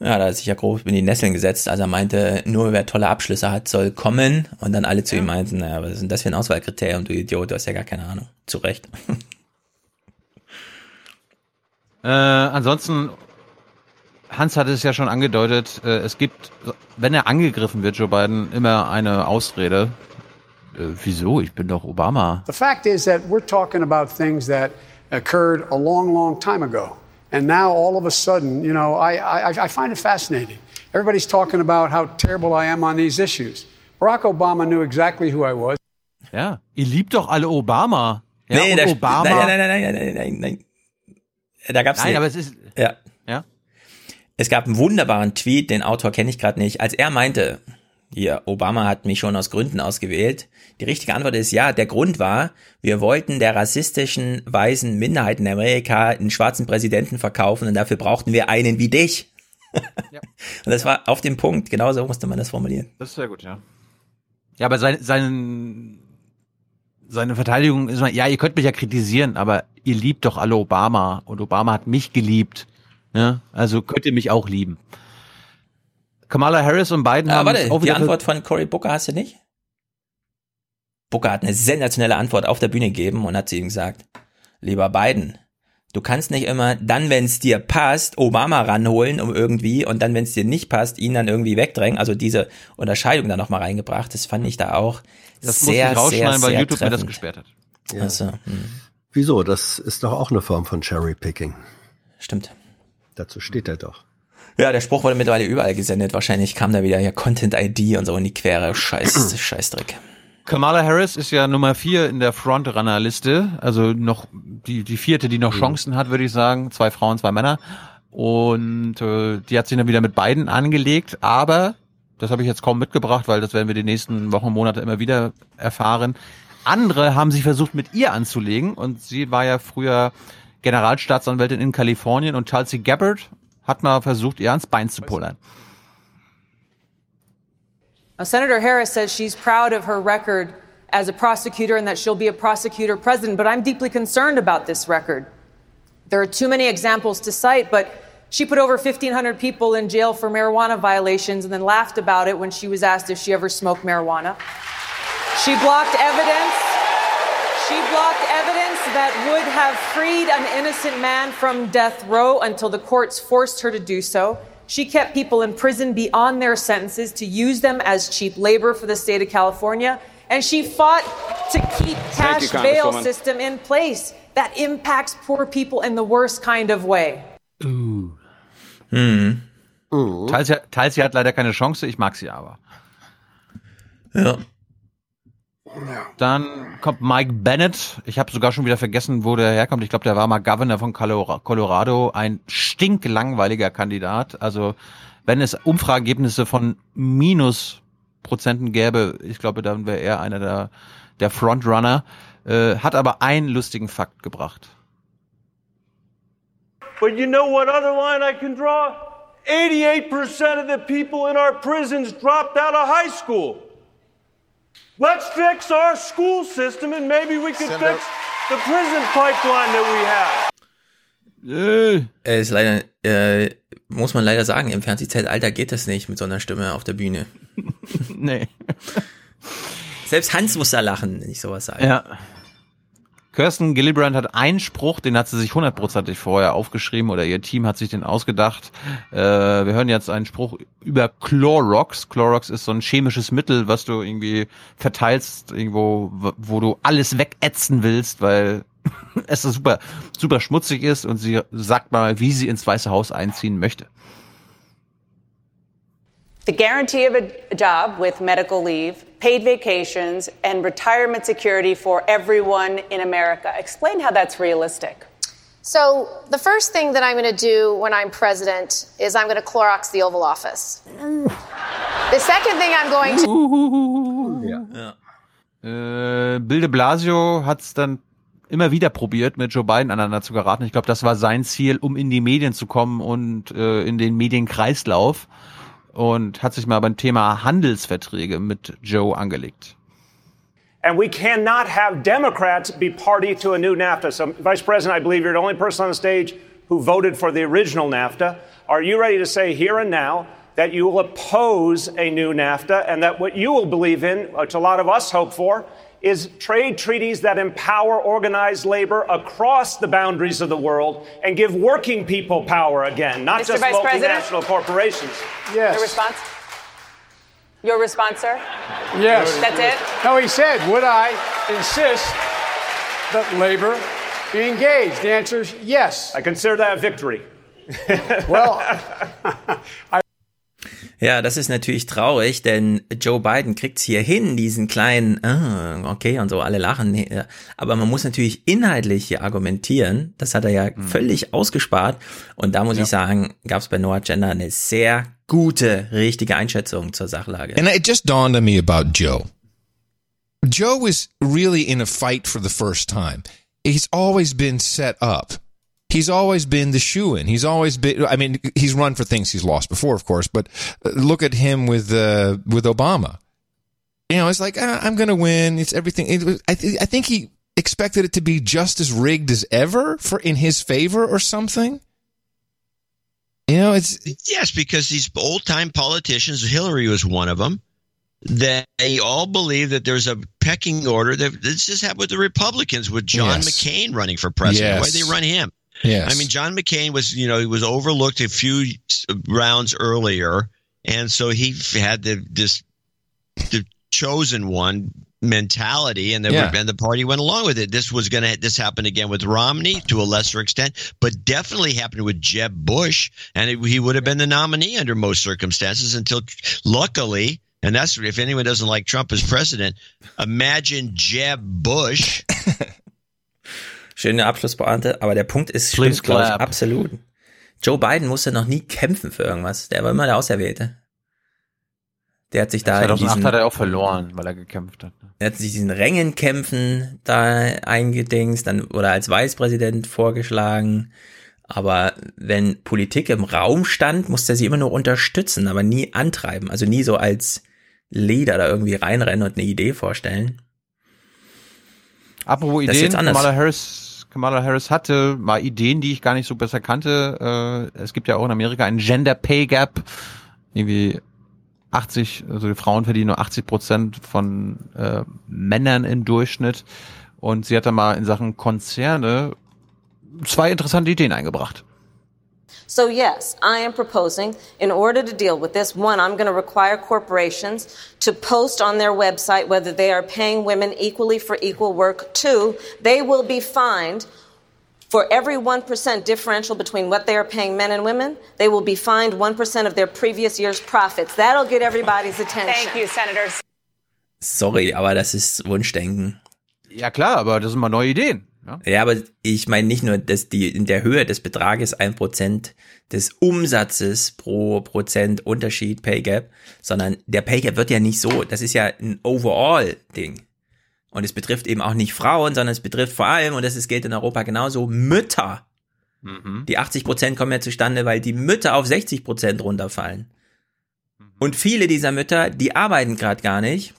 Ja, da hat sich ja grob in die Nesseln gesetzt. Also er meinte, nur wer tolle Abschlüsse hat, soll kommen. Und dann alle zu ihm meinten, naja, was ist denn das für ein Auswahlkriterium, du Idiot, du hast ja gar keine Ahnung. Zu Recht. Äh, ansonsten, Hans hat es ja schon angedeutet, äh, es gibt, wenn er angegriffen wird, Joe Biden, immer eine Ausrede. Äh, wieso? Ich bin doch Obama. The fact is that we're talking about things that occurred a long, long time ago. And now all of a sudden, you know, I, I, I find it fascinating. Everybody's talking about how terrible I am on these issues. Barack Obama knew exactly who I was. Ja, ihr liebt doch alle Obama. Ja, nee, und da, Obama. Nein, nein, nein, nein, nein, nein, nein. Da gab's Nein, nicht. aber es ist, Ja. ja. Es gab einen wunderbaren Tweet, den Autor kenne ich gerade nicht, als er meinte, hier, Obama hat mich schon aus Gründen ausgewählt. Die richtige Antwort ist ja, der Grund war, wir wollten der rassistischen weißen Minderheit in Amerika einen schwarzen Präsidenten verkaufen und dafür brauchten wir einen wie dich. Und das war auf dem Punkt, genau so musste man das formulieren. Das ist sehr gut, ja. Ja, aber sein, sein, seine Verteidigung ist mal, ja, ihr könnt mich ja kritisieren, aber ihr liebt doch alle Obama und Obama hat mich geliebt. Ja, also könnt ihr mich auch lieben. Kamala Harris und Biden Ah, haben warte, die Antwort von Cory Booker hast du nicht? Booker hat eine sensationelle Antwort auf der Bühne gegeben und hat zu ihm gesagt, lieber Biden, du kannst nicht immer dann, wenn es dir passt, Obama ranholen, um irgendwie, und dann, wenn es dir nicht passt, ihn dann irgendwie wegdrängen. Also diese Unterscheidung da nochmal reingebracht, das fand ich da auch Das muss sehr, ich rausschneiden, sehr, weil sehr YouTube mir das treffend. gesperrt hat. Ja. Also, hm, Wieso? Das ist doch auch eine Form von Cherry-Picking. stimmt. Dazu steht er doch. Ja, der Spruch wurde mittlerweile überall gesendet. Wahrscheinlich kam da wieder ja Content-ID und so in die Quere. Scheiß, Scheißdreck. Kamala Harris ist ja Nummer vier in der Frontrunner-Liste, also noch die, die vierte, die noch Chancen hat, würde ich sagen. Zwei Frauen, zwei Männer. Und äh, die hat sich dann wieder mit beiden angelegt, aber das habe ich jetzt kaum mitgebracht, weil das werden wir die nächsten Wochen, Monate immer wieder erfahren. Andere haben sich versucht, mit ihr anzulegen und sie war ja früher Generalstaatsanwältin in Kalifornien und Tulsi Gabbard hat mal versucht, ihr ans Bein zu pullern. Now, Senator Harris says she's proud of her record as a prosecutor and that she'll be a prosecutor president, but I'm deeply concerned about this record. There are too many examples to cite, but she put over 1,500 people in jail for marijuana violations and then laughed about it when she was asked if she ever smoked marijuana. She blocked evidence. She blocked evidence that would have freed an innocent man from death row until the courts forced her to do so. She kept people in prison beyond their sentences to use them as cheap labor for the state of California. And she fought to keep Thank you, cash bail system in place that impacts poor people in the worst kind of way. Ooh. Mhm. Tulsi, Tulsi hat leider keine Chance, ich mag sie aber. Ja. Dann kommt Mike Bennett. Ich habe sogar schon wieder vergessen, wo der herkommt. Ich glaube, der war mal Governor von Colora- Colorado. Ein stinklangweiliger Kandidat. Also wenn es Umfrageergebnisse von Minusprozenten gäbe, ich glaube, dann wäre er einer der, der Frontrunner, äh, hat aber einen lustigen Fakt gebracht. But you know what other line I can draw? 88% of the people in our prisons dropped out of high school. Let's fix our school system and maybe we can Senator- fix the prison pipeline that we have. Er ist leider, äh, muss man leider sagen, im Fernsehzeitalter geht das nicht mit so einer Stimme auf der Bühne. nee. Selbst Hans muss da lachen, wenn ich sowas sage. Ja. Kirsten Gillibrand hat einen Spruch, den hat sie sich hundertprozentig vorher aufgeschrieben oder ihr Team hat sich den ausgedacht. Äh, wir hören jetzt einen Spruch über Clorox. Clorox ist so ein chemisches Mittel, was du irgendwie verteilst, irgendwo, wo- du alles wegätzen willst, weil es super, super schmutzig ist und sie sagt mal, wie sie ins Weiße Haus einziehen möchte. The guarantee of a job with medical leave, paid vacations, and retirement security for everyone in America. Explain how that's realistic. So, the first thing that I'm going to do when I'm president is I'm going to Clorox the Oval Office. The second thing I'm going to. Äh, Bill de Blasio hat es dann immer wieder probiert, mit Joe Biden aneinander zu geraten. Ich glaube, das war sein Ziel, um in die Medien zu kommen und äh, in den Medienkreislauf. Und hat sich mal beim Thema Handelsverträge mit Joe angelegt. And we cannot have Democrats be party to a new NAFTA. So, Vice President, I believe you're the only person on the stage who voted for the original NAFTA. Are you ready to say here and now that you will oppose a new NAFTA and that what you will believe in, which a lot of us hope for, is trade treaties that empower organized labor across the boundaries of the world and give working people power again, not Mr. just Vice President? multinational corporations? Yes. Your response? Your response, sir? Yes. That's it? No, he said, would I insist that labor be engaged? The answer is yes. I consider that a victory. well, Ja, das ist natürlich traurig, denn Joe Biden kriegt's hier hin, diesen kleinen, ah, okay, und so, alle lachen. Ja. Aber man muss natürlich inhaltlich hier argumentieren. Das hat er ja völlig ausgespart. Und da muss ich sagen, gab's bei Noah Gender eine sehr gute, richtige Einschätzung zur Sachlage. And it just dawned on me about Joe. Joe is really in a fight for the first time. He's always been set up. He's always been the shoe in. He's always been. I mean, he's run for things he's lost before, of course. But uh, look at him with uh, with Obama. You know, it's like ah, I'm going to win. It's everything. It was, I, th- I think he expected it to be just as rigged as ever for in his favor or something. You know, it's yes, because these old time politicians, Hillary was one of them. That they all believe that there's a pecking order. That this just happened with the Republicans, with John Yes. McCain running for president. Why Yes. they run him? Yes. I mean, John McCain was, you know, he was overlooked a few rounds earlier, and so he had the this the chosen one mentality, and Yeah. and the party went along with it. This was going to this happened again with Romney to a lesser extent, but definitely happened with Jeb Bush, and it, he would have been the nominee under most circumstances until luckily. And that's if anyone doesn't like Trump as president, imagine Jeb Bush Schöne Abschlusspointe, aber der Punkt ist, Please stimmt, glaube ich, absolut. Joe Biden musste noch nie kämpfen für irgendwas. Der war immer der Auserwählte. Der hat sich da in 2008 diesen, hat er auch verloren, weil er gekämpft hat. er hat sich diesen Rängenkämpfen da eingedingst, dann oder als Vicepräsident vorgeschlagen. Aber wenn Politik im Raum stand, musste er sie immer nur unterstützen, aber nie antreiben. Also nie so als Leader da irgendwie reinrennen und eine Idee vorstellen. Apropos Ideen, jetzt anders. Kamala Harris, Kamala Harris hatte mal Ideen, die ich gar nicht so besser kannte. Äh, es gibt ja auch in Amerika einen Gender Pay Gap. Irgendwie 80, also die Frauen verdienen nur 80 Prozent von äh, Männern im Durchschnitt. Und sie hat da mal in Sachen Konzerne zwei interessante Ideen eingebracht. So, yes, I am proposing, in order to deal with this, one, I'm going to require corporations to post on their website whether they are paying women equally for equal work. Two, they will be fined for every 1% differential between what they are paying men and women. They will be fined 1% of their previous year's profits. That'll get everybody's attention. Thank you, Senators. Sorry, aber das ist Wunschdenken. Ja klar, aber das sind mal neue Ideen. Ja, ja aber ich meine nicht nur, dass die in der Höhe des Betrages ein Prozent des Umsatzes pro Prozent Unterschied Pay Gap, sondern der Pay Gap wird ja nicht so, das ist ja ein Overall-Ding. Und es betrifft eben auch nicht Frauen, sondern es betrifft vor allem, und das ist, gilt in Europa genauso, Mütter. Mhm. Die 80 Prozent kommen ja zustande, weil die Mütter auf 60 Prozent runterfallen. Und viele dieser Mütter, die arbeiten gerade gar nicht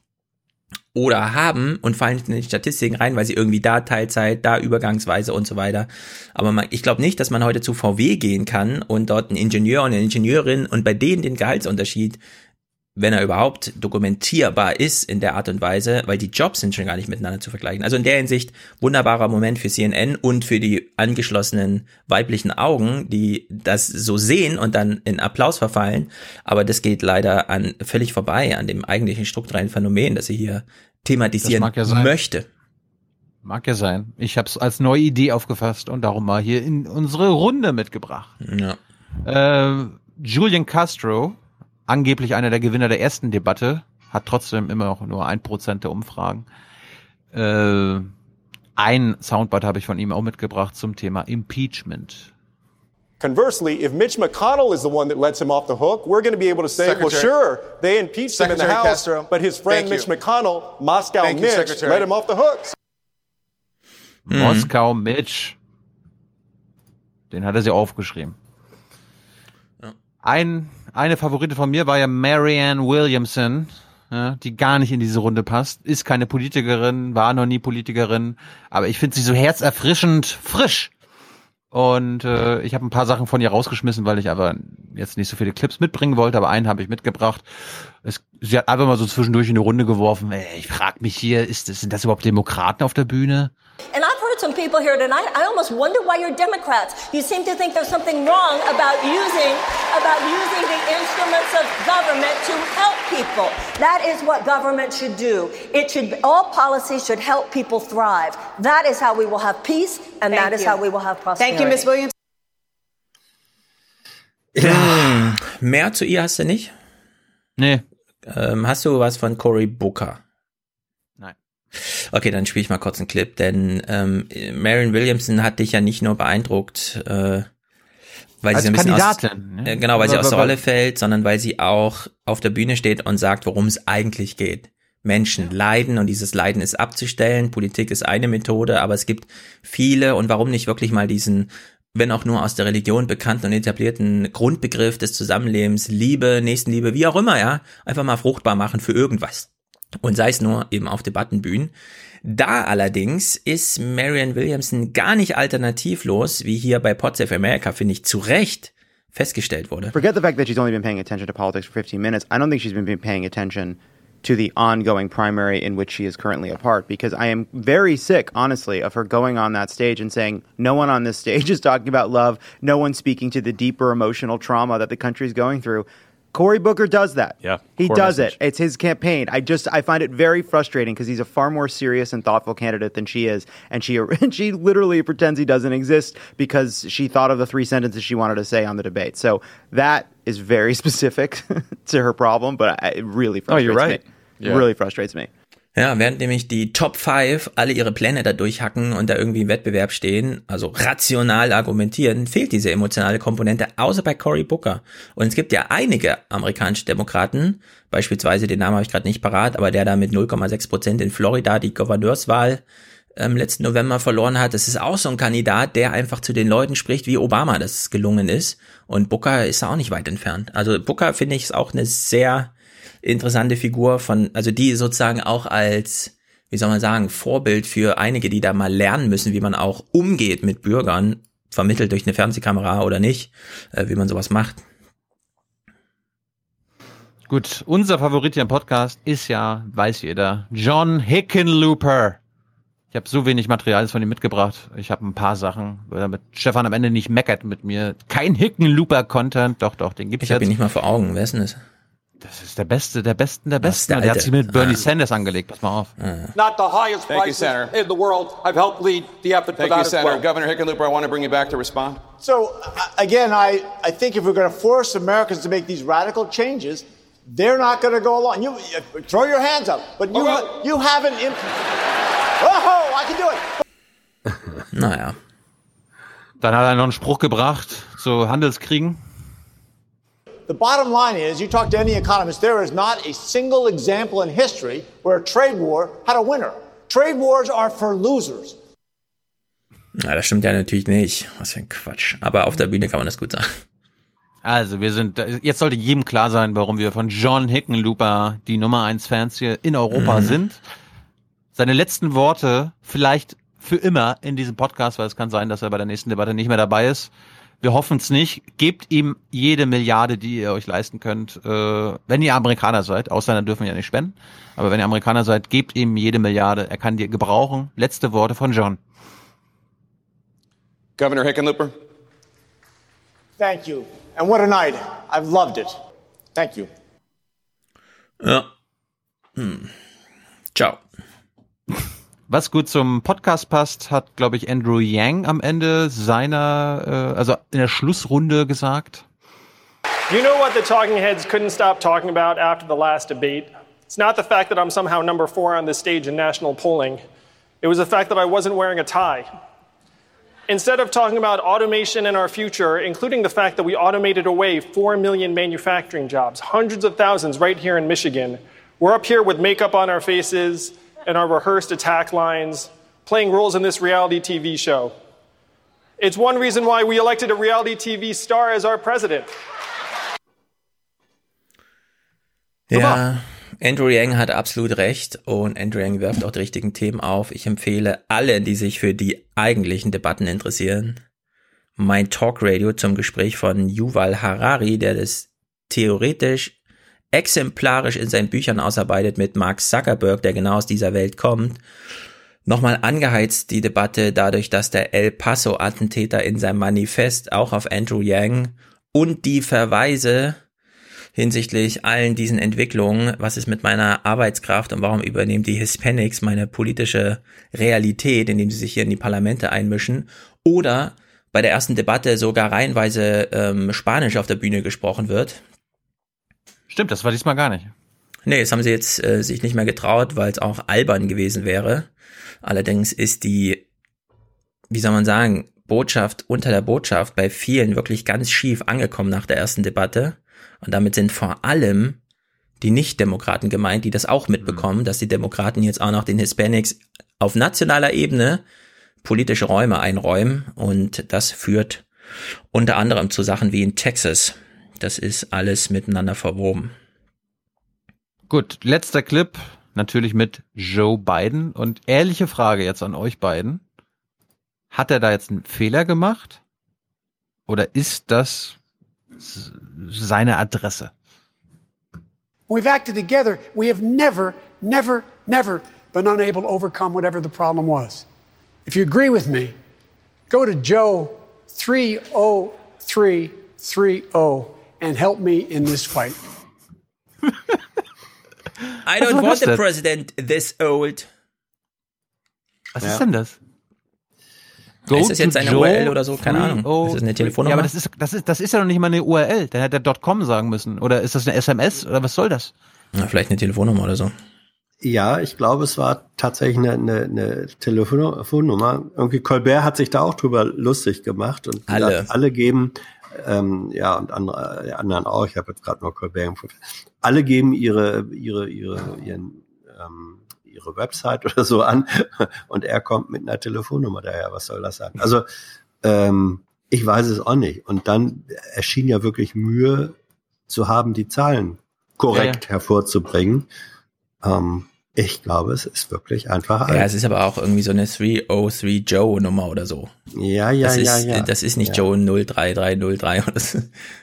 oder haben und fallen in die Statistiken rein, weil sie irgendwie da Teilzeit, da übergangsweise und so weiter. Aber man, ich glaube nicht, dass man heute zu VW gehen kann und dort einen Ingenieur und eine Ingenieurin und bei denen den Gehaltsunterschied wenn er überhaupt dokumentierbar ist in der Art und Weise, weil die Jobs sind schon gar nicht miteinander zu vergleichen. Also in der Hinsicht wunderbarer Moment für CNN und für die angeschlossenen weiblichen Augen, die das so sehen und dann in Applaus verfallen. Aber das geht leider an völlig vorbei an dem eigentlichen strukturellen Phänomen, das sie hier thematisieren ja möchte. Mag ja sein. Ich habe es als neue Idee aufgefasst und darum mal hier in unsere Runde mitgebracht. Ja. Äh, Julian Castro, angeblich einer der Gewinner der ersten Debatte, hat trotzdem immer noch nur ein Prozent der Umfragen. Äh, ein Soundbite habe ich von ihm auch mitgebracht zum Thema Impeachment. Conversely, if Mitch McConnell is the one that lets him off the hook, we're going to be able to say, well, Secretary- sure, they impeached him in the Secretary House, Castro, but his friend Mitch you. McConnell, Moscow Thank you, Mitch, Secretary. let him off the hook. Mhm. Moskau Mitch. Den hat er sich aufgeschrieben. Ein, eine Favorite von mir war ja Marianne Williamson, ja, die gar nicht in diese Runde passt, ist keine Politikerin, war noch nie Politikerin, aber ich finde sie so herzerfrischend frisch. Und äh, ich habe ein paar Sachen von ihr rausgeschmissen, weil ich aber jetzt nicht so viele Clips mitbringen wollte, aber einen habe ich mitgebracht. Es, sie hat einfach mal so zwischendurch in die Runde geworfen. Ey, ich frage mich hier, ist das, sind das überhaupt Demokraten auf der Bühne? People here tonight. I almost wonder why you're Democrats. You seem to think there's something wrong about using about using the instruments of government to help people. That is what government should do. It should all policies should help people thrive. That is how we will have peace, and Thank that is you. how we will have prosperity. Thank you, Ms. Williams. Ja. Mehr zu ihr hast du nicht? Nee. Ähm, hast du was von Cory Booker? Okay, dann spiele ich mal kurz einen Clip, denn ähm, Marion Williamson hat dich ja nicht nur beeindruckt, äh, weil Als sie so ein bisschen aus, ne? äh, genau, weil sie Aber- aus der Rolle fällt, sondern weil sie auch auf der Bühne steht und sagt, worum es eigentlich geht. Menschen leiden und dieses Leiden ist abzustellen. Politik ist eine Methode, aber es gibt viele und warum nicht wirklich mal diesen, wenn auch nur aus der Religion bekannten und etablierten Grundbegriff des Zusammenlebens, Liebe, Nächstenliebe, wie auch immer, ja, einfach mal fruchtbar machen für irgendwas. Und sei es nur eben auf Debattenbühnen. Da allerdings ist Marianne Williamson gar nicht alternativlos, wie hier bei Save America, finde ich, zu Recht festgestellt wurde. Forget the fact that she's only been paying attention to politics for 15 minutes. I don't think she's been paying attention to the ongoing primary in which she is currently a part because I am very sick, honestly, of her going on that stage and saying, no one on this stage is talking about love, no one's speaking to the deeper emotional trauma that the country is going through. Cory Booker does that. Yeah, He does message. it. It's his campaign. I just I find it very frustrating because he's a far more serious and thoughtful candidate than she is, and she and she literally pretends he doesn't exist because she thought of the three sentences she wanted to say on the debate. So that is very specific to her problem, but I, it really Oh, you're right. me. Yeah. Really frustrates me. Ja, während nämlich die Top 5 alle ihre Pläne da durchhacken und da irgendwie im Wettbewerb stehen, also rational argumentieren, fehlt diese emotionale Komponente, außer bei Cory Booker. Und es gibt ja einige amerikanische Demokraten, beispielsweise den Namen habe ich gerade nicht parat, aber der da mit 0,6 Prozent in Florida die Gouverneurswahl ähm, letzten November verloren hat. Das ist auch so ein Kandidat, der einfach zu den Leuten spricht, wie Obama das gelungen ist. Und Booker ist auch nicht weit entfernt. Also Booker finde ich ist auch eine sehr interessante Figur von, also die sozusagen auch als, wie soll man sagen, Vorbild für einige, die da mal lernen müssen, wie man auch umgeht mit Bürgern, vermittelt durch eine Fernsehkamera oder nicht, äh, wie man sowas macht. Gut, unser Favorit hier im Podcast ist ja, weiß jeder, John Hickenlooper. Ich habe so wenig Material von ihm mitgebracht. Ich habe ein paar Sachen, damit Stefan am Ende nicht meckert mit mir. Kein Hickenlooper-Content. Doch, doch, den gibt's Ich habe ihn nicht mal vor Augen. Wer ist denn das? Das ist der Beste, der Besten, der Besten. der Der, hat sich mit Bernie Ah. Sanders angelegt. Pass mal auf. Not the highest Thank you, Senator. in the world. I've helped lead the effort for Thank that you, Senator. well. Governor Hickenlooper, I want to bring you back to respond. So uh, again, I, I think if we're going to force Americans to make these radical changes, they're not going to go along. You, you throw your hands up, but you you haven't. Imp- oh, I can do it. Naja. Dann hat er noch einen Spruch gebracht zu Handelskriegen. The bottom line is you talk to any economist, there is not a single example in history where a trade war had a winner. Trade wars are for losers. Na, das stimmt ja natürlich nicht. Was für ein Quatsch. Aber auf der Bühne kann man das gut sagen. Also wir sind, jetzt sollte jedem klar sein, warum wir von John Hickenlooper die Nummer 1 Fans hier in Europa Mhm. sind. Seine letzten Worte vielleicht für immer in diesem Podcast, weil es kann sein, dass er bei der nächsten Debatte nicht mehr dabei ist. Wir hoffen es nicht. Gebt ihm jede Milliarde, die ihr euch leisten könnt. Äh, wenn ihr Amerikaner seid, Ausländer dürfen ja nicht spenden, aber wenn ihr Amerikaner seid, gebt ihm jede Milliarde. Er kann die gebrauchen. Letzte Worte von John. Governor Hickenlooper. Thank you. And what a night. I've loved it. Thank you. Ja. Hm. Ciao. Was gut zum Podcast passt, hat, glaube ich, Andrew Yang am Ende seiner, äh, also in der Schlussrunde gesagt. You know what the talking heads couldn't stop talking about after the last debate? It's not the fact that I'm somehow number four on this stage in national polling. It was the fact that I wasn't wearing a tie. Instead of talking about automation in our future, including the fact that we automated away 4 million manufacturing jobs, hundreds of thousands right here in Michigan, we're up here with makeup on our faces and our rehearsed attack lines, playing roles in this reality TV show. It's one reason why we elected a reality TV star as our president. Ja, Andrew Yang hat absolut recht und Andrew Yang wirft auch die richtigen Themen auf. Ich empfehle allen, die sich für die eigentlichen Debatten interessieren, mein Talkradio zum Gespräch von Yuval Harari, der das theoretisch exemplarisch in seinen Büchern ausarbeitet mit Mark Zuckerberg, der genau aus dieser Welt kommt. Nochmal angeheizt die Debatte dadurch, dass der El Paso-Attentäter in seinem Manifest auch auf Andrew Yang und die Verweise hinsichtlich allen diesen Entwicklungen, was ist mit meiner Arbeitskraft und warum übernehmen die Hispanics meine politische Realität, indem sie sich hier in die Parlamente einmischen, oder bei der ersten Debatte sogar reihenweise ähm, Spanisch auf der Bühne gesprochen wird. Stimmt, das war diesmal gar nicht. Nee, das haben sie jetzt äh, sich nicht mehr getraut, weil es auch albern gewesen wäre. Allerdings ist die, wie soll man sagen, Botschaft unter der Botschaft bei vielen wirklich ganz schief angekommen nach der ersten Debatte. Und damit sind vor allem die Nicht-Demokraten gemeint, die das auch mitbekommen, dass die Demokraten jetzt auch noch den Hispanics auf nationaler Ebene politische Räume einräumen. Und das führt unter anderem zu Sachen wie in Texas. Das ist alles miteinander verwoben. Gut, letzter Clip, natürlich mit Joe Biden. Und ehrliche Frage jetzt an euch beiden. Hat er da jetzt einen Fehler gemacht? Oder ist das seine Adresse? We've acted together. We have never, never, never been unable to overcome whatever the problem was. If you agree with me, go to Joe 30330 and help me in this fight. I Was don't want the president this old. Was Ja. ist denn das? Ist das jetzt eine Joe URL oder so? Keine Ahnung. 30 Ist das eine Telefonnummer? Ja, aber das ist, das ist, das ist ja noch nicht mal eine URL. Dann hätte er .com sagen müssen. Oder ist das eine SMS? Oder was soll das? Na, vielleicht eine Telefonnummer oder so. Ja, ich glaube, es war tatsächlich eine, eine, eine Telefonnummer. Irgendwie Colbert hat sich da auch drüber lustig gemacht und Alle. gesagt, alle geben, ähm, ja, und andere, die anderen auch, ich habe jetzt gerade nur Colbert im Kopf. alle geben ihre, ihre, ihre, ihren, ähm, ihre Website oder so an und er kommt mit einer Telefonnummer daher. Was soll das sein? Also, ähm, ich weiß es auch nicht. Und dann erschien ja wirklich Mühe zu haben, die Zahlen korrekt Ja, hervorzubringen. Ähm, ich glaube, es ist wirklich einfach. Ja, es ist aber auch irgendwie so eine 303 Joe Nummer oder so. Ja, ja, das ja, ist, ja. Das ist nicht Ja. Joe 03303 oder so.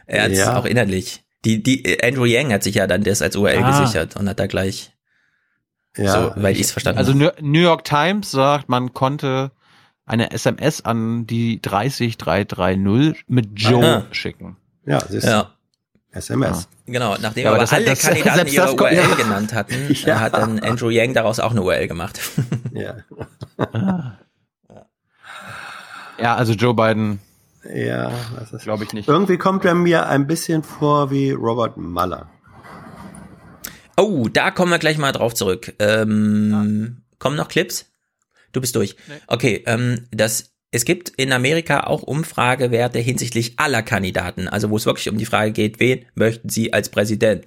Er hat es Ja. auch inhaltlich. Die, die, Andrew Yang hat sich ja dann das als URL Ah. gesichert und hat da gleich, Ja, so, weil ich es verstanden Also habe. New New York Times sagt, man konnte eine SMS an die 30330 mit Joe Aha. schicken. Ja, siehst Ja. SMS. Genau, nachdem Ja, aber aber, das- alle das- Kandidaten selbst ihre das kommt- URL ja. genannt hatten, Ja. hat dann Andrew Yang daraus auch eine URL gemacht. Ja. Ja, also Joe Biden, Ja, das ist, glaube ich nicht. irgendwie kommt er mir ein bisschen vor wie Robert Mueller. Oh, da kommen wir gleich mal drauf zurück. Ähm, Kommen noch Clips? Du bist durch. Okay, ähm, das es gibt in Amerika auch Umfragewerte hinsichtlich aller Kandidaten, also wo es wirklich um die Frage geht, wen möchten Sie als Präsident?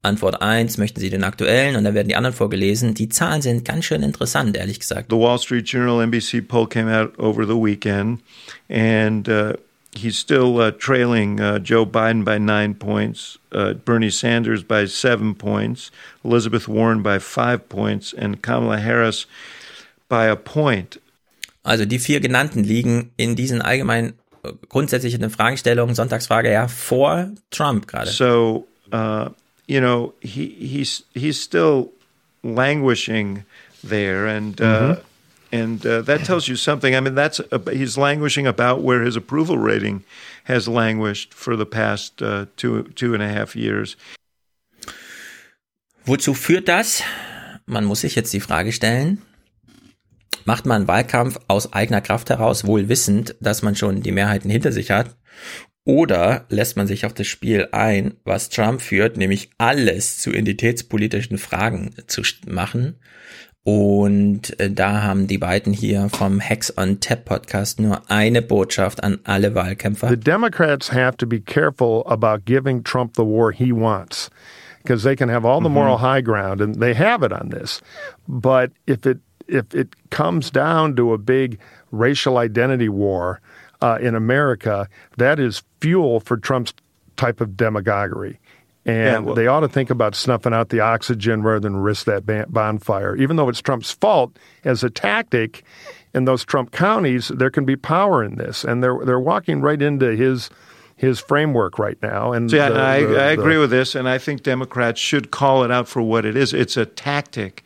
Antwort 1, möchten Sie den aktuellen? Und dann werden die anderen vorgelesen. Die Zahlen sind ganz schön interessant, ehrlich gesagt. The Wall Street Journal NBC poll came out over the weekend, and uh, he's still uh, trailing uh, Joe Biden by nine points, uh, Bernie Sanders by seven points, Elizabeth Warren by five points, and Kamala Harris by a point. Also die vier genannten liegen in diesen allgemeinen äh, grundsätzlichen Fragestellungen, Sonntagsfrage ja, vor Trump gerade. So, uh, you know, he he's he's still languishing there, and uh, Mm-hmm. and uh, that tells you something. I mean, that's uh, he's languishing about where his approval rating has languished for the past uh, two two and a half years. Wozu führt das? Man muss sich jetzt die Frage stellen, macht man Wahlkampf aus eigener Kraft heraus, wohl wissend, dass man schon die Mehrheiten hinter sich hat? Oder lässt man sich auf das Spiel ein, was Trump führt, nämlich alles zu identitätspolitischen Fragen zu machen? Und äh, da haben die beiden hier vom Hex on Tap Podcast nur eine Botschaft an alle Wahlkämpfer. The Democrats have to be careful about giving Trump the war he wants because they can have all the moral high ground and they have it on this. But if it if it comes down to a big racial identity war uh, in America, that is fuel for Trump's type of demagoguery. And Yeah, well- they ought to think about snuffing out the oxygen rather than risk that bonfire. Even though it's Trump's fault as a tactic in those Trump counties, there can be power in this, and they're they're walking right into his his framework right now. And See, I, the- I, the- I the- agree with this, and I think Democrats should call it out for what it is. It's a tactic.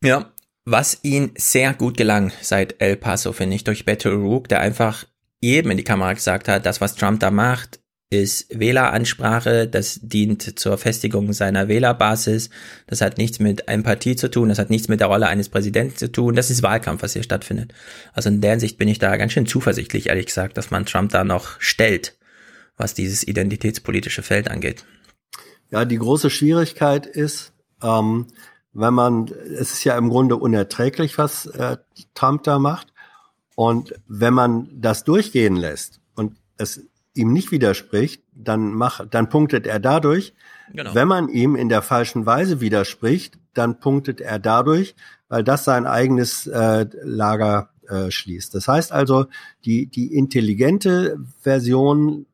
Ja, was ihn sehr gut gelang seit El Paso, finde ich, durch Beto O'Rourke, der einfach jedem in die Kamera gesagt hat, das, was Trump da macht, ist Wähleransprache, das dient zur Festigung seiner Wählerbasis, das hat nichts mit Empathie zu tun, das hat nichts mit der Rolle eines Präsidenten zu tun, das ist Wahlkampf, was hier stattfindet. Also in der Hinsicht bin ich da ganz schön zuversichtlich, ehrlich gesagt, dass man Trump da noch stellt, was dieses identitätspolitische Feld angeht. Ja, die große Schwierigkeit ist, ähm, wenn man, es ist ja im Grunde unerträglich, was äh, Trump da macht. Und wenn man das durchgehen lässt und es ihm nicht widerspricht, dann macht, dann punktet er dadurch. Genau. Wenn man ihm in der falschen Weise widerspricht, dann punktet er dadurch, weil das sein eigenes äh, Lager äh, schließt. Das heißt also, die, die intelligente Version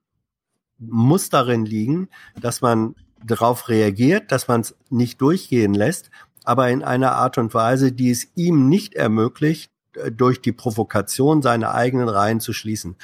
muss darin liegen, dass man darauf reagiert, dass man es nicht durchgehen lässt, aber in einer Art und Weise, die es ihm nicht ermöglicht, äh, durch die Provokation seine eigenen Reihen zu schließen.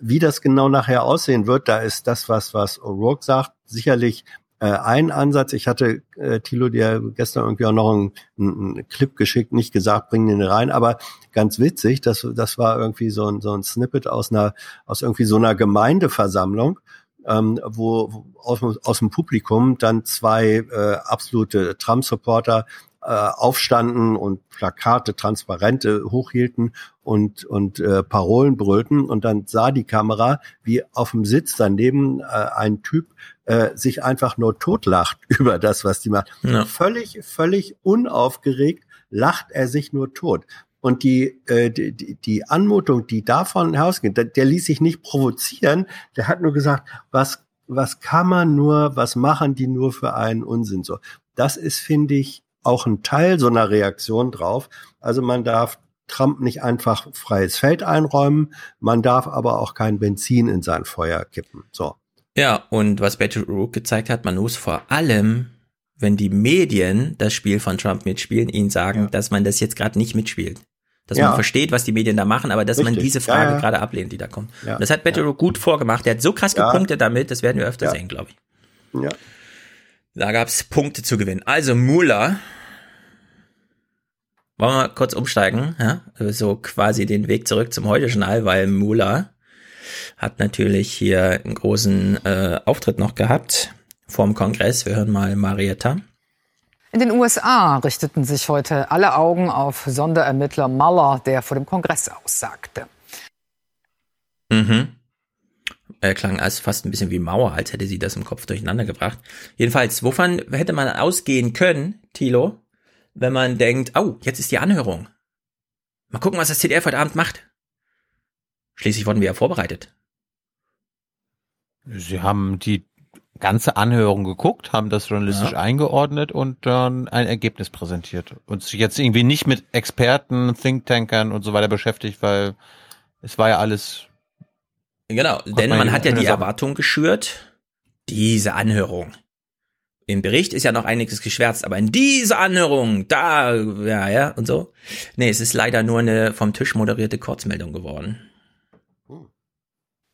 Wie das genau nachher aussehen wird, da ist das, was, was O'Rourke sagt, sicherlich äh, ein Ansatz. Ich hatte äh, Thilo dir gestern irgendwie auch noch einen, einen Clip geschickt, nicht gesagt, bring den rein, aber ganz witzig, das, das war irgendwie so ein, so ein Snippet aus einer, aus irgendwie so einer Gemeindeversammlung, ähm, wo, wo aus, aus dem Publikum dann zwei äh, absolute Trump-Supporter äh, aufstanden und Plakate, Transparente hochhielten und, und äh, Parolen brüllten. Und dann sah die Kamera, wie auf dem Sitz daneben äh, ein Typ äh, sich einfach nur totlacht über das, was die macht. Ja. Völlig, völlig unaufgeregt lacht er sich nur tot. Und die, äh, die, die- die Anmutung, die davon herausgeht, der, der ließ sich nicht provozieren, der hat nur gesagt, was, was kann man nur, was machen die nur für einen Unsinn so. Das ist, finde ich, auch ein Teil so einer Reaktion drauf. Also man darf Trump nicht einfach freies Feld einräumen, man darf aber auch kein Benzin in sein Feuer kippen. So. Ja, und was Beto O'Rourke gezeigt hat, man muss vor allem, wenn die Medien das Spiel von Trump mitspielen, ihnen sagen, dass man das jetzt gerade nicht mitspielt. Dass Ja. man versteht, was die Medien da machen, aber dass man Richtig. diese Frage Ja, ja. gerade ablehnt, die da kommt. Ja. Das hat Beto O'Rourke gut vorgemacht. Der hat so krass Ja. gepunktet damit, das werden wir öfter Ja. sehen, glaube ich. Ja. Da gab's Punkte zu gewinnen. Also Mueller. Wollen wir mal kurz umsteigen, ja? So quasi den Weg zurück zum Heute-Journal, weil Mueller hat natürlich hier einen großen äh, Auftritt noch gehabt vorm Kongress. Wir hören mal Marietta. In den USA richteten sich heute alle Augen auf Sonderermittler Mueller, der vor dem Kongress aussagte. Mhm. Er klang als fast ein bisschen wie Mauer, als hätte sie das im Kopf durcheinander gebracht. Jedenfalls, wovon hätte man ausgehen können, Thilo, wenn man denkt, oh, jetzt ist die Anhörung. Mal gucken, was das ZDF heute Abend macht. Schließlich wurden wir ja vorbereitet. Sie haben die ganze Anhörung geguckt, haben das journalistisch ja. eingeordnet und dann ein Ergebnis präsentiert. Und sich jetzt irgendwie nicht mit Experten, Thinktankern und so weiter beschäftigt, weil es war ja alles. Genau, denn man hat ja die Erwartung geschürt, diese Anhörung. Im Bericht ist ja noch einiges geschwärzt, aber in dieser Anhörung, da, ja, ja, und so. Nee, es ist leider nur eine vom Tisch moderierte Kurzmeldung geworden.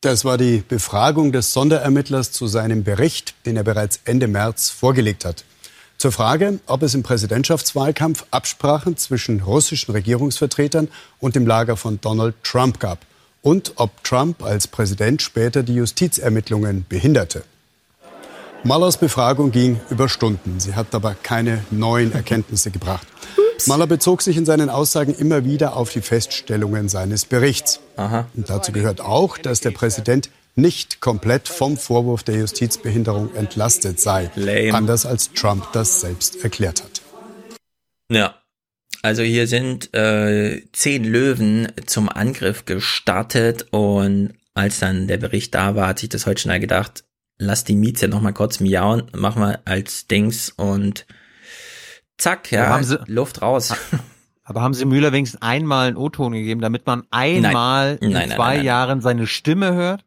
Das war die Befragung des Sonderermittlers zu seinem Bericht, den er bereits Ende März vorgelegt hat. Zur Frage, ob es im Präsidentschaftswahlkampf Absprachen zwischen russischen Regierungsvertretern und dem Lager von Donald Trump gab und ob Trump als Präsident später die Justizermittlungen behinderte. Mullers Befragung ging über Stunden. Sie hat aber keine neuen Erkenntnisse gebracht. Maller bezog sich in seinen Aussagen immer wieder auf die Feststellungen seines Berichts. Aha. Und dazu gehört auch, dass der Präsident nicht komplett vom Vorwurf der Justizbehinderung entlastet sei, Lame. anders als Trump das selbst erklärt hat. Ja, also hier sind äh, zehn Löwen zum Angriff gestartet und als dann der Bericht da war, hat sich das heute schnell gedacht, lass die Mieze noch mal kurz miauen, machen wir als Dings und Zack, ja, haben sie, Luft raus. Aber haben Sie Müller wenigstens einmal einen O-Ton gegeben, damit man einmal nein. in nein, zwei nein, Jahren seine Stimme hört?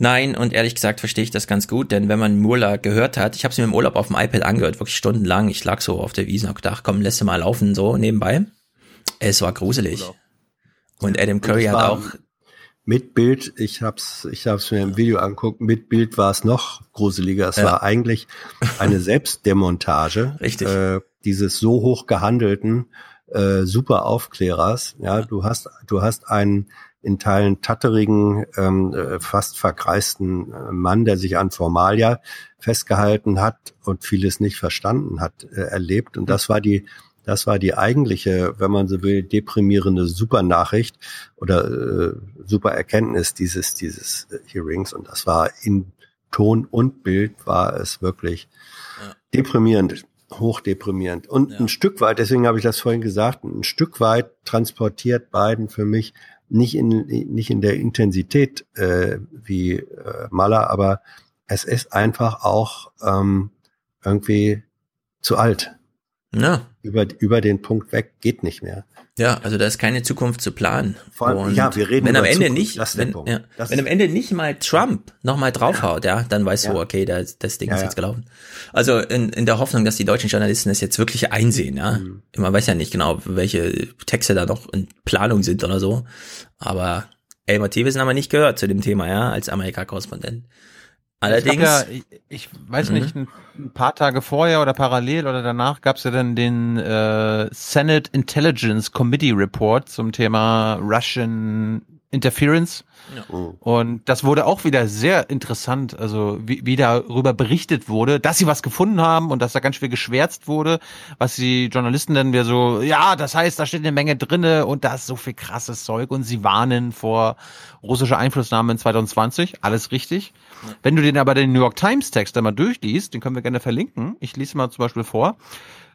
Nein, und ehrlich gesagt verstehe ich das ganz gut, denn wenn man Müller gehört hat, ich habe sie mir im Urlaub auf dem iPad angehört, wirklich stundenlang. Ich lag so auf der Wiese und gedacht, komm, lässt du mal laufen, so nebenbei. Es war gruselig. Und Adam Curry hat auch mit Bild, ich hab's, ich hab's mir im Video anguckt, mit Bild war es noch gruseliger. Es ja. war eigentlich eine Selbstdemontage. Richtig. Äh, dieses so hoch gehandelten äh, super Aufklärers. Ja, du hast, du hast einen in Teilen tatterigen, ähm, äh, fast verkreisten äh, Mann, der sich an Formalia festgehalten hat und vieles nicht verstanden hat, äh, erlebt. Und das war die das war die eigentliche, wenn man so will, deprimierende Supernachricht oder äh, super Erkenntnis dieses, dieses Hearings. Und das war in Ton und Bild war es wirklich ja. deprimierend, hochdeprimierend. Und ja. ein Stück weit, deswegen habe ich das vorhin gesagt, ein Stück weit transportiert Biden für mich nicht in, nicht in der Intensität äh, wie äh, Maler, aber es ist einfach auch ähm, irgendwie zu alt. Ja. Über, über den Punkt weg geht nicht mehr. Ja, also da ist keine Zukunft zu planen. Vor allem, ja, wir reden wenn am Ende Zukunft, nicht, wenn, ja, wenn am Ende nicht mal Trump nochmal draufhaut, ja, dann weißt ja. du, okay, das, das Ding ja, ist jetzt gelaufen. Also in, in der Hoffnung, dass die deutschen Journalisten das jetzt wirklich einsehen, ja. Mhm. Man weiß ja nicht genau, welche Texte da noch in Planung sind oder so. Aber Elmar Thewesen haben wir nicht gehört zu dem Thema, ja, als Amerika-Korrespondent. Allerdings. Ja, ich, ich weiß nicht, mhm. ein, ein, paar Tage vorher oder parallel oder danach gab es ja dann den äh, Senate Intelligence Committee Report zum Thema Russian Interference. Ja. Oh. Und das wurde auch wieder sehr interessant, also wie, wie darüber berichtet wurde, dass sie was gefunden haben und dass da ganz schwer geschwärzt wurde, was die Journalisten dann wieder so, ja, das heißt, da steht eine Menge drinne und da ist so viel krasses Zeug und sie warnen vor russischer Einflussnahme in 2020, alles richtig. Ja. Wenn du den aber den New York Times Text einmal durchliest, den können wir gerne verlinken. Ich lese mal zum Beispiel vor.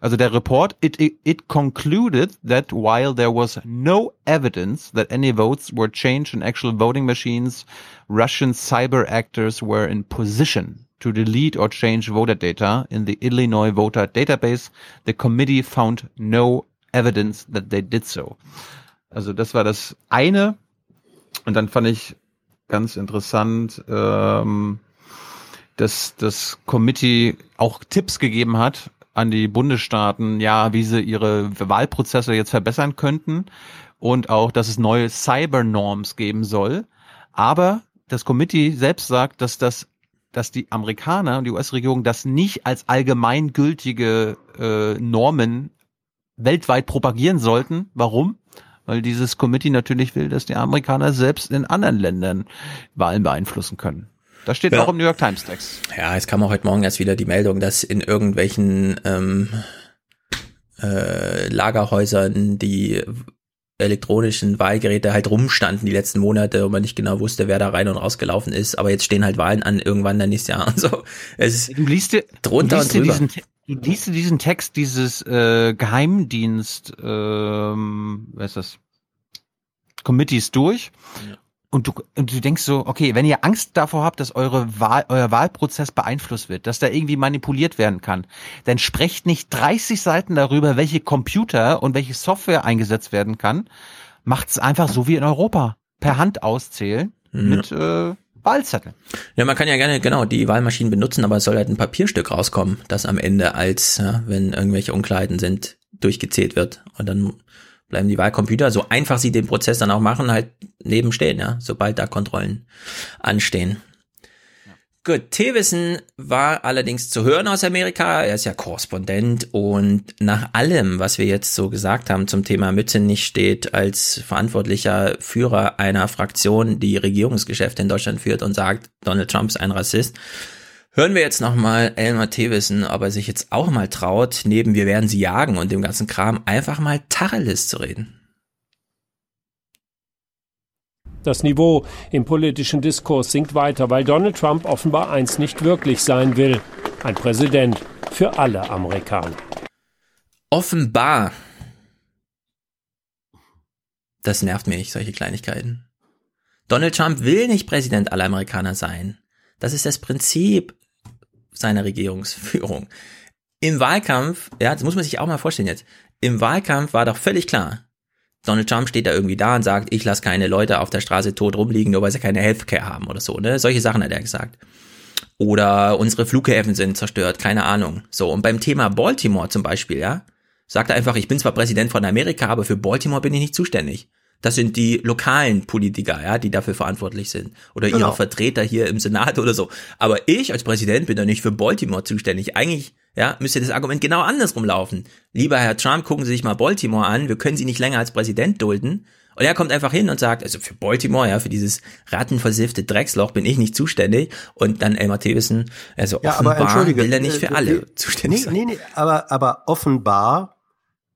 Also der Report, it, it, it concluded that while there was no evidence that any votes were changed in actual voting machines, Russian cyber actors were in position to delete or change voter data in the Illinois voter database. The committee found no evidence that they did so. Also das war das eine. Und dann fand ich ganz interessant, ähm, dass das Committee auch Tipps gegeben hat, an die Bundesstaaten, ja, wie sie ihre Wahlprozesse jetzt verbessern könnten und auch, dass es neue Cyber-Norms geben soll. Aber das Committee selbst sagt, dass das dass die Amerikaner und die US-Regierung das nicht als allgemeingültige äh, Normen weltweit propagieren sollten. Warum? Weil dieses Committee natürlich will, dass die Amerikaner selbst in anderen Ländern Wahlen beeinflussen können. Das steht ja. auch im New York Times Text. Ja, es kam auch heute Morgen erst wieder die Meldung, dass in irgendwelchen ähm, äh, Lagerhäusern die elektronischen Wahlgeräte halt rumstanden die letzten Monate und man nicht genau wusste, wer da rein und rausgelaufen ist. Aber jetzt stehen halt Wahlen an irgendwann dann nächstes Jahr und so. Es ist du liest dir, drunter du liest und drüber. Diesen, du liest dir diesen Text dieses äh, Geheimdienst, ähm, was ist das? Committees durch. Und du, und du denkst so, okay, wenn ihr Angst davor habt, dass eure Wahl, euer Wahlprozess beeinflusst wird, dass da irgendwie manipuliert werden kann, dann sprecht nicht 30 Seiten darüber, welche Computer und welche Software eingesetzt werden kann. Macht es einfach so wie in Europa. Per Hand auszählen Mhm. mit äh, Wahlzetteln. Ja, man kann ja gerne genau die Wahlmaschinen benutzen, aber es soll halt ein Papierstück rauskommen, das am Ende als, ja, wenn irgendwelche Unklarheiten sind, durchgezählt wird. Und dann bleiben die Wahlcomputer, so einfach sie den Prozess dann auch machen, halt nebenstehen, ja, sobald da Kontrollen anstehen. Gut, Thewissen war allerdings zu hören aus Amerika. Er ist ja Korrespondent und nach allem, was wir jetzt so gesagt haben zum Thema Mützenich steht als verantwortlicher Führer einer Fraktion, die Regierungsgeschäfte in Deutschland führt und sagt, Donald Trump ist ein Rassist. Hören wir jetzt nochmal Elmar Thewissen, ob er sich jetzt auch mal traut, neben Wir werden sie jagen und dem ganzen Kram einfach mal Tacheles zu reden. Das Niveau im politischen Diskurs sinkt weiter, weil Donald Trump offenbar eins nicht wirklich sein will. Ein Präsident für alle Amerikaner. Offenbar. Das nervt mich, solche Kleinigkeiten. Donald Trump will nicht Präsident aller Amerikaner sein. Das ist das Prinzip seiner Regierungsführung. Im Wahlkampf, ja, das muss man sich auch mal vorstellen jetzt. Im Wahlkampf war doch völlig klar, Donald Trump steht da irgendwie da und sagt, ich lasse keine Leute auf der Straße tot rumliegen, nur weil sie keine Healthcare haben oder so, ne? Solche Sachen hat er gesagt. Oder unsere Flughäfen sind zerstört, keine Ahnung. So, und beim Thema Baltimore zum Beispiel, ja, sagt er einfach, ich bin zwar Präsident von Amerika, aber für Baltimore bin ich nicht zuständig. Das sind die lokalen Politiker, ja, die dafür verantwortlich sind. Oder Genau. ihre Vertreter hier im Senat oder so. Aber ich als Präsident bin da nicht für Baltimore zuständig. Eigentlich, ja, müsste das Argument genau andersrum laufen. Lieber Herr Trump, gucken Sie sich mal Baltimore an. Wir können Sie nicht länger als Präsident dulden. Und er kommt einfach hin und sagt, also für Baltimore, ja, für dieses rattenversiffte Drecksloch bin ich nicht zuständig. Und dann Elmar Thewissen, also Ja, offenbar will er nicht äh, für alle äh, zuständig nee, sein. Nee, nee, aber, aber offenbar,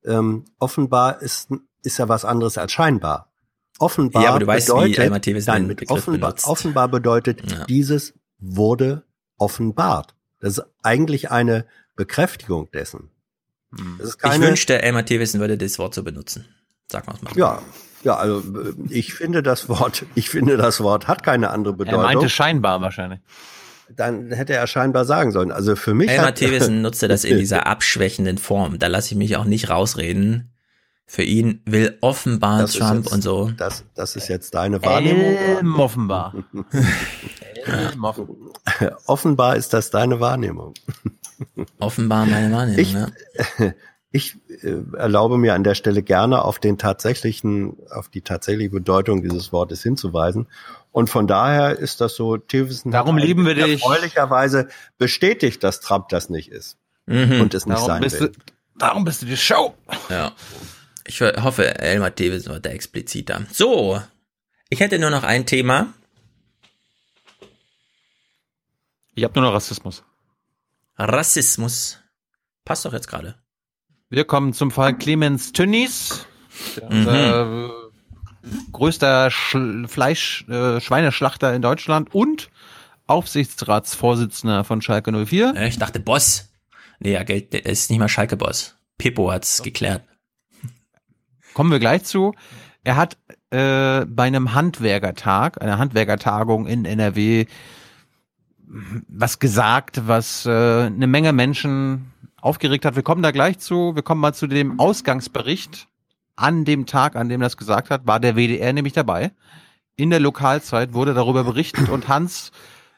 ähm, offenbar ist, ist ja was anderes als scheinbar. Offenbar Ja, aber du weißt, wie bedeutet, Elmar Thewissen nein, mit offenbar, benutzt. offenbar bedeutet, dieses wurde offenbart. Das ist eigentlich eine Bekräftigung dessen. Das ist Ich keine, wünschte, Elmar Thewissen würde das Wort so benutzen. Sag mal's mal. ja, ja, also äh, ich finde das Wort, ich finde das Wort hat keine andere Er Bedeutung. meinte scheinbar wahrscheinlich. Dann hätte er scheinbar sagen sollen. Also für mich Elmar hat, Thewissen nutzte das in dieser abschwächenden Form. Da lasse ich mich auch nicht rausreden. Für ihn will offenbar Das Trump jetzt- und so. Das, das ist jetzt deine Wahrnehmung. Elm offenbar. Elm offenbar. Offenbar ist das deine Wahrnehmung. Offenbar meine Wahrnehmung, Ich, ja. ich äh, erlaube mir an der Stelle gerne auf den tatsächlichen, auf die tatsächliche Bedeutung dieses Wortes hinzuweisen. Und von daher ist das so, Tilson Darum lieben wir dich. erfreulicherweise bestätigt, dass Trump das nicht ist. Mhm. Und es nicht Darum sein bist, will. du, darum bist du die Show. Ja. Ich hoffe, Elmar Thewissen wird da expliziter. So. Ich hätte nur noch ein Thema. Ich habe nur noch Rassismus. Rassismus. Passt doch jetzt gerade. Wir kommen zum Fall Clemens Tönnies. Mhm. Äh, größter Sch Fleisch, äh, Schweineschlachter in Deutschland und Aufsichtsratsvorsitzender von Schalke 04. Äh, Ich dachte Boss. Nee, ja, Geld, ist nicht mal Schalke-Boss. Pippo hat's geklärt. Kommen wir gleich zu. Er hat äh, bei einem Handwerkertag, einer Handwerkertagung in NRW, was gesagt, was äh, eine Menge Menschen aufgeregt hat. Wir kommen da gleich zu. Wir kommen mal zu dem Ausgangsbericht. An dem Tag, an dem das gesagt hat, war der WDR nämlich dabei. In der Lokalzeit wurde darüber berichtet und Hans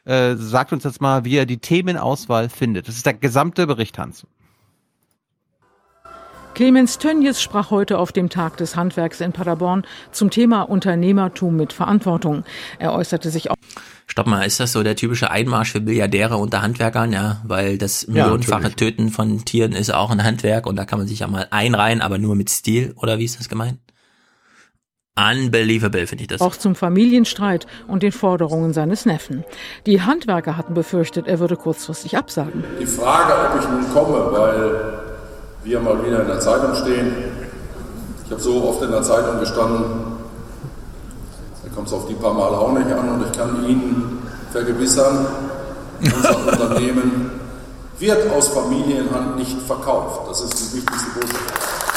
äh, sagt uns jetzt mal, wie er die Themenauswahl findet. Das ist der gesamte Bericht, Hans. Clemens Tönjes sprach heute auf dem Tag des Handwerks in Paderborn zum Thema Unternehmertum mit Verantwortung. Er äußerte sich auch. Stopp mal, ist das so der typische Einmarsch für Milliardäre unter Handwerkern? Ja, weil das millionenfache natürlich. Töten von Tieren ist auch ein Handwerk und da kann man sich ja mal einreihen, aber nur mit Stil, oder wie ist das gemeint? Unbelievable, finde ich das. Auch zum Familienstreit und den Forderungen seines Neffen. Die Handwerker hatten befürchtet, er würde kurzfristig absagen. Die Frage, ob ich nun komme, weil wir mal wieder in der Zeitung stehen. Ich habe so oft in der Zeitung gestanden, da kommt es auf die paar Mal auch nicht an und ich kann Ihnen vergewissern, unser Unternehmen wird aus Familienhand nicht verkauft. Das ist die wichtigste Botschaft.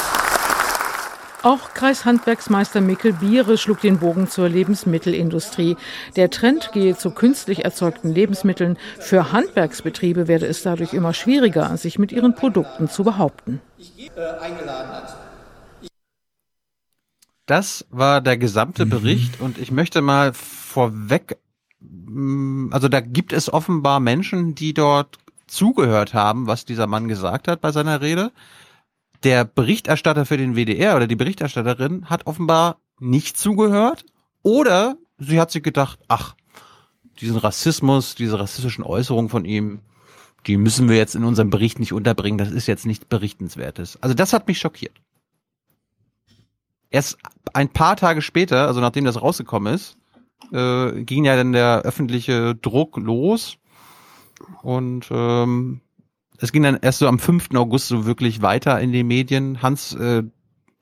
Auch Kreishandwerksmeister Mikkel Biere schlug den Bogen zur Lebensmittelindustrie. Der Trend gehe zu künstlich erzeugten Lebensmitteln. Für Handwerksbetriebe werde es dadurch immer schwieriger, sich mit ihren Produkten zu behaupten. Das war der gesamte mhm. Bericht und ich möchte mal vorweg, mm, also da gibt es offenbar Menschen, die dort zugehört haben, was dieser Mann gesagt hat bei seiner Rede der Berichterstatter für den WDR oder die Berichterstatterin hat offenbar nicht zugehört oder sie hat sich gedacht, ach, diesen Rassismus, diese rassistischen Äußerungen von ihm, die müssen wir jetzt in unserem Bericht nicht unterbringen, das ist jetzt nichts Berichtenswertes. Also das hat mich schockiert. Erst ein paar Tage später, also nachdem das rausgekommen ist, äh, ging ja dann der öffentliche Druck los und ähm, es ging dann erst so am 5. August so wirklich weiter in den Medien. Hans, äh,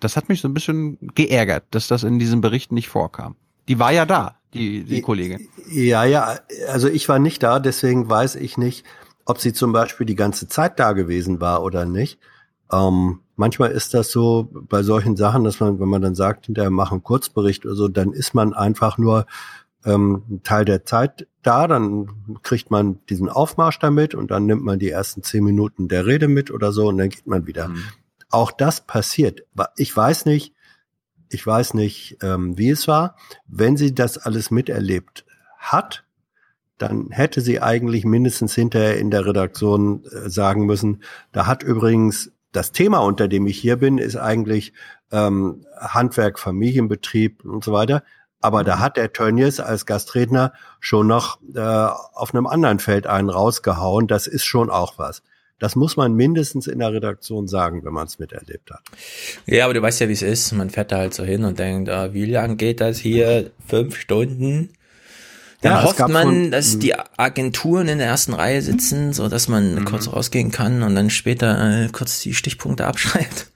das hat mich so ein bisschen geärgert, dass das in diesem Bericht nicht vorkam. Die war ja da, die, die Kollegin. Ja, ja, also ich war nicht da, deswegen weiß ich nicht, ob sie zum Beispiel die ganze Zeit da gewesen war oder nicht. Ähm, manchmal ist das so bei solchen Sachen, dass man, wenn man dann sagt, hinterher machen Kurzbericht oder so, dann ist man einfach nur ähm, Teil der Zeit da, dann kriegt man diesen Aufmarsch damit und dann nimmt man die ersten zehn Minuten der Rede mit oder so und dann geht man wieder. Mhm. Auch das passiert. Ich weiß nicht, ich weiß nicht, ähm, wie es war. Wenn sie das alles miterlebt hat, dann hätte sie eigentlich mindestens hinterher in der Redaktion äh, sagen müssen, da hat übrigens das Thema, unter dem ich hier bin, ist eigentlich ähm, Handwerk, Familienbetrieb und so weiter. Aber da hat der Tönnies als Gastredner schon noch äh, auf einem anderen Feld einen rausgehauen. Das ist schon auch was. Das muss man mindestens in der Redaktion sagen, wenn man es miterlebt hat. Ja, aber du weißt ja, wie es ist. Man fährt da halt so hin und denkt, ah, wie lang geht das hier? Fünf Stunden? Dann ja, hofft man, von, dass die Agenturen in der ersten Reihe sitzen, so dass man mhm. kurz rausgehen kann und dann später äh, kurz die Stichpunkte abschreibt.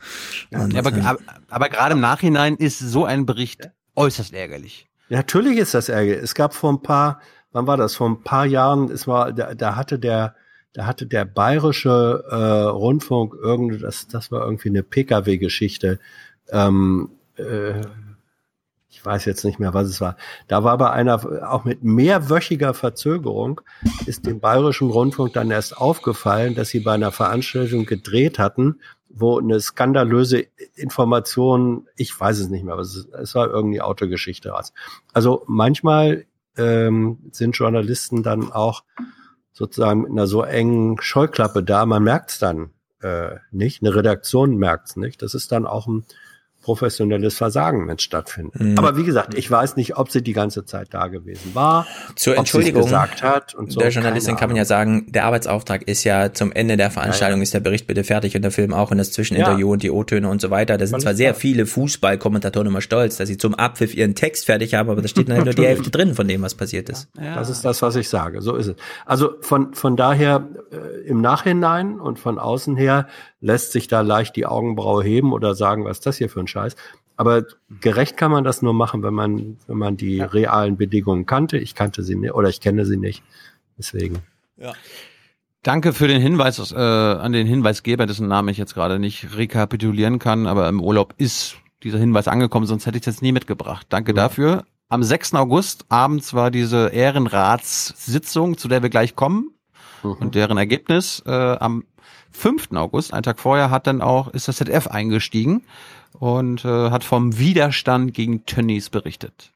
Ja, aber, aber, aber gerade im Nachhinein ist so ein Bericht äußerst ärgerlich. Ja, natürlich ist das ärgerlich. Es gab vor ein paar, wann war das? Vor ein paar Jahren, es war, da, da hatte der, da hatte der bayerische äh, Rundfunk irgendwie, das, das war irgendwie eine PKW-Geschichte. Ähm, äh, ich weiß jetzt nicht mehr, was es war. Da war bei einer, auch mit mehrwöchiger Verzögerung, ist dem bayerischen Rundfunk dann erst aufgefallen, dass sie bei einer Veranstaltung gedreht hatten wo eine skandalöse Information, ich weiß es nicht mehr, aber es, es war irgendwie Autogeschichte. Also manchmal ähm, sind Journalisten dann auch sozusagen mit einer so engen Scheuklappe da, man merkt es dann äh, nicht, eine Redaktion merkt es nicht. Das ist dann auch ein professionelles Versagen wenn es stattfindet. Mhm. Aber wie gesagt, ich weiß nicht, ob sie die ganze Zeit da gewesen war. Zur Entschuldigung gesagt hat und so. Der Journalistin kann man ja sagen, der Arbeitsauftrag ist ja zum Ende der Veranstaltung ja, ja. ist der Bericht bitte fertig und der Film auch und das Zwischeninterview ja. und die O-Töne und so weiter. Da sind zwar sehr viele Fußballkommentatoren immer stolz, dass sie zum Abpfiff ihren Text fertig haben, aber da steht halt nur die Hälfte drin von dem, was passiert ist. Das ist das, was ich sage. So ist es. Also von, von daher äh, im Nachhinein und von außen her lässt sich da leicht die Augenbraue heben oder sagen, was ist das hier für ein Scheiß. Aber gerecht kann man das nur machen, wenn man, wenn man die ja. realen Bedingungen kannte. Ich kannte sie nicht oder ich kenne sie nicht. Deswegen. Ja. Danke für den Hinweis äh, an den Hinweisgeber, dessen Namen ich jetzt gerade nicht rekapitulieren kann, aber im Urlaub ist dieser Hinweis angekommen, sonst hätte ich es jetzt nie mitgebracht. Danke ja. dafür. Am 6. August abends war diese Ehrenratssitzung, zu der wir gleich kommen mhm. und deren Ergebnis. Äh, am 5. August, einen Tag vorher, hat dann auch, ist das ZDF eingestiegen und äh, hat vom Widerstand gegen Tönnies berichtet.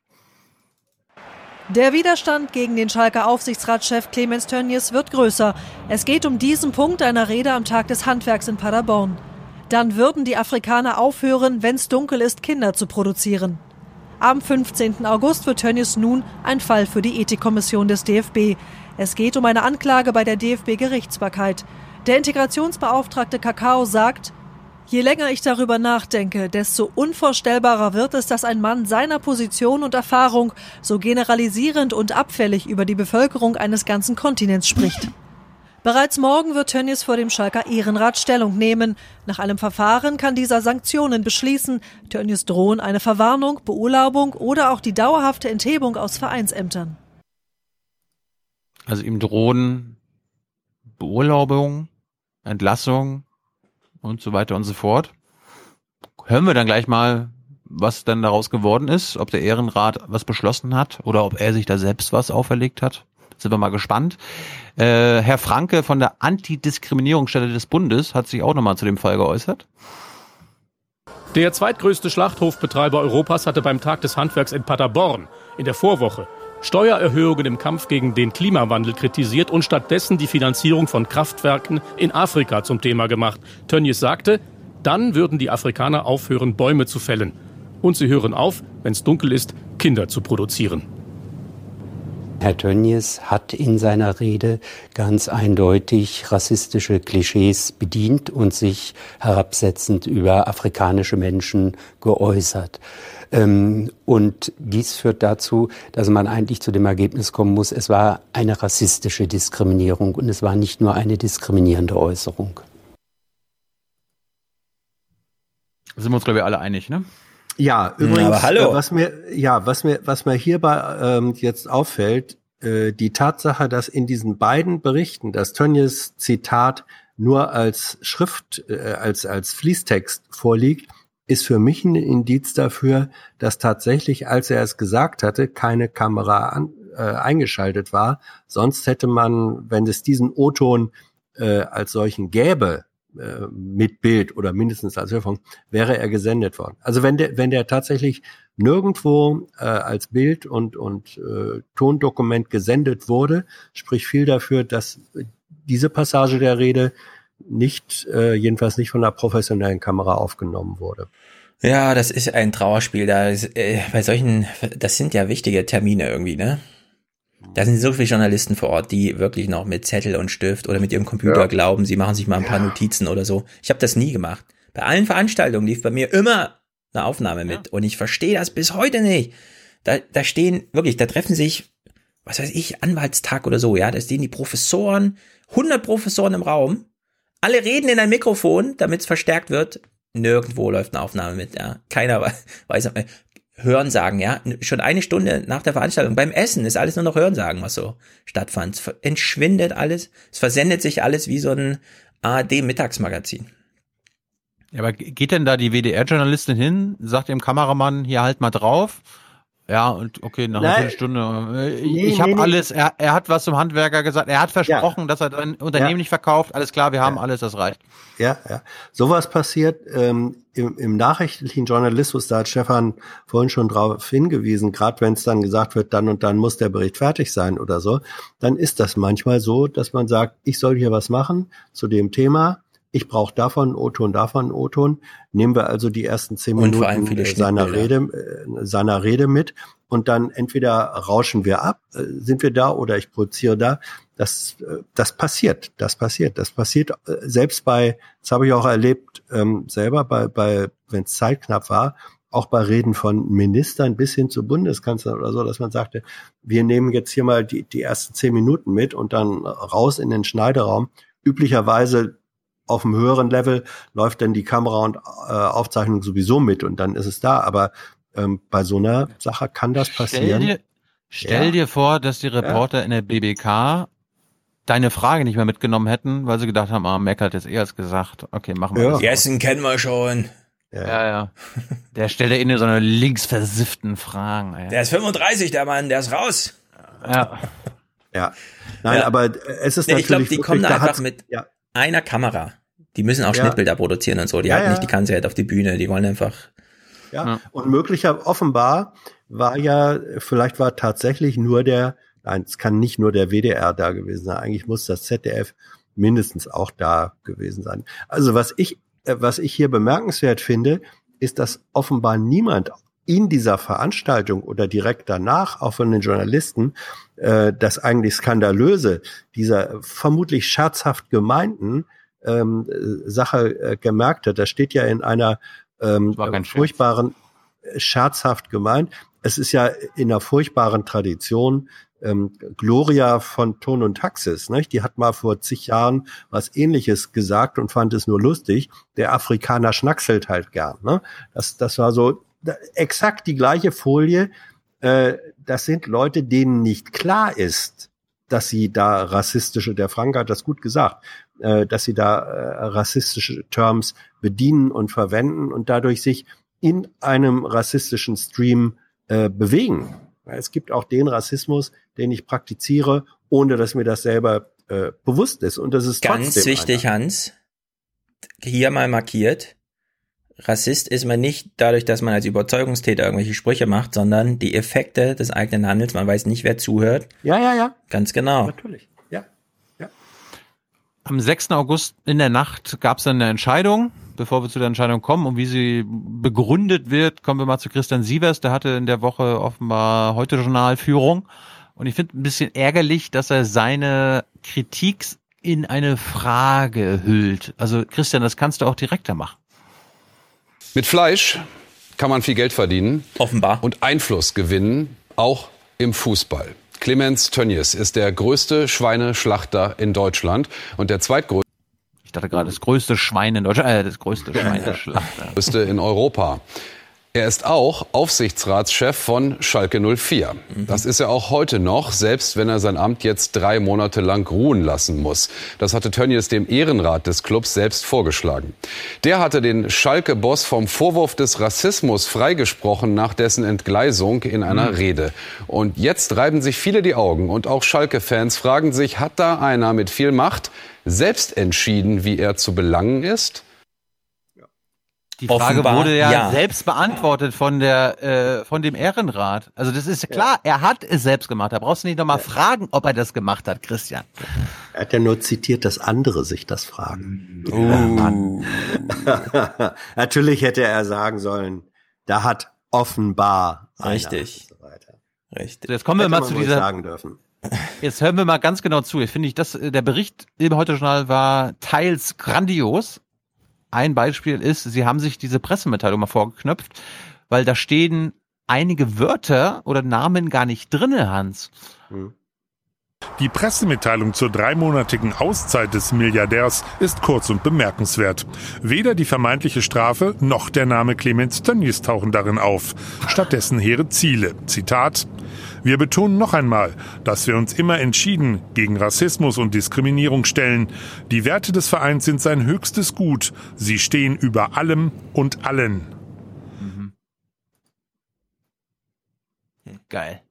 Der Widerstand gegen den Schalker Aufsichtsratschef Clemens Tönnies wird größer. Es geht um diesen Punkt einer Rede am Tag des Handwerks in Paderborn. Dann würden die Afrikaner aufhören, wenn es dunkel ist, Kinder zu produzieren. Am 15. August wird Tönnies nun ein Fall für die Ethikkommission des DFB. Es geht um eine Anklage bei der DFB-Gerichtsbarkeit. Der Integrationsbeauftragte Kakao sagt, Je länger ich darüber nachdenke, desto unvorstellbarer wird es, dass ein Mann seiner Position und Erfahrung so generalisierend und abfällig über die Bevölkerung eines ganzen Kontinents spricht. Bereits morgen wird Tönnies vor dem Schalker Ehrenrat Stellung nehmen. Nach einem Verfahren kann dieser Sanktionen beschließen. Tönnies drohen eine Verwarnung, Beurlaubung oder auch die dauerhafte Enthebung aus Vereinsämtern. Also ihm drohen Beurlaubung, Entlassung und so weiter und so fort. Hören wir dann gleich mal, was denn daraus geworden ist, ob der Ehrenrat was beschlossen hat oder ob er sich da selbst was auferlegt hat. Sind wir mal gespannt. Äh, Herr Franke von der Antidiskriminierungsstelle des Bundes hat sich auch nochmal zu dem Fall geäußert. Der zweitgrößte Schlachthofbetreiber Europas hatte beim Tag des Handwerks in Paderborn in der Vorwoche Steuererhöhungen im Kampf gegen den Klimawandel kritisiert und stattdessen die Finanzierung von Kraftwerken in Afrika zum Thema gemacht. Tönnies sagte, dann würden die Afrikaner aufhören, Bäume zu fällen. Und sie hören auf, wenn es dunkel ist, Kinder zu produzieren. Herr Tönnies hat in seiner Rede ganz eindeutig rassistische Klischees bedient und sich herabsetzend über afrikanische Menschen geäußert. Ähm, und dies führt dazu, dass man eigentlich zu dem Ergebnis kommen muss, es war eine rassistische Diskriminierung und es war nicht nur eine diskriminierende Äußerung. Sind wir uns, glaube ich, alle einig, ne? Ja, übrigens, Aber hallo. Äh, was mir, ja, was mir, was mir hierbei ähm, jetzt auffällt, äh, die Tatsache, dass in diesen beiden Berichten das Tönnies Zitat nur als Schrift, äh, als, als Fließtext vorliegt, ist für mich ein Indiz dafür, dass tatsächlich, als er es gesagt hatte, keine Kamera an, äh, eingeschaltet war. Sonst hätte man, wenn es diesen O-Ton äh, als solchen gäbe, äh, mit Bild oder mindestens als Hörfunk, wäre er gesendet worden. Also wenn der, wenn der tatsächlich nirgendwo äh, als Bild und, und äh, Tondokument gesendet wurde, spricht viel dafür, dass diese Passage der Rede nicht, äh, jedenfalls nicht von einer professionellen Kamera aufgenommen wurde. Ja, das ist ein Trauerspiel. Da ist, äh, bei solchen, das sind ja wichtige Termine irgendwie, ne? Da sind so viele Journalisten vor Ort, die wirklich noch mit Zettel und Stift oder mit ihrem Computer ja. glauben, sie machen sich mal ein paar ja. Notizen oder so. Ich habe das nie gemacht. Bei allen Veranstaltungen lief bei mir immer eine Aufnahme mit ja. und ich verstehe das bis heute nicht. Da, da stehen wirklich, da treffen sich, was weiß ich, Anwaltstag oder so, ja, da stehen die Professoren, 100 Professoren im Raum, alle reden in ein Mikrofon, damit es verstärkt wird. Nirgendwo läuft eine Aufnahme mit, ja. Keiner weiß, Hörensagen, ja. Schon eine Stunde nach der Veranstaltung. Beim Essen ist alles nur noch Hörensagen, was so stattfand. Es entschwindet alles. Es versendet sich alles wie so ein ARD-Mittagsmagazin. Ja, aber geht denn da die WDR-Journalistin hin, sagt dem Kameramann, hier halt mal drauf? Ja, und okay, nach einer Viertelstunde. Ich, nee, habe nee, alles, er, er hat was zum Handwerker gesagt, er hat versprochen, ja. dass er sein Unternehmen ja. nicht verkauft. Alles klar, wir haben ja. alles, das reicht. Ja, ja. Sowas passiert ähm, im, im nachrichtlichen Journalismus, da hat Stefan vorhin schon drauf hingewiesen, gerade wenn es dann gesagt wird, dann und dann muss der Bericht fertig sein oder so, dann ist das manchmal so, dass man sagt, ich soll hier was machen zu dem Thema ich brauche davon O-Ton, davon O-Ton. Nehmen wir also die ersten zehn Minuten seiner Rede, äh, seiner Rede mit und dann entweder rauschen wir ab, äh, sind wir da oder ich produziere da. Das, äh, das passiert, das passiert, das passiert äh, selbst bei, das habe ich auch erlebt, ähm, selber bei, bei wenn es zeitknapp war, auch bei Reden von Ministern bis hin zu Bundeskanzlern oder so, dass man sagte, wir nehmen jetzt hier mal die, die ersten zehn Minuten mit und dann raus in den Schneideraum. Üblicherweise auf einem höheren Level läuft dann die Kamera und äh, Aufzeichnung sowieso mit und dann ist es da. Aber ähm, bei so einer Sache kann das passieren. Stell dir, stell ja. dir vor, dass die Reporter ja. in der BBK deine Frage nicht mehr mitgenommen hätten, weil sie gedacht haben, ah, Mac hat jetzt erst gesagt, okay, machen wir ja. das. Jessen kennen wir schon. Ja, ja. ja. Der stellt ja in so eine linksversifften Fragen. Ey. Der ist 35, der Mann, der ist raus. Ja. Ja. Nein, aber es ist nee, natürlich. Ich glaube, die kommen da einfach mit ja. einer Kamera. Die müssen auch ja. Schnittbilder produzieren und so. Die ja, halten nicht die ganze Zeit auf die Bühne. Die wollen einfach. Ja. Und möglicher offenbar war ja, vielleicht war tatsächlich nur der, nein, es kann nicht nur der WDR da gewesen sein. Eigentlich muss das ZDF mindestens auch da gewesen sein. Also was ich, äh, was ich hier bemerkenswert finde, ist, dass offenbar niemand in dieser Veranstaltung oder direkt danach, auch von den Journalisten, äh, das eigentlich skandalöse dieser vermutlich scherzhaft gemeinten ähm, Sache äh, gemerkt hat. Das steht ja in einer ähm, furchtbaren, Scherz. Äh, scherzhaft gemeint. Es ist ja in einer furchtbaren Tradition, ähm, Gloria von Ton und Taxis, nicht? die hat mal vor zig Jahren was ähnliches gesagt und fand es nur lustig. Der Afrikaner schnackselt halt gern. Ne? Das, das war so exakt die gleiche Folie. Äh, das sind Leute, denen nicht klar ist, dass sie da rassistische, der Frank hat das gut gesagt, äh, dass sie da äh, rassistische Terms bedienen und verwenden und dadurch sich in einem rassistischen Stream äh, bewegen. Es gibt auch den Rassismus, den ich praktiziere, ohne dass mir das selber äh, bewusst ist. Und das ist ganz wichtig, einer. Hans. Hier mal markiert. Rassist ist man nicht dadurch, dass man als Überzeugungstäter irgendwelche Sprüche macht, sondern die Effekte des eigenen Handels. Man weiß nicht, wer zuhört. Ja, ja, ja. Ganz genau. Natürlich. Ja. ja. Am 6. August in der Nacht gab es dann eine Entscheidung. Bevor wir zu der Entscheidung kommen und wie sie begründet wird, kommen wir mal zu Christian Sievers. Der hatte in der Woche offenbar heute Journalführung. Und ich finde ein bisschen ärgerlich, dass er seine Kritik in eine Frage hüllt. Also Christian, das kannst du auch direkter machen. Mit Fleisch kann man viel Geld verdienen. Offenbar. Und Einfluss gewinnen, auch im Fußball. Clemens Tönnies ist der größte Schweineschlachter in Deutschland und der zweitgrößte. Ich dachte gerade, das größte Schwein in Deutschland, äh, das größte Schweineschlachter. Größte in Europa. Er ist auch Aufsichtsratschef von Schalke 04. Das ist er auch heute noch, selbst wenn er sein Amt jetzt drei Monate lang ruhen lassen muss. Das hatte Tönnies dem Ehrenrat des Clubs selbst vorgeschlagen. Der hatte den Schalke-Boss vom Vorwurf des Rassismus freigesprochen nach dessen Entgleisung in einer Rede. Und jetzt reiben sich viele die Augen und auch Schalke-Fans fragen sich, hat da einer mit viel Macht selbst entschieden, wie er zu belangen ist? Die Frage Offenbar, wurde ja, ja. selbst beantwortet von der äh, von dem Ehrenrat. Also das ist klar, er hat es selbst gemacht. Da brauchst du nicht nochmal fragen, ob er das gemacht hat, Christian. Er hat ja nur zitiert, dass andere sich das fragen. Oh. Natürlich hätte er sagen sollen, da hat offenbar einer Richtig. und so weiter. Richtig. Jetzt kommen wir Hätte mal zu dieser. sagen dürfen. Jetzt hören wir mal ganz genau zu. Ich finde, ich, das, der Bericht im Heute-Journal war teils grandios. Ein Beispiel ist, sie haben sich diese Pressemitteilung mal vorgeknöpft, weil da stehen einige Wörter oder Namen gar nicht drinne, Hans. Die Pressemitteilung zur dreimonatigen Auszeit des Milliardärs ist kurz und bemerkenswert. Weder die vermeintliche Strafe noch der Name Clemens Tönnies tauchen darin auf. Stattdessen hehre Ziele. Zitat wir betonen noch einmal, dass wir uns immer entschieden gegen Rassismus und Diskriminierung stellen. Die Werte des Vereins sind sein höchstes Gut. Sie stehen über allem und allen. Geil.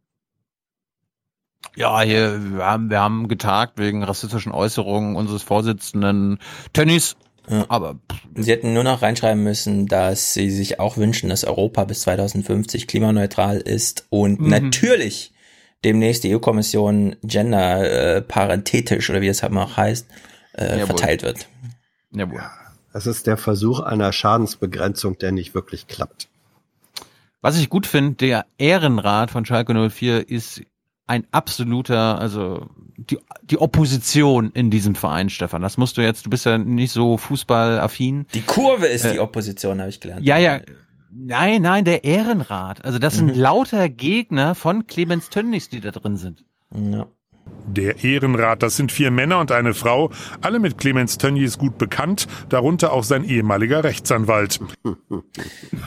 Ja, hier, wir haben, wir haben getagt wegen rassistischen Äußerungen unseres Vorsitzenden Tönnies. Aber Sie hätten nur noch reinschreiben müssen, dass sie sich auch wünschen, dass Europa bis 2050 klimaneutral ist und Mhm. natürlich demnächst die EU-Kommission gender äh, parenthetisch oder wie es halt auch heißt, äh, verteilt wird. Jawohl. Das ist der Versuch einer Schadensbegrenzung, der nicht wirklich klappt. Was ich gut finde, der Ehrenrat von Schalke 04 ist ein absoluter, also die, die Opposition in diesem Verein, Stefan. Das musst du jetzt, du bist ja nicht so fußballaffin. Die Kurve ist Äh, die Opposition, habe ich gelernt. Ja, ja. Nein, nein, der Ehrenrat. Also das sind lauter Gegner von Clemens Tönnies, die da drin sind. Ja. Der Ehrenrat, das sind vier Männer und eine Frau, alle mit Clemens Tönnies gut bekannt, darunter auch sein ehemaliger Rechtsanwalt.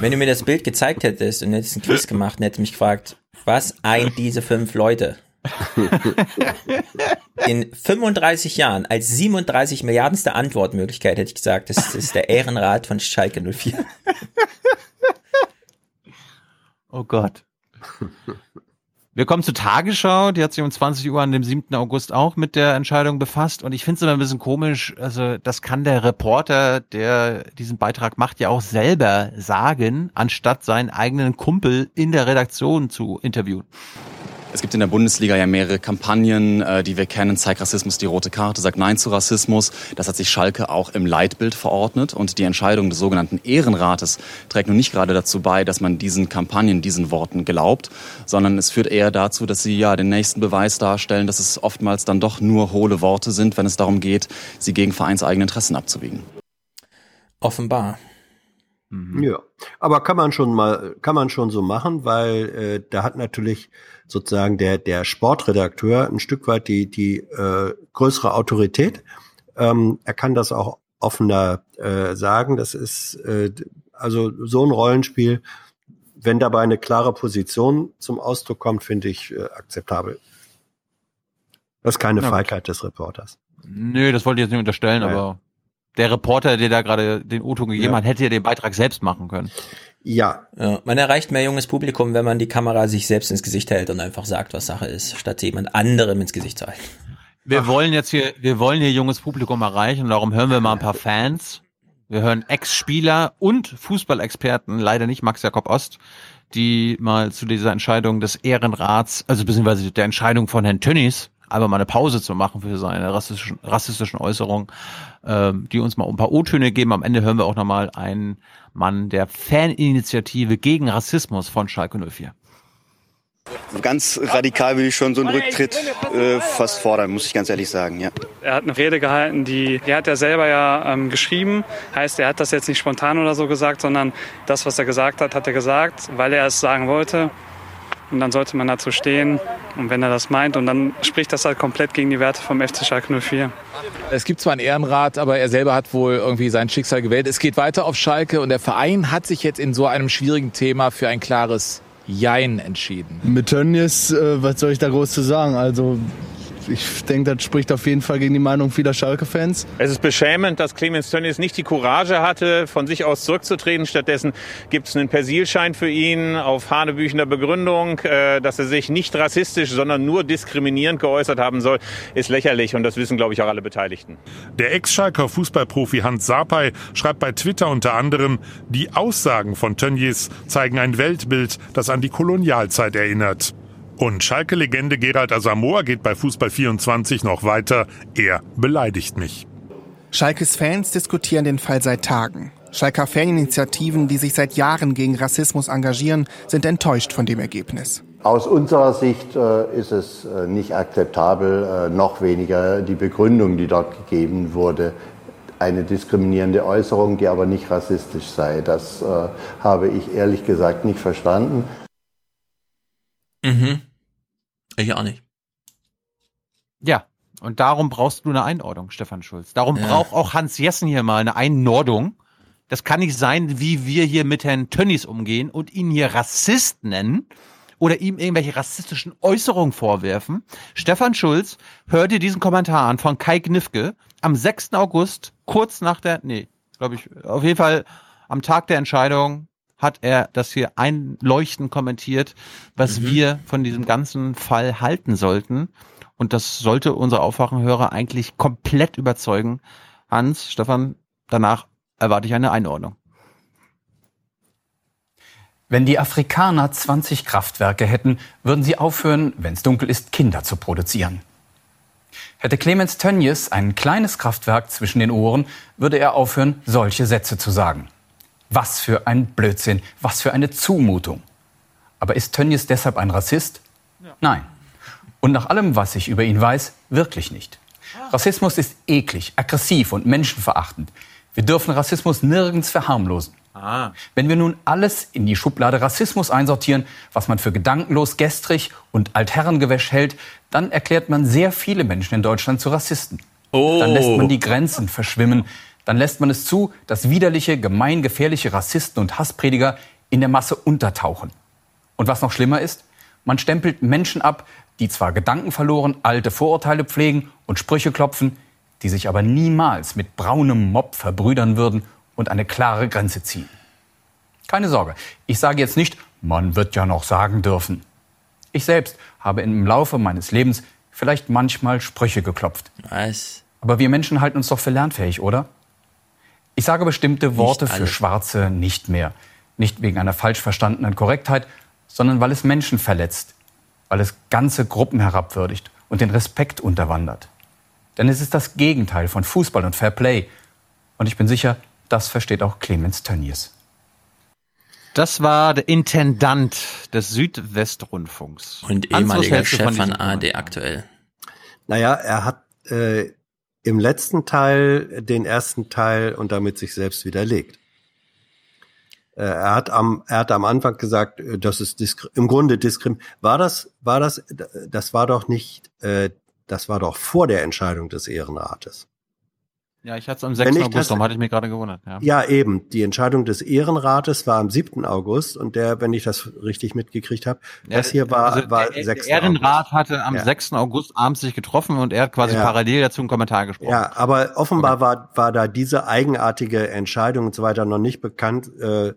Wenn du mir das Bild gezeigt hättest und hättest einen Quiz gemacht und hättest mich gefragt, was eint diese fünf Leute? In 35 Jahren als 37 Milliardenste Antwortmöglichkeit hätte ich gesagt, das ist der Ehrenrat von Schalke 04. Oh Gott. Wir kommen zur Tagesschau, die hat sich um 20 Uhr an dem 7. August auch mit der Entscheidung befasst und ich finde es immer ein bisschen komisch, also das kann der Reporter, der diesen Beitrag macht, ja auch selber sagen, anstatt seinen eigenen Kumpel in der Redaktion zu interviewen. Es gibt in der Bundesliga ja mehrere Kampagnen, äh, die wir kennen. Zeig Rassismus die rote Karte, sagt Nein zu Rassismus. Das hat sich Schalke auch im Leitbild verordnet. Und die Entscheidung des sogenannten Ehrenrates trägt nun nicht gerade dazu bei, dass man diesen Kampagnen, diesen Worten glaubt, sondern es führt eher dazu, dass sie ja den nächsten Beweis darstellen, dass es oftmals dann doch nur hohle Worte sind, wenn es darum geht, sie gegen vereinseigene Interessen abzuwiegen. Offenbar. Ja, aber kann man schon mal, kann man schon so machen, weil äh, da hat natürlich sozusagen der der Sportredakteur ein Stück weit die die äh, größere Autorität. Ähm, er kann das auch offener äh, sagen. Das ist äh, also so ein Rollenspiel. Wenn dabei eine klare Position zum Ausdruck kommt, finde ich äh, akzeptabel. Das ist keine gut. Feigheit des Reporters. Nö, das wollte ich jetzt nicht unterstellen, Nein. aber der Reporter, der da gerade den O-Ton gegeben ja. hat, hätte ja den Beitrag selbst machen können. Ja. ja. Man erreicht mehr junges Publikum, wenn man die Kamera sich selbst ins Gesicht hält und einfach sagt, was Sache ist, statt jemand anderem ins Gesicht zu halten. Wir Ach. wollen jetzt hier, wir wollen hier junges Publikum erreichen und darum hören wir mal ein paar Fans. Wir hören Ex-Spieler und Fußballexperten, leider nicht Max Jakob Ost, die mal zu dieser Entscheidung des Ehrenrats, also beziehungsweise der Entscheidung von Herrn Tönnies, einfach mal eine Pause zu machen für seine rassistischen, rassistischen Äußerungen, ähm, die uns mal ein paar O-Töne geben. Am Ende hören wir auch nochmal einen Mann der Faninitiative gegen Rassismus von Schalke 04. Ganz radikal will ich schon so einen Rücktritt äh, fast fordern, muss ich ganz ehrlich sagen, ja. Er hat eine Rede gehalten, die, die hat er selber ja ähm, geschrieben. Heißt, er hat das jetzt nicht spontan oder so gesagt, sondern das, was er gesagt hat, hat er gesagt, weil er es sagen wollte. Und dann sollte man dazu stehen. Und wenn er das meint, und dann spricht das halt komplett gegen die Werte vom FC Schalke 04. Es gibt zwar einen Ehrenrat, aber er selber hat wohl irgendwie sein Schicksal gewählt. Es geht weiter auf Schalke und der Verein hat sich jetzt in so einem schwierigen Thema für ein klares Jein entschieden. Mit Tönnies, äh, was soll ich da groß zu sagen? Also ich denke, das spricht auf jeden Fall gegen die Meinung vieler Schalke-Fans. Es ist beschämend, dass Clemens Tönnies nicht die Courage hatte, von sich aus zurückzutreten. Stattdessen gibt es einen Persilschein für ihn auf hanebüchender Begründung, äh, dass er sich nicht rassistisch, sondern nur diskriminierend geäußert haben soll, ist lächerlich und das wissen, glaube ich, auch alle Beteiligten. Der Ex-Schalker Fußballprofi Hans Sapay schreibt bei Twitter unter anderem, die Aussagen von Tönnies zeigen ein Weltbild, das an die Kolonialzeit erinnert. Und Schalke-Legende Gerald Asamoah geht bei Fußball 24 noch weiter. Er beleidigt mich. Schalkes Fans diskutieren den Fall seit Tagen. Schalker Faninitiativen, die sich seit Jahren gegen Rassismus engagieren, sind enttäuscht von dem Ergebnis. Aus unserer Sicht äh, ist es äh, nicht akzeptabel, äh, noch weniger die Begründung, die dort gegeben wurde, eine diskriminierende Äußerung, die aber nicht rassistisch sei. Das äh, habe ich ehrlich gesagt nicht verstanden. Mhm. Ich auch nicht. Ja, und darum brauchst du eine Einordnung, Stefan Schulz. Darum ja. braucht auch Hans Jessen hier mal eine Einordnung. Das kann nicht sein, wie wir hier mit Herrn Tönnies umgehen und ihn hier Rassist nennen oder ihm irgendwelche rassistischen Äußerungen vorwerfen. Stefan Schulz, hör dir diesen Kommentar an von Kai Knifke am 6. August, kurz nach der, nee, glaube ich, auf jeden Fall am Tag der Entscheidung hat er das hier einleuchtend kommentiert, was mhm. wir von diesem ganzen Fall halten sollten. Und das sollte unsere Aufwachenhörer eigentlich komplett überzeugen. Hans, Stefan, danach erwarte ich eine Einordnung. Wenn die Afrikaner 20 Kraftwerke hätten, würden sie aufhören, wenn es dunkel ist, Kinder zu produzieren. Hätte Clemens Tönnies ein kleines Kraftwerk zwischen den Ohren, würde er aufhören, solche Sätze zu sagen. Was für ein Blödsinn, was für eine Zumutung. Aber ist Tönnies deshalb ein Rassist? Ja. Nein. Und nach allem, was ich über ihn weiß, wirklich nicht. Rassismus ist eklig, aggressiv und menschenverachtend. Wir dürfen Rassismus nirgends verharmlosen. Ah. Wenn wir nun alles in die Schublade Rassismus einsortieren, was man für gedankenlos, gestrig und altherrengewäsch hält, dann erklärt man sehr viele Menschen in Deutschland zu Rassisten. Oh. Dann lässt man die Grenzen verschwimmen dann lässt man es zu, dass widerliche, gemeingefährliche Rassisten und Hassprediger in der Masse untertauchen. Und was noch schlimmer ist, man stempelt Menschen ab, die zwar gedankenverloren alte Vorurteile pflegen und Sprüche klopfen, die sich aber niemals mit braunem Mob verbrüdern würden und eine klare Grenze ziehen. Keine Sorge, ich sage jetzt nicht, man wird ja noch sagen dürfen. Ich selbst habe im Laufe meines Lebens vielleicht manchmal Sprüche geklopft. Was? Aber wir Menschen halten uns doch für lernfähig, oder? Ich sage bestimmte Worte für Schwarze nicht mehr. Nicht wegen einer falsch verstandenen Korrektheit, sondern weil es Menschen verletzt, weil es ganze Gruppen herabwürdigt und den Respekt unterwandert. Denn es ist das Gegenteil von Fußball und Fair Play. Und ich bin sicher, das versteht auch Clemens Tönnies. Das war der Intendant des Südwestrundfunks. Und ehemaliger Chef von ARD aktuell. Naja, er hat äh, im letzten Teil den ersten Teil und damit sich selbst widerlegt. Äh, er hat am, er hat am Anfang gesagt, äh, das ist im Grunde diskrim. War das, war das, das war doch nicht, äh, das war doch vor der Entscheidung des Ehrenrates. Ja, ich hatte es am 6. August, das, darum hatte ich mich gerade gewundert. Ja. ja, eben. Die Entscheidung des Ehrenrates war am 7. August und der, wenn ich das richtig mitgekriegt habe, ja, das hier war, also war der, 6. Der Ehrenrat August. hatte am ja. 6. August abends sich getroffen und er hat quasi ja. parallel dazu einen Kommentar gesprochen. Ja, aber offenbar okay. war, war da diese eigenartige Entscheidung und so weiter noch nicht bekannt. Äh,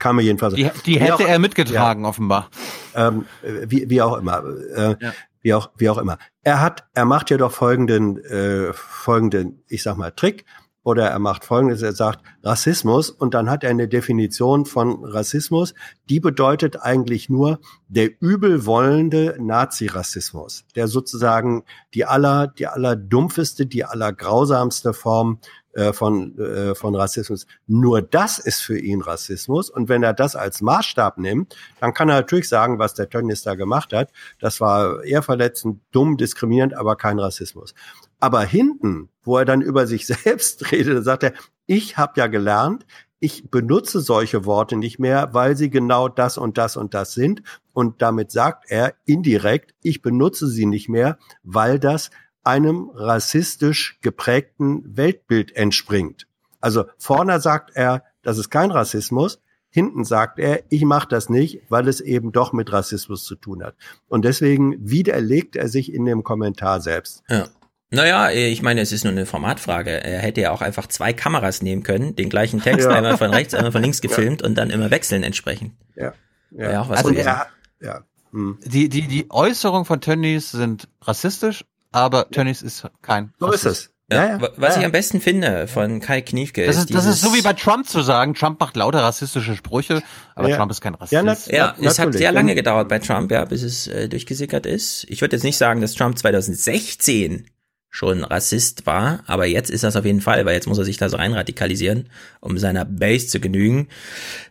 kam mir jedenfalls. Die, die hätte auch, er mitgetragen, offenbar. Ähm, wie, wie auch immer. Äh, wie auch, wie auch immer. Er hat, er macht ja doch folgenden, äh, folgenden, ich sag mal, Trick. Oder er macht folgendes, er sagt Rassismus und dann hat er eine Definition von Rassismus, die bedeutet eigentlich nur der übelwollende Nazi-Rassismus, der sozusagen die aller, die aller dumpfeste, die aller grausamste Form äh, von, äh, von Rassismus. Nur das ist für ihn Rassismus. Und wenn er das als Maßstab nimmt, dann kann er natürlich sagen, was der Tönnies da gemacht hat. Das war eher verletzend, dumm, diskriminierend, aber kein Rassismus. Aber hinten, wo er dann über sich selbst redet, sagt er, ich habe ja gelernt, ich benutze solche Worte nicht mehr, weil sie genau das und das und das sind. Und damit sagt er indirekt, ich benutze sie nicht mehr, weil das einem rassistisch geprägten Weltbild entspringt. Also vorne sagt er, das ist kein Rassismus, hinten sagt er, ich mache das nicht, weil es eben doch mit Rassismus zu tun hat. Und deswegen widerlegt er sich in dem Kommentar selbst. Ja. Naja, ich meine, es ist nur eine Formatfrage. Er hätte ja auch einfach zwei Kameras nehmen können, den gleichen Text ja. einmal von rechts, einmal von links gefilmt ja. und dann immer wechseln entsprechend. Ja. ja. ja auch was also er, ja. Hm. Die, die, die Äußerungen von Tönnies sind rassistisch, aber Tönnies ist kein. So Rassist. ist es. Ja, ja, was ja. ich am besten finde von Kai Kniefke das ist, das ist so wie bei Trump zu sagen, Trump macht lauter rassistische Sprüche, aber ja. Trump ist kein Rassist. Ja, na, ja es hat sehr lange gedauert bei Trump, ja, bis es äh, durchgesickert ist. Ich würde jetzt nicht sagen, dass Trump 2016 schon Rassist war, aber jetzt ist das auf jeden Fall, weil jetzt muss er sich da so einradikalisieren, um seiner Base zu genügen.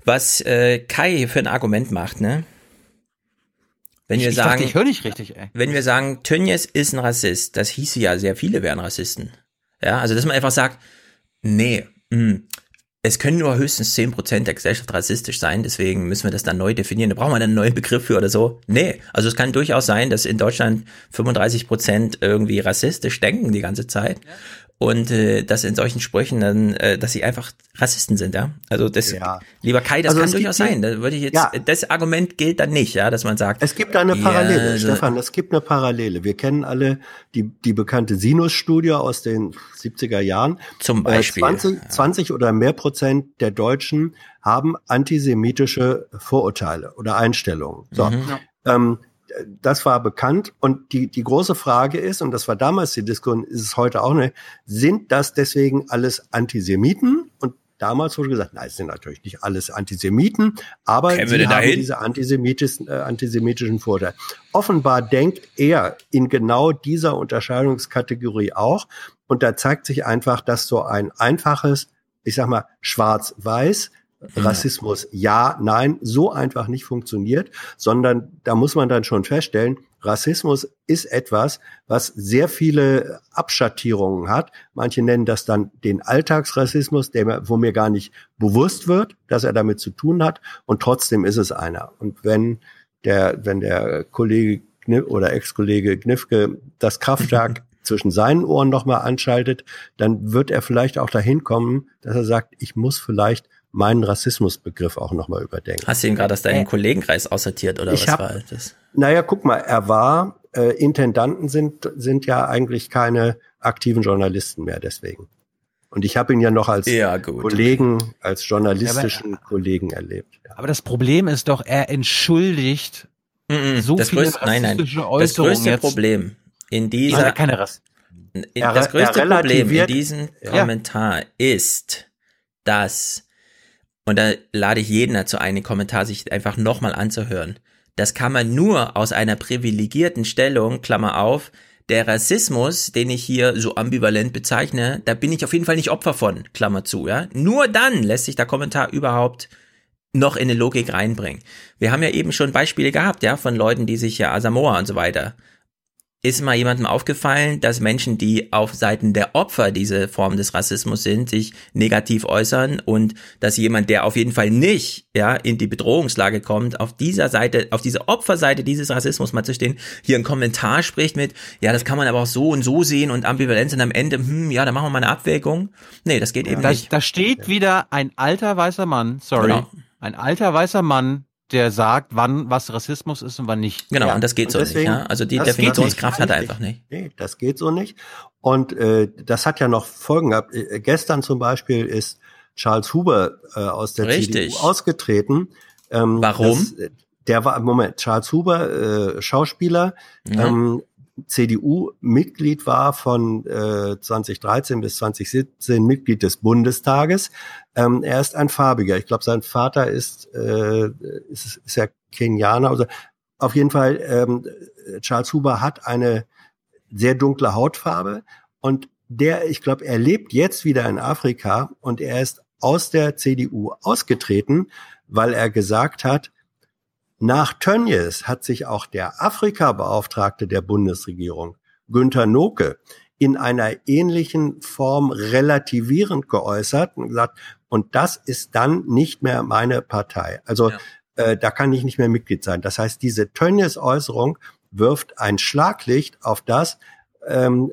Was äh, Kai für ein Argument macht, ne? Wenn wir ich sagen, dachte, ich höre nicht richtig, ey. Wenn wir sagen, Tönnies ist ein Rassist, das hieße ja, sehr viele wären Rassisten. Ja, also dass man einfach sagt, nee, mh, hm, es können nur höchstens zehn Prozent der Gesellschaft rassistisch sein, deswegen müssen wir das dann neu definieren. Da brauchen wir einen neuen Begriff für oder so. Nee, also es kann durchaus sein, dass in Deutschland 35 Prozent irgendwie rassistisch denken die ganze Zeit. Und äh, dass in solchen Sprüchen dann, äh, dass sie einfach Rassisten sind, ja. Also das, ja. lieber Kai, das also kann durchaus sein. Da würde ich jetzt, ja. das Argument gilt dann nicht, ja, dass man sagt. Es gibt da eine Parallele, ja, also, Stefan. Es gibt eine Parallele. Wir kennen alle die die bekannte Sinus-Studie aus den 70er Jahren. Zum äh, Beispiel. Äh, 20, 20 oder mehr Prozent der Deutschen haben antisemitische Vorurteile oder Einstellungen. So. Mhm. Ähm, das war bekannt. Und die, die große Frage ist, und das war damals die Diskussion, ist es heute auch nicht, sind das deswegen alles Antisemiten? Und damals wurde gesagt, nein, es sind natürlich nicht alles Antisemiten, aber Kennen sie haben dahin? diese antisemitischen, äh, antisemitischen Vorteile. Offenbar denkt er in genau dieser Unterscheidungskategorie auch. Und da zeigt sich einfach, dass so ein einfaches, ich sag mal, schwarz-weiß Rassismus ja, nein, so einfach nicht funktioniert, sondern da muss man dann schon feststellen, Rassismus ist etwas, was sehr viele Abschattierungen hat. Manche nennen das dann den Alltagsrassismus, der, wo mir gar nicht bewusst wird, dass er damit zu tun hat. Und trotzdem ist es einer. Und wenn der, wenn der Kollege oder Ex-Kollege Gnifke das Kraftwerk zwischen seinen Ohren nochmal anschaltet, dann wird er vielleicht auch dahin kommen, dass er sagt, ich muss vielleicht meinen Rassismusbegriff auch nochmal überdenken. Hast du ihn gerade aus deinem äh, Kollegenkreis aussortiert oder was hab, war das? Naja, guck mal, er war, äh, Intendanten sind, sind ja eigentlich keine aktiven Journalisten mehr deswegen. Und ich habe ihn ja noch als ja, Kollegen, als journalistischen ja, aber, Kollegen erlebt. Ja. Aber das Problem ist doch, er entschuldigt mm -mm, so das viele größte, nein, nein, Das größte jetzt. Problem in dieser, ja, keine Rass. In, das größte Problem in diesem Kommentar ist, dass und da lade ich jeden dazu ein, den Kommentar sich einfach nochmal anzuhören. Das kann man nur aus einer privilegierten Stellung, Klammer auf, der Rassismus, den ich hier so ambivalent bezeichne, da bin ich auf jeden Fall nicht Opfer von, Klammer zu, ja. Nur dann lässt sich der Kommentar überhaupt noch in eine Logik reinbringen. Wir haben ja eben schon Beispiele gehabt, ja, von Leuten, die sich ja Asamoah und so weiter ist mal jemandem aufgefallen, dass Menschen, die auf Seiten der Opfer diese Form des Rassismus sind, sich negativ äußern und dass jemand, der auf jeden Fall nicht, ja, in die Bedrohungslage kommt, auf dieser Seite, auf dieser Opferseite dieses Rassismus mal zu stehen, hier einen Kommentar spricht mit, ja, das kann man aber auch so und so sehen und Ambivalenz und am Ende, hm, ja, da machen wir mal eine Abwägung. Nee, das geht eben da, nicht. Da steht wieder ein alter weißer Mann, sorry, Genau. ein alter weißer Mann, der sagt, wann was Rassismus ist und wann nicht. Genau, und das geht so nicht, ja. Also die Definitionskraft hat er einfach nicht. Nee, das geht so nicht. Und äh, das hat ja noch Folgen gehabt. Äh, gestern zum Beispiel ist Charles Huber äh, aus der Richtig. CDU ausgetreten. Ähm, Warum? Das, der war, Moment, Charles Huber, äh, Schauspieler, Ja. ähm, CDU-Mitglied war von äh, 2013 bis 2017 Mitglied des Bundestages. Ähm, er ist ein Farbiger. Ich glaube, sein Vater ist, äh, ist, ist ja Kenianer. Also auf jeden Fall, ähm, Charles Huber hat eine sehr dunkle Hautfarbe und der, ich glaube, er lebt jetzt wieder in Afrika und er ist aus der CDU ausgetreten, weil er gesagt hat, nach Tönnies hat sich auch der Afrika-Beauftragte der Bundesregierung, Günther Noke, in einer ähnlichen Form relativierend geäußert und gesagt, und das ist dann nicht mehr meine Partei. Also äh, da kann ich nicht mehr Mitglied sein. Das heißt, diese Tönnies-Äußerung wirft ein Schlaglicht auf das, ähm,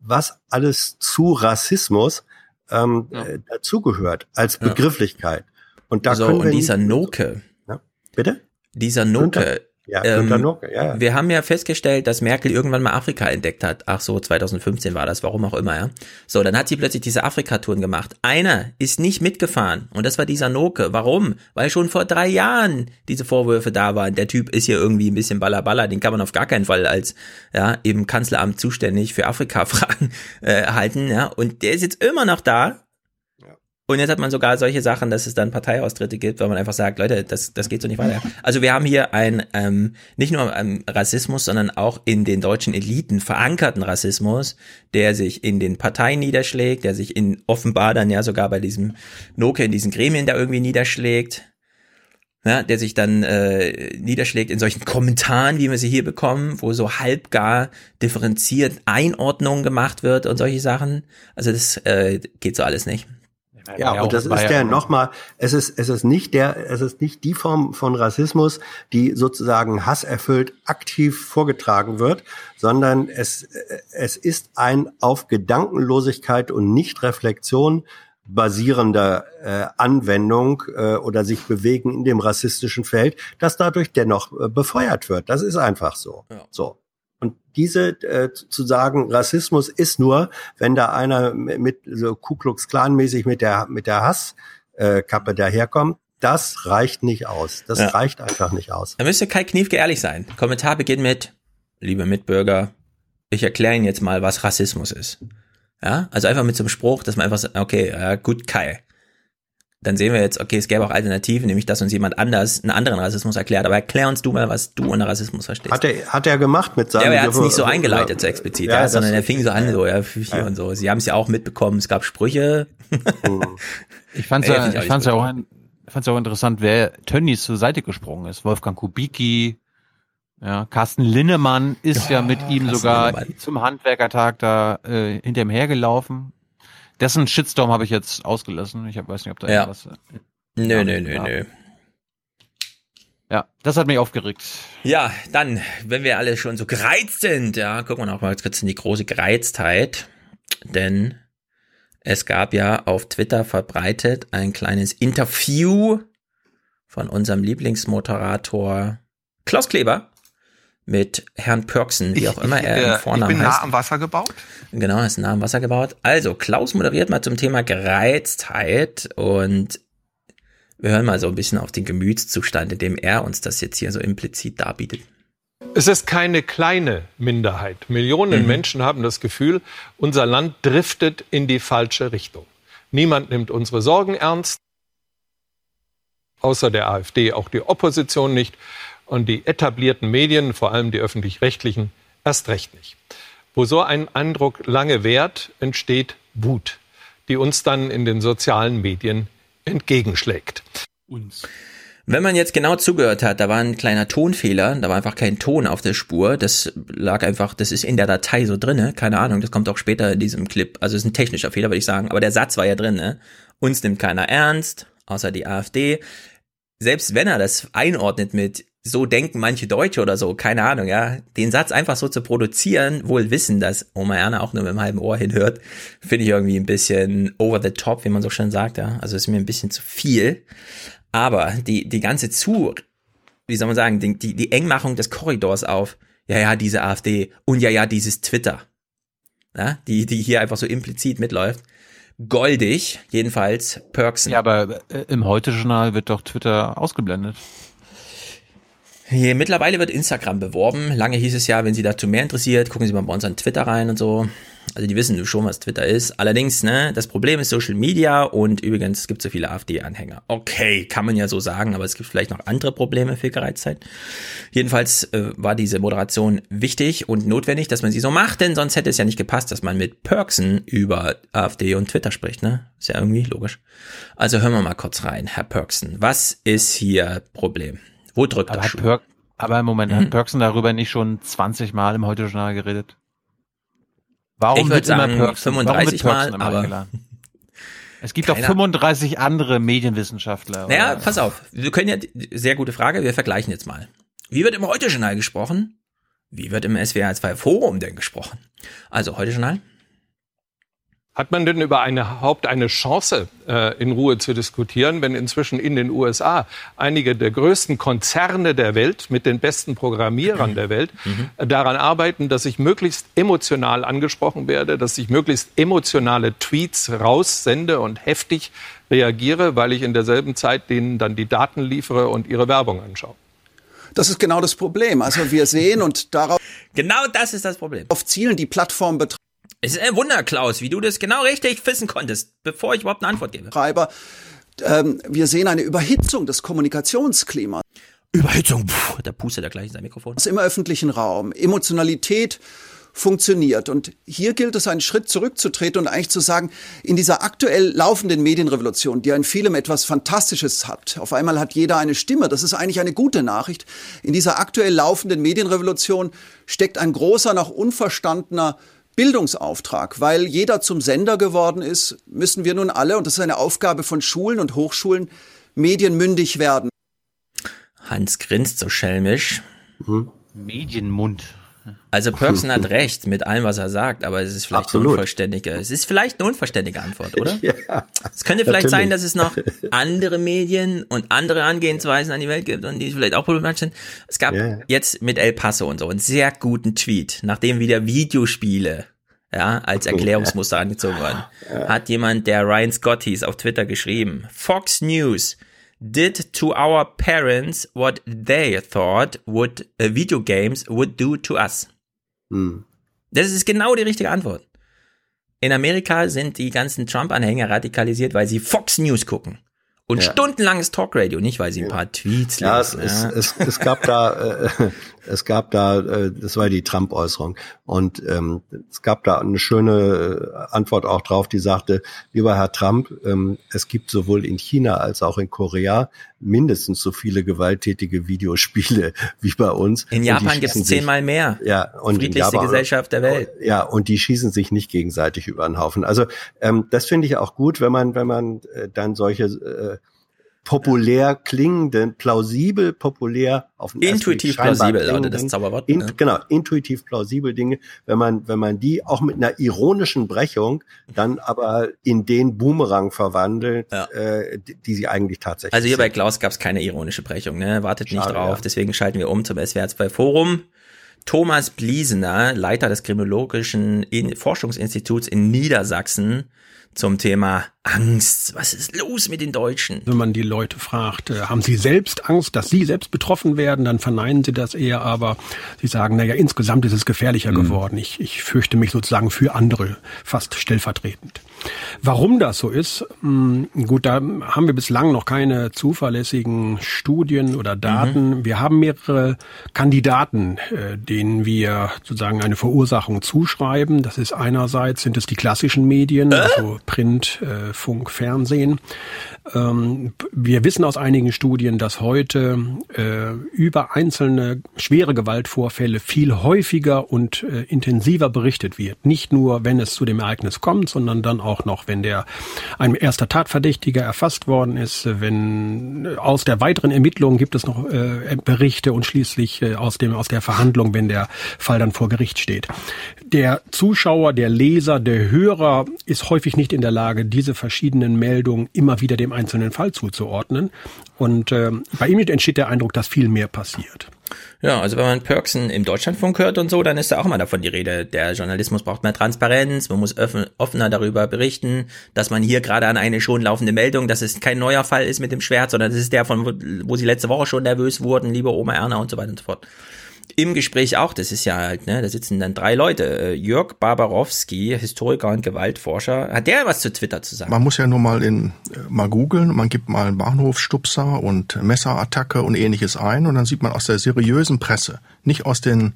was alles zu Rassismus ähm, äh, dazugehört als Ja. Begrifflichkeit. Und da so, können wir und dieser Noke. Ja. Bitte? Dieser Noke. Ja, Noke, ja, ja. Wir haben ja festgestellt, dass Merkel irgendwann mal Afrika entdeckt hat. Ach so, 2015 war das, warum auch immer, ja. So, dann hat sie plötzlich diese Afrika-Touren gemacht. Einer ist nicht mitgefahren und das war dieser Noke. Warum? Weil schon vor drei Jahren diese Vorwürfe da waren. Der Typ ist hier irgendwie ein bisschen ballerballer, den kann man auf gar keinen Fall als, ja, im Kanzleramt zuständig für Afrika-Fragen äh, halten, ja. Und der ist jetzt immer noch da. Und jetzt hat man sogar solche Sachen, dass es dann Parteiaustritte gibt, weil man einfach sagt, Leute, das, das geht so nicht weiter. Also wir haben hier ein ähm, nicht nur ähm, Rassismus, sondern auch in den deutschen Eliten verankerten Rassismus, der sich in den Parteien niederschlägt, der sich in offenbar dann ja sogar bei diesem Noke in diesen Gremien da irgendwie niederschlägt. Ja, der sich dann äh, niederschlägt in solchen Kommentaren, wie wir sie hier bekommen, wo so halbgar differenziert Einordnung gemacht wird und solche Sachen. Also das äh, geht so alles nicht. Ja, und das ist der nochmal, es ist, es ist nicht der, es ist nicht die Form von Rassismus, die sozusagen hasserfüllt aktiv vorgetragen wird, sondern es, es ist ein auf Gedankenlosigkeit und Nichtreflexion basierender äh, Anwendung äh, oder sich bewegen in dem rassistischen Feld, das dadurch dennoch äh, befeuert wird. Das ist einfach so. So. Diese äh, zu sagen, Rassismus ist nur, wenn da einer mit so Ku Klux Klan mäßig mit der mit der Hasskappe daherkommt, das reicht nicht aus. Das Ja. reicht einfach nicht aus. Da müsste Kai Kniefke ehrlich sein. Kommentar beginnt mit, liebe Mitbürger, ich erkläre Ihnen jetzt mal, was Rassismus ist. Ja, also einfach mit so einem Spruch, dass man einfach sagt, okay, äh, gut, Kai. Dann sehen wir jetzt, okay, es gäbe auch Alternativen, nämlich dass uns jemand anders einen anderen Rassismus erklärt. Aber erklär uns du mal, was du unter Rassismus verstehst. Hat er, hat er gemacht mit seinem. Ja, aber er hat es nicht so Ja, eingeleitet, so explizit, ja, ja, sondern er fing so an, so, ja, hier und so. Sie haben es ja auch mitbekommen, es gab Sprüche. Ich fand's ja, ich auch ich fand's ja auch, ein- fand's ja auch interessant, wer Tönnies zur Seite gesprungen ist. Wolfgang Kubicki, ja, Carsten Linnemann ist ja, mit ihm Carsten sogar Linnemann. zum Handwerkertag da äh, hinter ihm hergelaufen. Dessen Shitstorm habe ich jetzt ausgelassen. Ich hab, weiß nicht, ob da Ja. irgendwas. Nö, nö, nö, nö. Ja, das hat mich aufgeregt. Ja, dann, wenn wir alle schon so gereizt sind, ja, gucken wir noch mal kurz in die große Gereiztheit. Denn es gab ja auf Twitter verbreitet ein kleines Interview von unserem Lieblingsmoderator Klaus Kleber mit Herrn Pörksen, wie auch immer er äh, im ich Vornamen bin nah heißt. am Wasser gebaut. Genau, ist nah am Wasser gebaut. Also, Klaus moderiert mal zum Thema Gereiztheit und wir hören mal so ein bisschen auf den Gemütszustand, in dem er uns das jetzt hier so implizit darbietet. Es ist keine kleine Minderheit. Millionen Mhm. Menschen haben das Gefühl, unser Land driftet in die falsche Richtung. Niemand nimmt unsere Sorgen ernst, außer der AfD auch die Opposition nicht und die etablierten Medien, vor allem die öffentlich-rechtlichen, erst recht nicht. Wo so ein Eindruck lange währt, entsteht Wut, die uns dann in den sozialen Medien entgegenschlägt. Uns. Wenn man jetzt genau zugehört hat, da war ein kleiner Tonfehler, da war einfach kein Ton auf der Spur. Das lag einfach, das ist in der Datei so drinne, keine Ahnung, das kommt auch später in diesem Clip. Also es ist ein technischer Fehler, würde ich sagen, aber der Satz war ja drin, ne? Uns nimmt keiner ernst, außer die AfD. Selbst wenn er das einordnet mit so denken manche Deutsche oder so, keine Ahnung, ja, den Satz einfach so zu produzieren, wohl wissen, dass Oma Erna auch nur mit dem halben Ohr hinhört, finde ich irgendwie ein bisschen over the top, wie man so schön sagt, ja. Also ist mir ein bisschen zu viel. Aber die, die ganze zu, wie soll man sagen, die, die, die Engmachung des Korridors auf, ja, ja, diese AfD und ja, ja, dieses Twitter, ja, die, die hier einfach so implizit mitläuft. Goldig, jedenfalls Perksen. Ja, aber äh, im Heute-Journal wird doch Twitter ausgeblendet. Hier, mittlerweile wird Instagram beworben. Lange hieß es ja, wenn Sie dazu mehr interessiert, gucken Sie mal bei uns an Twitter rein und so. Also die wissen schon, was Twitter ist. Allerdings, ne, das Problem ist Social Media und übrigens, es gibt so viele AfD-Anhänger. Okay, kann man ja so sagen, aber es gibt vielleicht noch andere Probleme für Gereiztheit. Jedenfalls äh, war diese Moderation wichtig und notwendig, dass man sie so macht, denn sonst hätte es ja nicht gepasst, dass man mit Perksen über AfD und Twitter spricht, ne? Ist ja irgendwie logisch. Also hören wir mal kurz rein, Herr Perksen. Was ist hier Problem? Wo drückt aber der Schuh? Per aber im Moment Mhm. hat Perksen darüber nicht schon 20 Mal im Heute-Journal geredet? Warum Ich wird immer sagen, Perksen, warum 35 wird Perksen Mal, immer aber- eingeladen? Es gibt doch Keiner- 35 andere Medienwissenschaftler. Naja, oder? pass auf. Wir können ja, sehr gute Frage, wir vergleichen jetzt mal. Wie wird im Heute-Journal gesprochen? Wie wird im SWR 2 Forum denn gesprochen? Also, Heute-Journal? Hat man denn überhaupt eine Chance, äh, in Ruhe zu diskutieren, wenn inzwischen in den USA einige der größten Konzerne der Welt mit den besten Programmierern der Welt äh, daran arbeiten, dass ich möglichst emotional angesprochen werde, dass ich möglichst emotionale Tweets raussende und heftig reagiere, weil ich in derselben Zeit denen dann die Daten liefere und ihre Werbung anschaue? Das ist genau das Problem. Also wir sehen und darauf Genau das ist das Problem. auf zielen die Plattformbetreiber, Es ist ein Wunder, Klaus, wie du das genau richtig wissen konntest, bevor ich überhaupt eine Antwort gebe. ähm, wir sehen eine Überhitzung des Kommunikationsklimas. Überhitzung, Puh, der pustet da gleich in sein Mikrofon. Im öffentlichen Raum. Emotionalität funktioniert. Und hier gilt es, einen Schritt zurückzutreten und eigentlich zu sagen, in dieser aktuell laufenden Medienrevolution, die in vielem etwas Fantastisches hat, auf einmal hat jeder eine Stimme, das ist eigentlich eine gute Nachricht. In dieser aktuell laufenden Medienrevolution steckt ein großer, noch unverstandener Bildungsauftrag. Weil jeder zum Sender geworden ist, müssen wir nun alle, und das ist eine Aufgabe von Schulen und Hochschulen, medienmündig werden. Hans grinst so schelmisch. Medienmund. Also Perksen hat recht mit allem, was er sagt, aber es ist vielleicht eine Absolut. unvollständige. Es ist vielleicht eine unvollständige Antwort, oder? Ja, Es könnte vielleicht sein, natürlich. dass es noch andere Medien und andere Angehensweisen an die Welt gibt und die vielleicht auch problematisch sind. Es gab Ja, jetzt mit El Paso und so einen sehr guten Tweet, nachdem wieder Videospiele ja, als Erklärungsmuster angezogen wurden, hat jemand, der Ryan Scott hieß, auf Twitter geschrieben, Fox News did to our parents what they thought would uh, video games would do to us. Hm. Das ist genau die richtige Antwort. In Amerika sind die ganzen Trump-Anhänger radikalisiert, weil sie Fox News gucken. Und Ja. stundenlanges Talkradio, nicht weil sie ein paar Tweets Ja, es, lesen. es, ja. es, es gab da, äh, es gab da, äh, das war die Trump-Äußerung und ähm, es gab da eine schöne äh, Antwort auch drauf, die sagte, lieber Herr Trump, ähm, es gibt sowohl in China als auch in Korea mindestens so viele gewalttätige Videospiele wie bei uns. In Japan gibt es zehnmal mehr. Ja, und Friedlichste Japan- Gesellschaft der Welt. Ja, und die schießen sich nicht gegenseitig über den Haufen. Also ähm, das finde ich auch gut, wenn man, wenn man äh, dann solche äh, populär klingenden, plausibel, populär auf den Intuitiv plausibel lautet das Zauberwort, In, ne? Genau, intuitiv plausibel Dinge, wenn man, wenn man die auch mit einer ironischen Brechung dann aber in den Boomerang verwandelt, äh, die, die sie eigentlich tatsächlich Also hier bei sind. Klaus gab es keine ironische Brechung, ne? Wartet nicht Schade, drauf, ja. deswegen schalten wir um zum SWR 2 Forum. Thomas Bliesener, Leiter des Kriminologischen In Forschungsinstituts in Niedersachsen, zum Thema Angst. Was ist los mit den Deutschen? Wenn man die Leute fragt, äh, haben sie selbst Angst, dass sie selbst betroffen werden, dann verneinen sie das eher, aber sie sagen, naja, insgesamt ist es gefährlicher geworden. Ich, ich fürchte mich sozusagen für andere fast stellvertretend. Warum das so ist, mh, gut, da haben wir bislang noch keine zuverlässigen Studien oder Daten. Wir haben mehrere Kandidaten, äh, denen wir sozusagen eine Verursachung zuschreiben. Das ist einerseits sind es die klassischen Medien, also Print, äh, Funk, Fernsehen. Ähm, wir wissen aus einigen Studien, dass heute äh, über einzelne schwere Gewaltvorfälle viel häufiger und äh, intensiver berichtet wird. Nicht nur, wenn es zu dem Ereignis kommt, sondern dann auch noch, wenn der ein erster Tatverdächtiger erfasst worden ist, wenn äh, aus der weiteren Ermittlung gibt es noch äh, Berichte und schließlich äh, aus dem aus der Verhandlung, wenn der Fall dann vor Gericht steht. Der Zuschauer, der Leser, der Hörer ist häufig nicht in der Lage, diese verschiedenen Meldungen immer wieder dem einzelnen Fall zuzuordnen. Und äh, bei ihm entsteht der Eindruck, dass viel mehr passiert. Ja, also wenn man Perksen im Deutschlandfunk hört und so, dann ist da auch immer davon die Rede. Der Journalismus braucht mehr Transparenz, man muss offener darüber berichten, dass man hier gerade an eine schon laufende Meldung, dass es kein neuer Fall ist mit dem Schwert, sondern das ist der von, wo sie letzte Woche schon nervös wurden, liebe Oma Erna und so weiter und so fort im Gespräch auch, das ist ja halt, ne, da sitzen dann drei Leute. Äh, Jörg Barbarowski, Historiker und Gewaltforscher, hat der was zu Twitter zu sagen? Man muss ja nur mal in äh, mal googeln, man gibt mal Bahnhofstupser und Messerattacke und ähnliches ein und dann sieht man aus der seriösen Presse, nicht aus den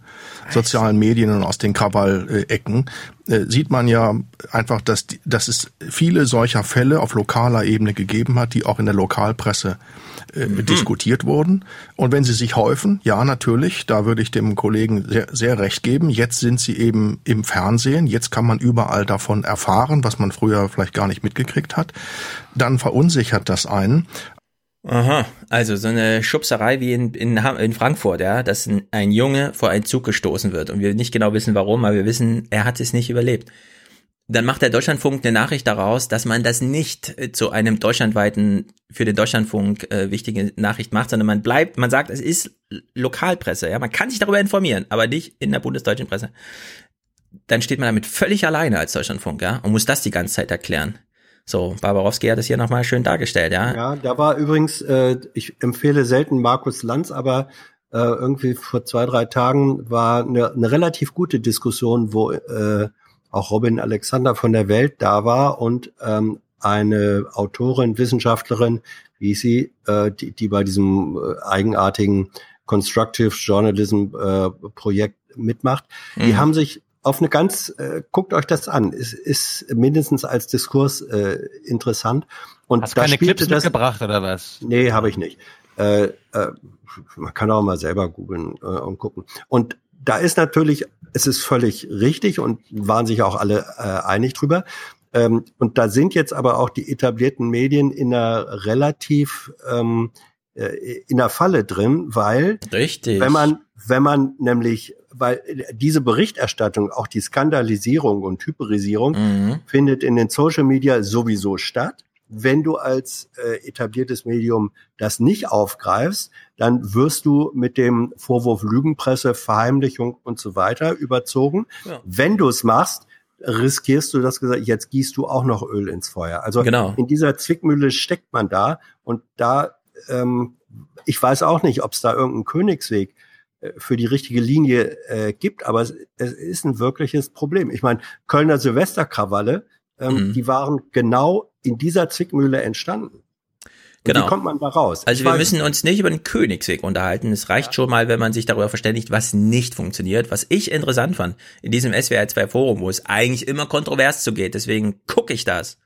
sozialen Medien und aus den Krawallecken, äh, sieht man ja einfach, dass, dass es viele solcher Fälle auf lokaler Ebene gegeben hat, die auch in der Lokalpresse äh, mhm. diskutiert wurden. Und wenn sie sich häufen, ja, natürlich, da würde ich dem Kollegen sehr, sehr recht geben. Jetzt sind sie eben im Fernsehen. Jetzt kann man überall davon erfahren, was man früher vielleicht gar nicht mitgekriegt hat. Dann verunsichert das einen. Aha, also so eine Schubserei wie in, in, in Frankfurt, ja, dass ein, ein Junge vor einen Zug gestoßen wird und wir nicht genau wissen warum, aber wir wissen, er hat es nicht überlebt dann macht der Deutschlandfunk eine Nachricht daraus, dass man das nicht äh, zu einem deutschlandweiten, für den Deutschlandfunk äh, wichtige Nachricht macht, sondern man bleibt, man sagt, es ist Lokalpresse, ja, man kann sich darüber informieren, aber nicht in der bundesdeutschen Presse. Dann steht man damit völlig alleine als Deutschlandfunk, ja, und muss das die ganze Zeit erklären. So, Barbarowski hat es hier nochmal schön dargestellt, ja. Ja, da war übrigens, äh, ich empfehle selten Markus Lanz, aber äh, irgendwie vor zwei, drei Tagen war eine, eine relativ gute Diskussion, wo äh, auch Robin Alexander von der Welt da war und ähm, eine Autorin, Wissenschaftlerin, wie sie, äh, die, die bei diesem äh, eigenartigen Constructive Journalism äh, Projekt mitmacht. Mhm. Die haben sich auf eine ganz, äh, guckt euch das an, es ist mindestens als Diskurs äh, interessant. Und Hast du keine Clips das, mitgebracht oder was? Nee, habe ich nicht. Äh, äh, man kann auch mal selber googeln äh, und gucken. Und da ist natürlich, es ist völlig richtig und waren sich auch alle äh, einig drüber. Ähm, und da sind jetzt aber auch die etablierten Medien in einer relativ ähm, äh, in der Falle drin, weil richtig. wenn man wenn man nämlich weil diese Berichterstattung, auch die Skandalisierung und Hyperisierung mhm. findet in den Social Media sowieso statt wenn du als äh, etabliertes Medium das nicht aufgreifst, dann wirst du mit dem Vorwurf Lügenpresse, Verheimlichung und so weiter überzogen. Ja. Wenn du es machst, riskierst du das gesagt, jetzt gießt du auch noch Öl ins Feuer. Also genau. in dieser Zwickmühle steckt man da und da, ähm, ich weiß auch nicht, ob es da irgendeinen Königsweg äh, für die richtige Linie äh, gibt, aber es, es ist ein wirkliches Problem. Ich meine, Kölner Silvesterkrawalle, ähm, mhm. die waren genau in dieser Zwickmühle entstanden. Genau. Wie kommt man da raus? Also ich wir müssen uns nicht über den Königsweg unterhalten. Es reicht ja. schon mal, wenn man sich darüber verständigt, was nicht funktioniert. Was ich interessant fand in diesem SWR 2 Forum, wo es eigentlich immer kontrovers zugeht. Deswegen gucke ich das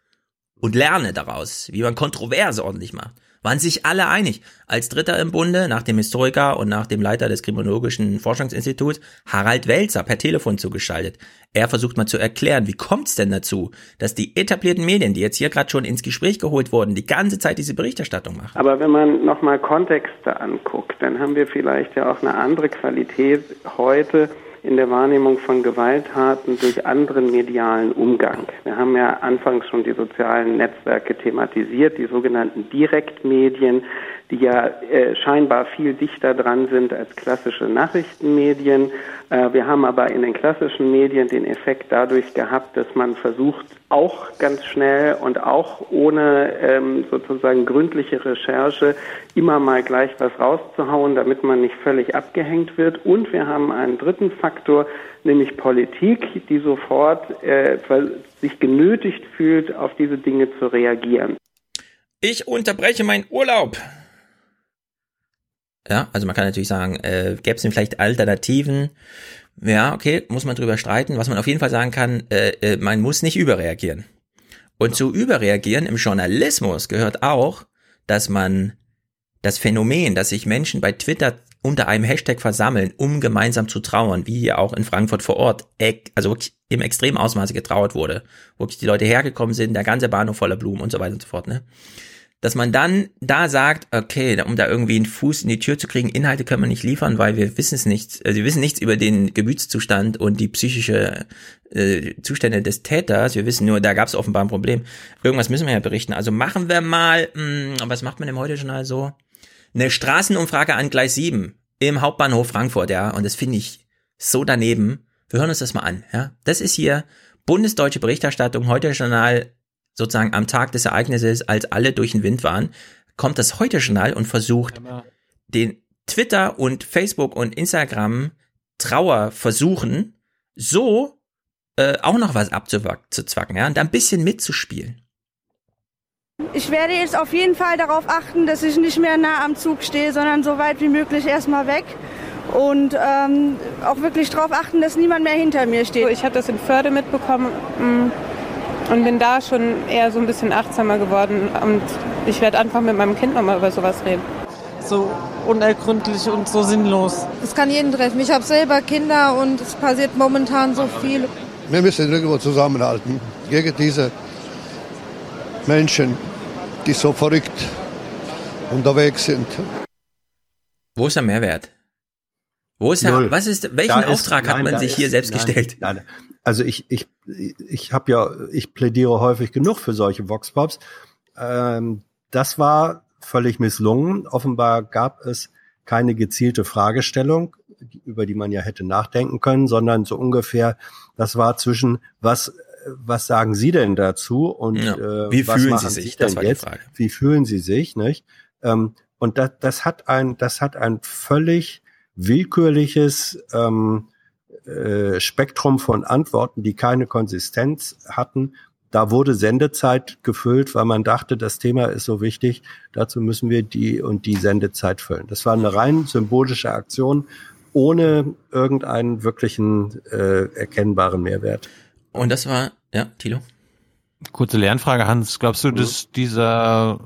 und lerne daraus, wie man Kontroverse ordentlich macht waren sich alle einig. Als Dritter im Bunde, nach dem Historiker und nach dem Leiter des Kriminologischen Forschungsinstituts, Harald Welzer, per Telefon zugeschaltet. Er versucht mal zu erklären, wie kommt es denn dazu, dass die etablierten Medien, die jetzt hier gerade schon ins Gespräch geholt wurden, die ganze Zeit diese Berichterstattung machen. Aber wenn man nochmal Kontexte anguckt, dann haben wir vielleicht ja auch eine andere Qualität heute in der Wahrnehmung von Gewalttaten durch anderen medialen Umgang. Wir haben ja anfangs schon die sozialen Netzwerke thematisiert, die sogenannten Direktmedien, die ja äh, scheinbar viel dichter dran sind als klassische Nachrichtenmedien. Äh, wir haben aber in den klassischen Medien den Effekt dadurch gehabt, dass man versucht, auch ganz schnell und auch ohne ähm, sozusagen gründliche Recherche immer mal gleich was rauszuhauen, damit man nicht völlig abgehängt wird. Und wir haben einen dritten Faktor, nämlich Politik, die sofort äh, sich genötigt fühlt, auf diese Dinge zu reagieren. Ich unterbreche meinen Urlaub. Ja, also man kann natürlich sagen, äh, gäbe es denn vielleicht Alternativen? Ja, okay, muss man drüber streiten. Was man auf jeden Fall sagen kann, äh, äh, man muss nicht überreagieren. Und zu überreagieren im Journalismus gehört auch, dass man das Phänomen, dass sich Menschen bei Twitter unter einem Hashtag versammeln, um gemeinsam zu trauern, wie hier auch in Frankfurt vor Ort, also wirklich im extremen Ausmaße getrauert wurde, wo wirklich die Leute hergekommen sind, der ganze Bahnhof voller Blumen und so weiter und so fort, ne? Dass man dann da sagt, okay, um da irgendwie einen Fuß in die Tür zu kriegen, Inhalte können wir nicht liefern, weil wir wissen es nicht, also wir wissen nichts über den Gemütszustand und die psychische äh, Zustände des Täters. Wir wissen nur, da gab es offenbar ein Problem. Irgendwas müssen wir ja berichten. Also machen wir mal, mh, was macht man im Heute-Journal so? eine Straßenumfrage an Gleis 7 im Hauptbahnhof Frankfurt, ja, und das finde ich so daneben. Wir hören uns das mal an, ja. Das ist hier bundesdeutsche Berichterstattung, heute Journal, sozusagen am Tag des Ereignisses, als alle durch den Wind waren, kommt das heute Journal und versucht, den Twitter und Facebook und Instagram Trauer versuchen, so äh, auch noch was abzuzwacken, ja, und da ein bisschen mitzuspielen. Ich werde jetzt auf jeden Fall darauf achten, dass ich nicht mehr nah am Zug stehe, sondern so weit wie möglich erstmal weg. Und ähm, auch wirklich darauf achten, dass niemand mehr hinter mir steht. Ich habe das in Förde mitbekommen mm, und bin da schon eher so ein bisschen achtsamer geworden. Und ich werde einfach mit meinem Kind nochmal über sowas reden. So unergründlich und so sinnlos. Es kann jeden treffen. Ich habe selber Kinder und es passiert momentan so viel. Wir müssen irgendwo zusammenhalten gegen diese Menschen, die so verrückt unterwegs sind. Wo ist der Mehrwert? Wo ist der, was ist, welchen da Auftrag ist, hat man sich ist, hier selbst nein, gestellt? Nein, also ich, ich, ich habe ja, ich plädiere häufig genug für solche Voxpops. Ähm, das war völlig misslungen. Offenbar gab es keine gezielte Fragestellung, über die man ja hätte nachdenken können, sondern so ungefähr, das war zwischen was was sagen Sie denn dazu? Und ja. äh, wie fühlen Sie sich? Das war jetzt? Wie fühlen Sie sich? Nicht? Ähm, und das, das hat ein, das hat ein völlig willkürliches ähm, äh, Spektrum von Antworten, die keine Konsistenz hatten. Da wurde Sendezeit gefüllt, weil man dachte, das Thema ist so wichtig, dazu müssen wir die und die Sendezeit füllen. Das war eine rein symbolische Aktion ohne irgendeinen wirklichen äh, erkennbaren Mehrwert. Und das war, ja, Tilo? Kurze Lernfrage, Hans. Glaubst du, mhm. dass dieser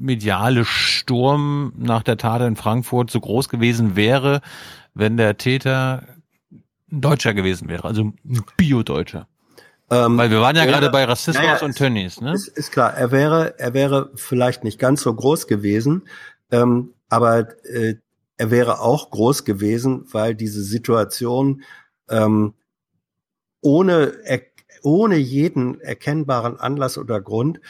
mediale Sturm nach der Tat in Frankfurt so groß gewesen wäre, wenn der Täter ein Deutscher gewesen wäre, also ein Bio-Deutscher? Ähm, Weil wir waren ja wäre, gerade bei Rassismus naja, und Tönnies, ne? Ist, ist klar, er wäre, er wäre vielleicht nicht ganz so groß gewesen, ähm, aber äh, er wäre auch groß gewesen, weil diese Situation ähm, ohne ohne jeden erkennbaren Anlass oder Grund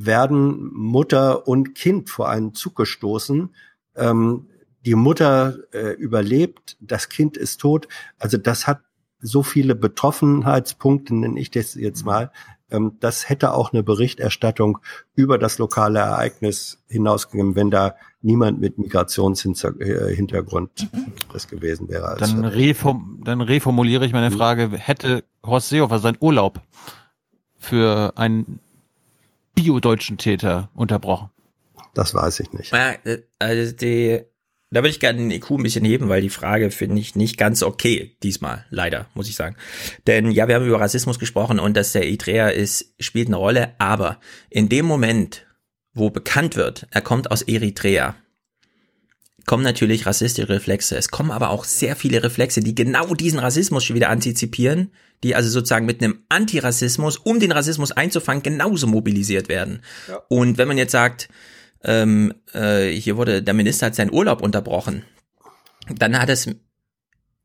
werden Mutter und Kind vor einen Zug gestoßen. Ähm, die Mutter äh, überlebt, das Kind ist tot. Also das hat so viele Betroffenheitspunkte, nenne ich das jetzt mal. Ähm, das hätte auch eine Berichterstattung über das lokale Ereignis hinausgegeben, wenn da niemand mit Migrationshintergrund das gewesen wäre. Dann, reform dann reformuliere ich meine Frage, hätte Horst Seehofer seinen Urlaub für einen biodeutschen Täter unterbrochen? Das weiß ich nicht. Ja, äh, also die, da würde ich gerne den IQ ein bisschen heben, weil die Frage finde ich nicht ganz okay diesmal, leider, muss ich sagen. Denn ja, wir haben über Rassismus gesprochen und dass der Eritreer ist, spielt eine Rolle, aber in dem Moment, wo bekannt wird, er kommt aus Eritrea, kommen natürlich rassistische Reflexe. Es kommen aber auch sehr viele Reflexe, die genau diesen Rassismus schon wieder antizipieren, die also sozusagen mit einem Antirassismus, um den Rassismus einzufangen, genauso mobilisiert werden. Ja. Und wenn man jetzt sagt, ähm, äh, hier wurde, der Minister hat seinen Urlaub unterbrochen, dann hat es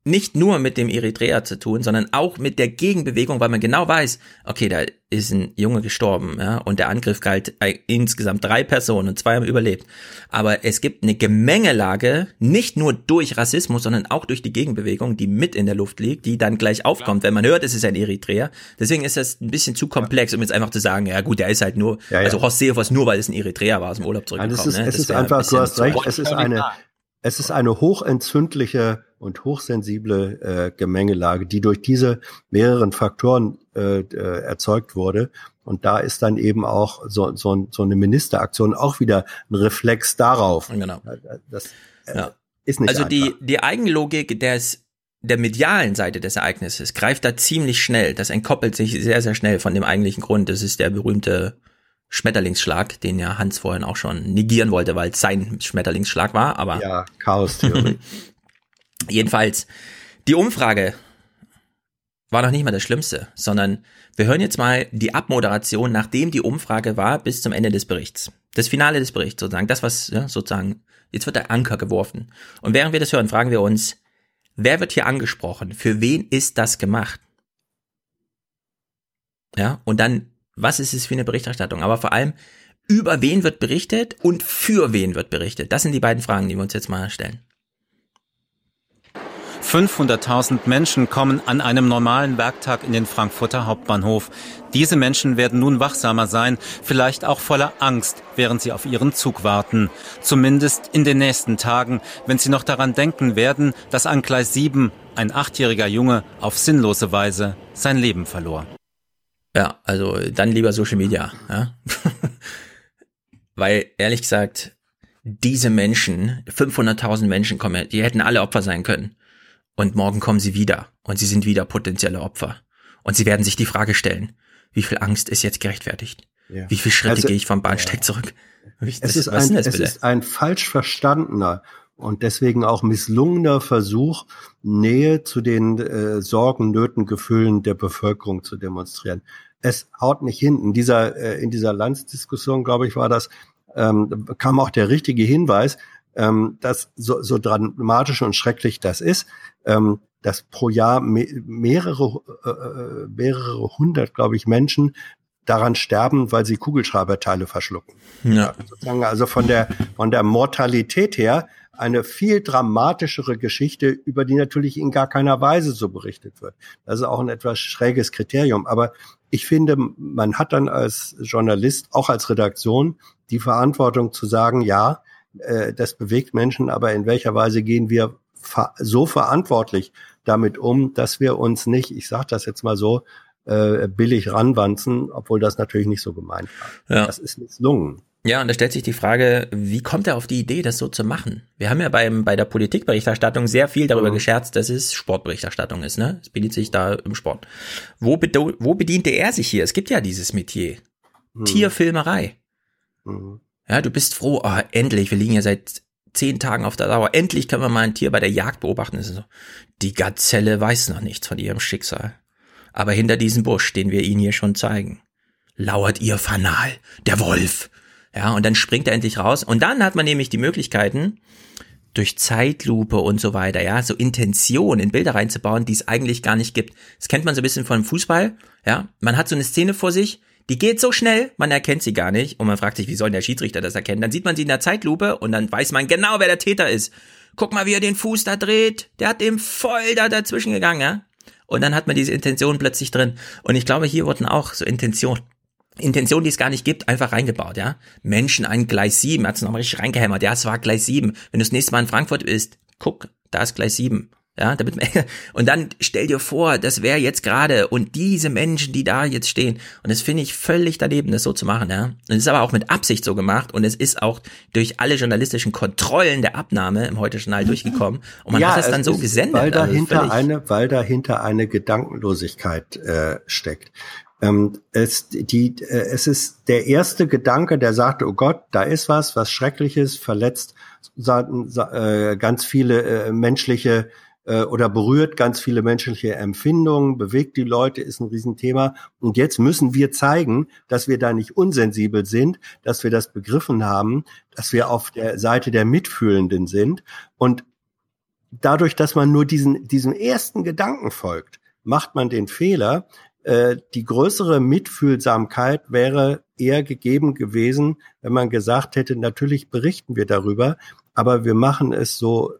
nicht nur mit dem Eritreer zu tun, sondern auch mit der Gegenbewegung, weil man genau weiß, okay, da ist ein Junge gestorben, ja, und der Angriff galt insgesamt drei Personen und zwei haben überlebt. Aber es gibt eine Gemengelage, nicht nur durch Rassismus, sondern auch durch die Gegenbewegung, die mit in der Luft liegt, die dann gleich aufkommt, wenn man hört, es ist ein Eritreer. Deswegen ist das ein bisschen zu komplex, um jetzt einfach zu sagen, ja gut, der ist halt nur, ja, ja. also Horst Seehofer ist nur, weil es ein Eritreer war, aus dem Urlaub zurückgekommen. Es ist, ne? es ist einfach, ein du hast recht, es ist eine, es ist eine hochentzündliche und hochsensible äh, Gemengelage, die durch diese mehreren Faktoren äh, äh, erzeugt wurde. Und da ist dann eben auch so, so, so eine Ministeraktion auch wieder ein Reflex darauf. Genau. Das äh, ja. ist nicht Also einfach. die, die Eigenlogik des der medialen Seite des Ereignisses greift da ziemlich schnell. Das entkoppelt sich sehr, sehr schnell von dem eigentlichen Grund. Das ist der berühmte Schmetterlingsschlag, den ja Hans vorhin auch schon negieren wollte, weil es sein Schmetterlingsschlag war. Aber ja, Chaos-Theorie. Jedenfalls, die Umfrage war noch nicht mal das Schlimmste, sondern wir hören jetzt mal die Abmoderation, nachdem die Umfrage war, bis zum Ende des Berichts. Das Finale des Berichts sozusagen, das was ja, sozusagen, jetzt wird der Anker geworfen. Und während wir das hören, fragen wir uns, wer wird hier angesprochen? Für wen ist das gemacht? Ja, und dann, was ist es für eine Berichterstattung? Aber vor allem, über wen wird berichtet und für wen wird berichtet? Das sind die beiden Fragen, die wir uns jetzt mal stellen. 500.000 Menschen kommen an einem normalen Werktag in den Frankfurter Hauptbahnhof. Diese Menschen werden nun wachsamer sein, vielleicht auch voller Angst, während sie auf ihren Zug warten. Zumindest in den nächsten Tagen, wenn sie noch daran denken werden, dass an Gleis 7 ein achtjähriger Junge auf sinnlose Weise sein Leben verlor. Ja, also dann lieber Social Media. Ja? Weil ehrlich gesagt, diese Menschen, 500.000 Menschen kommen, die hätten alle Opfer sein können. Und morgen kommen sie wieder und sie sind wieder potenzielle Opfer. Und sie werden sich die Frage stellen, wie viel Angst ist jetzt gerechtfertigt? Ja. Wie viele Schritte also, gehe ich vom Bahnsteig ja. zurück? Es, das, ist ein, es ist ein falsch verstandener und deswegen auch misslungener Versuch, Nähe zu den äh, Sorgen, Nöten, Gefühlen der Bevölkerung zu demonstrieren. Es haut nicht hin. In dieser, äh, in dieser Landsdiskussion, glaube ich, war das, ähm, kam auch der richtige Hinweis, ähm, dass so, so dramatisch und schrecklich das ist, ähm, dass pro Jahr me mehrere, äh, äh, mehrere hundert, glaube ich, Menschen daran sterben, weil sie Kugelschreiberteile verschlucken. Ja. Sozusagen also von der, von der Mortalität her eine viel dramatischere Geschichte, über die natürlich in gar keiner Weise so berichtet wird. Das ist auch ein etwas schräges Kriterium. Aber ich finde, man hat dann als Journalist, auch als Redaktion, die Verantwortung zu sagen, ja, äh, das bewegt Menschen, aber in welcher Weise gehen wir so verantwortlich damit um, dass wir uns nicht, ich sage das jetzt mal so, äh, billig ranwanzen, obwohl das natürlich nicht so gemeint war. Ja. Das ist misslungen. Ja, und da stellt sich die Frage, wie kommt er auf die Idee, das so zu machen? Wir haben ja beim, bei der Politikberichterstattung sehr viel darüber mhm. gescherzt, dass es Sportberichterstattung ist, ne? Es bedient sich da im Sport. Wo, wo bediente er sich hier? Es gibt ja dieses Metier. Mhm. Tierfilmerei. Mhm. Ja, du bist froh, oh, endlich, wir liegen ja seit zehn Tagen auf der Dauer. Endlich können wir mal ein Tier bei der Jagd beobachten. So, die Gazelle weiß noch nichts von ihrem Schicksal. Aber hinter diesem Busch, den wir Ihnen hier schon zeigen, lauert ihr Fanal, der Wolf. Ja, und dann springt er endlich raus. Und dann hat man nämlich die Möglichkeiten, durch Zeitlupe und so weiter, ja, so Intention in Bilder reinzubauen, die es eigentlich gar nicht gibt. Das kennt man so ein bisschen von Fußball, ja. Man hat so eine Szene vor sich, die geht so schnell, man erkennt sie gar nicht und man fragt sich, wie soll der Schiedsrichter das erkennen? Dann sieht man sie in der Zeitlupe und dann weiß man genau, wer der Täter ist. Guck mal, wie er den Fuß da dreht. Der hat dem voll da dazwischen gegangen, ja? Und dann hat man diese Intention plötzlich drin. Und ich glaube, hier wurden auch so Intentionen, Intentionen, die es gar nicht gibt, einfach reingebaut, ja? Menschen an Gleis 7, hat's nochmal richtig reingehämmert. Ja, es war Gleis 7. Wenn du das nächste Mal in Frankfurt bist, guck, da ist Gleis 7. Ja, damit und dann stell dir vor, das wäre jetzt gerade und diese Menschen, die da jetzt stehen. Und das finde ich völlig daneben, das so zu machen, ja. Und es ist aber auch mit Absicht so gemacht und es ist auch durch alle journalistischen Kontrollen der Abnahme im Heute-Journal durchgekommen. Und man ja, hat das dann so gesendet. Weil dahinter also eine, weil dahinter eine Gedankenlosigkeit äh, steckt. Ähm, es, die, äh, es ist der erste Gedanke, der sagt, oh Gott, da ist was, was Schreckliches, verletzt äh, ganz viele äh, menschliche äh, oder berührt ganz viele menschliche Empfindungen, bewegt die Leute, ist ein Riesenthema. Und jetzt müssen wir zeigen, dass wir da nicht unsensibel sind, dass wir das begriffen haben, dass wir auf der Seite der Mitfühlenden sind. Und dadurch, dass man nur diesen, diesem ersten Gedanken folgt, macht man den Fehler, äh, die größere Mitfühlsamkeit wäre eher gegeben gewesen, wenn man gesagt hätte, natürlich berichten wir darüber, aber wir machen es so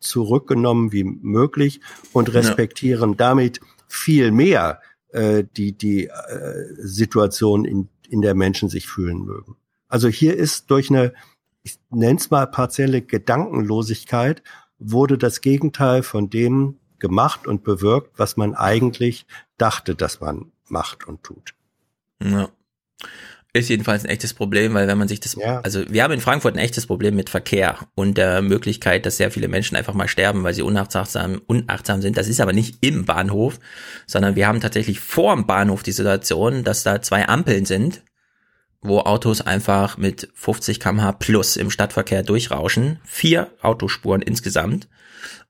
zurückgenommen wie möglich und respektieren ja. damit viel mehr äh, die, die äh, Situation, in, in der Menschen sich fühlen mögen. Also hier ist durch eine, ich nenne es mal partielle Gedankenlosigkeit, wurde das Gegenteil von dem gemacht und bewirkt, was man eigentlich dachte, dass man macht und tut. Ja. Ist jedenfalls ein echtes Problem, weil wenn man sich das, ja. also wir haben in Frankfurt ein echtes Problem mit Verkehr und der Möglichkeit, dass sehr viele Menschen einfach mal sterben, weil sie unachtsam, unachtsam sind. Das ist aber nicht im Bahnhof, sondern wir haben tatsächlich vor dem Bahnhof die Situation, dass da zwei Ampeln sind, wo Autos einfach mit 50 kmh plus im Stadtverkehr durchrauschen. Vier Autospuren insgesamt.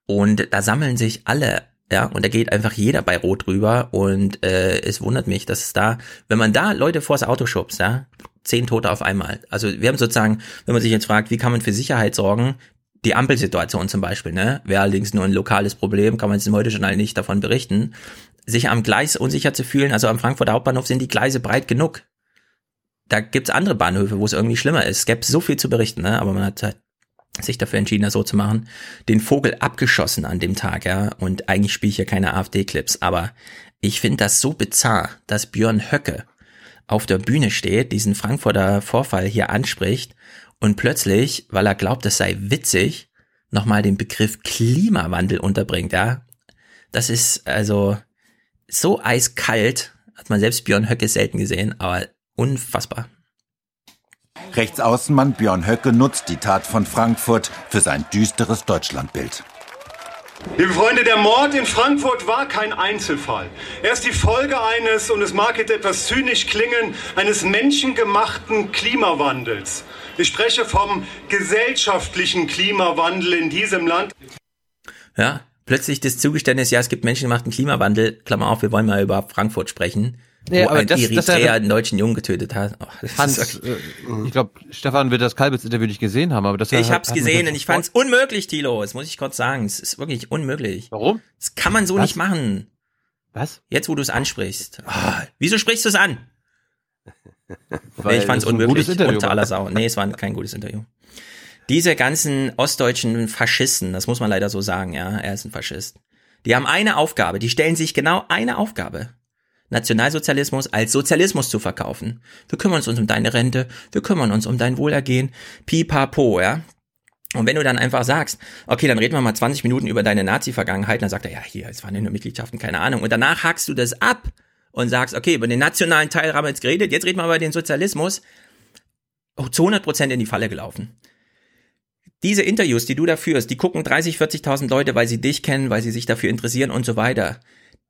Und da sammeln sich alle ja, und da geht einfach jeder bei Rot rüber und äh, es wundert mich, dass es da, wenn man da Leute vors Auto schubst, ja, zehn Tote auf einmal. Also wir haben sozusagen, wenn man sich jetzt fragt, wie kann man für Sicherheit sorgen, die Ampelsituation zum Beispiel, ne, wäre allerdings nur ein lokales Problem, kann man jetzt im Heute-Journal nicht davon berichten, sich am Gleis unsicher zu fühlen, also am Frankfurter Hauptbahnhof sind die Gleise breit genug. Da gibt's andere Bahnhöfe, wo es irgendwie schlimmer ist. Es gäbe so viel zu berichten, ne? aber man hat halt sich dafür entschieden, das so zu machen, den Vogel abgeschossen an dem Tag, ja. Und eigentlich spiele ich ja keine AfD-Clips, aber ich finde das so bizarr, dass Björn Höcke auf der Bühne steht, diesen Frankfurter Vorfall hier anspricht und plötzlich, weil er glaubt, es sei witzig, nochmal den Begriff Klimawandel unterbringt, ja. Das ist also so eiskalt, hat man selbst Björn Höcke selten gesehen, aber unfassbar. Rechtsaußenmann Björn Höcke nutzt die Tat von Frankfurt für sein düsteres Deutschlandbild. Liebe Freunde, der Mord in Frankfurt war kein Einzelfall. Er ist die Folge eines, und es mag jetzt etwas zynisch klingen, eines menschengemachten Klimawandels. Ich spreche vom gesellschaftlichen Klimawandel in diesem Land. Ja, plötzlich das Zugeständnis, ja, es gibt menschengemachten Klimawandel. Klammer auf, wir wollen mal über Frankfurt sprechen. Nee, wo aber ein das, Eritreer das einen deutschen Jungen getötet hat. Oh, Hans, äh, ich glaube, Stefan wird das Kalbitz-Interview nicht gesehen haben, aber das Ich hab's gesehen und ich fand's unmöglich, Tilo. Das muss ich kurz sagen. Es ist wirklich unmöglich. Warum? Das kann man so Was? nicht machen. Was? Jetzt, wo du es ansprichst. Oh, wieso sprichst du es an? nee, ich fand's unmöglich. Unter aller Sau. Nee, es war kein gutes Interview. Diese ganzen ostdeutschen Faschisten, das muss man leider so sagen, ja, er ist ein Faschist. Die haben eine Aufgabe, die stellen sich genau eine Aufgabe. Nationalsozialismus als Sozialismus zu verkaufen. Wir kümmern uns um deine Rente, wir kümmern uns um dein Wohlergehen, pipapo, ja. Und wenn du dann einfach sagst, okay, dann reden wir mal 20 Minuten über deine Nazi-Vergangenheit, dann sagt er, ja, hier, es waren ja nur Mitgliedschaften, keine Ahnung. Und danach hackst du das ab und sagst, okay, über den nationalen Teil haben wir jetzt geredet, jetzt reden wir über den Sozialismus. Oh, zu 100 Prozent in die Falle gelaufen. Diese Interviews, die du da führst, die gucken 30, 40.000 Leute, weil sie dich kennen, weil sie sich dafür interessieren und so weiter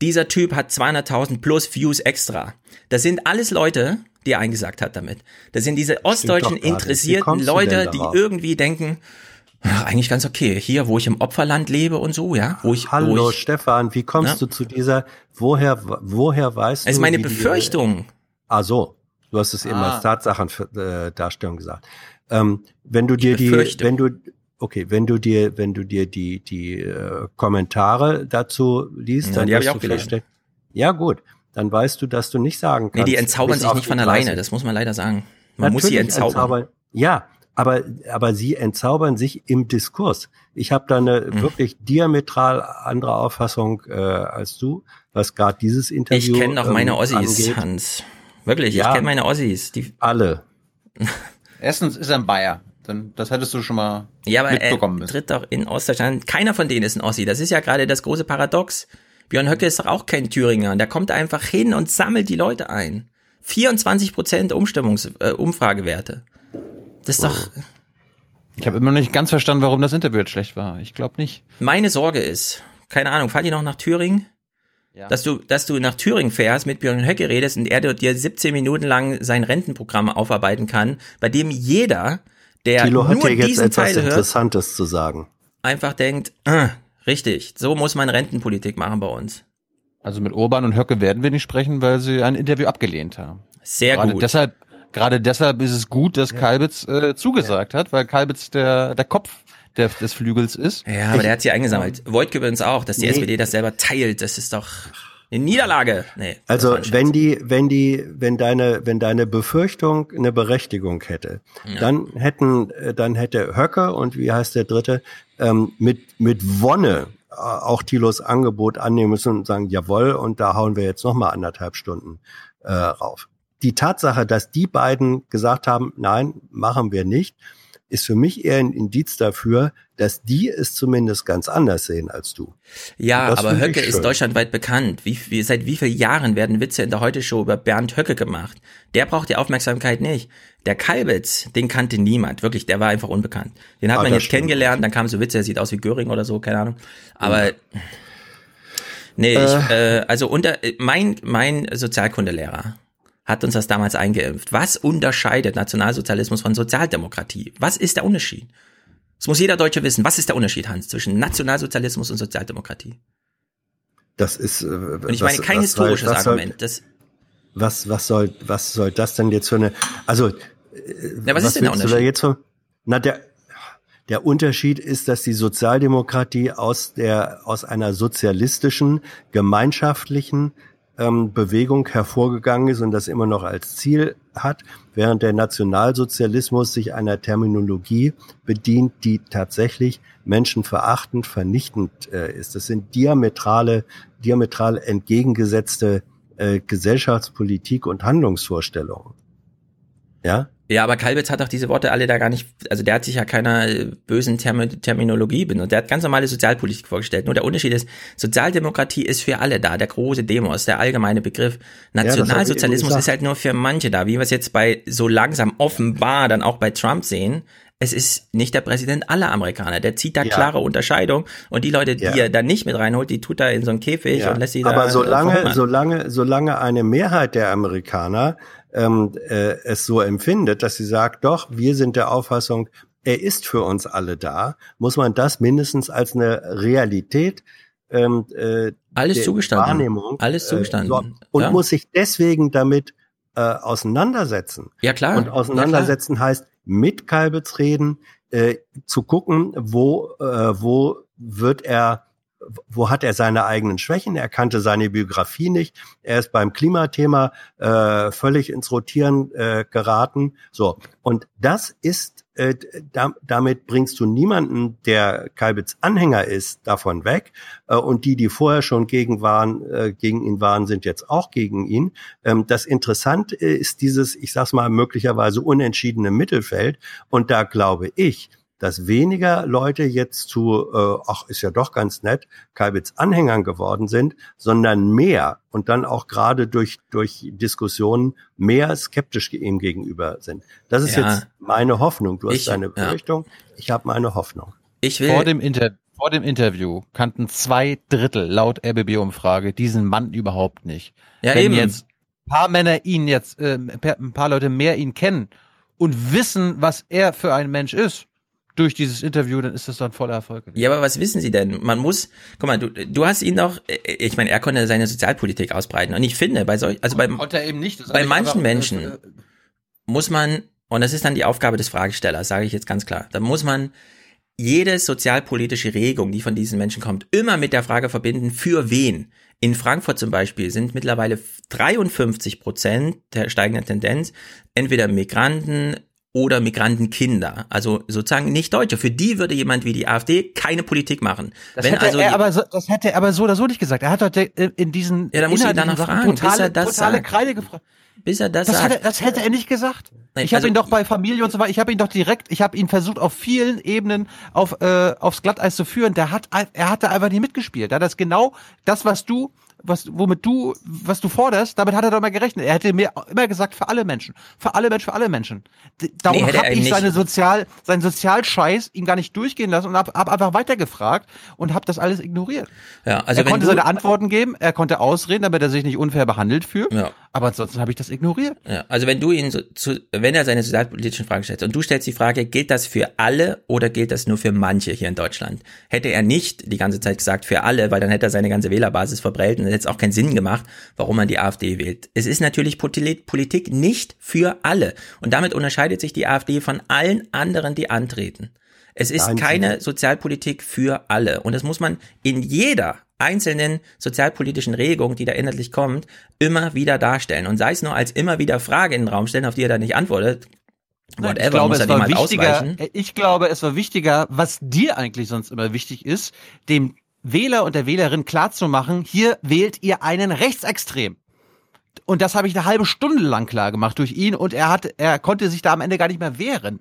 dieser Typ hat 200.000 plus Views extra. Das sind alles Leute, die er eingesagt hat damit. Das sind diese ostdeutschen interessierten Leute, die irgendwie denken, ach, eigentlich ganz okay, hier, wo ich im Opferland lebe und so, ja, wo ich. Hallo wo ich, Stefan, wie kommst ja? du zu dieser, woher, woher weißt du? Das ist meine Befürchtung. Die, ah so, du hast es eben ah. als Tatsachendarstellung gesagt. Ähm, wenn du dir die, wenn du, Okay, wenn du dir, wenn du dir die die äh, Kommentare dazu liest, ja, dann ich auch gelesen. Ja gut, dann weißt du, dass du nicht sagen kannst. Nee, die entzaubern sich nicht von alleine, das muss man leider sagen. Man Natürlich muss sie entzaubern. entzaubern. Ja, aber aber sie entzaubern sich im Diskurs. Ich habe da eine hm. wirklich diametral andere Auffassung äh, als du, was gerade dieses Interview Ich kenne meine ähm, Ossis, angeht. Hans. Wirklich, ja, ich kenne meine Ossis. Die alle. Erstens ist er ein Bayer. Dann, das hättest du schon mal ja, aber mitbekommen er tritt doch in Ostdeutschland. Keiner von denen ist ein Ossi. Das ist ja gerade das große Paradox. Björn Höcke ist doch auch kein Thüringer. Der kommt einfach hin und sammelt die Leute ein. 24 Prozent Umstimmungs äh, Umfragewerte. Das ist doch. Ich habe immer noch nicht ganz verstanden, warum das Interview jetzt schlecht war. Ich glaube nicht. Meine Sorge ist, keine Ahnung, fahrt ihr noch nach Thüringen? Ja. Dass du, dass du nach Thüringen fährst, mit Björn Höcke redest und er dir 17 Minuten lang sein Rentenprogramm aufarbeiten kann, bei dem jeder der Thilo nur hat ja diesen jetzt etwas Teil Interessantes hört, zu sagen. Einfach denkt, äh, richtig, so muss man Rentenpolitik machen bei uns. Also mit Urban und Höcke werden wir nicht sprechen, weil sie ein Interview abgelehnt haben. Sehr gerade gut. Deshalb, gerade deshalb ist es gut, dass ja. Kalbitz äh, zugesagt ja. hat, weil Kalbitz der, der Kopf der, des Flügels ist. Ja, aber ich, der hat sie eingesammelt. Voigt übrigens auch, dass die nee. SPD das selber teilt. Das ist doch eine Niederlage. Nee, also wenn die, wenn die, wenn deine, wenn deine Befürchtung eine Berechtigung hätte, ja. dann hätten, äh, dann hätte Höcke und wie heißt der dritte ähm, mit mit Wonne äh, auch Thilos Angebot annehmen müssen und sagen, jawohl, und da hauen wir jetzt noch mal anderthalb Stunden äh, rauf. Die Tatsache, dass die beiden gesagt haben, nein, machen wir nicht, ist für mich eher ein Indiz dafür, dass die es zumindest ganz anders sehen als du. Ja, aber Höcke ist deutschlandweit bekannt. Wie, wie, seit wie vielen Jahren werden Witze in der Heute-Show über Bernd Höcke gemacht? Der braucht die Aufmerksamkeit nicht. Der Kalbitz, den kannte niemand. Wirklich, der war einfach unbekannt. Den hat ah, man jetzt stimmt. kennengelernt, dann kam so Witze, der sieht aus wie Göring oder so, keine Ahnung. Aber... Ja. Nee, äh. ich, äh, also unter mein mein Sozialkundelehrer hat uns das damals eingeimpft. Was unterscheidet Nationalsozialismus von Sozialdemokratie? Was ist der Unterschied? Das muss jeder Deutsche wissen. Was ist der Unterschied, Hans, zwischen Nationalsozialismus und Sozialdemokratie? Das ist. Äh, und ich meine kein was historisches soll, Argument. das, was was soll was soll das denn jetzt für eine? Also. Ja, was, was ist denn der Unterschied? Da jetzt so, na der der Unterschied ist, dass die Sozialdemokratie aus der aus einer sozialistischen, gemeinschaftlichen ähm, Bewegung hervorgegangen ist und das immer noch als Ziel hat, während der Nationalsozialismus sich einer Terminologie bedient, die tatsächlich menschenverachtend, vernichtend äh, ist. Das sind diametrale, diametral entgegengesetzte äh, Gesellschaftspolitik und Handlungsvorstellungen. Ja? Ja, aber Kalbitz hat doch diese Worte alle da gar nicht, also der hat sich ja keiner äh, bösen Term Terminologie benutzt. Der hat ganz normale Sozialpolitik vorgestellt. Nur der Unterschied ist, Sozialdemokratie ist für alle da, der große Demos, der allgemeine Begriff. Nationalsozialismus ja, ist halt nur für manche da, wie wir es jetzt bei so langsam offenbar dann auch bei Trump sehen. Es ist nicht der Präsident aller Amerikaner. Der zieht da ja. klare Unterscheidung und die Leute, die ja. er da nicht mit reinholt, die tut er in so einen Käfig und lässt sie da. Aber solange, solange, solange eine Mehrheit der Amerikaner ähm, äh, es so empfindet, dass sie sagt, doch, wir sind der Auffassung, er ist für uns alle da, muss man das mindestens als eine Realität ähm, äh, alles zugestanden. Wahrnehmung, alles zugestanden. Äh, so, und ja. muss sich deswegen damit äh, auseinandersetzen. Ja klar. Und auseinandersetzen ja, klar. heißt mit Kalbitz reden, äh, zu gucken, wo äh, wo wird er wo hat er seine eigenen Schwächen? Er kannte seine Biografie nicht. Er ist beim Klimathema äh, völlig ins Rotieren äh, geraten. So und das ist äh, da, damit bringst du niemanden, der Kalbitz Anhänger ist, davon weg. Äh, und die, die vorher schon gegen waren, äh, gegen ihn waren, sind jetzt auch gegen ihn. Ähm, das Interessante ist dieses, ich sag's mal, möglicherweise unentschiedene Mittelfeld. Und da glaube ich, dass weniger Leute jetzt zu, äh, ach, ist ja doch ganz nett, Kalbitz Anhängern geworden sind, sondern mehr und dann auch gerade durch, durch Diskussionen mehr skeptisch ihm gegenüber sind. Das ist ja. jetzt meine Hoffnung. Du hast ich, deine Befürchtung, ja. ich habe meine Hoffnung. Ich will vor dem Inter vor dem Interview kannten zwei Drittel laut RBB-Umfrage diesen Mann überhaupt nicht. Ja, Wenn eben. jetzt ein paar Männer ihn jetzt, äh, ein paar Leute mehr ihn kennen und wissen, was er für ein Mensch ist, durch dieses Interview, dann ist das dann voller Erfolg. Ja, aber was wissen Sie denn? Man muss, guck mal, du, du hast ihn doch, äh, ich meine, er konnte seine Sozialpolitik ausbreiten. Und ich finde, bei solch, also beim, er eben nicht, bei manchen Menschen äh, muss man, und das ist dann die Aufgabe des Fragestellers, sage ich jetzt ganz klar, da muss man jede sozialpolitische Regung, die von diesen Menschen kommt, immer mit der Frage verbinden, für wen? In Frankfurt zum Beispiel sind mittlerweile 53 Prozent der steigenden Tendenz entweder Migranten, oder Migrantenkinder, also sozusagen nicht Deutsche. Für die würde jemand wie die AfD keine Politik machen. Das, Wenn hätte, also er aber so, das hätte er aber so oder so nicht gesagt. Er hat heute in diesen ja, da muss ich danach fragen, totale, bis er das totale sagt. Kreide gefragt. Bis er das, das sagt. Hätte, das hätte er nicht gesagt. Nein, ich habe also, ihn doch bei Familie und so weiter, ich habe ihn doch direkt, ich habe ihn versucht auf vielen Ebenen auf äh, aufs Glatteis zu führen. Der hat er hat da einfach nicht mitgespielt. Da das genau das, was du was, womit du, was du forderst, damit hat er doch mal gerechnet. Er hätte mir immer gesagt, für alle Menschen. Für alle Menschen, für alle Menschen. Darum nee, habe ich seine Sozial, seinen Sozialscheiß ihm gar nicht durchgehen lassen und habe hab einfach weitergefragt und habe das alles ignoriert. Ja, also er konnte seine Antworten geben, er konnte ausreden, damit er sich nicht unfair behandelt fühlt. Ja. Aber ansonsten habe ich das ignoriert. Ja, also wenn du ihn so, zu, wenn er seine sozialpolitischen Fragen stellt und du stellst die Frage, gilt das für alle oder gilt das nur für manche hier in Deutschland? Hätte er nicht die ganze Zeit gesagt für alle, weil dann hätte er seine ganze Wählerbasis verbrellt hätte es auch keinen Sinn gemacht, warum man die AfD wählt. Es ist natürlich Politik nicht für alle. Und damit unterscheidet sich die AfD von allen anderen, die antreten. Es ist Nein, keine Sozialpolitik für alle. Und das muss man in jeder einzelnen sozialpolitischen Regung, die da inhaltlich kommt, immer wieder darstellen. Und sei es nur als immer wieder Frage in den Raum stellen, auf die er dann nicht antwortet. Whatever, ich glaube, es war wichtiger, ausweichen. ich glaube, es war wichtiger, was dir eigentlich sonst immer wichtig ist, dem Wähler und der Wählerin klarzumachen, hier wählt ihr einen Rechtsextrem. Und das habe ich eine halbe Stunde lang klar gemacht durch ihn und er hat, er konnte sich da am Ende gar nicht mehr wehren.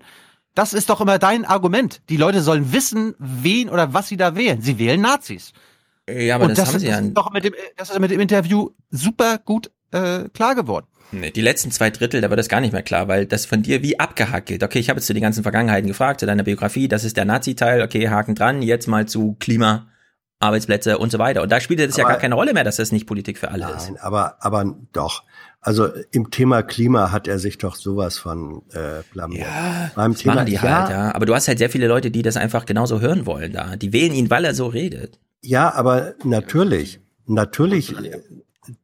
Das ist doch immer dein Argument. Die Leute sollen wissen, wen oder was sie da wählen. Sie wählen Nazis. Ja, aber Und das, das, haben sie ja. ist doch mit dem, das ist mit dem Interview super gut äh, klar geworden. Nee, die letzten zwei Drittel, da wird das gar nicht mehr klar, weil das von dir wie abgehackt gilt. Okay, ich habe jetzt zu den ganzen Vergangenheiten gefragt, zu deiner Biografie, das ist der Nazi-Teil, okay, Haken dran, jetzt mal zu Klima, Arbeitsplätze und so weiter. Und da spielt es ja gar keine Rolle mehr, dass das nicht Politik für alle ist. Nein, aber, aber doch. Also im Thema Klima hat er sich doch sowas von äh, blamiert. Ja, Beim Thema machen die halt, ja. Aber du hast halt sehr viele Leute, die das einfach genauso hören wollen da. Die wählen ihn, weil er so redet. Ja, aber natürlich, natürlich,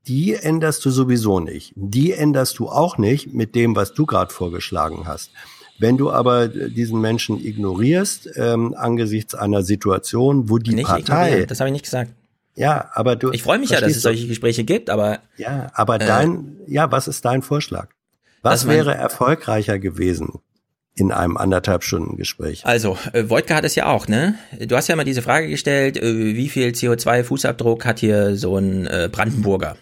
die änderst du sowieso nicht. Die änderst du auch nicht mit dem, was du gerade vorgeschlagen hast. Wenn du aber diesen Menschen ignorierst ähm, angesichts einer Situation, wo die Nicht Partei, ignorieren, das habe ich nicht gesagt. ja, aber du, Ich freue mich ja, dass es solche Gespräche gibt, aber Ja, aber Äh, dein, ja, was ist dein Vorschlag? Was wäre erfolgreicher gewesen in einem anderthalb Stunden Gespräch? Also, äh, Wojtka hat es ja auch, ne? Du hast ja mal diese Frage gestellt, äh, wie viel CO2-Fußabdruck hat hier so ein äh, Brandenburger?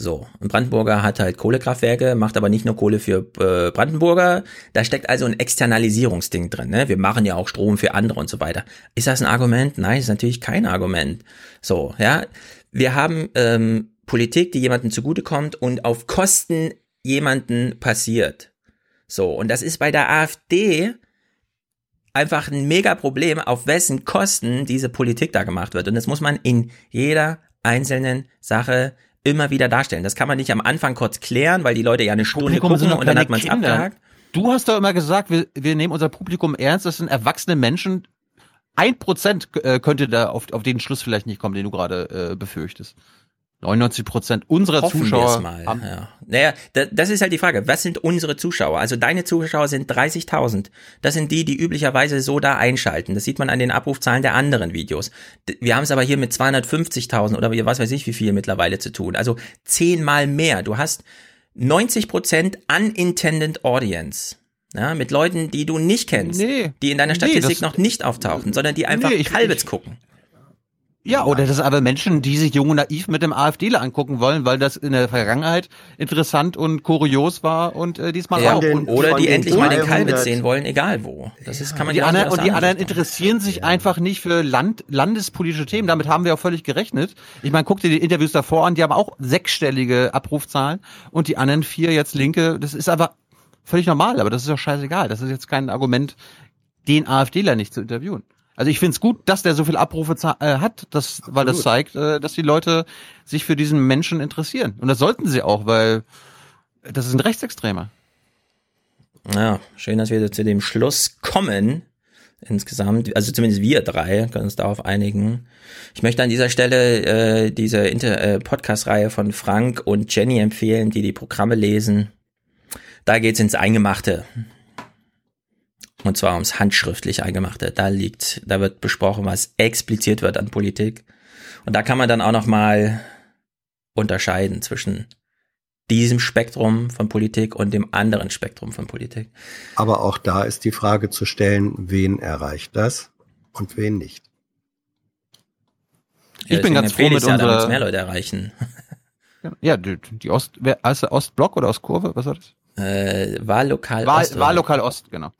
So, ein Brandenburger hat halt Kohlekraftwerke, macht aber nicht nur Kohle für äh, Brandenburger. Da steckt also ein Externalisierungsding drin, ne? Wir machen ja auch Strom für andere und so weiter. Ist das ein Argument? Nein, ist natürlich kein Argument. So, ja. Wir haben ähm, Politik, die jemandem zugutekommt und auf Kosten jemanden passiert. So, und das ist bei der AfD einfach ein mega Problem, auf wessen Kosten diese Politik da gemacht wird. Und das muss man in jeder einzelnen Sache immer wieder darstellen. Das kann man nicht am Anfang kurz klären, weil die Leute ja eine Stunde Publikum gucken und dann hat man es abgehakt. Du hast doch immer gesagt, wir, wir nehmen unser Publikum ernst, das sind erwachsene Menschen. Ein Prozent äh, könnte da auf, auf den Schluss vielleicht nicht kommen, den du gerade äh, befürchtest. 99 Prozent unserer Hoffen Zuschauer mal. haben Ja. Naja, da, das ist halt die Frage. Was sind unsere Zuschauer? Also deine Zuschauer sind 30.000. Das sind die, die üblicherweise so da einschalten. Das sieht man an den Abrufzahlen der anderen Videos. Wir haben es aber hier mit 250.000 oder was weiß ich wie viel mittlerweile zu tun. Also zehnmal mehr. Du hast 90% unintended audience. Ja, mit Leuten, die du nicht kennst, Nee. die in deiner Nee, Statistik das- noch nicht auftauchen, sondern die einfach Nee, ich- Kalbitz ich- gucken. Ja, oder das sind aber Menschen, die sich jung und naiv mit dem AfDler angucken wollen, weil das in der Vergangenheit interessant und kurios war und äh, diesmal Ja, auch. den- oder die endlich mal den 300 Kalbitz sehen wollen, egal wo. Das ist, kann man die genauso anderen, und die der anderen interessieren sich einfach nicht für Land, landespolitische Themen. Damit haben wir auch völlig gerechnet. Ich meine, guck dir die Interviews davor an, die haben auch sechsstellige Abrufzahlen und die anderen vier jetzt linke. Das ist aber völlig normal, aber das ist doch scheißegal. Das ist jetzt kein Argument, den AfDler nicht zu interviewen. Also ich finde es gut, dass der so viel Abrufe äh, hat, das, weil das zeigt, äh, dass die Leute sich für diesen Menschen interessieren. Und das sollten sie auch, weil das ist ein Rechtsextremer. Ja, schön, dass wir zu dem Schluss kommen. Insgesamt, also zumindest wir drei können uns darauf einigen. Ich möchte an dieser Stelle äh, diese Inter äh, Podcast-Reihe von Frank und Jenny empfehlen, die die Programme lesen. Da geht's ins Eingemachte. Und zwar ums handschriftlich Eingemachte. Da liegt, da wird besprochen, was expliziert wird an Politik. Und da kann man dann auch noch mal unterscheiden zwischen diesem Spektrum von Politik und dem anderen Spektrum von Politik. Aber auch da ist die Frage zu stellen, wen erreicht das und wen nicht. Ich bin ganz froh mit ja, unserer- mehr Leute erreichen. Ja, die, die Ost, wer, also Ostblock oder Ostkurve, was war das? Äh, Wahllokal Wahl, Ost. Wahllokal Ost, genau.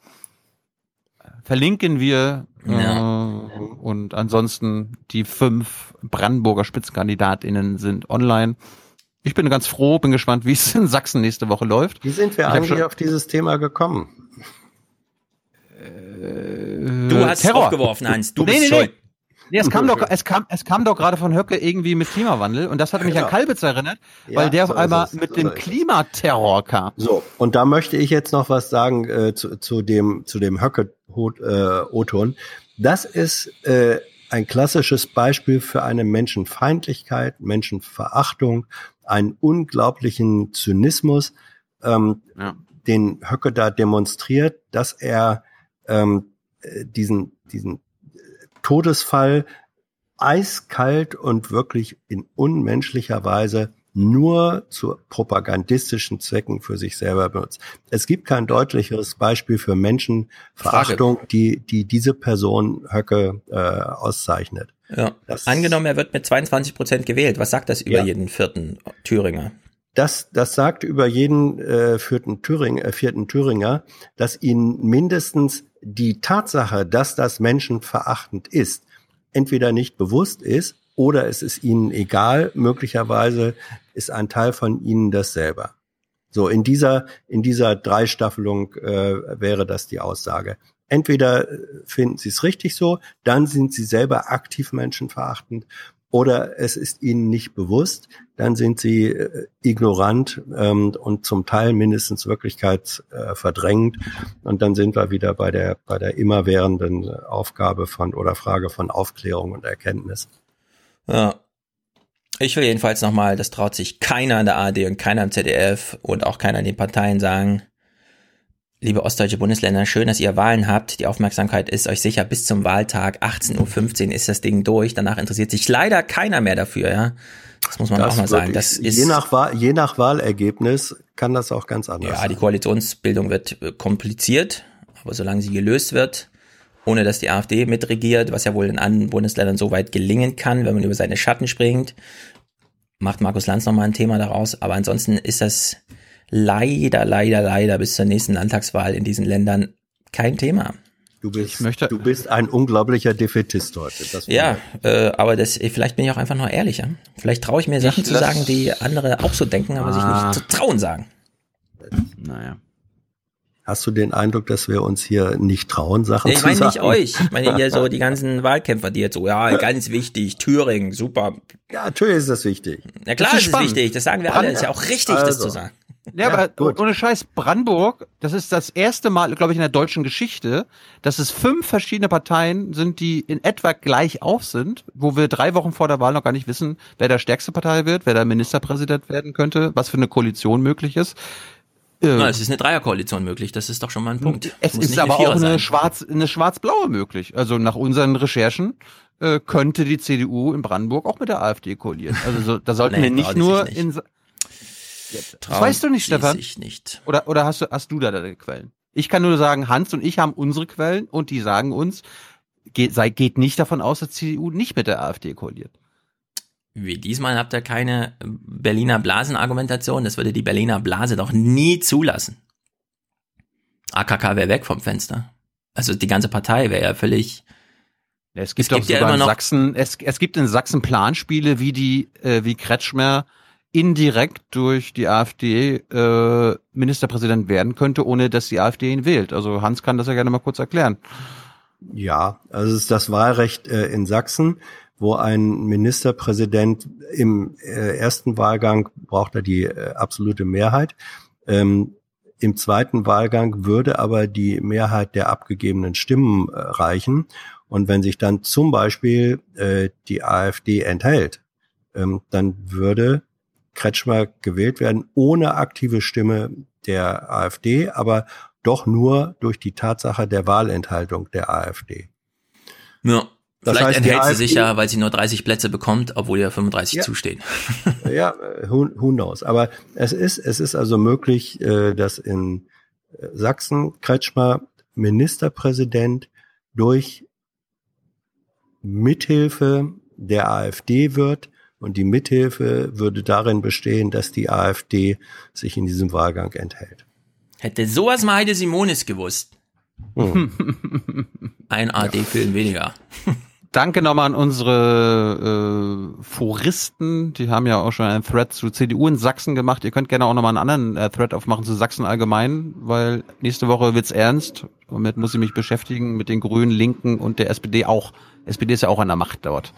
Verlinken wir Ja. äh, und ansonsten die fünf Brandenburger Spitzenkandidatinnen sind online. Ich bin ganz froh, bin gespannt, wie es in Sachsen nächste Woche läuft. Wie sind wir eigentlich auf dieses Thema gekommen? Du hast es Terror. aufgeworfen, Hans. Du nee, bist nee, schuld. Nee. Nee, es kam doch, es kam, es kam doch gerade von Höcke irgendwie mit Klimawandel und das hat mich Genau. an Kalbitz erinnert, weil Ja, der so auf einmal ist es, mit so dem. Klimaterror kam. So, und da möchte ich jetzt noch was sagen äh, zu, zu dem, zu dem Höcke-O-Ton. das ist äh, ein klassisches Beispiel für eine Menschenfeindlichkeit, Menschenverachtung, einen unglaublichen Zynismus, ähm, Ja. den Höcke da demonstriert, dass er ähm, äh, diesen, diesen Todesfall eiskalt und wirklich in unmenschlicher Weise nur zu propagandistischen Zwecken für sich selber benutzt. Es gibt kein deutlicheres Beispiel für Menschenverachtung, die, die diese Person Höcke äh, auszeichnet. Ja. Das- Angenommen, er wird mit 22 Prozent gewählt. Was sagt das über Ja. jeden vierten Thüringer? Das, das sagt über jeden äh, vierten, Thüring, äh, vierten Thüringer, dass ihn mindestens die Tatsache, dass das menschenverachtend ist, entweder nicht bewusst ist oder es ist ihnen egal, möglicherweise ist ein Teil von ihnen das selber. So, in dieser, in dieser Dreistaffelung äh, wäre das die Aussage. Entweder finden sie es richtig so, dann sind sie selber aktiv menschenverachtend oder es ist ihnen nicht bewusst, dann sind sie äh, ignorant ähm, und zum Teil mindestens wirklichkeitsverdrängend. Äh, und dann sind wir wieder bei der, bei der immerwährenden Aufgabe von oder Frage von Aufklärung und Erkenntnis. Ja. Ich will jedenfalls nochmal, das traut sich keiner in der ARD und keiner im ZDF und auch keiner in den Parteien sagen, liebe ostdeutsche Bundesländer, schön, dass ihr Wahlen habt. Die Aufmerksamkeit ist euch sicher bis zum Wahltag 18.15 Uhr ist das Ding durch. Danach interessiert sich leider keiner mehr dafür, ja. Das muss man das auch mal sagen. Das ist je nach Wahl, je nach Wahlergebnis kann das auch ganz anders. Ja, sein. die Koalitionsbildung wird äh, kompliziert, aber solange sie gelöst wird, ohne dass die AfD mitregiert, was ja wohl in anderen Bundesländern so weit gelingen kann, wenn man über seine Schatten springt, macht Markus Lanz nochmal ein Thema daraus. Aber ansonsten ist das leider, leider, leider bis zur nächsten Landtagswahl in diesen Ländern kein Thema. Du bist, möchte, du bist ein unglaublicher Defetist heute. ja, äh, aber das, vielleicht bin ich auch einfach nur ehrlicher. Vielleicht traue ich mir Sachen ich zu sagen, die andere auch so denken, aber ah. sich nicht ah. zu trauen sagen. Naja. Hast du den Eindruck, dass wir uns hier nicht trauen, Sachen ich zu sagen? Ich meine nicht euch. Ich meine hier so die ganzen Wahlkämpfer, die jetzt so, ja, ganz wichtig, Thüringen, super. Ja, natürlich ist das wichtig. Ja klar das ist, ist es wichtig, das sagen wir alle. Ist ja auch richtig, also. das zu sagen. Ja, aber gut. ohne Scheiß, Brandenburg, das ist das erste Mal, glaube ich, in der deutschen Geschichte, dass es fünf verschiedene Parteien sind, die in etwa gleich auf sind, wo wir drei Wochen vor der Wahl noch gar nicht wissen, wer der stärkste Partei wird, wer der Ministerpräsident werden könnte, was für eine Koalition möglich ist. Na, es ist eine Dreierkoalition möglich, das ist doch schon mal ein Punkt. Es ist aber auch eine schwarz, eine schwarz-blaue möglich. Also nach unseren Recherchen äh, könnte die CDU in Brandenburg auch mit der AfD koalieren. Also so, da sollten nee, wir nicht nur nicht. in Das weißt du nicht, Stefan? Ich nicht. Oder, oder hast du, hast du da deine Quellen? Ich kann nur sagen, Hans und ich haben unsere Quellen und die sagen uns, geht, sei, geht nicht davon aus, dass die CDU nicht mit der AfD koaliert. Wie diesmal habt ihr keine Berliner Blasenargumentation. Das würde die Berliner Blase doch nie zulassen. AKK wäre weg vom Fenster. Also die ganze Partei wäre ja völlig. Es gibt, es gibt ja immer noch Sachsen, es, es gibt in Sachsen Planspiele, wie die, äh, wie Kretschmer indirekt durch die AfD äh, Ministerpräsident werden könnte, ohne dass die AfD ihn wählt. Also Hans kann das ja gerne mal kurz erklären. Ja, also es ist das Wahlrecht äh, in Sachsen, wo ein Ministerpräsident im äh, ersten Wahlgang braucht er die äh, absolute Mehrheit. Ähm, Im zweiten Wahlgang würde aber die Mehrheit der abgegebenen Stimmen äh, reichen. Und wenn sich dann zum Beispiel äh, die AfD enthält, ähm, dann würde Kretschmer gewählt werden, ohne aktive Stimme der AfD, aber doch nur durch die Tatsache der Wahlenthaltung der AfD. Ja. Das Vielleicht heißt, enthält sie sich ja, weil sie nur 30 Plätze bekommt, obwohl ja 35 ja, zustehen. ja, who, who knows. Aber es ist, es ist also möglich, äh, dass in äh, Sachsen Kretschmer Ministerpräsident durch Mithilfe der AfD wird und die Mithilfe würde darin bestehen, dass die AfD sich in diesem Wahlgang enthält. Hätte sowas mal Heide Simonis gewusst. Hm. Ein AD-Film weniger. Danke nochmal an unsere äh, Foristen. Die haben ja auch schon einen Thread zu CDU in Sachsen gemacht. Ihr könnt gerne auch nochmal einen anderen äh, Thread aufmachen zu Sachsen allgemein, weil nächste Woche wird's ernst. Damit muss ich mich beschäftigen mit den Grünen, Linken und der SPD auch. SPD ist ja auch an der Macht dort.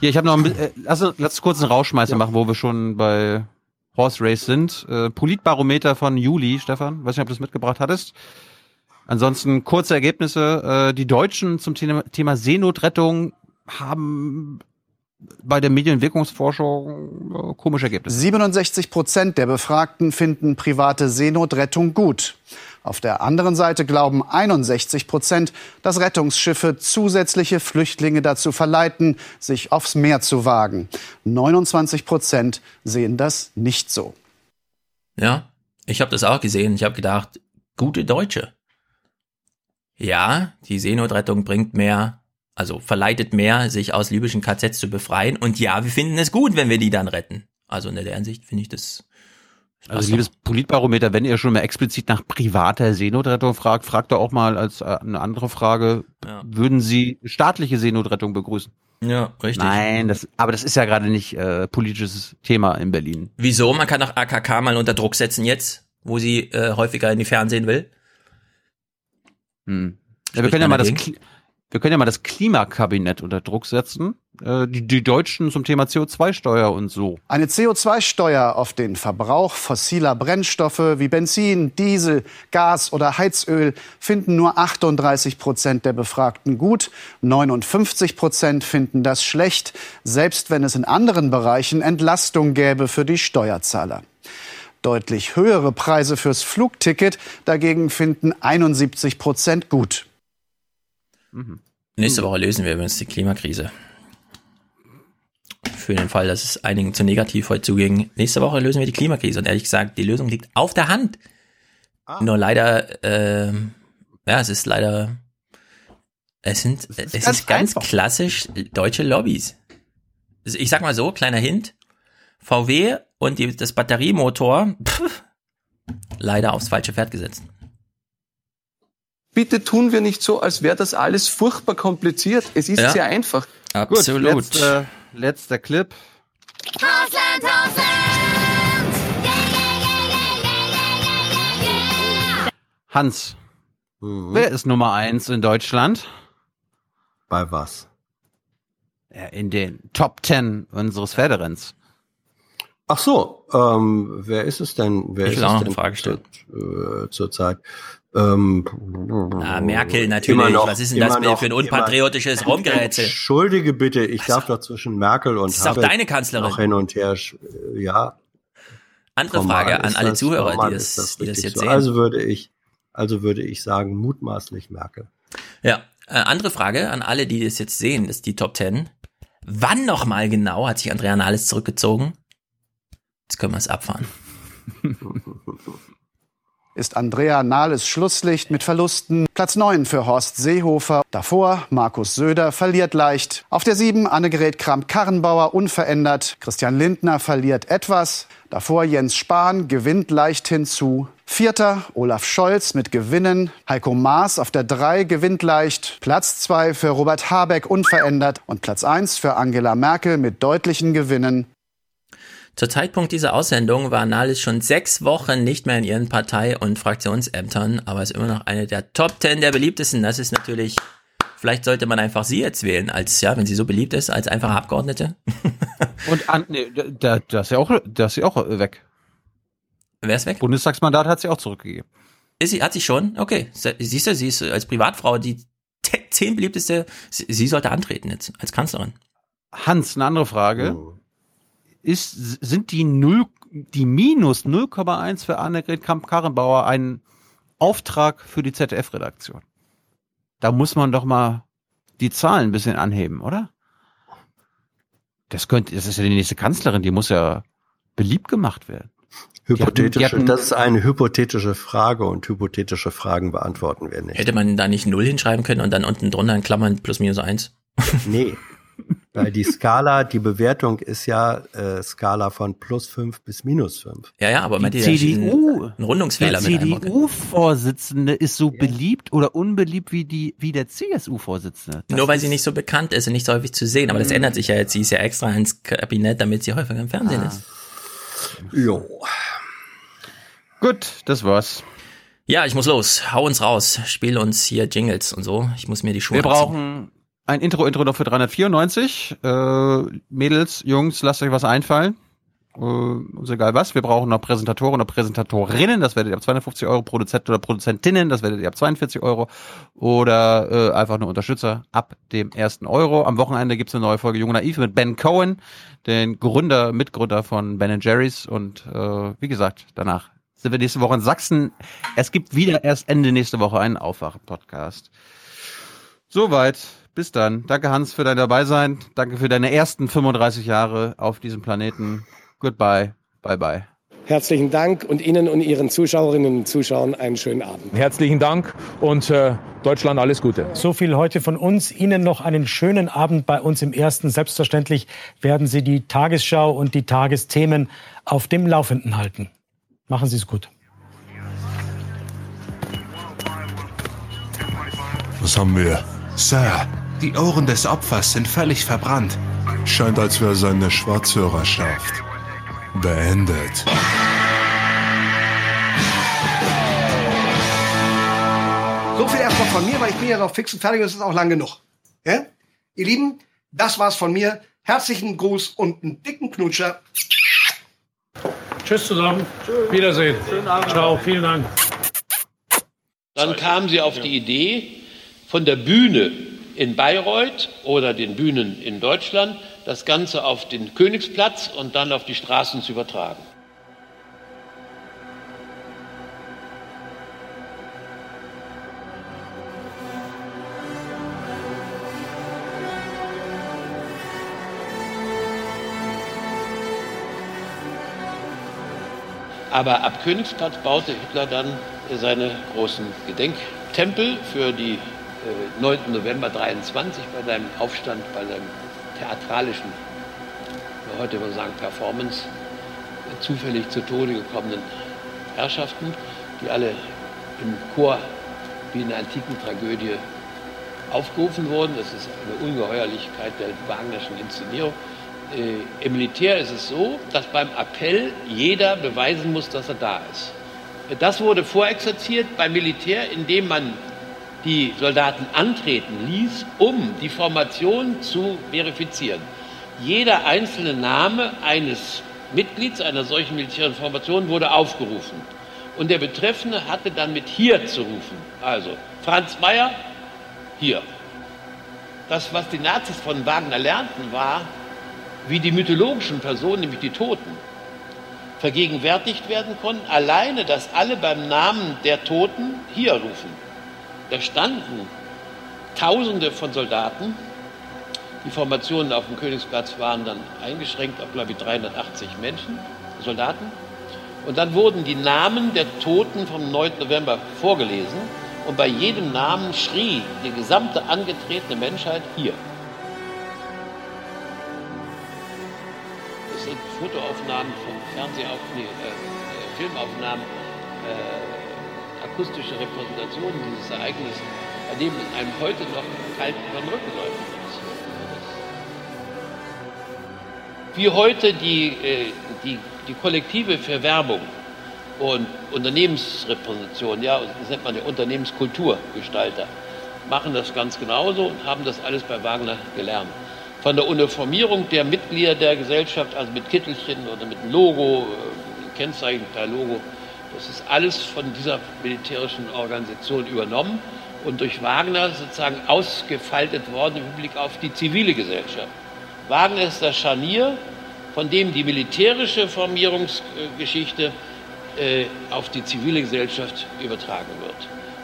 Hier, ich habe noch ein bisschen, äh, lass, lass kurz einen Rauschmeißer ja. machen, wo wir schon bei Horse Race sind. Äh, Politbarometer von Juli, Stefan, weiß nicht, ob du das mitgebracht hattest. Ansonsten kurze Ergebnisse. Äh, die Deutschen zum Thema, Thema Seenotrettung haben bei der Medienwirkungsforschung äh, komische Ergebnisse. 67 Prozent der Befragten finden private Seenotrettung gut. Auf der anderen Seite glauben 61 Prozent, dass Rettungsschiffe zusätzliche Flüchtlinge dazu verleiten, sich aufs Meer zu wagen. 29 Prozent sehen das nicht so. Ja, ich habe das auch gesehen. Ich habe gedacht, gute Deutsche. Ja, die Seenotrettung bringt mehr, also verleitet mehr, sich aus libyschen KZs zu befreien. Und ja, wir finden es gut, wenn wir die dann retten. Also in der Hinsicht finde ich das Also liebes Politbarometer, wenn ihr schon mal explizit nach privater Seenotrettung fragt, fragt doch auch mal als äh, eine andere Frage, Ja. würden Sie staatliche Seenotrettung begrüßen? Ja, richtig. Nein, das, aber das ist ja gerade nicht äh, politisches Thema in Berlin. Wieso? Man kann doch AKK mal unter Druck setzen jetzt, wo sie äh, häufiger in die Fernsehen will. Hm. Ja, wir können ja mal das? Kli- wir können ja mal das Klimakabinett unter Druck setzen. Äh, die, die Deutschen zum Thema CO2-Steuer und so. Eine CO2-Steuer auf den Verbrauch fossiler Brennstoffe wie Benzin, Diesel, Gas oder Heizöl finden nur 38 Prozent der Befragten gut. 59 Prozent finden das schlecht, selbst wenn es in anderen Bereichen Entlastung gäbe für die Steuerzahler. Deutlich höhere Preise fürs Flugticket dagegen finden 71 Prozent gut. Nächste Woche lösen wir übrigens die Klimakrise. Für den Fall, dass es einigen zu negativ heute zuging. Nächste Woche lösen wir die Klimakrise. Und ehrlich gesagt, die Lösung liegt auf der Hand. Nur leider, ähm, ja, es ist leider, es sind, es ist, ganz ganz einfach. klassisch deutsche Lobbys. Ich sag mal so, kleiner Hint. VW und die, das Batteriemotor, pff, leider aufs falsche Pferd gesetzt. Bitte tun wir nicht so, als wäre das alles furchtbar kompliziert. Es ist Ja. sehr einfach. Absolut. Gut, letzter, letzter Clip. Hausland, Hausland! Hans, wer ist Nummer eins in Deutschland? Bei was? In den Top Ten unseres Pferderenns. Ach so, ähm, wer ist es denn? Wer Ich ist will es auch noch eine Frage stellen. Zur, äh, zurzeit? Ähm, Ah, Merkel natürlich. immer noch- Was ist denn das immer noch- für ein unpatriotisches Rumgerätsel? Entschuldige bitte, ich darf doch zwischen Merkel und Das ist Habeck deine Kanzlerin. noch hin und her. äh, Ja. Andere formal Frage an alle das- Zuhörer, die ist das, die das jetzt so. sehen. Also würde ich, also würde ich sagen, mutmaßlich Merkel. Ja, äh, andere Frage an alle, die das jetzt sehen, das ist die Top 10. Wann nochmal genau hat sich Andrea Nahles zurückgezogen? Jetzt können wir es abfahren. ist Andrea Nahles Schlusslicht mit Verlusten. Platz 9 für Horst Seehofer. Davor Markus Söder verliert leicht. Auf der 7 Annegret Kramp-Karrenbauer unverändert. Christian Lindner verliert etwas. Davor Jens Spahn gewinnt leicht hinzu. Vierter Olaf Scholz mit Gewinnen. Heiko Maas auf der 3 gewinnt leicht. Platz 2 für Robert Habeck unverändert. Und Platz 1 für Angela Merkel mit deutlichen Gewinnen. Zur Zeitpunkt dieser Aussendung war Nahles schon sechs Wochen nicht mehr in ihren Partei- und Fraktionsämtern, aber ist immer noch eine der Top 10 der beliebtesten. Das ist natürlich, vielleicht sollte man einfach sie jetzt wählen, als, ja, wenn sie so beliebt ist, als einfache Abgeordnete. Und an, nee, da, da ist ja auch, da ist sie auch weg. Wer ist weg? Bundestagsmandat hat sie auch zurückgegeben. Ist sie, hat sie schon? Okay. Siehst du, sie ist als Privatfrau die zehn beliebteste, sie, sie sollte antreten jetzt als Kanzlerin. Hans, eine andere Frage. Ist, sind die null, die minus 0,1 für Annegret Kamp-Karrenbauer ein Auftrag für die ZDF-Redaktion? Da muss man doch mal die Zahlen ein bisschen anheben, oder? Das könnte, das ist ja die nächste Kanzlerin, die muss ja beliebt gemacht werden. Die hatten- Hypothetische, die hatten- das ist eine hypothetische Frage und hypothetische Fragen beantworten wir nicht. Hätte man da nicht Null hinschreiben können und dann unten drunter in Klammern plus minus eins? Nee. Weil die Skala, die Bewertung ist ja äh, Skala von plus fünf bis minus fünf. Ja, ja, aber Die meint CDU, ein Rundungsfehler die? CDU-Vorsitzende ist so beliebt oder unbeliebt wie die, wie der CSU-Vorsitzende. Nur weil sie nicht so bekannt ist und nicht so häufig zu sehen. Aber das Mhm. ändert sich ja jetzt. Sie ist ja extra ins Kabinett, damit sie häufiger im Fernsehen Ah. ist. Jo. Gut, das war's. Ja, ich muss los. Hau uns raus. Spiel uns hier Jingles und so. Ich muss mir die Schuhe Wir brauchen ein Intro-Intro noch für 394. Äh, Mädels, Jungs, lasst euch was einfallen. Äh, uns egal was. Wir brauchen noch Präsentatoren oder Präsentatorinnen. Das werdet ihr ab 250 Euro. Produzent oder Produzentinnen. Das werdet ihr ab 42 Euro. Oder äh, einfach nur Unterstützer ab dem ersten Euro. Am Wochenende gibt's eine neue Folge Jung Naiv mit Ben Cohen, den Gründer, Mitgründer von Ben Jerry's. Und äh, wie gesagt, danach sind wir nächste Woche in Sachsen. Es gibt wieder erst Ende nächste Woche einen Aufwachen-Podcast. Soweit. Bis dann. Danke, Hans, für dein Dabeisein. Danke für deine ersten 35 Jahre auf diesem Planeten. Goodbye. Bye bye. Herzlichen Dank und Ihnen und Ihren Zuschauerinnen und Zuschauern einen schönen Abend. Herzlichen Dank und äh, Deutschland alles Gute. So viel heute von uns. Ihnen noch einen schönen Abend bei uns im Ersten. Selbstverständlich werden Sie die Tagesschau und die Tagesthemen auf dem Laufenden halten. Machen Sie es gut. Was haben wir? Sir, die Ohren des Opfers sind völlig verbrannt. Scheint, als wäre seine Schwarzhörerschaft beendet. So viel erstmal von mir, weil ich bin ja noch fix und fertig und es ist auch lang genug. Ja? Ihr Lieben, das war's von mir. Herzlichen Gruß und einen dicken Knutscher. Tschüss zusammen. Wiedersehen. Ciao, vielen Dank. Dann kamen sie auf die Idee, von der Bühne in Bayreuth oder den Bühnen in Deutschland das Ganze auf den Königsplatz und dann auf die Straßen zu übertragen. Aber ab Königsplatz baute Hitler dann seine großen Gedenktempel für die 9. November 23 bei seinem Aufstand, bei seinem theatralischen, heute würde sagen Performance, äh, zufällig zu Tode gekommenen Herrschaften, die alle im Chor wie in der antiken Tragödie aufgerufen wurden. Das ist eine Ungeheuerlichkeit der Wagnerschen Inszenierung. Äh, Im Militär ist es so, dass beim Appell jeder beweisen muss, dass er da ist. Das wurde vorexerziert beim Militär, indem man die Soldaten antreten ließ, um die Formation zu verifizieren. Jeder einzelne Name eines Mitglieds einer solchen militärischen Formation wurde aufgerufen. Und der Betreffende hatte dann mit hier zu rufen. Also Franz Mayer, hier. Das, was die Nazis von Wagner lernten, war, wie die mythologischen Personen, nämlich die Toten, vergegenwärtigt werden konnten. Alleine, dass alle beim Namen der Toten hier rufen. Da standen Tausende von Soldaten. Die Formationen auf dem Königsplatz waren dann eingeschränkt auf, glaube ich, 380 Menschen, Soldaten. Und dann wurden die Namen der Toten vom 9. November vorgelesen. Und bei jedem Namen schrie die gesamte angetretene Menschheit hier. Das sind Fotoaufnahmen von Fernsehaufnahmen, nee, äh, Filmaufnahmen, äh, akustische Repräsentationen dieses Ereignisses, es einem heute noch kalt über den Rücken läuft. Wie heute die, äh, die, die kollektive Verwerbung und Unternehmensrepräsentation, ja, das nennt man ja Unternehmenskulturgestalter, machen das ganz genauso und haben das alles bei Wagner gelernt. Von der Uniformierung der Mitglieder der Gesellschaft, also mit Kittelchen oder mit einem Logo, äh, Kennzeichen per Logo, das ist alles von dieser militärischen Organisation übernommen und durch Wagner sozusagen ausgefaltet worden im Blick auf die zivile Gesellschaft. Wagner ist das Scharnier, von dem die militärische Formierungsgeschichte äh, auf die zivile Gesellschaft übertragen wird.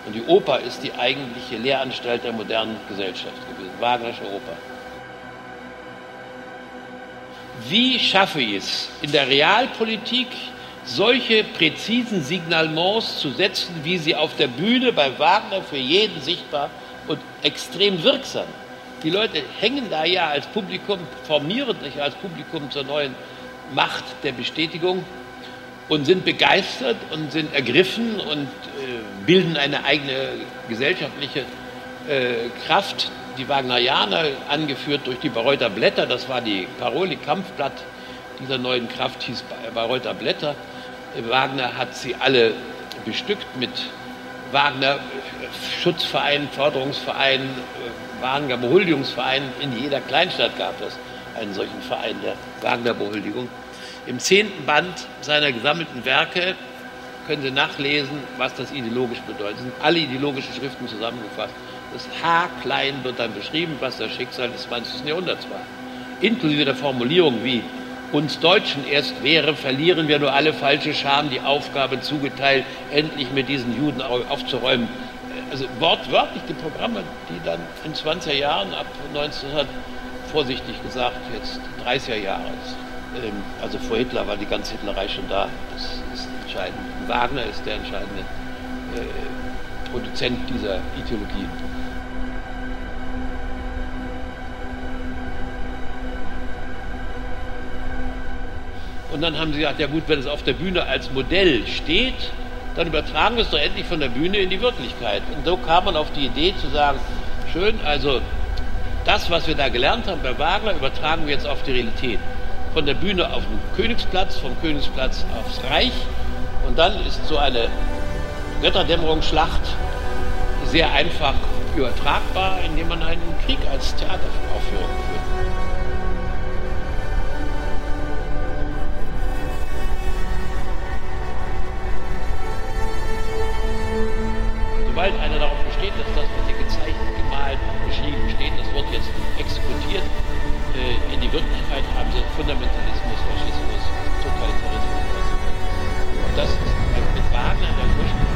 Und die Oper ist die eigentliche Lehranstalt der modernen Gesellschaft gewesen, Wagnersche Oper. Wie schaffe ich es in der Realpolitik, solche präzisen Signalements zu setzen, wie sie auf der Bühne bei Wagner für jeden sichtbar und extrem wirksam. Die Leute hängen da ja als Publikum, formieren sich als Publikum zur neuen Macht der Bestätigung und sind begeistert und sind ergriffen und äh, bilden eine eigene gesellschaftliche äh, Kraft. Die Wagnerianer, angeführt durch die Bayreuther Blätter, das war die Paroli, Kampfblatt dieser neuen Kraft, hieß Bayreuther Blätter. Wagner hat sie alle bestückt mit Wagner Schutzvereinen, Förderungsvereinen, Wagner Behuldigungsvereinen. In jeder Kleinstadt gab es einen solchen Verein der Wagner Behuldigung. Im zehnten Band seiner gesammelten Werke können Sie nachlesen, was das ideologisch bedeutet. Es sind alle ideologischen Schriften zusammengefasst. Das haarklein wird dann beschrieben, was das Schicksal des 20. Jahrhunderts war. Inklusive der Formulierung wie uns Deutschen erst wäre, verlieren wir nur alle falsche Scham die Aufgabe zugeteilt, endlich mit diesen Juden aufzuräumen. Also wortwörtlich die Programme, die dann in 20er Jahren ab 1900, vorsichtig gesagt, jetzt 30er Jahre, also vor Hitler war die ganze Hitlerei schon da, das ist entscheidend. Wagner ist der entscheidende äh, Produzent dieser Ideologie. Und dann haben sie gesagt, ja gut, wenn es auf der Bühne als Modell steht, dann übertragen wir es doch endlich von der Bühne in die Wirklichkeit. Und so kam man auf die Idee zu sagen, schön, also das, was wir da gelernt haben bei Wagner, übertragen wir jetzt auf die Realität. Von der Bühne auf den Königsplatz, vom Königsplatz aufs Reich. Und dann ist so eine Götterdämmerungsschlacht sehr einfach übertragbar, indem man einen Krieg als Theateraufführung führt. Sobald einer darauf besteht, dass das, was hier gezeichnet, gemalt, beschrieben steht, das wird jetzt exekutiert äh, in die Wirklichkeit, haben sie Fundamentalismus, Faschismus, Totalitarismus. Und das ist mit Wagner der Ursprung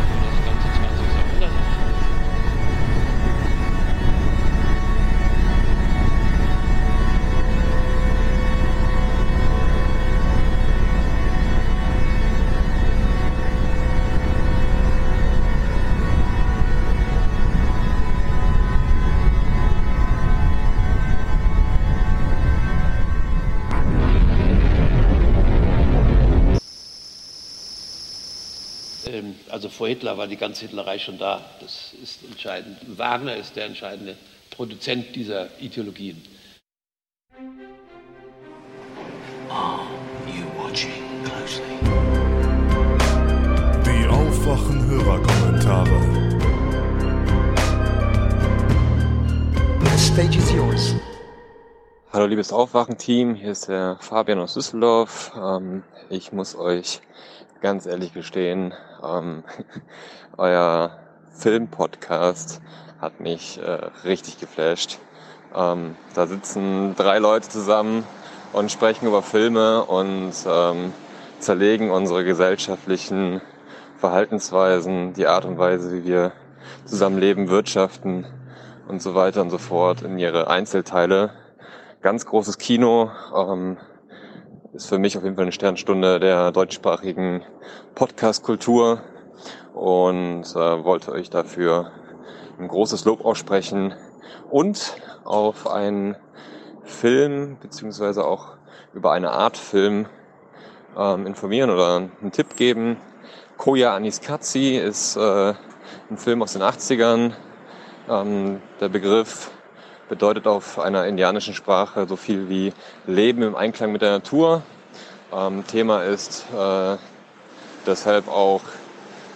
vor Hitler war die ganze Hitlerei schon da. Das ist entscheidend. Wagner ist der entscheidende Produzent dieser Ideologien. Die Aufwachen-Hörerkommentare. The stage is yours. Hallo liebes Aufwachen-Team, hier ist der Fabian aus Düsseldorf. Ähm, ich muss euch ganz ehrlich gestehen, ähm, euer Film-Podcast hat mich äh, richtig geflasht. Ähm, da sitzen drei Leute zusammen und sprechen über Filme und ähm, zerlegen unsere gesellschaftlichen Verhaltensweisen, die Art und Weise, wie wir zusammenleben, wirtschaften und so weiter und so fort in ihre Einzelteile. Ganz großes Kino, ähm, ist für mich auf jeden Fall eine Sternstunde der deutschsprachigen Podcast-Kultur und äh, wollte euch dafür ein großes Lob aussprechen und auf einen Film beziehungsweise auch über eine Art Film ähm, informieren oder einen Tipp geben. Koya Aniskatsi ist äh, ein Film aus den 80ern. Ähm, der Begriff bedeutet auf einer indianischen Sprache so viel wie Leben im Einklang mit der Natur. Ähm, Thema ist äh, deshalb auch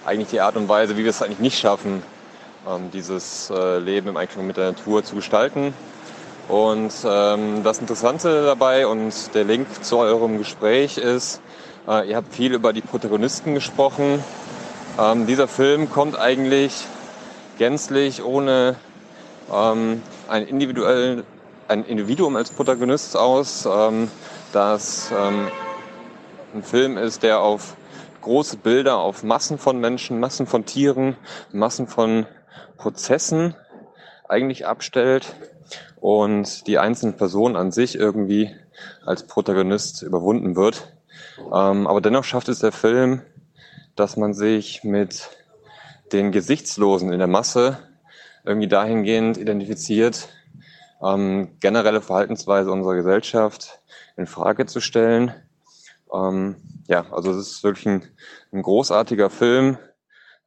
eigentlich die Art und Weise, wie wir es eigentlich nicht schaffen, ähm, dieses äh, Leben im Einklang mit der Natur zu gestalten. Und ähm, das Interessante dabei und der Link zu eurem Gespräch ist, äh, ihr habt viel über die Protagonisten gesprochen. Ähm, dieser Film kommt eigentlich gänzlich ohne ähm, ein, individuell, ein Individuum als Protagonist aus, ähm, das ähm, ein Film ist, der auf große Bilder, auf Massen von Menschen, Massen von Tieren, Massen von Prozessen eigentlich abstellt und die einzelne Person an sich irgendwie als Protagonist überwunden wird. Ähm, aber dennoch schafft es der Film, dass man sich mit den Gesichtslosen in der Masse irgendwie dahingehend identifiziert, ähm, generelle Verhaltensweise unserer Gesellschaft in Frage zu stellen. Ähm, ja, also es ist wirklich ein, ein großartiger Film,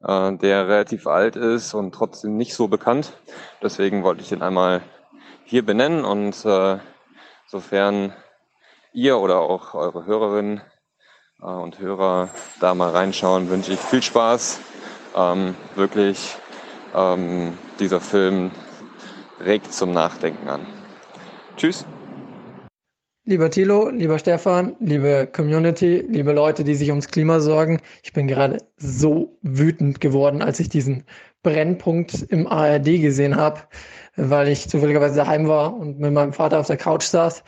äh, der relativ alt ist und trotzdem nicht so bekannt. Deswegen wollte ich ihn einmal hier benennen und äh, sofern ihr oder auch eure Hörerinnen äh, und Hörer da mal reinschauen, wünsche ich viel Spaß. Ähm, wirklich, ähm, dieser Film regt zum Nachdenken an. Tschüss. Lieber Thilo, lieber Stefan, liebe Community, liebe Leute, die sich ums Klima sorgen, ich bin gerade so wütend geworden, als ich diesen Brennpunkt im ARD gesehen habe, weil ich zufälligerweise daheim war und mit meinem Vater auf der Couch saß.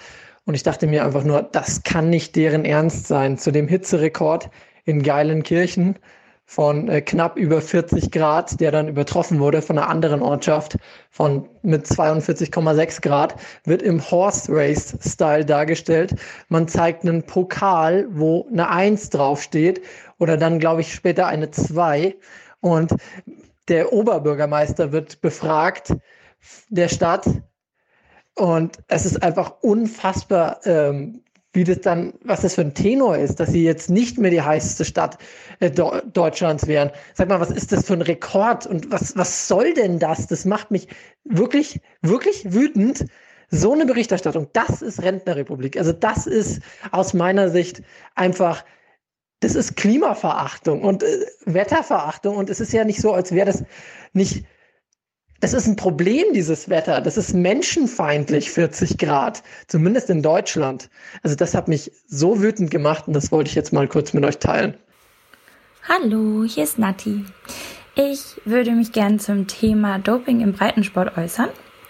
Und ich dachte mir einfach nur, das kann nicht deren Ernst sein. Zu dem Hitzerekord in Geilenkirchen von äh, knapp über 40 Grad, der dann übertroffen wurde von einer anderen Ortschaft von mit 42,6 Grad, wird im Horse Race Style dargestellt. Man zeigt einen Pokal, wo eine 1 draufsteht oder dann glaube ich später eine 2 und der Oberbürgermeister wird befragt der Stadt und es ist einfach unfassbar, ähm, wie das dann, was das für ein Tenor ist, dass sie jetzt nicht mehr die heißeste Stadt äh, Deutschlands wären. Sag mal, was ist das für ein Rekord und was, was soll denn das? Das macht mich wirklich, wirklich wütend. So eine Berichterstattung, das ist Rentnerrepublik. Also das ist aus meiner Sicht einfach, das ist Klimaverachtung und äh, Wetterverachtung und es ist ja nicht so, als wäre das nicht das ist ein Problem, dieses Wetter. Das ist menschenfeindlich, 40 Grad. Zumindest in Deutschland. Also das hat mich so wütend gemacht und das wollte ich jetzt mal kurz mit euch teilen. Hallo, hier ist Nati. Ich würde mich gern zum Thema Doping im Breitensport äußern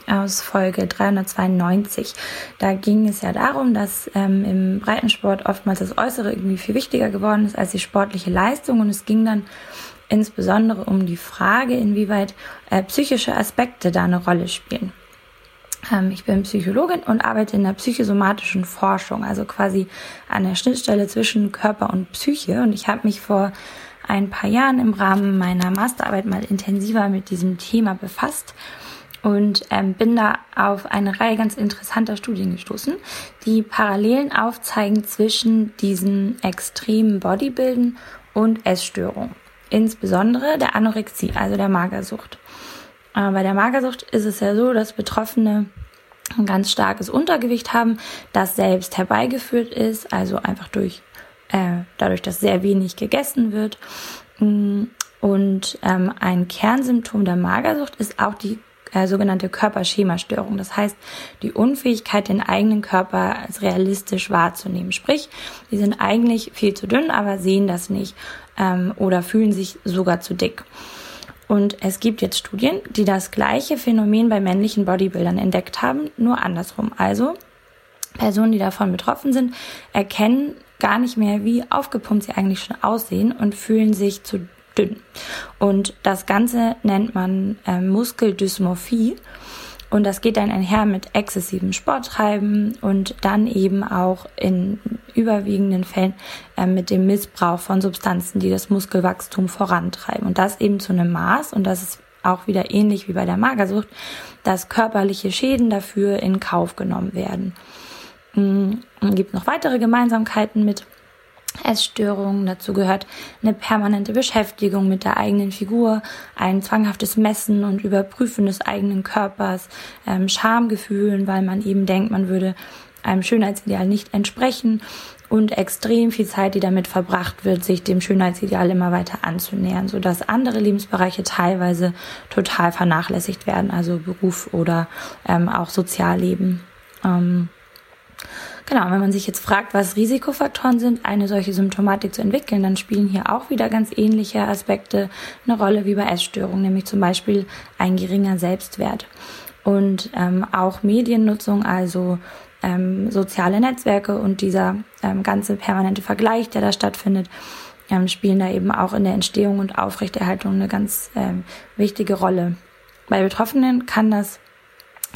aus Folge 392. Da ging es ja darum, dass ähm, im Breitensport oftmals das Äußere irgendwie viel wichtiger geworden ist als die sportliche Leistung und es ging dann insbesondere um die Frage, inwieweit äh, psychische Aspekte da eine Rolle spielen. Ähm, ich bin Psychologin und arbeite in der psychosomatischen Forschung, also quasi an der Schnittstelle zwischen Körper und Psyche. Und ich habe mich vor ein paar Jahren im Rahmen meiner Masterarbeit mal intensiver mit diesem Thema befasst und ähm, bin da auf eine Reihe ganz interessanter Studien gestoßen, die Parallelen aufzeigen zwischen diesen extremen Bodybuilden und Essstörungen insbesondere der Anorexie, also der Magersucht. Äh, bei der Magersucht ist es ja so, dass Betroffene ein ganz starkes Untergewicht haben, das selbst herbeigeführt ist, also einfach durch äh, dadurch, dass sehr wenig gegessen wird. Mm, und ähm, ein Kernsymptom der Magersucht ist auch die äh, sogenannte Körperschemastörung. Das heißt, die Unfähigkeit, den eigenen Körper als realistisch wahrzunehmen. Sprich, die sind eigentlich viel zu dünn, aber sehen das nicht ähm, oder fühlen sich sogar zu dick. Und es gibt jetzt Studien, die das gleiche Phänomen bei männlichen Bodybuildern entdeckt haben, nur andersrum. Also Personen, die davon betroffen sind, erkennen gar nicht mehr, wie aufgepumpt sie eigentlich schon aussehen und fühlen sich zu dünn. Und das Ganze nennt man äh, Muskeldysmorphie. Und das geht dann einher mit exzessivem Sporttreiben und dann eben auch in überwiegenden Fällen äh, mit dem Missbrauch von Substanzen, die das Muskelwachstum vorantreiben. Und das eben zu einem Maß, und das ist auch wieder ähnlich wie bei der Magersucht, dass körperliche Schäden dafür in Kauf genommen werden. Es gibt noch weitere Gemeinsamkeiten mit Essstörungen. Dazu gehört eine permanente Beschäftigung mit der eigenen Figur, ein zwanghaftes Messen und Überprüfen des eigenen Körpers, ähm, Schamgefühlen, weil man eben denkt, man würde einem Schönheitsideal nicht entsprechen und extrem viel Zeit, die damit verbracht wird, sich dem Schönheitsideal immer weiter anzunähern, sodass andere Lebensbereiche teilweise total vernachlässigt werden, also Beruf oder ähm, auch Sozialleben. Ähm, Genau, wenn man sich jetzt fragt, was Risikofaktoren sind, eine solche Symptomatik zu entwickeln, dann spielen hier auch wieder ganz ähnliche Aspekte eine Rolle wie bei Essstörungen, nämlich zum Beispiel ein geringer Selbstwert. Und ähm, auch Mediennutzung, also ähm, soziale Netzwerke und dieser ähm, ganze permanente Vergleich, der da stattfindet, ähm, spielen da eben auch in der Entstehung und Aufrechterhaltung eine ganz ähm, wichtige Rolle. Bei Betroffenen kann das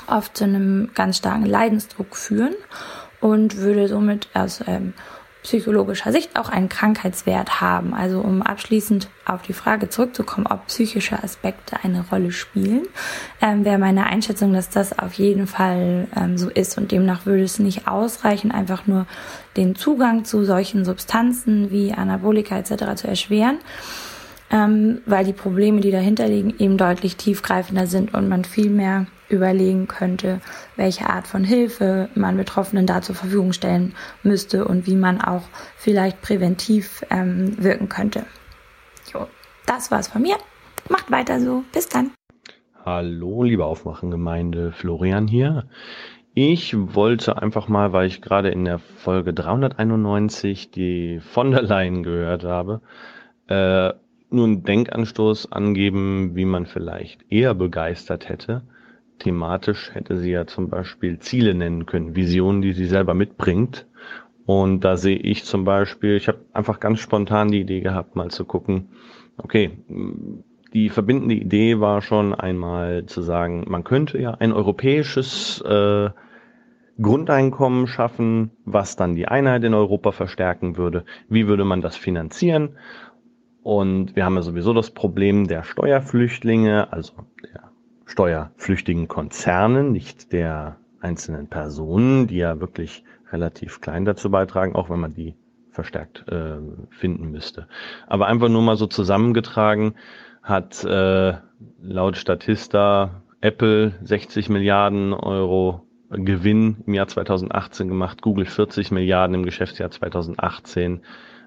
oft zu einem ganz starken Leidensdruck führen und würde somit aus ähm, psychologischer Sicht auch einen Krankheitswert haben. Also um abschließend auf die Frage zurückzukommen, ob psychische Aspekte eine Rolle spielen, ähm, wäre meine Einschätzung, dass das auf jeden Fall ähm, so ist und demnach würde es nicht ausreichen, einfach nur den Zugang zu solchen Substanzen wie Anabolika etc. zu erschweren, ähm, weil die Probleme, die dahinter liegen, eben deutlich tiefgreifender sind und man viel mehr überlegen könnte, welche Art von Hilfe man Betroffenen da zur Verfügung stellen müsste und wie man auch vielleicht präventiv ähm, wirken könnte. Jo, das war's von mir. Macht weiter so. Bis dann. Hallo, liebe Aufwachengemeinde, Florian hier. Ich wollte einfach mal, weil ich gerade in der Folge 391 die von der Leyen gehört habe, äh, nur einen Denkanstoß angeben, wie man vielleicht eher begeistert hätte thematisch hätte sie ja zum Beispiel Ziele nennen können, Visionen, die sie selber mitbringt. Und da sehe ich zum Beispiel, ich habe einfach ganz spontan die Idee gehabt, mal zu gucken, okay, die verbindende Idee war schon einmal zu sagen, man könnte ja ein europäisches äh, Grundeinkommen schaffen, was dann die Einheit in Europa verstärken würde. Wie würde man das finanzieren? Und wir haben ja sowieso das Problem der Steuerflüchtlinge, also der steuerflüchtigen Konzernen, nicht der einzelnen Personen, die ja wirklich relativ klein dazu beitragen, auch wenn man die verstärkt äh, finden müsste. Aber einfach nur mal so zusammengetragen hat äh, laut Statista Apple 60 Milliarden Euro Gewinn im Jahr 2018 gemacht, Google 40 Milliarden im Geschäftsjahr 2018,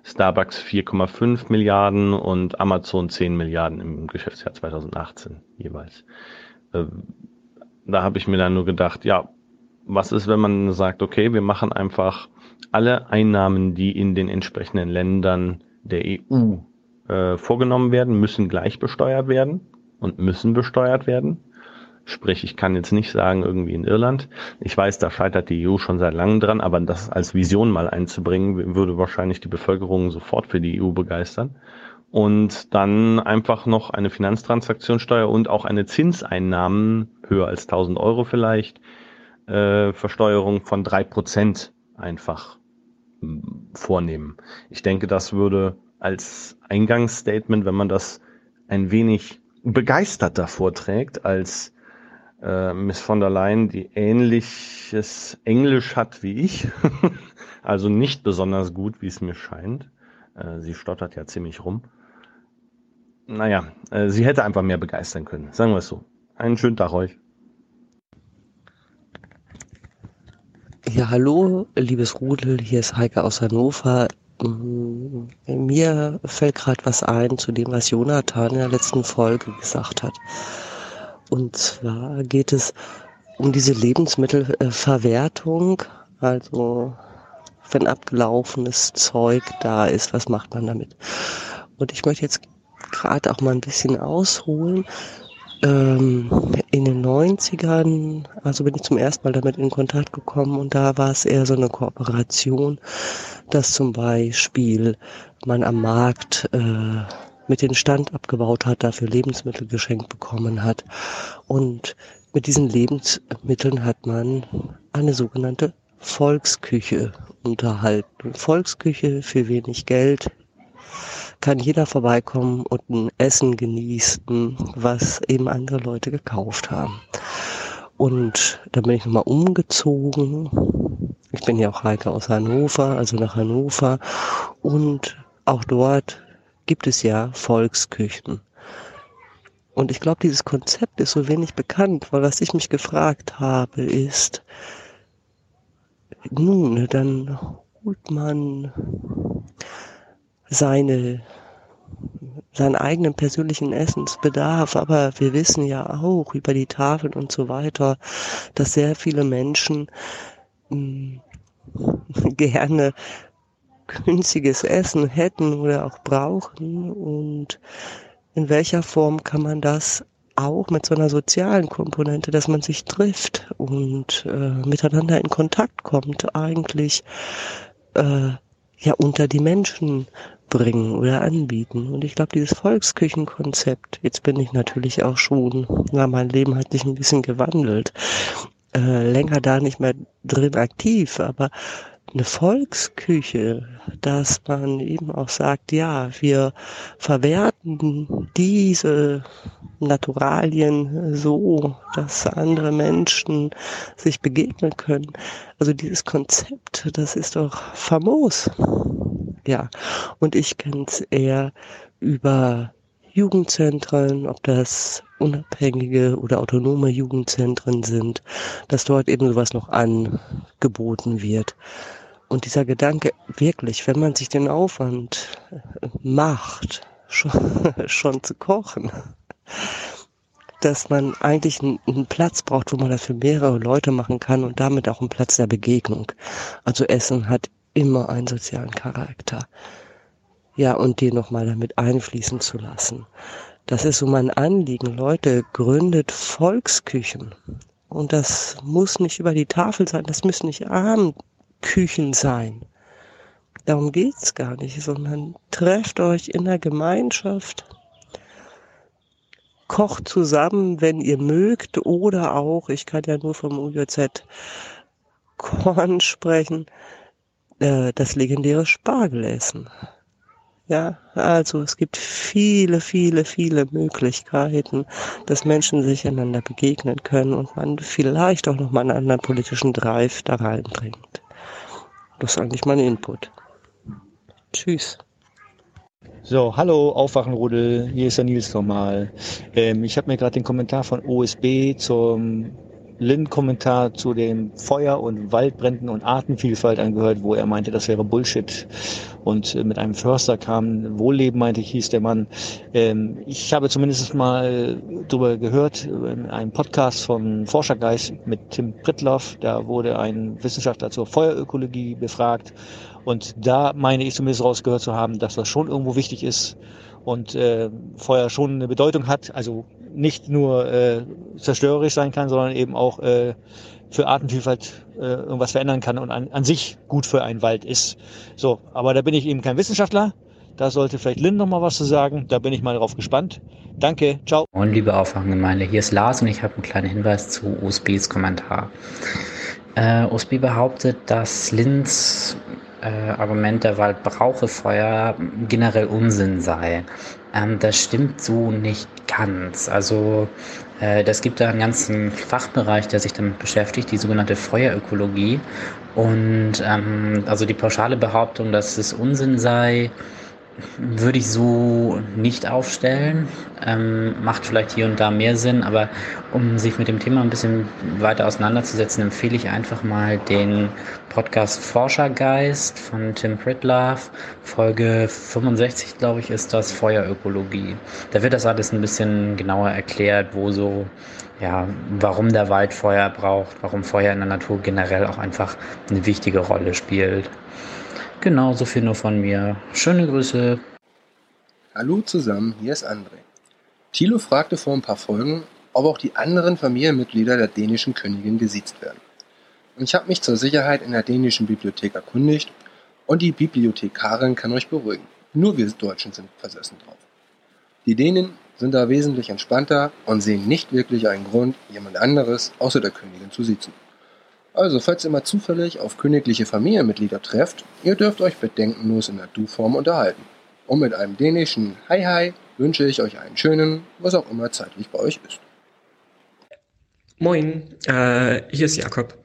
Starbucks 4,5 Milliarden und Amazon 10 Milliarden im Geschäftsjahr 2018 jeweils. Äh, da habe ich mir dann nur gedacht, ja, was ist, wenn man sagt, okay, wir machen einfach alle Einnahmen, die in den entsprechenden Ländern der EU äh, vorgenommen werden, müssen gleich besteuert werden und müssen besteuert werden. Sprich, ich kann jetzt nicht sagen, irgendwie in Irland. Ich weiß, da scheitert die EU schon seit langem dran, aber das als Vision mal einzubringen, würde wahrscheinlich die Bevölkerung sofort für die EU begeistern. Und dann einfach noch eine Finanztransaktionssteuer und auch eine Zinseinnahmen höher als 1000 Euro vielleicht, äh, Versteuerung von drei Prozent einfach hm, vornehmen. Ich denke, das würde als Eingangsstatement, wenn man das ein wenig begeisterter vorträgt als äh, Miss von der Leyen, die ähnliches Englisch hat wie ich, also nicht besonders gut, wie es mir scheint. Äh, sie stottert ja ziemlich rum. Naja, äh, sie hätte einfach mehr begeistern können, sagen wir es so. Einen schönen Tag euch. Ja, hallo, liebes Rudel, hier ist Heike aus Hannover. Mir fällt gerade was ein zu dem, was Jonathan in der letzten Folge gesagt hat. Und zwar geht es um diese Lebensmittelverwertung. Also wenn abgelaufenes Zeug da ist, was macht man damit? Und ich möchte jetzt gerade auch mal ein bisschen ausholen. Ähm, in den 90ern, also bin ich zum ersten Mal damit in Kontakt gekommen und da war es eher so eine Kooperation, dass zum Beispiel man am Markt äh, mit den Stand abgebaut hat, dafür Lebensmittel geschenkt bekommen hat. Und mit diesen Lebensmitteln hat man eine sogenannte Volksküche unterhalten. Volksküche für wenig Geld kann jeder vorbeikommen und ein Essen genießen, was eben andere Leute gekauft haben. Und dann bin ich nochmal umgezogen. Ich bin ja auch Heike aus Hannover, also nach Hannover. Und auch dort gibt es ja Volksküchen. Und ich glaube, dieses Konzept ist so wenig bekannt, weil was ich mich gefragt habe, ist, nun, dann holt man seine seinen eigenen persönlichen Essensbedarf, aber wir wissen ja auch über die Tafeln und so weiter, dass sehr viele Menschen mh, hm, gerne günstiges Essen hätten oder auch brauchen. Und in welcher Form kann man das auch mit so einer sozialen Komponente, dass man sich trifft und äh, miteinander in Kontakt kommt, eigentlich äh, ja unter die Menschen bringen oder anbieten. Und ich glaube, dieses Volksküchenkonzept, jetzt bin ich natürlich auch schon, na, mein Leben hat sich ein bisschen gewandelt, äh, länger da nicht mehr drin aktiv, aber eine Volksküche, dass man eben auch sagt, ja, wir verwerten diese Naturalien so, dass andere Menschen sich begegnen können. Also dieses Konzept, das ist doch famos. Ja, und ich kenne es eher über Jugendzentren, ob das unabhängige oder autonome Jugendzentren sind, dass dort eben sowas noch angeboten wird. Und dieser Gedanke, wirklich, wenn man sich den Aufwand äh, macht, schon, schon zu kochen, dass man eigentlich einen, einen, Platz braucht, wo man das für mehrere Leute machen kann und damit auch einen Platz der Begegnung. Also Essen hat immer einen sozialen Charakter. Ja, und den nochmal damit einfließen zu lassen. Das ist so mein Anliegen. Leute, gründet Volksküchen. Und das muss nicht über die Tafel sein, das müssen nicht Abend Küchen sein. Darum geht's gar nicht, sondern trefft euch in der Gemeinschaft, kocht zusammen, wenn ihr mögt, oder auch, ich kann ja nur vom UJZ Korn sprechen, äh, das legendäre Spargelessen. Ja, also es gibt viele, viele, viele Möglichkeiten, dass Menschen sich einander begegnen können und man vielleicht auch nochmal einen anderen politischen Drive da reinbringt. Das ist eigentlich mein Input. Tschüss. So, hallo, Aufwachenrudel, hier ist der Nils nochmal. Ähm, ich habe mir gerade den Kommentar von OSB zum Lin-Kommentar zu den Feuer- und Waldbränden und Artenvielfalt angehört, wo er meinte, das wäre Bullshit. Und äh, mit einem Förster kam Wohlleben, meinte ich, hieß der Mann. Ähm, ich habe zumindest mal darüber gehört, in einem Podcast von Forschergeist mit Tim Pritloff. Da wurde ein Wissenschaftler zur Feuerökologie befragt. Und da meine ich zumindest rausgehört zu haben, dass das schon irgendwo wichtig ist und äh, Feuer schon eine Bedeutung hat. Also nicht nur äh, zerstörerisch sein kann, sondern eben auch äh, für Artenvielfalt äh, irgendwas verändern kann und an, an sich gut für einen Wald ist. So, aber da bin ich eben kein Wissenschaftler. Da sollte vielleicht Lynn noch mal was zu sagen. Da bin ich mal drauf gespannt. Danke, ciao. Und liebe Aufwachengemeinde, hier ist Lars und ich habe einen kleinen Hinweis zu USBs Kommentar. Äh, USB behauptet, dass Linz äh, Argument, der Wald brauche Feuer, generell Unsinn sei. Ähm, das stimmt so nicht ganz. Also äh, das gibt da einen ganzen Fachbereich, der sich damit beschäftigt, die sogenannte Feuerökologie. Und ähm, also die pauschale Behauptung, dass es Unsinn sei, würde ich so nicht aufstellen. Ähm, macht vielleicht hier und da mehr Sinn, aber um sich mit dem Thema ein bisschen weiter auseinanderzusetzen, empfehle ich einfach mal den Podcast Forschergeist von Tim Pritlove. Folge 65, glaube ich, ist das Feuerökologie. Da wird das alles ein bisschen genauer erklärt, wo so, ja, warum der Wald Feuer braucht, warum Feuer in der Natur generell auch einfach eine wichtige Rolle spielt. Genau, so viel nur von mir. Schöne Grüße. Hallo zusammen, hier ist André. Thilo fragte vor ein paar Folgen, ob auch die anderen Familienmitglieder der dänischen Königin gesiezt werden. Und ich habe mich zur Sicherheit in der dänischen Bibliothek erkundigt und die Bibliothekarin kann euch beruhigen. Nur wir Deutschen sind versessen drauf. Die Dänen sind da wesentlich entspannter und sehen nicht wirklich einen Grund, jemand anderes außer der Königin zu siezen. Also, falls ihr mal zufällig auf königliche Familienmitglieder trefft, ihr dürft euch bedenkenlos in der Du-Form unterhalten. Und mit einem dänischen Hi Hi wünsche ich euch einen schönen, was auch immer zeitlich bei euch ist. Moin, äh, hier ist Jakob.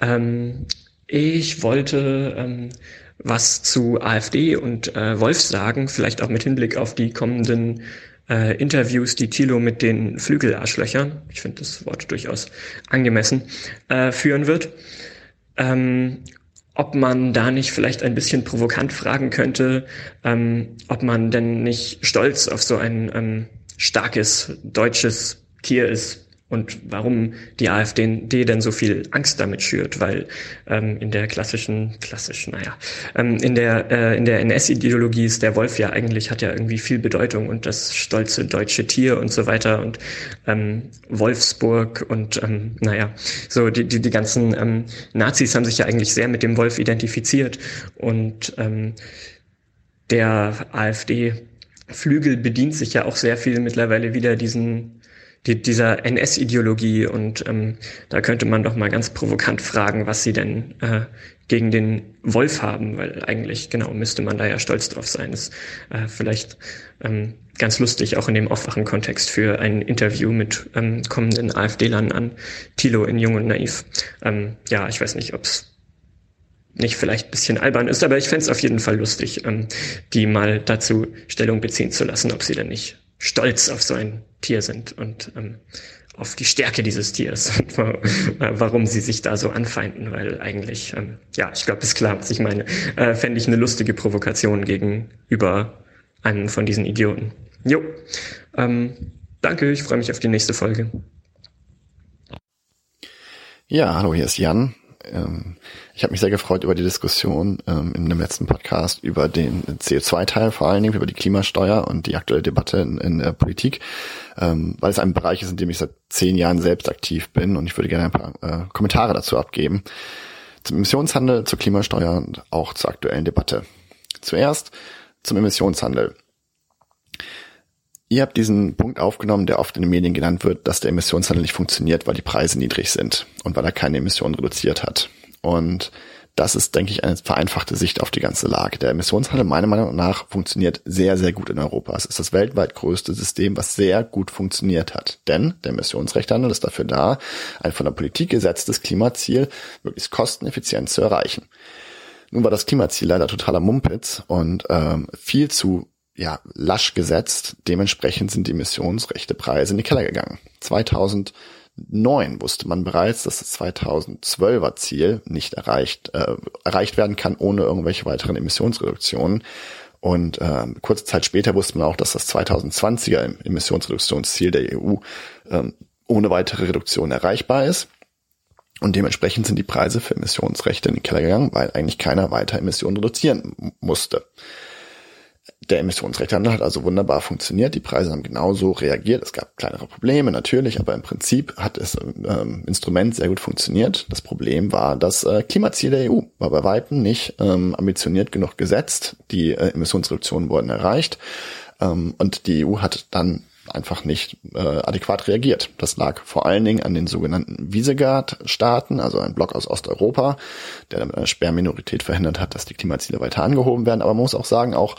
Ähm, ich wollte ähm, was zu AfD und äh, Wolf sagen, vielleicht auch mit Hinblick auf die kommenden äh, Interviews, die Thilo mit den Flügelarschlöchern, ich finde das Wort durchaus angemessen, äh, führen wird. Ähm, ob man da nicht vielleicht ein bisschen provokant fragen könnte, ähm, ob man denn nicht stolz auf so ein ähm, starkes deutsches Tier ist, und warum die AfD denn so viel Angst damit schürt, weil ähm, in der klassischen, klassisch, naja, ähm, in der äh, in der NS-Ideologie ist der Wolf ja eigentlich hat ja irgendwie viel Bedeutung und das stolze deutsche Tier und so weiter und ähm, Wolfsburg und ähm, naja, so die die, die ganzen ähm, Nazis haben sich ja eigentlich sehr mit dem Wolf identifiziert und ähm, der AfD Flügel bedient sich ja auch sehr viel mittlerweile wieder diesen die, dieser NS-Ideologie und ähm, da könnte man doch mal ganz provokant fragen, was sie denn äh, gegen den Wolf haben, weil eigentlich genau müsste man da ja stolz drauf sein. Ist äh, vielleicht ähm, ganz lustig auch in dem Aufwachen-Kontext für ein Interview mit ähm, kommenden AfD-Lern an Thilo in Jung und Naiv. Ähm, ja, ich weiß nicht, ob's nicht vielleicht bisschen albern ist, aber ich fände auf jeden Fall lustig, ähm, die mal dazu Stellung beziehen zu lassen, ob sie denn nicht stolz auf so ein Tier sind und ähm, auf die Stärke dieses Tiers und warum sie sich da so anfeinden, weil eigentlich, ähm, ja, ich glaube, klar, was ich meine, äh, fände ich eine lustige Provokation gegenüber einem von diesen Idioten. Jo, ähm, danke, ich freue mich auf die nächste Folge. Ja, hallo, hier ist Jan. Ähm, ich habe mich sehr gefreut über die Diskussion ähm, in dem letzten Podcast über den CO2-Teil, vor allen Dingen über die Klimasteuer und die aktuelle Debatte in, in der Politik, ähm, weil es ein Bereich ist, in dem ich seit zehn Jahren selbst aktiv bin und ich würde gerne ein paar äh, Kommentare dazu abgeben. Zum Emissionshandel, zur Klimasteuer und auch zur aktuellen Debatte. Zuerst zum Emissionshandel. Ihr habt diesen Punkt aufgenommen, der oft in den Medien genannt wird, dass der Emissionshandel nicht funktioniert, weil die Preise niedrig sind und weil er keine Emissionen reduziert hat. Und Das ist, denke ich, eine vereinfachte Sicht auf die ganze Lage. Der Emissionshandel meiner Meinung nach funktioniert sehr, sehr gut in Europa. Es ist das weltweit größte System, was sehr gut funktioniert hat. Denn der Emissionsrechthandel ist dafür da, ein von der Politik gesetztes Klimaziel möglichst kosteneffizient zu erreichen. Nun war das Klimaziel leider totaler Mumpitz und ähm, viel zu ja, lasch gesetzt. Dementsprechend sind die Emissionsrechtepreise in die Keller gegangen. 2009 wusste man bereits, dass das 2012er Ziel nicht erreicht, äh, erreicht werden kann ohne irgendwelche weiteren Emissionsreduktionen. Und äh, kurze Zeit später wusste man auch, dass das 2020er Emissionsreduktionsziel der EU ähm, ohne weitere Reduktion erreichbar ist. Und dementsprechend sind die Preise für Emissionsrechte in den Keller gegangen, weil eigentlich keiner weiter Emissionen reduzieren musste. Der Emissionsrechtehandel hat also wunderbar funktioniert. Die Preise haben genauso reagiert. Es gab kleinere Probleme natürlich, aber im Prinzip hat das ähm, Instrument sehr gut funktioniert. Das Problem war das äh, Klimaziel der EU war bei weitem nicht ähm, ambitioniert genug gesetzt. Die äh, Emissionsreduktionen wurden erreicht ähm, und die EU hat dann einfach nicht äh, adäquat reagiert. Das lag vor allen Dingen an den sogenannten Visegrad-Staaten, also ein Block aus Osteuropa, der eine Sperrminorität verhindert hat, dass die Klimaziele weiter angehoben werden. Aber man muss auch sagen, auch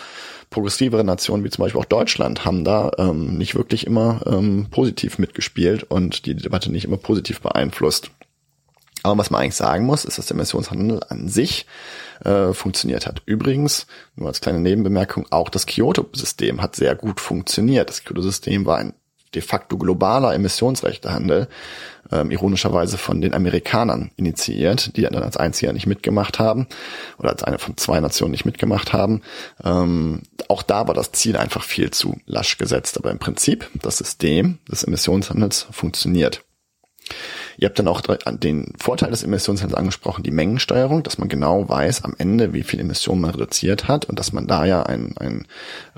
progressivere Nationen wie zum Beispiel auch Deutschland haben da ähm, nicht wirklich immer ähm, positiv mitgespielt und die Debatte nicht immer positiv beeinflusst. Aber was man eigentlich sagen muss, ist, dass der Emissionshandel an sich äh, funktioniert hat. Übrigens, nur als kleine Nebenbemerkung, auch das Kyoto-System hat sehr gut funktioniert. Das Kyoto-System war ein de facto globaler Emissionsrechtehandel, ähm, ironischerweise von den Amerikanern initiiert, die dann als einziger nicht mitgemacht haben oder als eine von zwei Nationen nicht mitgemacht haben. Ähm, auch da war das Ziel einfach viel zu lasch gesetzt, aber im Prinzip das System des Emissionshandels funktioniert. Ihr habt dann auch den Vorteil des Emissionshandels angesprochen, die Mengensteuerung, dass man genau weiß am Ende, wie viel Emissionen man reduziert hat und dass man da ja einen, einen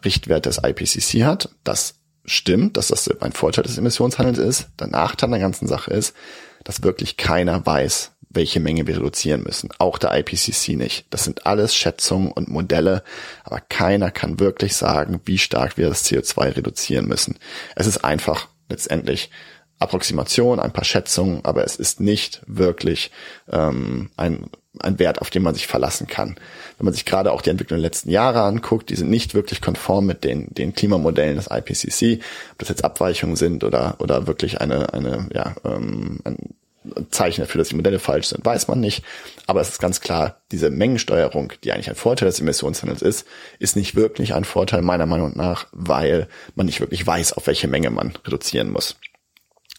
Richtwert des IPCC hat. Das stimmt, dass das ein Vorteil des Emissionshandels ist. Der Nachteil der ganzen Sache ist, dass wirklich keiner weiß, welche Menge wir reduzieren müssen. Auch der IPCC nicht. Das sind alles Schätzungen und Modelle, aber keiner kann wirklich sagen, wie stark wir das CO2 reduzieren müssen. Es ist einfach letztendlich Approximation, ein paar Schätzungen, aber es ist nicht wirklich ähm, ein, ein Wert, auf den man sich verlassen kann. Wenn man sich gerade auch die Entwicklung der letzten Jahre anguckt, die sind nicht wirklich konform mit den, den Klimamodellen des IPCC, ob das jetzt Abweichungen sind oder, oder wirklich eine, eine ja, ähm, ein Zeichen dafür, dass die Modelle falsch sind, weiß man nicht. Aber es ist ganz klar, diese Mengensteuerung, die eigentlich ein Vorteil des Emissionshandels ist, ist nicht wirklich ein Vorteil meiner Meinung nach, weil man nicht wirklich weiß, auf welche Menge man reduzieren muss.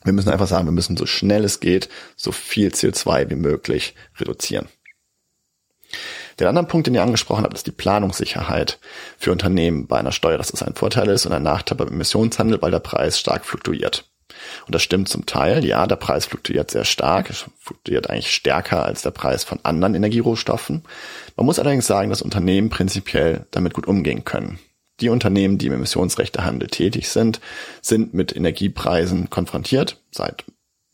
Wir müssen einfach sagen, wir müssen so schnell es geht, so viel CO2 wie möglich reduzieren. Den anderen Punkt, den ihr angesprochen habt, ist die Planungssicherheit für Unternehmen bei einer Steuer, dass das ein Vorteil ist und ein Nachteil beim Emissionshandel, weil der Preis stark fluktuiert. Und das stimmt zum Teil. Ja, der Preis fluktuiert sehr stark. Fluktuiert eigentlich stärker als der Preis von anderen Energierohstoffen. Man muss allerdings sagen, dass Unternehmen prinzipiell damit gut umgehen können. Die Unternehmen, die im Emissionsrechtehandel tätig sind, sind mit Energiepreisen konfrontiert seit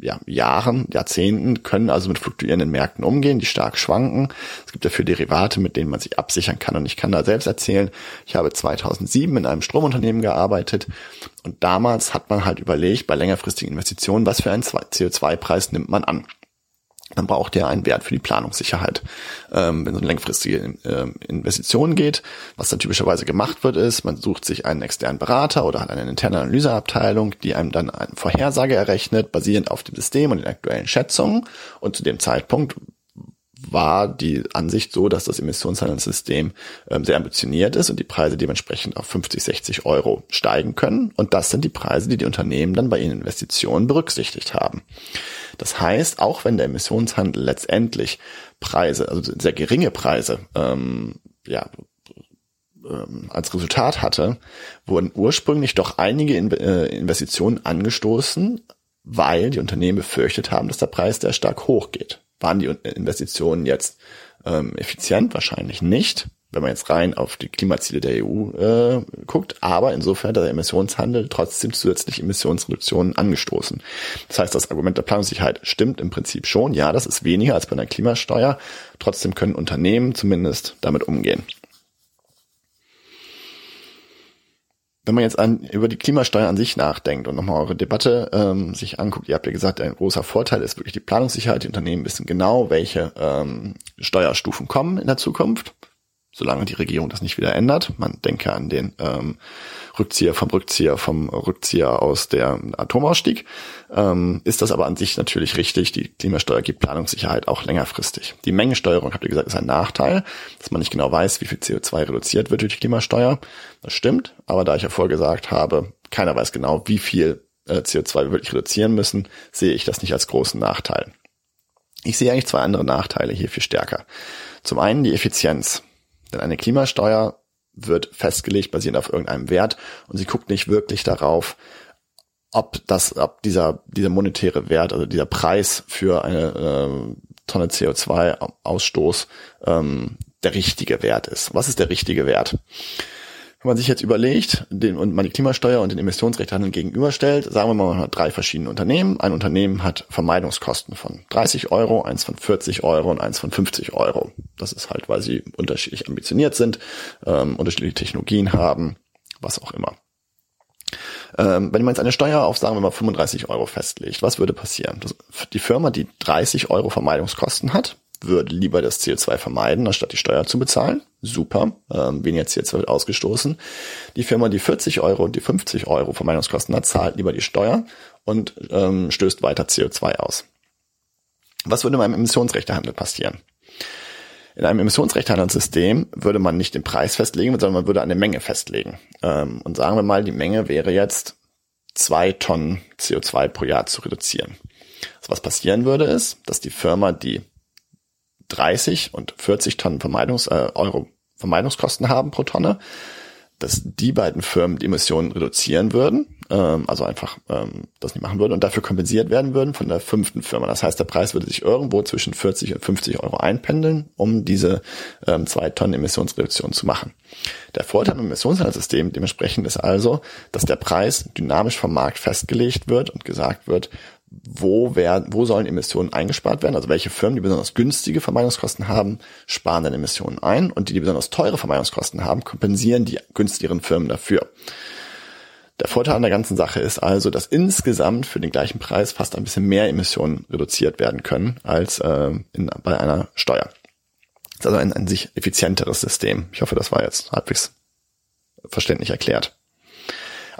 ja, Jahren, Jahrzehnten, können also mit fluktuierenden Märkten umgehen, die stark schwanken. Es gibt dafür Derivate, mit denen man sich absichern kann. Und ich kann da selbst erzählen, ich habe 2007 in einem Stromunternehmen gearbeitet und damals hat man halt überlegt, bei längerfristigen Investitionen, was für einen CO2-Preis nimmt man an dann braucht ihr einen Wert für die Planungssicherheit. Ähm, wenn es um längfristige ähm, Investitionen geht, was dann typischerweise gemacht wird, ist, man sucht sich einen externen Berater oder hat eine interne Analyseabteilung, die einem dann eine Vorhersage errechnet, basierend auf dem System und den aktuellen Schätzungen. Und zu dem Zeitpunkt war die Ansicht so, dass das Emissionshandelssystem ähm, sehr ambitioniert ist und die Preise dementsprechend auf 50, 60 Euro steigen können. Und das sind die Preise, die die Unternehmen dann bei ihren Investitionen berücksichtigt haben. Das heißt, auch wenn der Emissionshandel letztendlich Preise, also sehr geringe Preise, ähm, ja, ähm, als Resultat hatte, wurden ursprünglich doch einige äh, Investitionen angestoßen, weil die Unternehmen befürchtet haben, dass der Preis sehr stark hochgeht. Waren die Investitionen jetzt ähm, effizient? Wahrscheinlich nicht, wenn man jetzt rein auf die Klimaziele der EU äh, guckt. Aber insofern der Emissionshandel trotzdem zusätzlich Emissionsreduktionen angestoßen. Das heißt, das Argument der Planungssicherheit stimmt im Prinzip schon. Ja, das ist weniger als bei einer Klimasteuer. Trotzdem können Unternehmen zumindest damit umgehen. Wenn man jetzt an, über die Klimasteuer an sich nachdenkt und nochmal eure Debatte ähm, sich anguckt, ihr habt ja gesagt, ein großer Vorteil ist wirklich die Planungssicherheit. Die Unternehmen wissen genau, welche ähm, Steuerstufen kommen in der Zukunft solange die Regierung das nicht wieder ändert. Man denke an den ähm, Rückzieher vom Rückzieher vom Rückzieher aus der Atomausstieg. Ähm, ist das aber an sich natürlich richtig. Die Klimasteuer gibt Planungssicherheit auch längerfristig. Die Mengensteuerung, habt ihr gesagt, ist ein Nachteil, dass man nicht genau weiß, wie viel CO2 reduziert wird durch die Klimasteuer. Das stimmt, aber da ich ja vorher gesagt habe, keiner weiß genau, wie viel äh, CO2 wir wirklich reduzieren müssen, sehe ich das nicht als großen Nachteil. Ich sehe eigentlich zwei andere Nachteile hier viel stärker. Zum einen die Effizienz. Denn eine Klimasteuer wird festgelegt basierend auf irgendeinem Wert und sie guckt nicht wirklich darauf, ob das, ob dieser, dieser monetäre Wert, also dieser Preis für eine äh, Tonne CO2-Ausstoß ähm, der richtige Wert ist. Was ist der richtige Wert? Wenn man sich jetzt überlegt den, und man die Klimasteuer und den Emissionsrechthandel gegenüberstellt, sagen wir mal, man hat drei verschiedene Unternehmen. Ein Unternehmen hat Vermeidungskosten von 30 Euro, eins von 40 Euro und eins von 50 Euro. Das ist halt, weil sie unterschiedlich ambitioniert sind, ähm, unterschiedliche Technologien haben, was auch immer. Ähm, wenn man jetzt eine Steuer auf, sagen wir mal, 35 Euro festlegt, was würde passieren? Die Firma, die 30 Euro Vermeidungskosten hat, würde lieber das CO2 vermeiden, anstatt die Steuer zu bezahlen. Super, ähm, weniger CO2 wird ausgestoßen. Die Firma, die 40 Euro und die 50 Euro Vermeidungskosten hat, zahlt lieber die Steuer und ähm, stößt weiter CO2 aus. Was würde beim Emissionsrechtehandel passieren? In einem Emissionsrechtehandelssystem würde man nicht den Preis festlegen, sondern man würde eine Menge festlegen. Ähm, und sagen wir mal, die Menge wäre jetzt zwei Tonnen CO2 pro Jahr zu reduzieren. Also was passieren würde, ist, dass die Firma, die 30 und 40 Tonnen Vermeidungs, äh, Euro Vermeidungskosten haben pro Tonne, dass die beiden Firmen die Emissionen reduzieren würden, ähm, also einfach ähm, das nicht machen würden und dafür kompensiert werden würden von der fünften Firma. Das heißt, der Preis würde sich irgendwo zwischen 40 und 50 Euro einpendeln, um diese ähm, zwei Tonnen Emissionsreduktion zu machen. Der Vorteil im Emissionshandelssystem dementsprechend ist also, dass der Preis dynamisch vom Markt festgelegt wird und gesagt wird, wo, wer, wo sollen Emissionen eingespart werden? Also welche Firmen, die besonders günstige Vermeidungskosten haben, sparen dann Emissionen ein und die, die besonders teure Vermeidungskosten haben, kompensieren die günstigeren Firmen dafür. Der Vorteil an der ganzen Sache ist also, dass insgesamt für den gleichen Preis fast ein bisschen mehr Emissionen reduziert werden können als äh, in, bei einer Steuer. Das ist also ein an sich effizienteres System. Ich hoffe, das war jetzt halbwegs verständlich erklärt.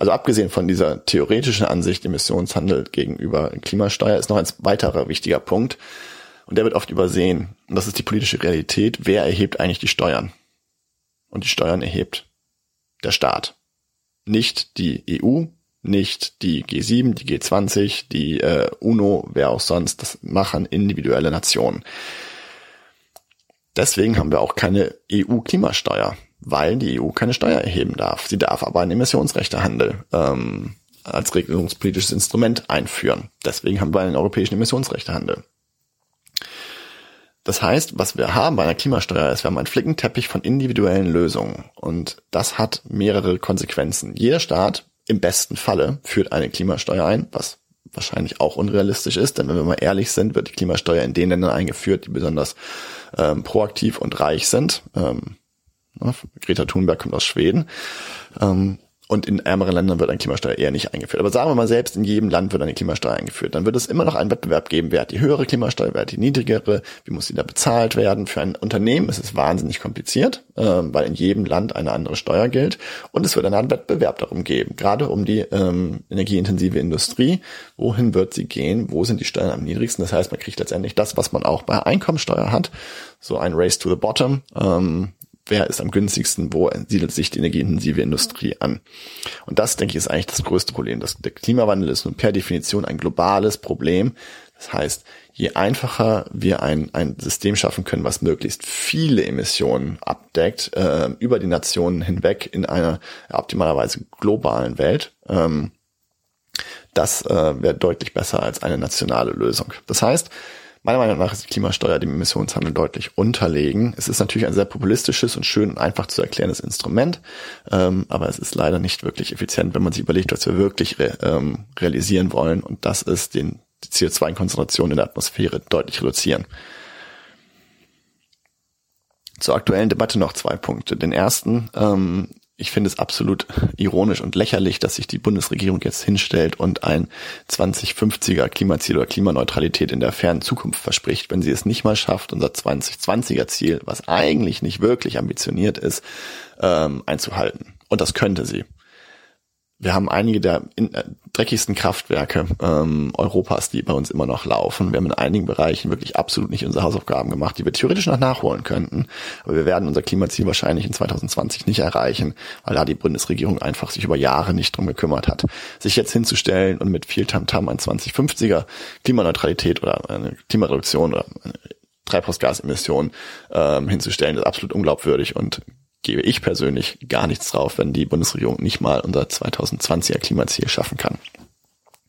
Also abgesehen von dieser theoretischen Ansicht Emissionshandel gegenüber Klimasteuer ist noch ein weiterer wichtiger Punkt und der wird oft übersehen. Und das ist die politische Realität. Wer erhebt eigentlich die Steuern? Und die Steuern erhebt der Staat. Nicht die EU, nicht die G7, die G20, die äh, UNO, wer auch sonst. Das machen individuelle Nationen. Deswegen haben wir auch keine EU-Klimasteuer weil die EU keine Steuer erheben darf. Sie darf aber einen Emissionsrechtehandel ähm, als regelungspolitisches Instrument einführen. Deswegen haben wir einen europäischen Emissionsrechtehandel. Das heißt, was wir haben bei einer Klimasteuer ist, wir haben einen Flickenteppich von individuellen Lösungen. Und das hat mehrere Konsequenzen. Jeder Staat im besten Falle führt eine Klimasteuer ein, was wahrscheinlich auch unrealistisch ist, denn wenn wir mal ehrlich sind, wird die Klimasteuer in den Ländern eingeführt, die besonders ähm, proaktiv und reich sind. Ähm? Greta Thunberg kommt aus Schweden. Ähm, und in ärmeren Ländern wird eine Klimasteuer eher nicht eingeführt. Aber sagen wir mal, selbst in jedem Land wird eine Klimasteuer eingeführt. Dann wird es immer noch einen Wettbewerb geben, wer hat die höhere Klimasteuer, wer hat die niedrigere, wie muss sie da bezahlt werden. Für ein Unternehmen ist es wahnsinnig kompliziert, äh, weil in jedem Land eine andere Steuer gilt. Und es wird einen Wettbewerb darum geben, gerade um die ähm, energieintensive Industrie. Wohin wird sie gehen? Wo sind die Steuern am niedrigsten? Das heißt, man kriegt letztendlich das, was man auch bei Einkommensteuer hat. So ein Race to the Bottom. Ähm, wer ist am günstigsten, wo siedelt sich die energieintensive Industrie an. Und das, denke ich, ist eigentlich das größte Problem. Das, der Klimawandel ist nun per Definition ein globales Problem. Das heißt, je einfacher wir ein, ein System schaffen können, was möglichst viele Emissionen abdeckt, äh, über die Nationen hinweg in einer optimalerweise globalen Welt, ähm, das äh, wäre deutlich besser als eine nationale Lösung. Das heißt, Meiner Meinung nach ist die Klimasteuer dem Emissionshandel deutlich unterlegen. Es ist natürlich ein sehr populistisches und schön und einfach zu erklärendes Instrument, ähm, aber es ist leider nicht wirklich effizient, wenn man sich überlegt, was wir wirklich re ähm, realisieren wollen. Und das ist den die CO2-Konzentration in der Atmosphäre deutlich reduzieren. Zur aktuellen Debatte noch zwei Punkte. Den ersten, ähm, ich finde es absolut ironisch und lächerlich, dass sich die Bundesregierung jetzt hinstellt und ein 2050er Klimaziel oder Klimaneutralität in der fernen Zukunft verspricht, wenn sie es nicht mal schafft, unser 2020er Ziel, was eigentlich nicht wirklich ambitioniert ist, ähm, einzuhalten. Und das könnte sie wir haben einige der in, äh, dreckigsten Kraftwerke ähm, Europas, die bei uns immer noch laufen. Wir haben in einigen Bereichen wirklich absolut nicht unsere Hausaufgaben gemacht, die wir theoretisch noch nachholen könnten. Aber wir werden unser Klimaziel wahrscheinlich in 2020 nicht erreichen, weil da die Bundesregierung einfach sich über Jahre nicht drum gekümmert hat. Sich jetzt hinzustellen und mit viel Tamtam ein 2050er Klimaneutralität oder eine Klimareduktion oder eine Treibhausgasemissionen ähm, hinzustellen, ist absolut unglaubwürdig und gebe ich persönlich gar nichts drauf, wenn die Bundesregierung nicht mal unser 2020er Klimaziel schaffen kann.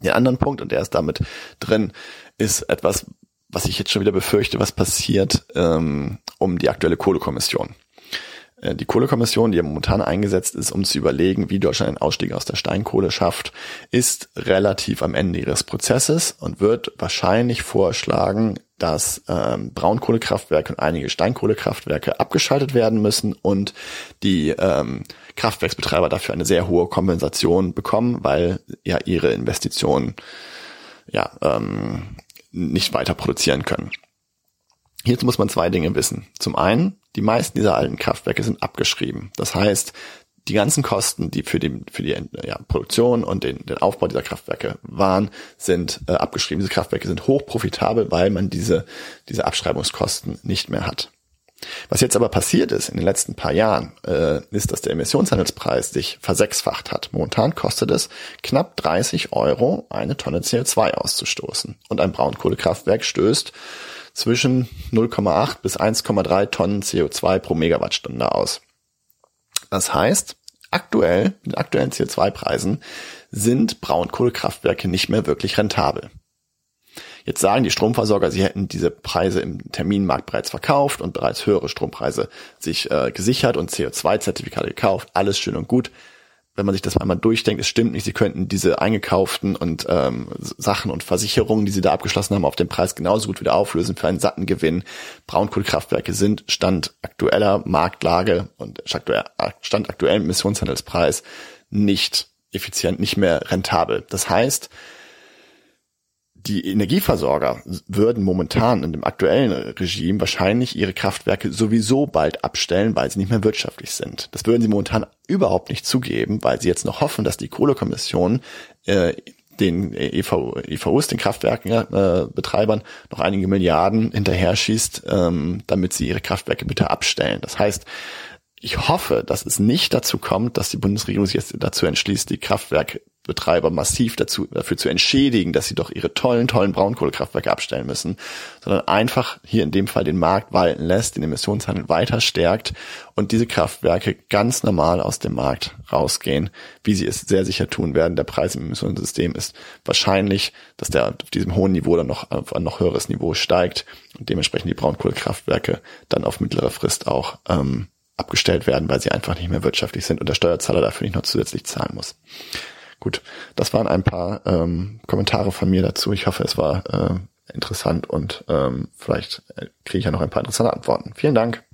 Der anderen Punkt, und der ist damit drin, ist etwas, was ich jetzt schon wieder befürchte, was passiert ähm, um die aktuelle Kohlekommission. Äh, die Kohlekommission, die ja momentan eingesetzt ist, um zu überlegen, wie Deutschland einen Ausstieg aus der Steinkohle schafft, ist relativ am Ende ihres Prozesses und wird wahrscheinlich vorschlagen, dass ähm, Braunkohlekraftwerke und einige Steinkohlekraftwerke abgeschaltet werden müssen und die ähm, Kraftwerksbetreiber dafür eine sehr hohe Kompensation bekommen, weil ja ihre Investitionen ja ähm, nicht weiter produzieren können. Hierzu muss man zwei Dinge wissen. Zum einen, die meisten dieser alten Kraftwerke sind abgeschrieben. Das heißt, die ganzen Kosten, die für die, für die ja, Produktion und den, den Aufbau dieser Kraftwerke waren, sind äh, abgeschrieben. Diese Kraftwerke sind hochprofitabel, weil man diese, diese Abschreibungskosten nicht mehr hat. Was jetzt aber passiert ist in den letzten paar Jahren, äh, ist, dass der Emissionshandelspreis sich versechsfacht hat. Momentan kostet es knapp 30 Euro, eine Tonne CO2 auszustoßen. Und ein Braunkohlekraftwerk stößt zwischen 0,8 bis 1,3 Tonnen CO2 pro Megawattstunde aus. Das heißt, aktuell, mit aktuellen CO2-Preisen, sind Braunkohlekraftwerke nicht mehr wirklich rentabel. Jetzt sagen die Stromversorger, sie hätten diese Preise im Terminmarkt bereits verkauft und bereits höhere Strompreise sich äh, gesichert und CO2-Zertifikate gekauft. Alles schön und gut wenn man sich das einmal durchdenkt, es stimmt nicht, sie könnten diese eingekauften und ähm, Sachen und Versicherungen, die sie da abgeschlossen haben, auf den Preis genauso gut wieder auflösen für einen satten Gewinn. Braunkohlekraftwerke sind Stand aktueller Marktlage und Stand aktuellem Emissionshandelspreis nicht effizient, nicht mehr rentabel. Das heißt, die Energieversorger würden momentan in dem aktuellen Regime wahrscheinlich ihre Kraftwerke sowieso bald abstellen, weil sie nicht mehr wirtschaftlich sind. Das würden sie momentan überhaupt nicht zugeben, weil sie jetzt noch hoffen, dass die Kohlekommission äh, den EV, EVUs, den Kraftwerkenbetreibern, äh, noch einige Milliarden hinterher schießt, ähm, damit sie ihre Kraftwerke bitte abstellen. Das heißt, ich hoffe, dass es nicht dazu kommt, dass die Bundesregierung sich jetzt dazu entschließt, die Kraftwerkbetreiber massiv dazu, dafür zu entschädigen, dass sie doch ihre tollen, tollen Braunkohlekraftwerke abstellen müssen, sondern einfach hier in dem Fall den Markt walten lässt, den Emissionshandel weiter stärkt und diese Kraftwerke ganz normal aus dem Markt rausgehen, wie sie es sehr sicher tun werden. Der Preis im Emissionssystem ist wahrscheinlich, dass der auf diesem hohen Niveau dann noch auf ein noch höheres Niveau steigt und dementsprechend die Braunkohlekraftwerke dann auf mittlere Frist auch ähm, abgestellt werden, weil sie einfach nicht mehr wirtschaftlich sind und der Steuerzahler dafür nicht noch zusätzlich zahlen muss. Gut, das waren ein paar ähm, Kommentare von mir dazu. Ich hoffe, es war äh, interessant und ähm, vielleicht äh, kriege ich ja noch ein paar interessante Antworten. Vielen Dank.